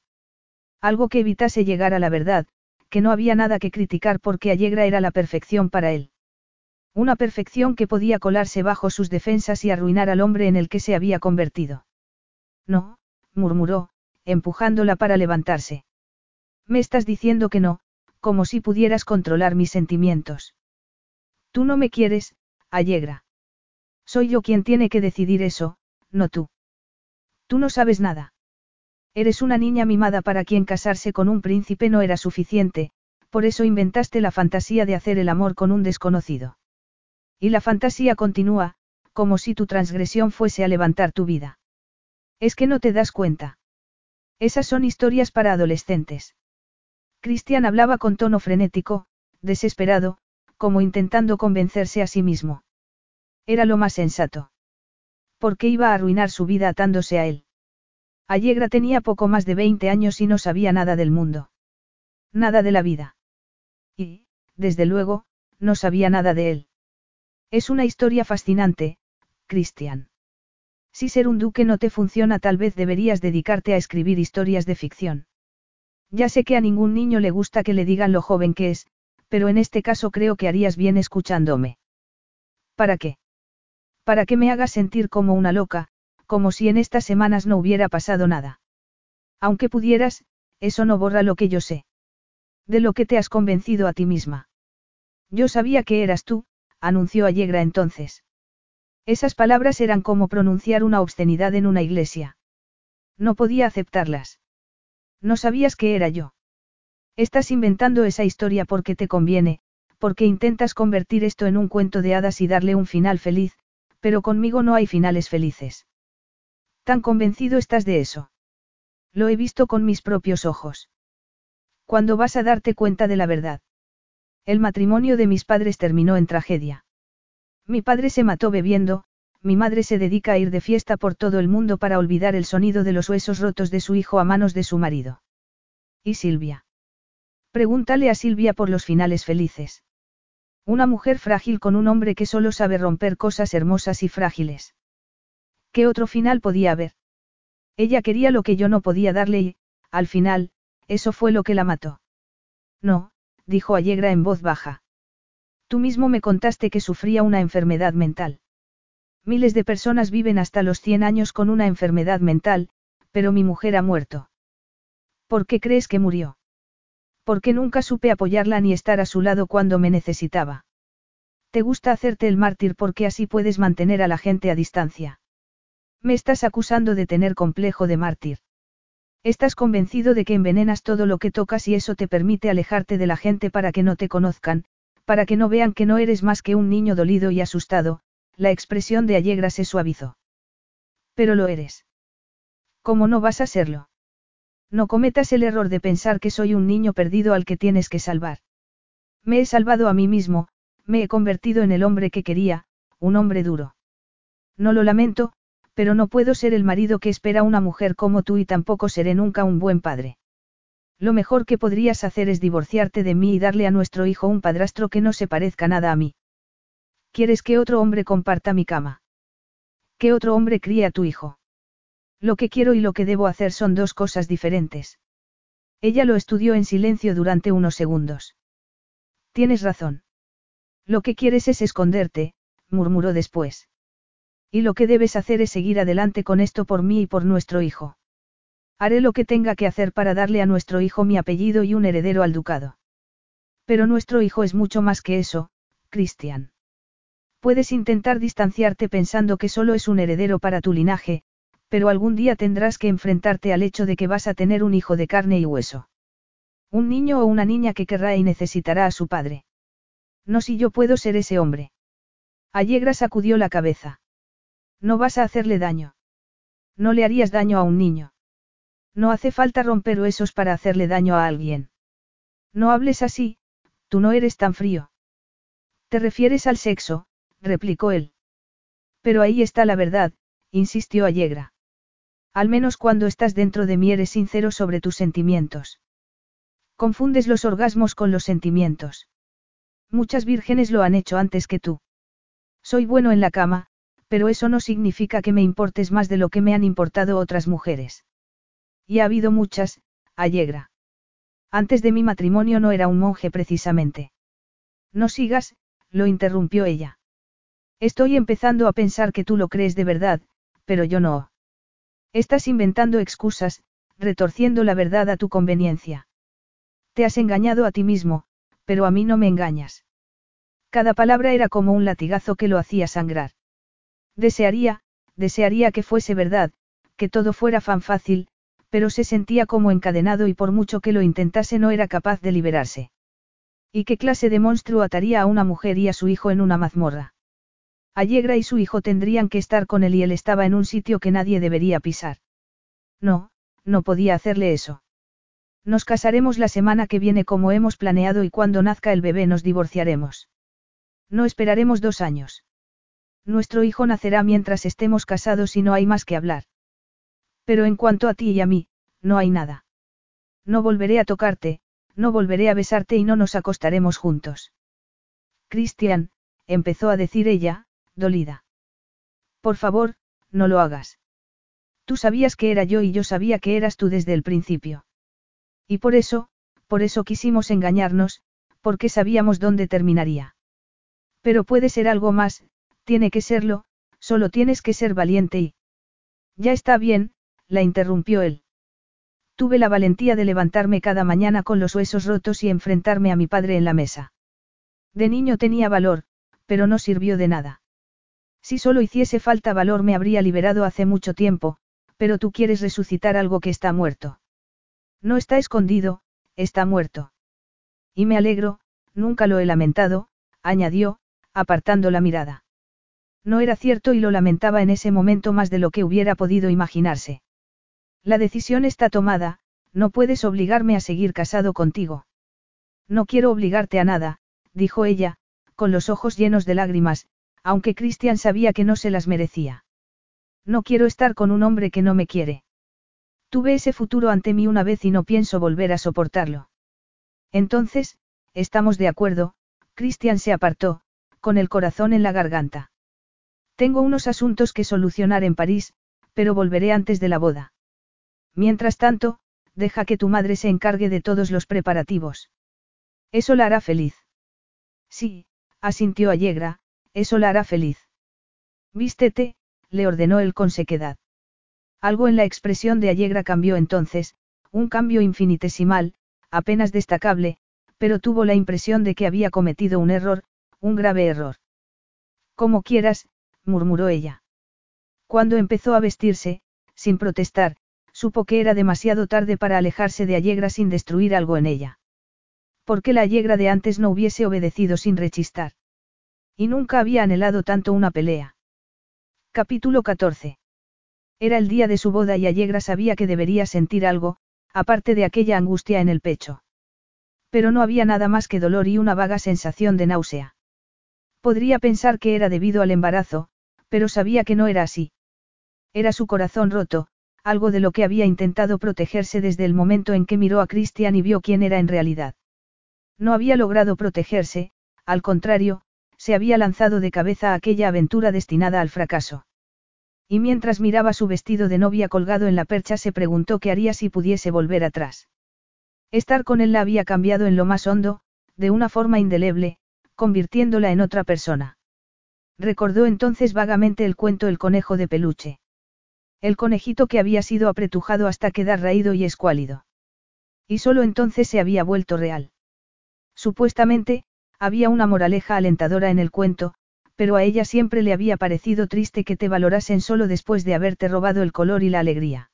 Algo que evitase llegar a la verdad, que no había nada que criticar porque Allegra era la perfección para él. Una perfección que podía colarse bajo sus defensas y arruinar al hombre en el que se había convertido. No, murmuró, empujándola para levantarse. Me estás diciendo que no, como si pudieras controlar mis sentimientos. Tú no me quieres, Allegra. Soy yo quien tiene que decidir eso, no tú. Tú no sabes nada. Eres una niña mimada para quien casarse con un príncipe no era suficiente, por eso inventaste la fantasía de hacer el amor con un desconocido. Y la fantasía continúa, como si tu transgresión fuese a levantar tu vida. Es que no te das cuenta. Esas son historias para adolescentes. Cristian hablaba con tono frenético, desesperado, como intentando convencerse a sí mismo. Era lo más sensato. ¿Por qué iba a arruinar su vida atándose a él? Allegra tenía poco más de 20 años y no sabía nada del mundo. Nada de la vida. Y, desde luego, no sabía nada de él. Es una historia fascinante, Cristian. Si ser un duque no te funciona, tal vez deberías dedicarte a escribir historias de ficción. Ya sé que a ningún niño le gusta que le digan lo joven que es, pero en este caso creo que harías bien escuchándome. ¿Para qué? Para que me hagas sentir como una loca, como si en estas semanas no hubiera pasado nada. Aunque pudieras, eso no borra lo que yo sé. De lo que te has convencido a ti misma. Yo sabía que eras tú, anunció Allegra entonces. Esas palabras eran como pronunciar una obscenidad en una iglesia. No podía aceptarlas. No sabías que era yo. Estás inventando esa historia porque te conviene, porque intentas convertir esto en un cuento de hadas y darle un final feliz, pero conmigo no hay finales felices. ¿Tan convencido estás de eso? Lo he visto con mis propios ojos. ¿Cuándo vas a darte cuenta de la verdad? El matrimonio de mis padres terminó en tragedia. Mi padre se mató bebiendo, mi madre se dedica a ir de fiesta por todo el mundo para olvidar el sonido de los huesos rotos de su hijo a manos de su marido. ¿Y Silvia? Pregúntale a Silvia por los finales felices. Una mujer frágil con un hombre que solo sabe romper cosas hermosas y frágiles. ¿Qué otro final podía haber? Ella quería lo que yo no podía darle y, al final, eso fue lo que la mató. No, dijo Allegra en voz baja. Tú mismo me contaste que sufría una enfermedad mental. Miles de personas viven hasta los 100 años con una enfermedad mental, pero mi mujer ha muerto. ¿Por qué crees que murió? Porque nunca supe apoyarla ni estar a su lado cuando me necesitaba. Te gusta hacerte el mártir porque así puedes mantener a la gente a distancia. Me estás acusando de tener complejo de mártir. Estás convencido de que envenenas todo lo que tocas y eso te permite alejarte de la gente para que no te conozcan, para que no vean que no eres más que un niño dolido y asustado, la expresión de Allegra se suavizó. Pero lo eres. ¿Cómo no vas a serlo? No cometas el error de pensar que soy un niño perdido al que tienes que salvar. Me he salvado a mí mismo, me he convertido en el hombre que quería, un hombre duro. No lo lamento, pero no puedo ser el marido que espera una mujer como tú y tampoco seré nunca un buen padre. Lo mejor que podrías hacer es divorciarte de mí y darle a nuestro hijo un padrastro que no se parezca nada a mí. ¿Quieres que otro hombre comparta mi cama? ¿Que otro hombre críe a tu hijo? Lo que quiero y lo que debo hacer son dos cosas diferentes. Ella lo estudió en silencio durante unos segundos. Tienes razón. Lo que quieres es esconderte, murmuró después. Y lo que debes hacer es seguir adelante con esto por mí y por nuestro hijo. Haré lo que tenga que hacer para darle a nuestro hijo mi apellido y un heredero al ducado. Pero nuestro hijo es mucho más que eso, Cristian. Puedes intentar distanciarte pensando que solo es un heredero para tu linaje, pero algún día tendrás que enfrentarte al hecho de que vas a tener un hijo de carne y hueso. Un niño o una niña que querrá y necesitará a su padre. No si yo puedo ser ese hombre. Allegra sacudió la cabeza. No vas a hacerle daño. No le harías daño a un niño. No hace falta romper huesos para hacerle daño a alguien. No hables así, tú no eres tan frío. Te refieres al sexo, replicó él. Pero ahí está la verdad, insistió Allegra. Al menos cuando estás dentro de mí eres sincero sobre tus sentimientos. Confundes los orgasmos con los sentimientos. Muchas vírgenes lo han hecho antes que tú. Soy bueno en la cama, pero eso no significa que me importes más de lo que me han importado otras mujeres. Y ha habido muchas, Allegra. Antes de mi matrimonio no era un monje precisamente. No sigas, lo interrumpió ella. Estoy empezando a pensar que tú lo crees de verdad, pero yo no. Estás inventando excusas, retorciendo la verdad a tu conveniencia. Te has engañado a ti mismo, pero a mí no me engañas. Cada palabra era como un latigazo que lo hacía sangrar. Desearía, desearía que fuese verdad, que todo fuera fan fácil, pero se sentía como encadenado y por mucho que lo intentase no era capaz de liberarse. ¿Y qué clase de monstruo ataría a una mujer y a su hijo en una mazmorra? Allegra y su hijo tendrían que estar con él y él estaba en un sitio que nadie debería pisar. No, no podía hacerle eso. Nos casaremos la semana que viene como hemos planeado y cuando nazca el bebé nos divorciaremos. No esperaremos dos años. Nuestro hijo nacerá mientras estemos casados y no hay más que hablar. Pero en cuanto a ti y a mí, no hay nada. No volveré a tocarte, no volveré a besarte y no nos acostaremos juntos. Cristian, empezó a decir ella, dolida. Por favor, no lo hagas. Tú sabías que era yo y yo sabía que eras tú desde el principio. Y por eso, por eso quisimos engañarnos, porque sabíamos dónde terminaría. Pero puede ser algo más, tiene que serlo, solo tienes que ser valiente y... Ya está bien, la interrumpió él. Tuve la valentía de levantarme cada mañana con los huesos rotos y enfrentarme a mi padre en la mesa. De niño tenía valor, pero no sirvió de nada. Si solo hiciese falta valor me habría liberado hace mucho tiempo, pero tú quieres resucitar algo que está muerto. No está escondido, está muerto. Y me alegro, nunca lo he lamentado, añadió, apartando la mirada. No era cierto y lo lamentaba en ese momento más de lo que hubiera podido imaginarse. La decisión está tomada, no puedes obligarme a seguir casado contigo. No quiero obligarte a nada, dijo ella, con los ojos llenos de lágrimas, aunque Christian sabía que no se las merecía. No quiero estar con un hombre que no me quiere. Tuve ese futuro ante mí una vez y no pienso volver a soportarlo. Entonces, estamos de acuerdo, Christian se apartó, con el corazón en la garganta. Tengo unos asuntos que solucionar en París, pero volveré antes de la boda. Mientras tanto, deja que tu madre se encargue de todos los preparativos. Eso la hará feliz. Sí, asintió Allegra, eso la hará feliz. Vístete, le ordenó él con sequedad. Algo en la expresión de Allegra cambió entonces, un cambio infinitesimal, apenas destacable, pero tuvo la impresión de que había cometido un error, un grave error. Como quieras, murmuró ella. Cuando empezó a vestirse, sin protestar, supo que era demasiado tarde para alejarse de Allegra sin destruir algo en ella. ¿Por qué la Allegra de antes no hubiese obedecido sin rechistar? Y nunca había anhelado tanto una pelea. Capítulo 14. Era el día de su boda y Allegra sabía que debería sentir algo, aparte de aquella angustia en el pecho. Pero no había nada más que dolor y una vaga sensación de náusea. Podría pensar que era debido al embarazo, pero sabía que no era así. Era su corazón roto, algo de lo que había intentado protegerse desde el momento en que miró a Christian y vio quién era en realidad. No había logrado protegerse, al contrario, se había lanzado de cabeza a aquella aventura destinada al fracaso. Y mientras miraba su vestido de novia colgado en la percha se preguntó qué haría si pudiese volver atrás. Estar con él la había cambiado en lo más hondo, de una forma indeleble, convirtiéndola en otra persona. Recordó entonces vagamente el cuento El conejo de peluche. El conejito que había sido apretujado hasta quedar raído y escuálido. Y solo entonces se había vuelto real. Supuestamente, había una moraleja alentadora en el cuento, pero a ella siempre le había parecido triste que te valorasen solo después de haberte robado el color y la alegría.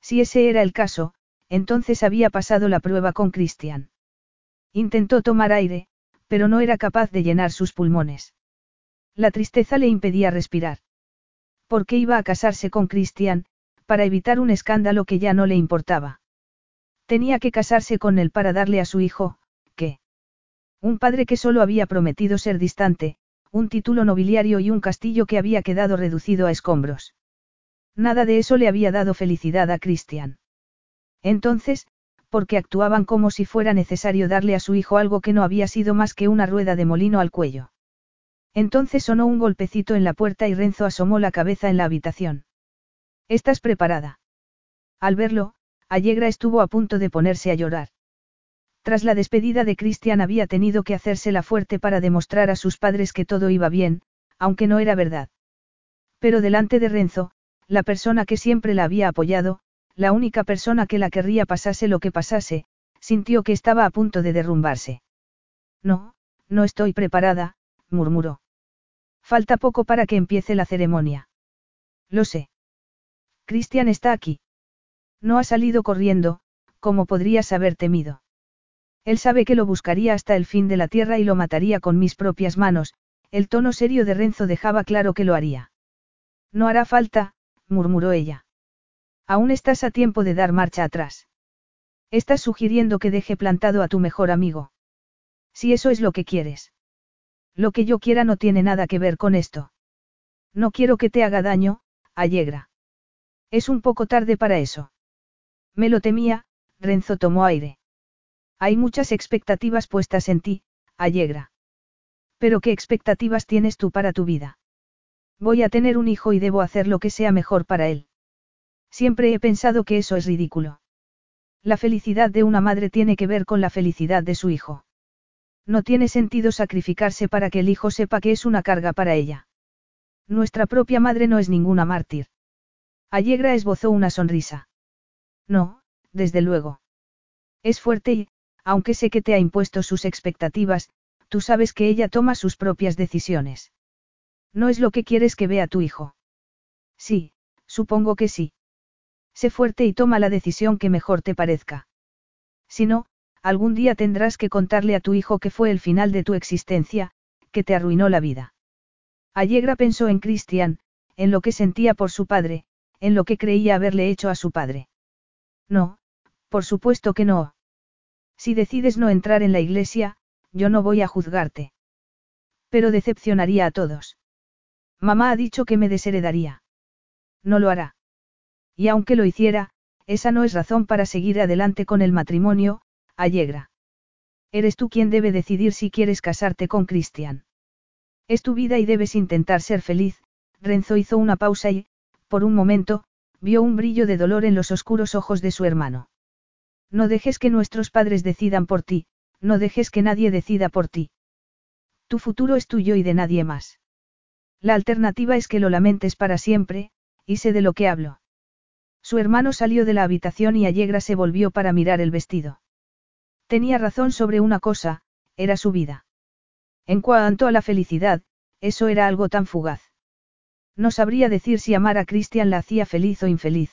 Si ese era el caso, entonces había pasado la prueba con Christian. Intentó tomar aire, pero no era capaz de llenar sus pulmones. La tristeza le impedía respirar. ¿Por qué iba a casarse con Christian, para evitar un escándalo que ya no le importaba? Tenía que casarse con él para darle a su hijo, ¿qué? Un padre que solo había prometido ser distante, un título nobiliario y un castillo que había quedado reducido a escombros. Nada de eso le había dado felicidad a Christian. Entonces, ¿por qué actuaban como si fuera necesario darle a su hijo algo que no había sido más que una rueda de molino al cuello. Entonces sonó un golpecito en la puerta y Renzo asomó la cabeza en la habitación. ¿Estás preparada? Al verlo, Allegra estuvo a punto de ponerse a llorar. Tras la despedida de Christian había tenido que hacérsela fuerte para demostrar a sus padres que todo iba bien, aunque no era verdad. Pero delante de Renzo, la persona que siempre la había apoyado, la única persona que la querría pasase lo que pasase, sintió que estaba a punto de derrumbarse. No, no estoy preparada, murmuró. Falta poco para que empiece la ceremonia. Lo sé. Christian está aquí. No ha salido corriendo, como podrías haber temido. Él sabe que lo buscaría hasta el fin de la tierra y lo mataría con mis propias manos, el tono serio de Renzo dejaba claro que lo haría. No hará falta, murmuró ella. Aún estás a tiempo de dar marcha atrás. Estás sugiriendo que deje plantado a tu mejor amigo. Si eso es lo que quieres. Lo que yo quiera no tiene nada que ver con esto. No quiero que te haga daño, Allegra. Es un poco tarde para eso. Me lo temía, Renzo tomó aire. Hay muchas expectativas puestas en ti, Allegra. Pero ¿qué expectativas tienes tú para tu vida? Voy a tener un hijo y debo hacer lo que sea mejor para él. Siempre he pensado que eso es ridículo. La felicidad de una madre tiene que ver con la felicidad de su hijo. No tiene sentido sacrificarse para que el hijo sepa que es una carga para ella. Nuestra propia madre no es ninguna mártir. Allegra esbozó una sonrisa. No, desde luego. Es fuerte y, aunque sé que te ha impuesto sus expectativas, tú sabes que ella toma sus propias decisiones. No es lo que quieres que vea tu hijo. Sí, supongo que sí. Sé fuerte y toma la decisión que mejor te parezca. Si no, algún día tendrás que contarle a tu hijo que fue el final de tu existencia, que te arruinó la vida. Allegra pensó en Christian, en lo que sentía por su padre, en lo que creía haberle hecho a su padre. No, por supuesto que no. Si decides no entrar en la iglesia, yo no voy a juzgarte. Pero decepcionaría a todos. Mamá ha dicho que me desheredaría. No lo hará. Y aunque lo hiciera, esa no es razón para seguir adelante con el matrimonio, Allegra. Eres tú quien debe decidir si quieres casarte con Cristian. Es tu vida y debes intentar ser feliz, Renzo hizo una pausa y, por un momento, vio un brillo de dolor en los oscuros ojos de su hermano. No dejes que nuestros padres decidan por ti, no dejes que nadie decida por ti. Tu futuro es tuyo y de nadie más. La alternativa es que lo lamentes para siempre, y sé de lo que hablo. Su hermano salió de la habitación y Allegra se volvió para mirar el vestido. Tenía razón sobre una cosa, era su vida. En cuanto a la felicidad, eso era algo tan fugaz. No sabría decir si amar a Christian la hacía feliz o infeliz.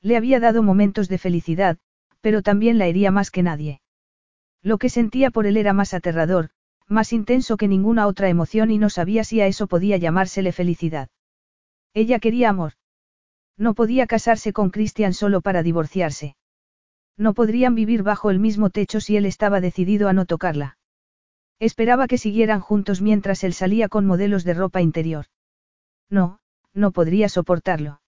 Le había dado momentos de felicidad, pero también la hería más que nadie. Lo que sentía por él era más aterrador, más intenso que ninguna otra emoción y no sabía si a eso podía llamársele felicidad. Ella quería amor. No podía casarse con Christian solo para divorciarse. No podrían vivir bajo el mismo techo si él estaba decidido a no tocarla. Esperaba que siguieran juntos mientras él salía con modelos de ropa interior. No, no podría soportarlo.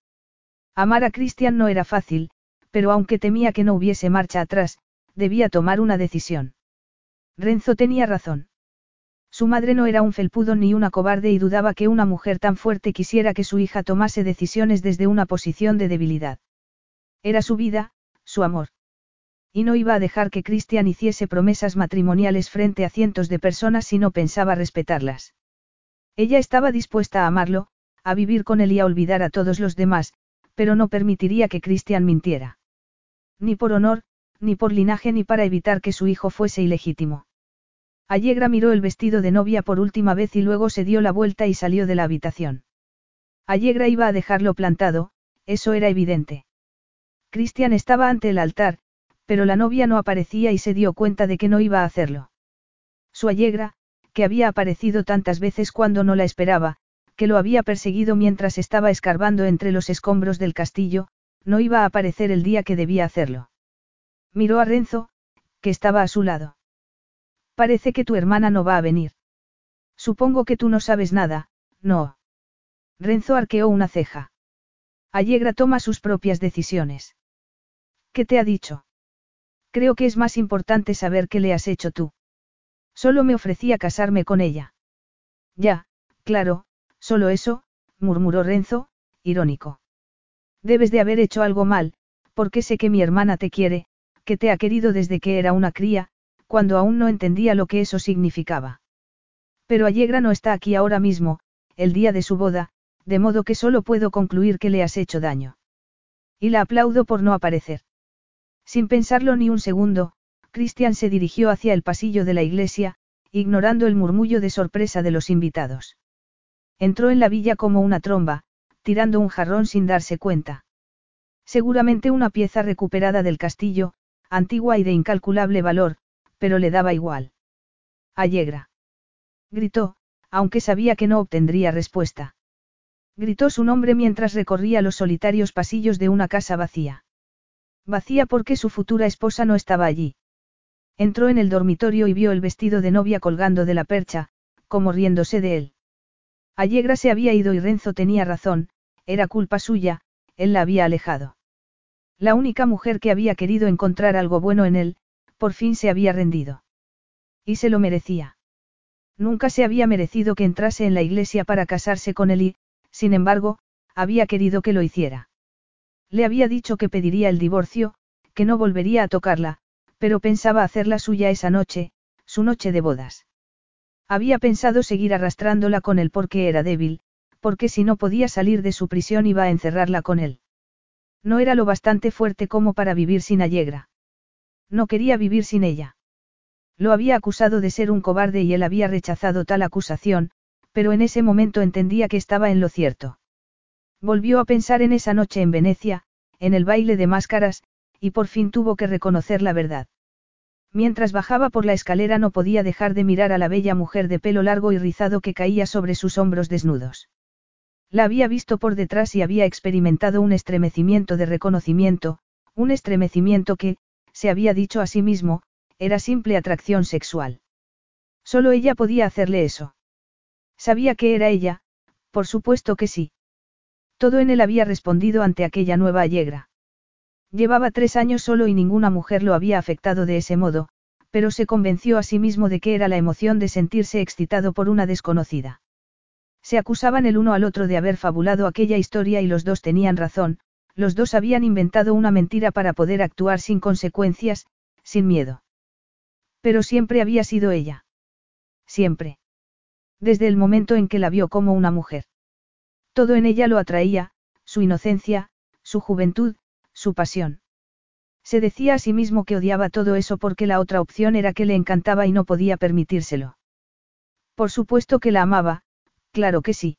Amar a Christian no era fácil, pero aunque temía que no hubiese marcha atrás, debía tomar una decisión. Renzo tenía razón. Su madre no era un felpudo ni una cobarde y dudaba que una mujer tan fuerte quisiera que su hija tomase decisiones desde una posición de debilidad. Era su vida, su amor. Y no iba a dejar que Christian hiciese promesas matrimoniales frente a cientos de personas si no pensaba respetarlas. Ella estaba dispuesta a amarlo, a vivir con él y a olvidar a todos los demás, pero no permitiría que Christian mintiera. Ni por honor, ni por linaje ni para evitar que su hijo fuese ilegítimo. Allegra miró el vestido de novia por última vez y luego se dio la vuelta y salió de la habitación. Allegra iba a dejarlo plantado, eso era evidente. Christian estaba ante el altar, pero la novia no aparecía y se dio cuenta de que no iba a hacerlo. Su Allegra, que había aparecido tantas veces cuando no la esperaba, que lo había perseguido mientras estaba escarbando entre los escombros del castillo, no iba a aparecer el día que debía hacerlo. Miró a Renzo, que estaba a su lado. Parece que tu hermana no va a venir. Supongo que tú no sabes nada, no. Renzo arqueó una ceja. Allegra toma sus propias decisiones. ¿Qué te ha dicho? Creo que es más importante saber qué le has hecho tú. Solo me ofrecía casarme con ella. Ya, claro, solo eso, murmuró Renzo, irónico. Debes de haber hecho algo mal, porque sé que mi hermana te quiere, que te ha querido desde que era una cría, cuando aún no entendía lo que eso significaba. Pero Allegra no está aquí ahora mismo, el día de su boda, de modo que solo puedo concluir que le has hecho daño. Y la aplaudo por no aparecer. Sin pensarlo ni un segundo, Christian se dirigió hacia el pasillo de la iglesia, ignorando el murmullo de sorpresa de los invitados. Entró en la villa como una tromba, tirando un jarrón sin darse cuenta. Seguramente una pieza recuperada del castillo, antigua y de incalculable valor, pero le daba igual. Allegra. Gritó, aunque sabía que no obtendría respuesta. Gritó su nombre mientras recorría los solitarios pasillos de una casa vacía. Vacía porque su futura esposa no estaba allí. Entró en el dormitorio y vio el vestido de novia colgando de la percha, como riéndose de él. Allegra se había ido y Renzo tenía razón, era culpa suya, él la había alejado. La única mujer que había querido encontrar algo bueno en él, por fin se había rendido. Y se lo merecía. Nunca se había merecido que entrase en la iglesia para casarse con él y, sin embargo, había querido que lo hiciera. Le había dicho que pediría el divorcio, que no volvería a tocarla, pero pensaba hacerla suya esa noche, su noche de bodas. Había pensado seguir arrastrándola con él porque era débil, porque si no podía salir de su prisión iba a encerrarla con él. No era lo bastante fuerte como para vivir sin Allegra. No quería vivir sin ella. Lo había acusado de ser un cobarde y él había rechazado tal acusación, pero en ese momento entendía que estaba en lo cierto. Volvió a pensar en esa noche en Venecia, en el baile de máscaras, y por fin tuvo que reconocer la verdad. Mientras bajaba por la escalera no podía dejar de mirar a la bella mujer de pelo largo y rizado que caía sobre sus hombros desnudos. La había visto por detrás y había experimentado un estremecimiento de reconocimiento, un estremecimiento que, se había dicho a sí mismo, era simple atracción sexual. Solo ella podía hacerle eso. Sabía que era ella, por supuesto que sí. Todo en él había respondido ante aquella nueva allegra. Llevaba tres años solo y ninguna mujer lo había afectado de ese modo, pero se convenció a sí mismo de que era la emoción de sentirse excitado por una desconocida. Se acusaban el uno al otro de haber fabulado aquella historia y los dos tenían razón, los dos habían inventado una mentira para poder actuar sin consecuencias, sin miedo. Pero siempre había sido ella. Siempre. Desde el momento en que la vio como una mujer. Todo en ella lo atraía, su inocencia, su juventud, su pasión. Se decía a sí mismo que odiaba todo eso porque la otra opción era que le encantaba y no podía permitírselo. Por supuesto que la amaba, claro que sí.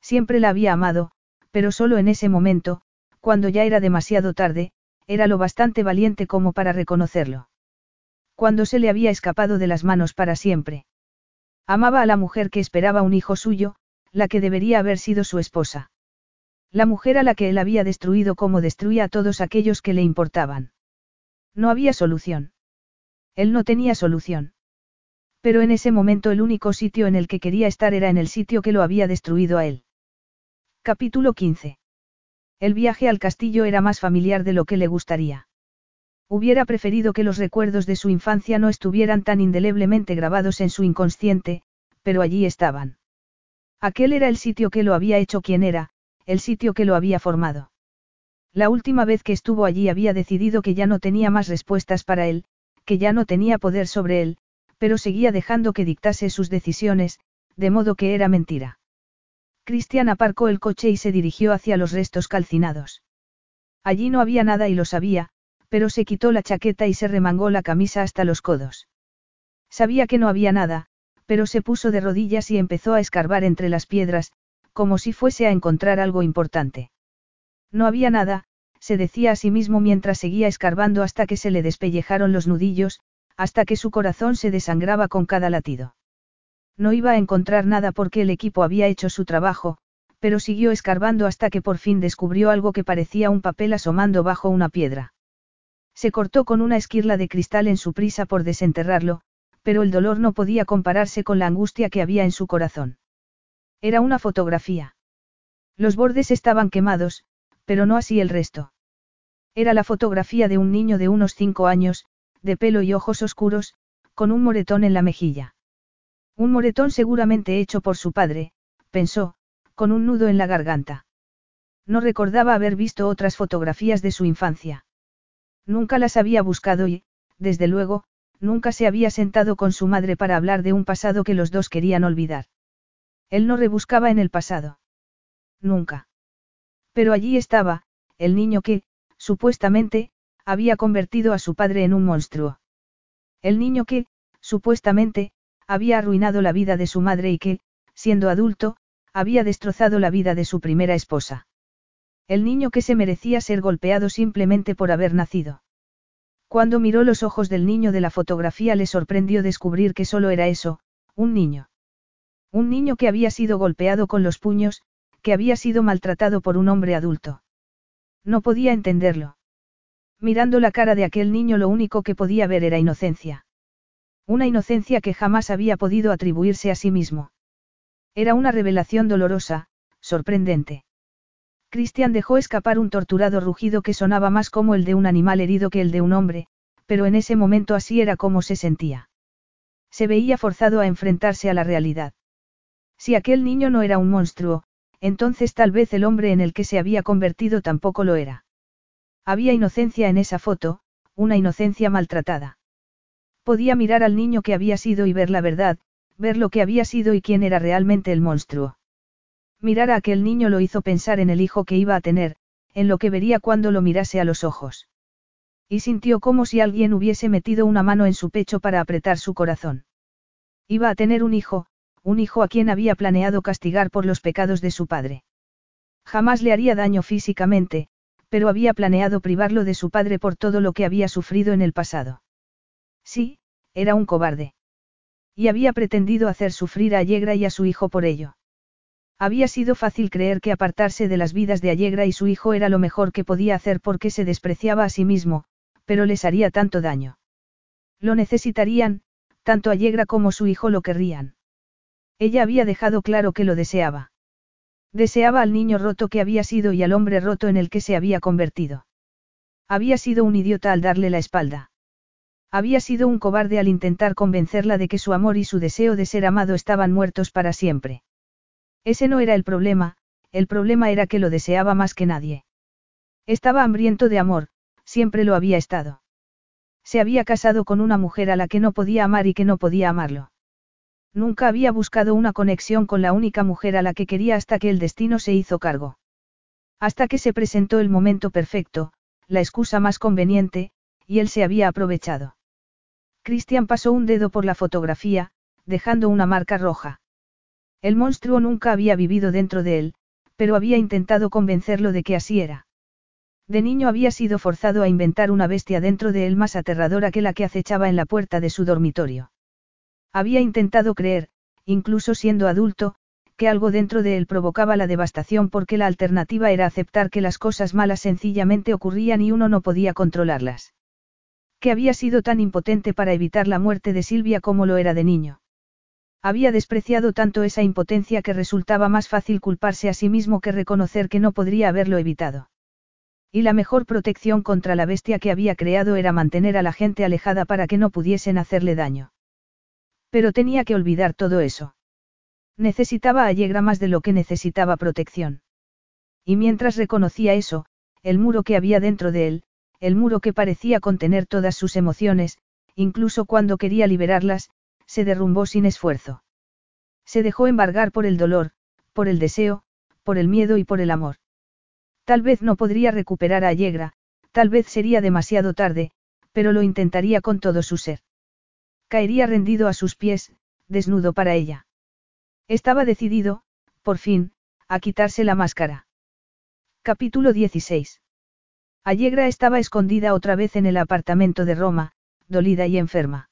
Siempre la había amado, pero solo en ese momento, cuando ya era demasiado tarde, era lo bastante valiente como para reconocerlo. Cuando se le había escapado de las manos para siempre. Amaba a la mujer que esperaba un hijo suyo, la que debería haber sido su esposa. La mujer a la que él había destruido como destruía a todos aquellos que le importaban. No había solución. Él no tenía solución. Pero en ese momento el único sitio en el que quería estar era en el sitio que lo había destruido a él. Capítulo 15. El viaje al castillo era más familiar de lo que le gustaría. Hubiera preferido que los recuerdos de su infancia no estuvieran tan indeleblemente grabados en su inconsciente, pero allí estaban. Aquel era el sitio que lo había hecho quien era, el sitio que lo había formado. La última vez que estuvo allí había decidido que ya no tenía más respuestas para él, que ya no tenía poder sobre él, pero seguía dejando que dictase sus decisiones, de modo que era mentira. Cristian aparcó el coche y se dirigió hacia los restos calcinados. Allí no había nada y lo sabía, pero se quitó la chaqueta y se remangó la camisa hasta los codos. Sabía que no había nada, pero se puso de rodillas y empezó a escarbar entre las piedras, como si fuese a encontrar algo importante. No había nada, se decía a sí mismo mientras seguía escarbando hasta que se le despellejaron los nudillos, hasta que su corazón se desangraba con cada latido. No iba a encontrar nada porque el equipo había hecho su trabajo, pero siguió escarbando hasta que por fin descubrió algo que parecía un papel asomando bajo una piedra. Se cortó con una esquirla de cristal en su prisa por desenterrarlo, pero el dolor no podía compararse con la angustia que había en su corazón. Era una fotografía. Los bordes estaban quemados, pero no así el resto. Era la fotografía de un niño de unos cinco años, de pelo y ojos oscuros, con un moretón en la mejilla. Un moretón seguramente hecho por su padre, pensó, con un nudo en la garganta. No recordaba haber visto otras fotografías de su infancia. Nunca las había buscado y, desde luego, nunca se había sentado con su madre para hablar de un pasado que los dos querían olvidar. Él no rebuscaba en el pasado. Nunca. Pero allí estaba, el niño que, supuestamente, había convertido a su padre en un monstruo. El niño que, supuestamente, había arruinado la vida de su madre y que, siendo adulto, había destrozado la vida de su primera esposa. El niño que se merecía ser golpeado simplemente por haber nacido. Cuando miró los ojos del niño de la fotografía le sorprendió descubrir que solo era eso, un niño. Un niño que había sido golpeado con los puños, que había sido maltratado por un hombre adulto. No podía entenderlo. Mirando la cara de aquel niño lo único que podía ver era inocencia. Una inocencia que jamás había podido atribuirse a sí mismo. Era una revelación dolorosa, sorprendente. Cristian dejó escapar un torturado rugido que sonaba más como el de un animal herido que el de un hombre, pero en ese momento así era como se sentía. Se veía forzado a enfrentarse a la realidad. Si aquel niño no era un monstruo, entonces tal vez el hombre en el que se había convertido tampoco lo era. Había inocencia en esa foto, una inocencia maltratada. Podía mirar al niño que había sido y ver la verdad, ver lo que había sido y quién era realmente el monstruo. Mirar a aquel niño lo hizo pensar en el hijo que iba a tener, en lo que vería cuando lo mirase a los ojos. Y sintió como si alguien hubiese metido una mano en su pecho para apretar su corazón. Iba a tener un hijo, un hijo a quien había planeado castigar por los pecados de su padre. Jamás le haría daño físicamente, pero había planeado privarlo de su padre por todo lo que había sufrido en el pasado. Sí, era un cobarde. Y había pretendido hacer sufrir a Allegra y a su hijo por ello. Había sido fácil creer que apartarse de las vidas de Allegra y su hijo era lo mejor que podía hacer porque se despreciaba a sí mismo, pero les haría tanto daño. Lo necesitarían, tanto Allegra como su hijo lo querrían. Ella había dejado claro que lo deseaba. Deseaba al niño roto que había sido y al hombre roto en el que se había convertido. Había sido un idiota al darle la espalda. Había sido un cobarde al intentar convencerla de que su amor y su deseo de ser amado estaban muertos para siempre. Ese no era el problema, el problema era que lo deseaba más que nadie. Estaba hambriento de amor, siempre lo había estado. Se había casado con una mujer a la que no podía amar y que no podía amarlo. Nunca había buscado una conexión con la única mujer a la que quería hasta que el destino se hizo cargo. Hasta que se presentó el momento perfecto, la excusa más conveniente, y él se había aprovechado. Christian pasó un dedo por la fotografía, dejando una marca roja. El monstruo nunca había vivido dentro de él, pero había intentado convencerlo de que así era. De niño había sido forzado a inventar una bestia dentro de él más aterradora que la que acechaba en la puerta de su dormitorio. Había intentado creer, incluso siendo adulto, que algo dentro de él provocaba la devastación porque la alternativa era aceptar que las cosas malas sencillamente ocurrían y uno no podía controlarlas. Que había sido tan impotente para evitar la muerte de Silvia como lo era de niño. Había despreciado tanto esa impotencia que resultaba más fácil culparse a sí mismo que reconocer que no podría haberlo evitado. Y la mejor protección contra la bestia que había creado era mantener a la gente alejada para que no pudiesen hacerle daño. Pero tenía que olvidar todo eso. Necesitaba a Yegra más de lo que necesitaba protección. Y mientras reconocía eso, el muro que había dentro de él, el muro que parecía contener todas sus emociones, incluso cuando quería liberarlas, se derrumbó sin esfuerzo. Se dejó embargar por el dolor, por el deseo, por el miedo y por el amor. Tal vez no podría recuperar a Yegra, tal vez sería demasiado tarde, pero lo intentaría con todo su ser. Caería rendido a sus pies, desnudo para ella. Estaba decidido, por fin, a quitarse la máscara. Capítulo 16. Allegra estaba escondida otra vez en el apartamento de Roma, dolida y enferma.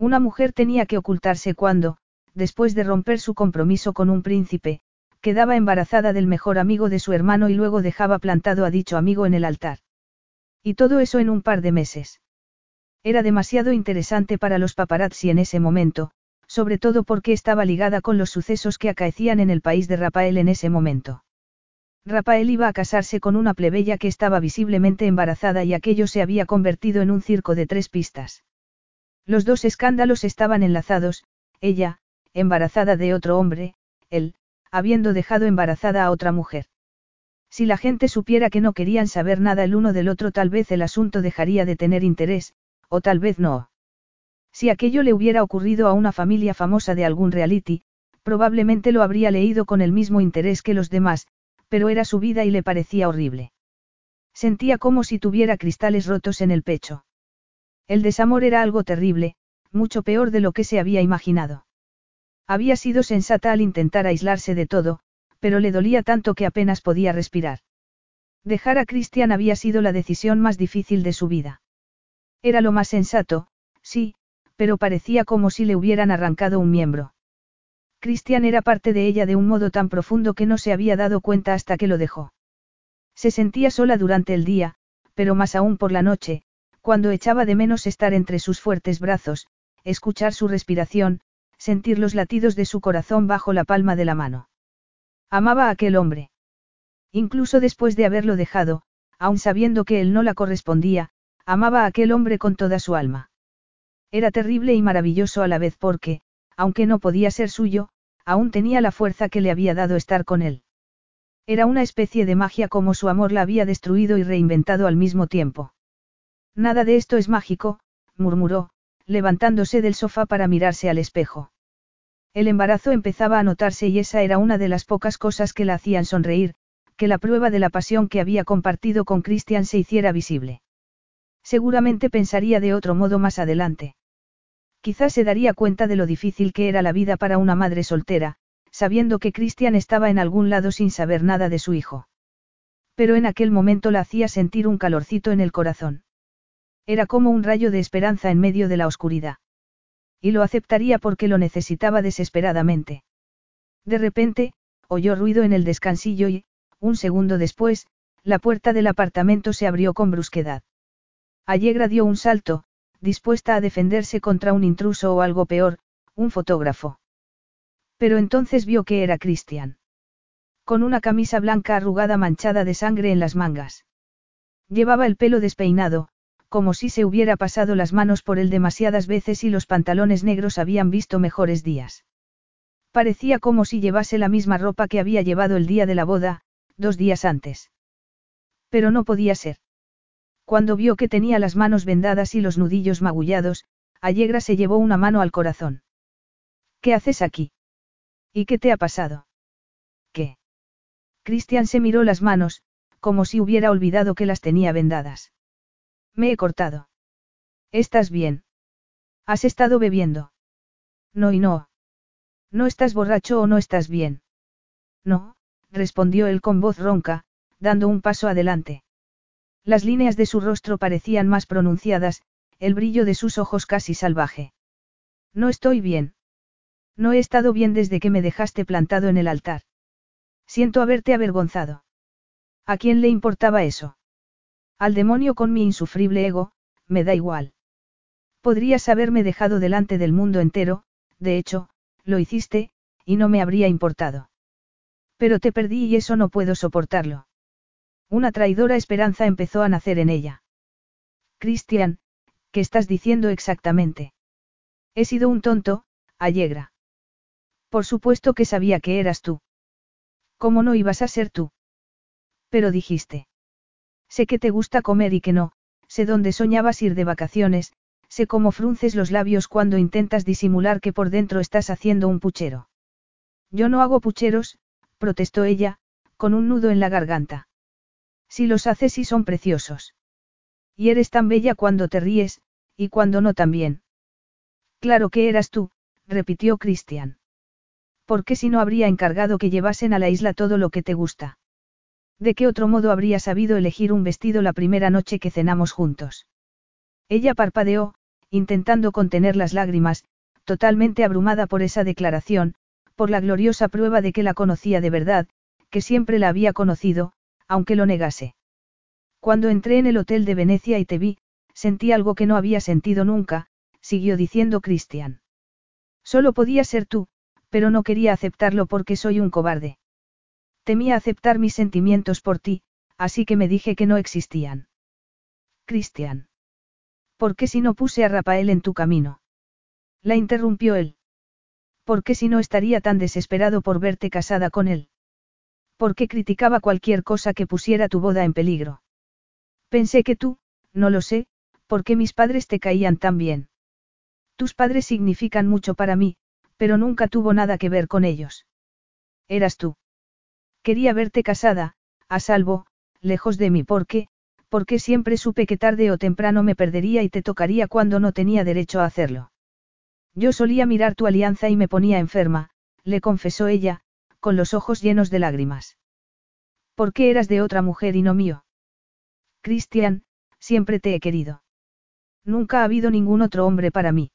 Una mujer tenía que ocultarse cuando, después de romper su compromiso con un príncipe, quedaba embarazada del mejor amigo de su hermano y luego dejaba plantado a dicho amigo en el altar. Y todo eso en un par de meses. Era demasiado interesante para los paparazzi en ese momento, sobre todo porque estaba ligada con los sucesos que acaecían en el país de Rafael en ese momento. Rafael iba a casarse con una plebeya que estaba visiblemente embarazada y aquello se había convertido en un circo de tres pistas. Los dos escándalos estaban enlazados, ella, embarazada de otro hombre, él, habiendo dejado embarazada a otra mujer. Si la gente supiera que no querían saber nada el uno del otro tal vez el asunto dejaría de tener interés, o tal vez no. Si aquello le hubiera ocurrido a una familia famosa de algún reality, probablemente lo habría leído con el mismo interés que los demás, pero era su vida y le parecía horrible. Sentía como si tuviera cristales rotos en el pecho. El desamor era algo terrible, mucho peor de lo que se había imaginado. Había sido sensata al intentar aislarse de todo, pero le dolía tanto que apenas podía respirar. Dejar a Christian había sido la decisión más difícil de su vida. Era lo más sensato, sí, pero parecía como si le hubieran arrancado un miembro. Cristian era parte de ella de un modo tan profundo que no se había dado cuenta hasta que lo dejó. Se sentía sola durante el día, pero más aún por la noche, cuando echaba de menos estar entre sus fuertes brazos, escuchar su respiración, sentir los latidos de su corazón bajo la palma de la mano. Amaba a aquel hombre. Incluso después de haberlo dejado, aun sabiendo que él no la correspondía, amaba a aquel hombre con toda su alma. Era terrible y maravilloso a la vez porque, aunque no podía ser suyo, aún tenía la fuerza que le había dado estar con él. Era una especie de magia como su amor la había destruido y reinventado al mismo tiempo. Nada de esto es mágico, murmuró, levantándose del sofá para mirarse al espejo. El embarazo empezaba a notarse y esa era una de las pocas cosas que la hacían sonreír, que la prueba de la pasión que había compartido con Christian se hiciera visible. Seguramente pensaría de otro modo más adelante. Quizás se daría cuenta de lo difícil que era la vida para una madre soltera, sabiendo que Christian estaba en algún lado sin saber nada de su hijo. Pero en aquel momento la hacía sentir un calorcito en el corazón. Era como un rayo de esperanza en medio de la oscuridad. Y lo aceptaría porque lo necesitaba desesperadamente. De repente, oyó ruido en el descansillo y, un segundo después, la puerta del apartamento se abrió con brusquedad. Allegra dio un salto, dispuesta a defenderse contra un intruso o algo peor, un fotógrafo. Pero entonces vio que era Christian. Con una camisa blanca arrugada manchada de sangre en las mangas. Llevaba el pelo despeinado, como si se hubiera pasado las manos por él demasiadas veces y los pantalones negros habían visto mejores días. Parecía como si llevase la misma ropa que había llevado el día de la boda, dos días antes. Pero no podía ser. Cuando vio que tenía las manos vendadas y los nudillos magullados, Allegra se llevó una mano al corazón. ¿Qué haces aquí? ¿Y qué te ha pasado? ¿Qué? Cristian se miró las manos, como si hubiera olvidado que las tenía vendadas. Me he cortado. ¿Estás bien? ¿Has estado bebiendo? No y no. ¿No estás borracho o no estás bien? No, respondió él con voz ronca, dando un paso adelante. Las líneas de su rostro parecían más pronunciadas, el brillo de sus ojos casi salvaje. No estoy bien. No he estado bien desde que me dejaste plantado en el altar. Siento haberte avergonzado. ¿A quién le importaba eso? Al demonio con mi insufrible ego, me da igual. Podrías haberme dejado delante del mundo entero, de hecho, lo hiciste, y no me habría importado. Pero te perdí y eso no puedo soportarlo. Una traidora esperanza empezó a nacer en ella. Cristian, ¿qué estás diciendo exactamente? He sido un tonto, Allegra. Por supuesto que sabía que eras tú. ¿Cómo no ibas a ser tú? Pero dijiste. Sé que te gusta comer y que no, sé dónde soñabas ir de vacaciones, sé cómo frunces los labios cuando intentas disimular que por dentro estás haciendo un puchero. Yo no hago pucheros, protestó ella, con un nudo en la garganta. Si los haces y son preciosos. Y eres tan bella cuando te ríes, y cuando no también. Claro que eras tú, repitió Cristian. ¿Por qué si no habría encargado que llevasen a la isla todo lo que te gusta? ¿De qué otro modo habría sabido elegir un vestido la primera noche que cenamos juntos? Ella parpadeó, intentando contener las lágrimas, totalmente abrumada por esa declaración, por la gloriosa prueba de que la conocía de verdad, que siempre la había conocido, aunque lo negase. Cuando entré en el hotel de Venecia y te vi, sentí algo que no había sentido nunca, siguió diciendo Cristian. Solo podía ser tú, pero no quería aceptarlo porque soy un cobarde. Temía aceptar mis sentimientos por ti, así que me dije que no existían. Cristian. ¿Por qué si no puse a Rafael en tu camino? La interrumpió él. ¿Por qué si no estaría tan desesperado por verte casada con él? ¿Por qué criticaba cualquier cosa que pusiera tu boda en peligro? Pensé que tú, no lo sé, porque mis padres te caían tan bien. Tus padres significan mucho para mí, pero nunca tuvo nada que ver con ellos. Eras tú. Quería verte casada, a salvo, lejos de mí porque, porque siempre supe que tarde o temprano me perdería y te tocaría cuando no tenía derecho a hacerlo. Yo solía mirar tu alianza y me ponía enferma, le confesó ella, con los ojos llenos de lágrimas. ¿Por qué eras de otra mujer y no mío? Cristian, siempre te he querido. Nunca ha habido ningún otro hombre para mí.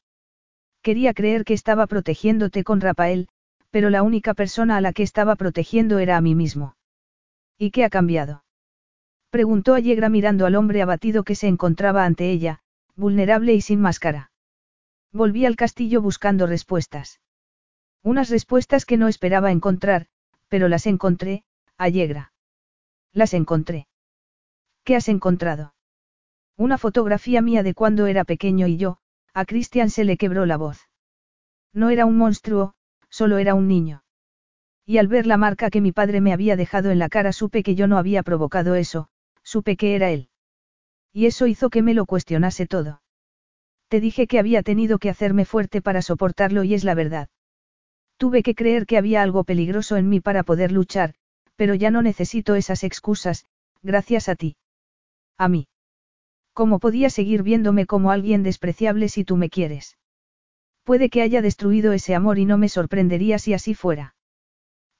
Quería creer que estaba protegiéndote con Rafael, pero la única persona a la que estaba protegiendo era a mí mismo. ¿Y qué ha cambiado? Preguntó Allegra mirando al hombre abatido que se encontraba ante ella, vulnerable y sin máscara. Volví al castillo buscando respuestas. Unas respuestas que no esperaba encontrar, pero las encontré, Allegra. Las encontré. ¿Qué has encontrado? Una fotografía mía de cuando era pequeño y yo, a Christian se le quebró la voz. No era un monstruo, solo era un niño. Y al ver la marca que mi padre me había dejado en la cara supe que yo no había provocado eso, supe que era él. Y eso hizo que me lo cuestionase todo. Te dije que había tenido que hacerme fuerte para soportarlo y es la verdad. Tuve que creer que había algo peligroso en mí para poder luchar, pero ya no necesito esas excusas, gracias a ti. A mí. ¿Cómo podía seguir viéndome como alguien despreciable si tú me quieres? Puede que haya destruido ese amor y no me sorprendería si así fuera.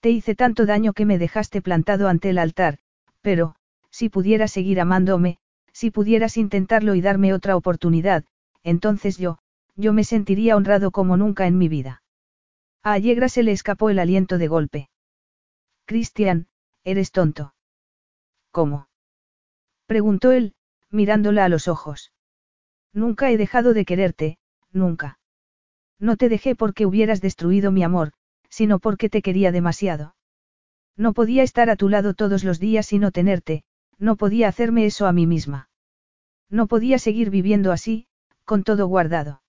Te hice tanto daño que me dejaste plantado ante el altar, pero, si pudieras seguir amándome, si pudieras intentarlo y darme otra oportunidad, entonces yo, yo me sentiría honrado como nunca en mi vida. A Allegra se le escapó el aliento de golpe. Cristian, eres tonto. ¿Cómo? preguntó él, mirándola a los ojos. Nunca he dejado de quererte, nunca. No te dejé porque hubieras destruido mi amor, sino porque te quería demasiado. No podía estar a tu lado todos los días y no tenerte, no podía hacerme eso a mí misma. No podía seguir viviendo así, con todo guardado.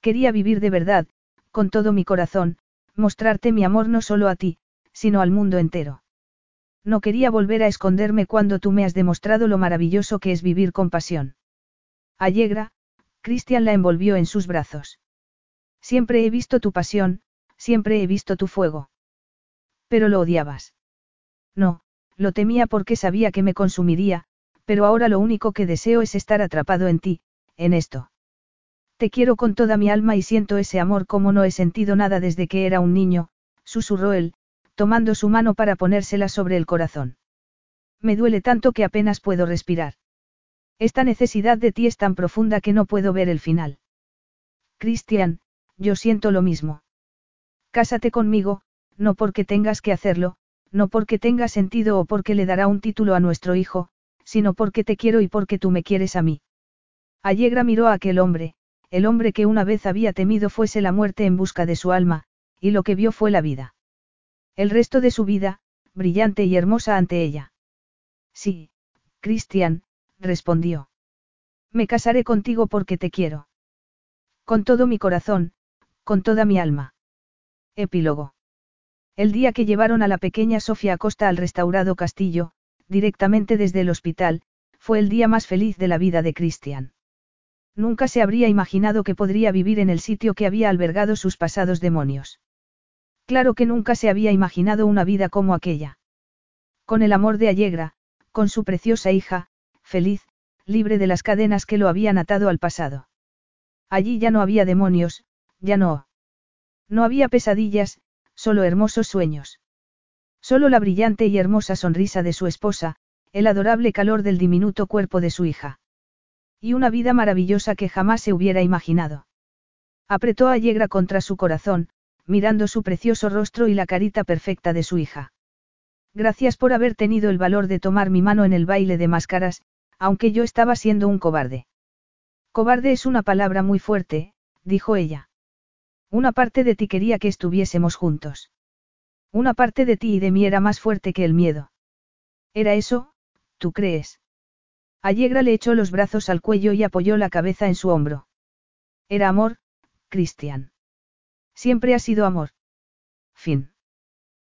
Quería vivir de verdad, con todo mi corazón, mostrarte mi amor no solo a ti, sino al mundo entero. No quería volver a esconderme cuando tú me has demostrado lo maravilloso que es vivir con pasión. Allegra, Cristian la envolvió en sus brazos. Siempre he visto tu pasión, siempre he visto tu fuego. Pero lo odiabas. No, lo temía porque sabía que me consumiría, pero ahora lo único que deseo es estar atrapado en ti, en esto. Te quiero con toda mi alma y siento ese amor como no he sentido nada desde que era un niño, susurró él, tomando su mano para ponérsela sobre el corazón. Me duele tanto que apenas puedo respirar. Esta necesidad de ti es tan profunda que no puedo ver el final. Cristian, yo siento lo mismo. Cásate conmigo, no porque tengas que hacerlo, no porque tenga sentido o porque le dará un título a nuestro hijo, sino porque te quiero y porque tú me quieres a mí. Allegra miró a aquel hombre, el hombre que una vez había temido fuese la muerte en busca de su alma, y lo que vio fue la vida. El resto de su vida, brillante y hermosa ante ella. Sí, Cristian, respondió. Me casaré contigo porque te quiero. Con todo mi corazón, con toda mi alma. Epílogo. El día que llevaron a la pequeña Sofía Acosta al restaurado castillo, directamente desde el hospital, fue el día más feliz de la vida de Christian. Nunca se habría imaginado que podría vivir en el sitio que había albergado sus pasados demonios. Claro que nunca se había imaginado una vida como aquella. Con el amor de Allegra, con su preciosa hija, feliz, libre de las cadenas que lo habían atado al pasado. Allí ya no había demonios, ya no. No había pesadillas, solo hermosos sueños. Solo la brillante y hermosa sonrisa de su esposa, el adorable calor del diminuto cuerpo de su hija. Y una vida maravillosa que jamás se hubiera imaginado. Apretó a Yegra contra su corazón, mirando su precioso rostro y la carita perfecta de su hija. Gracias por haber tenido el valor de tomar mi mano en el baile de máscaras, aunque yo estaba siendo un cobarde. Cobarde es una palabra muy fuerte, dijo ella. Una parte de ti quería que estuviésemos juntos. Una parte de ti y de mí era más fuerte que el miedo. ¿Era eso, tú crees? Allegra le echó los brazos al cuello y apoyó la cabeza en su hombro. Era amor, Cristian. Siempre ha sido amor. Fin.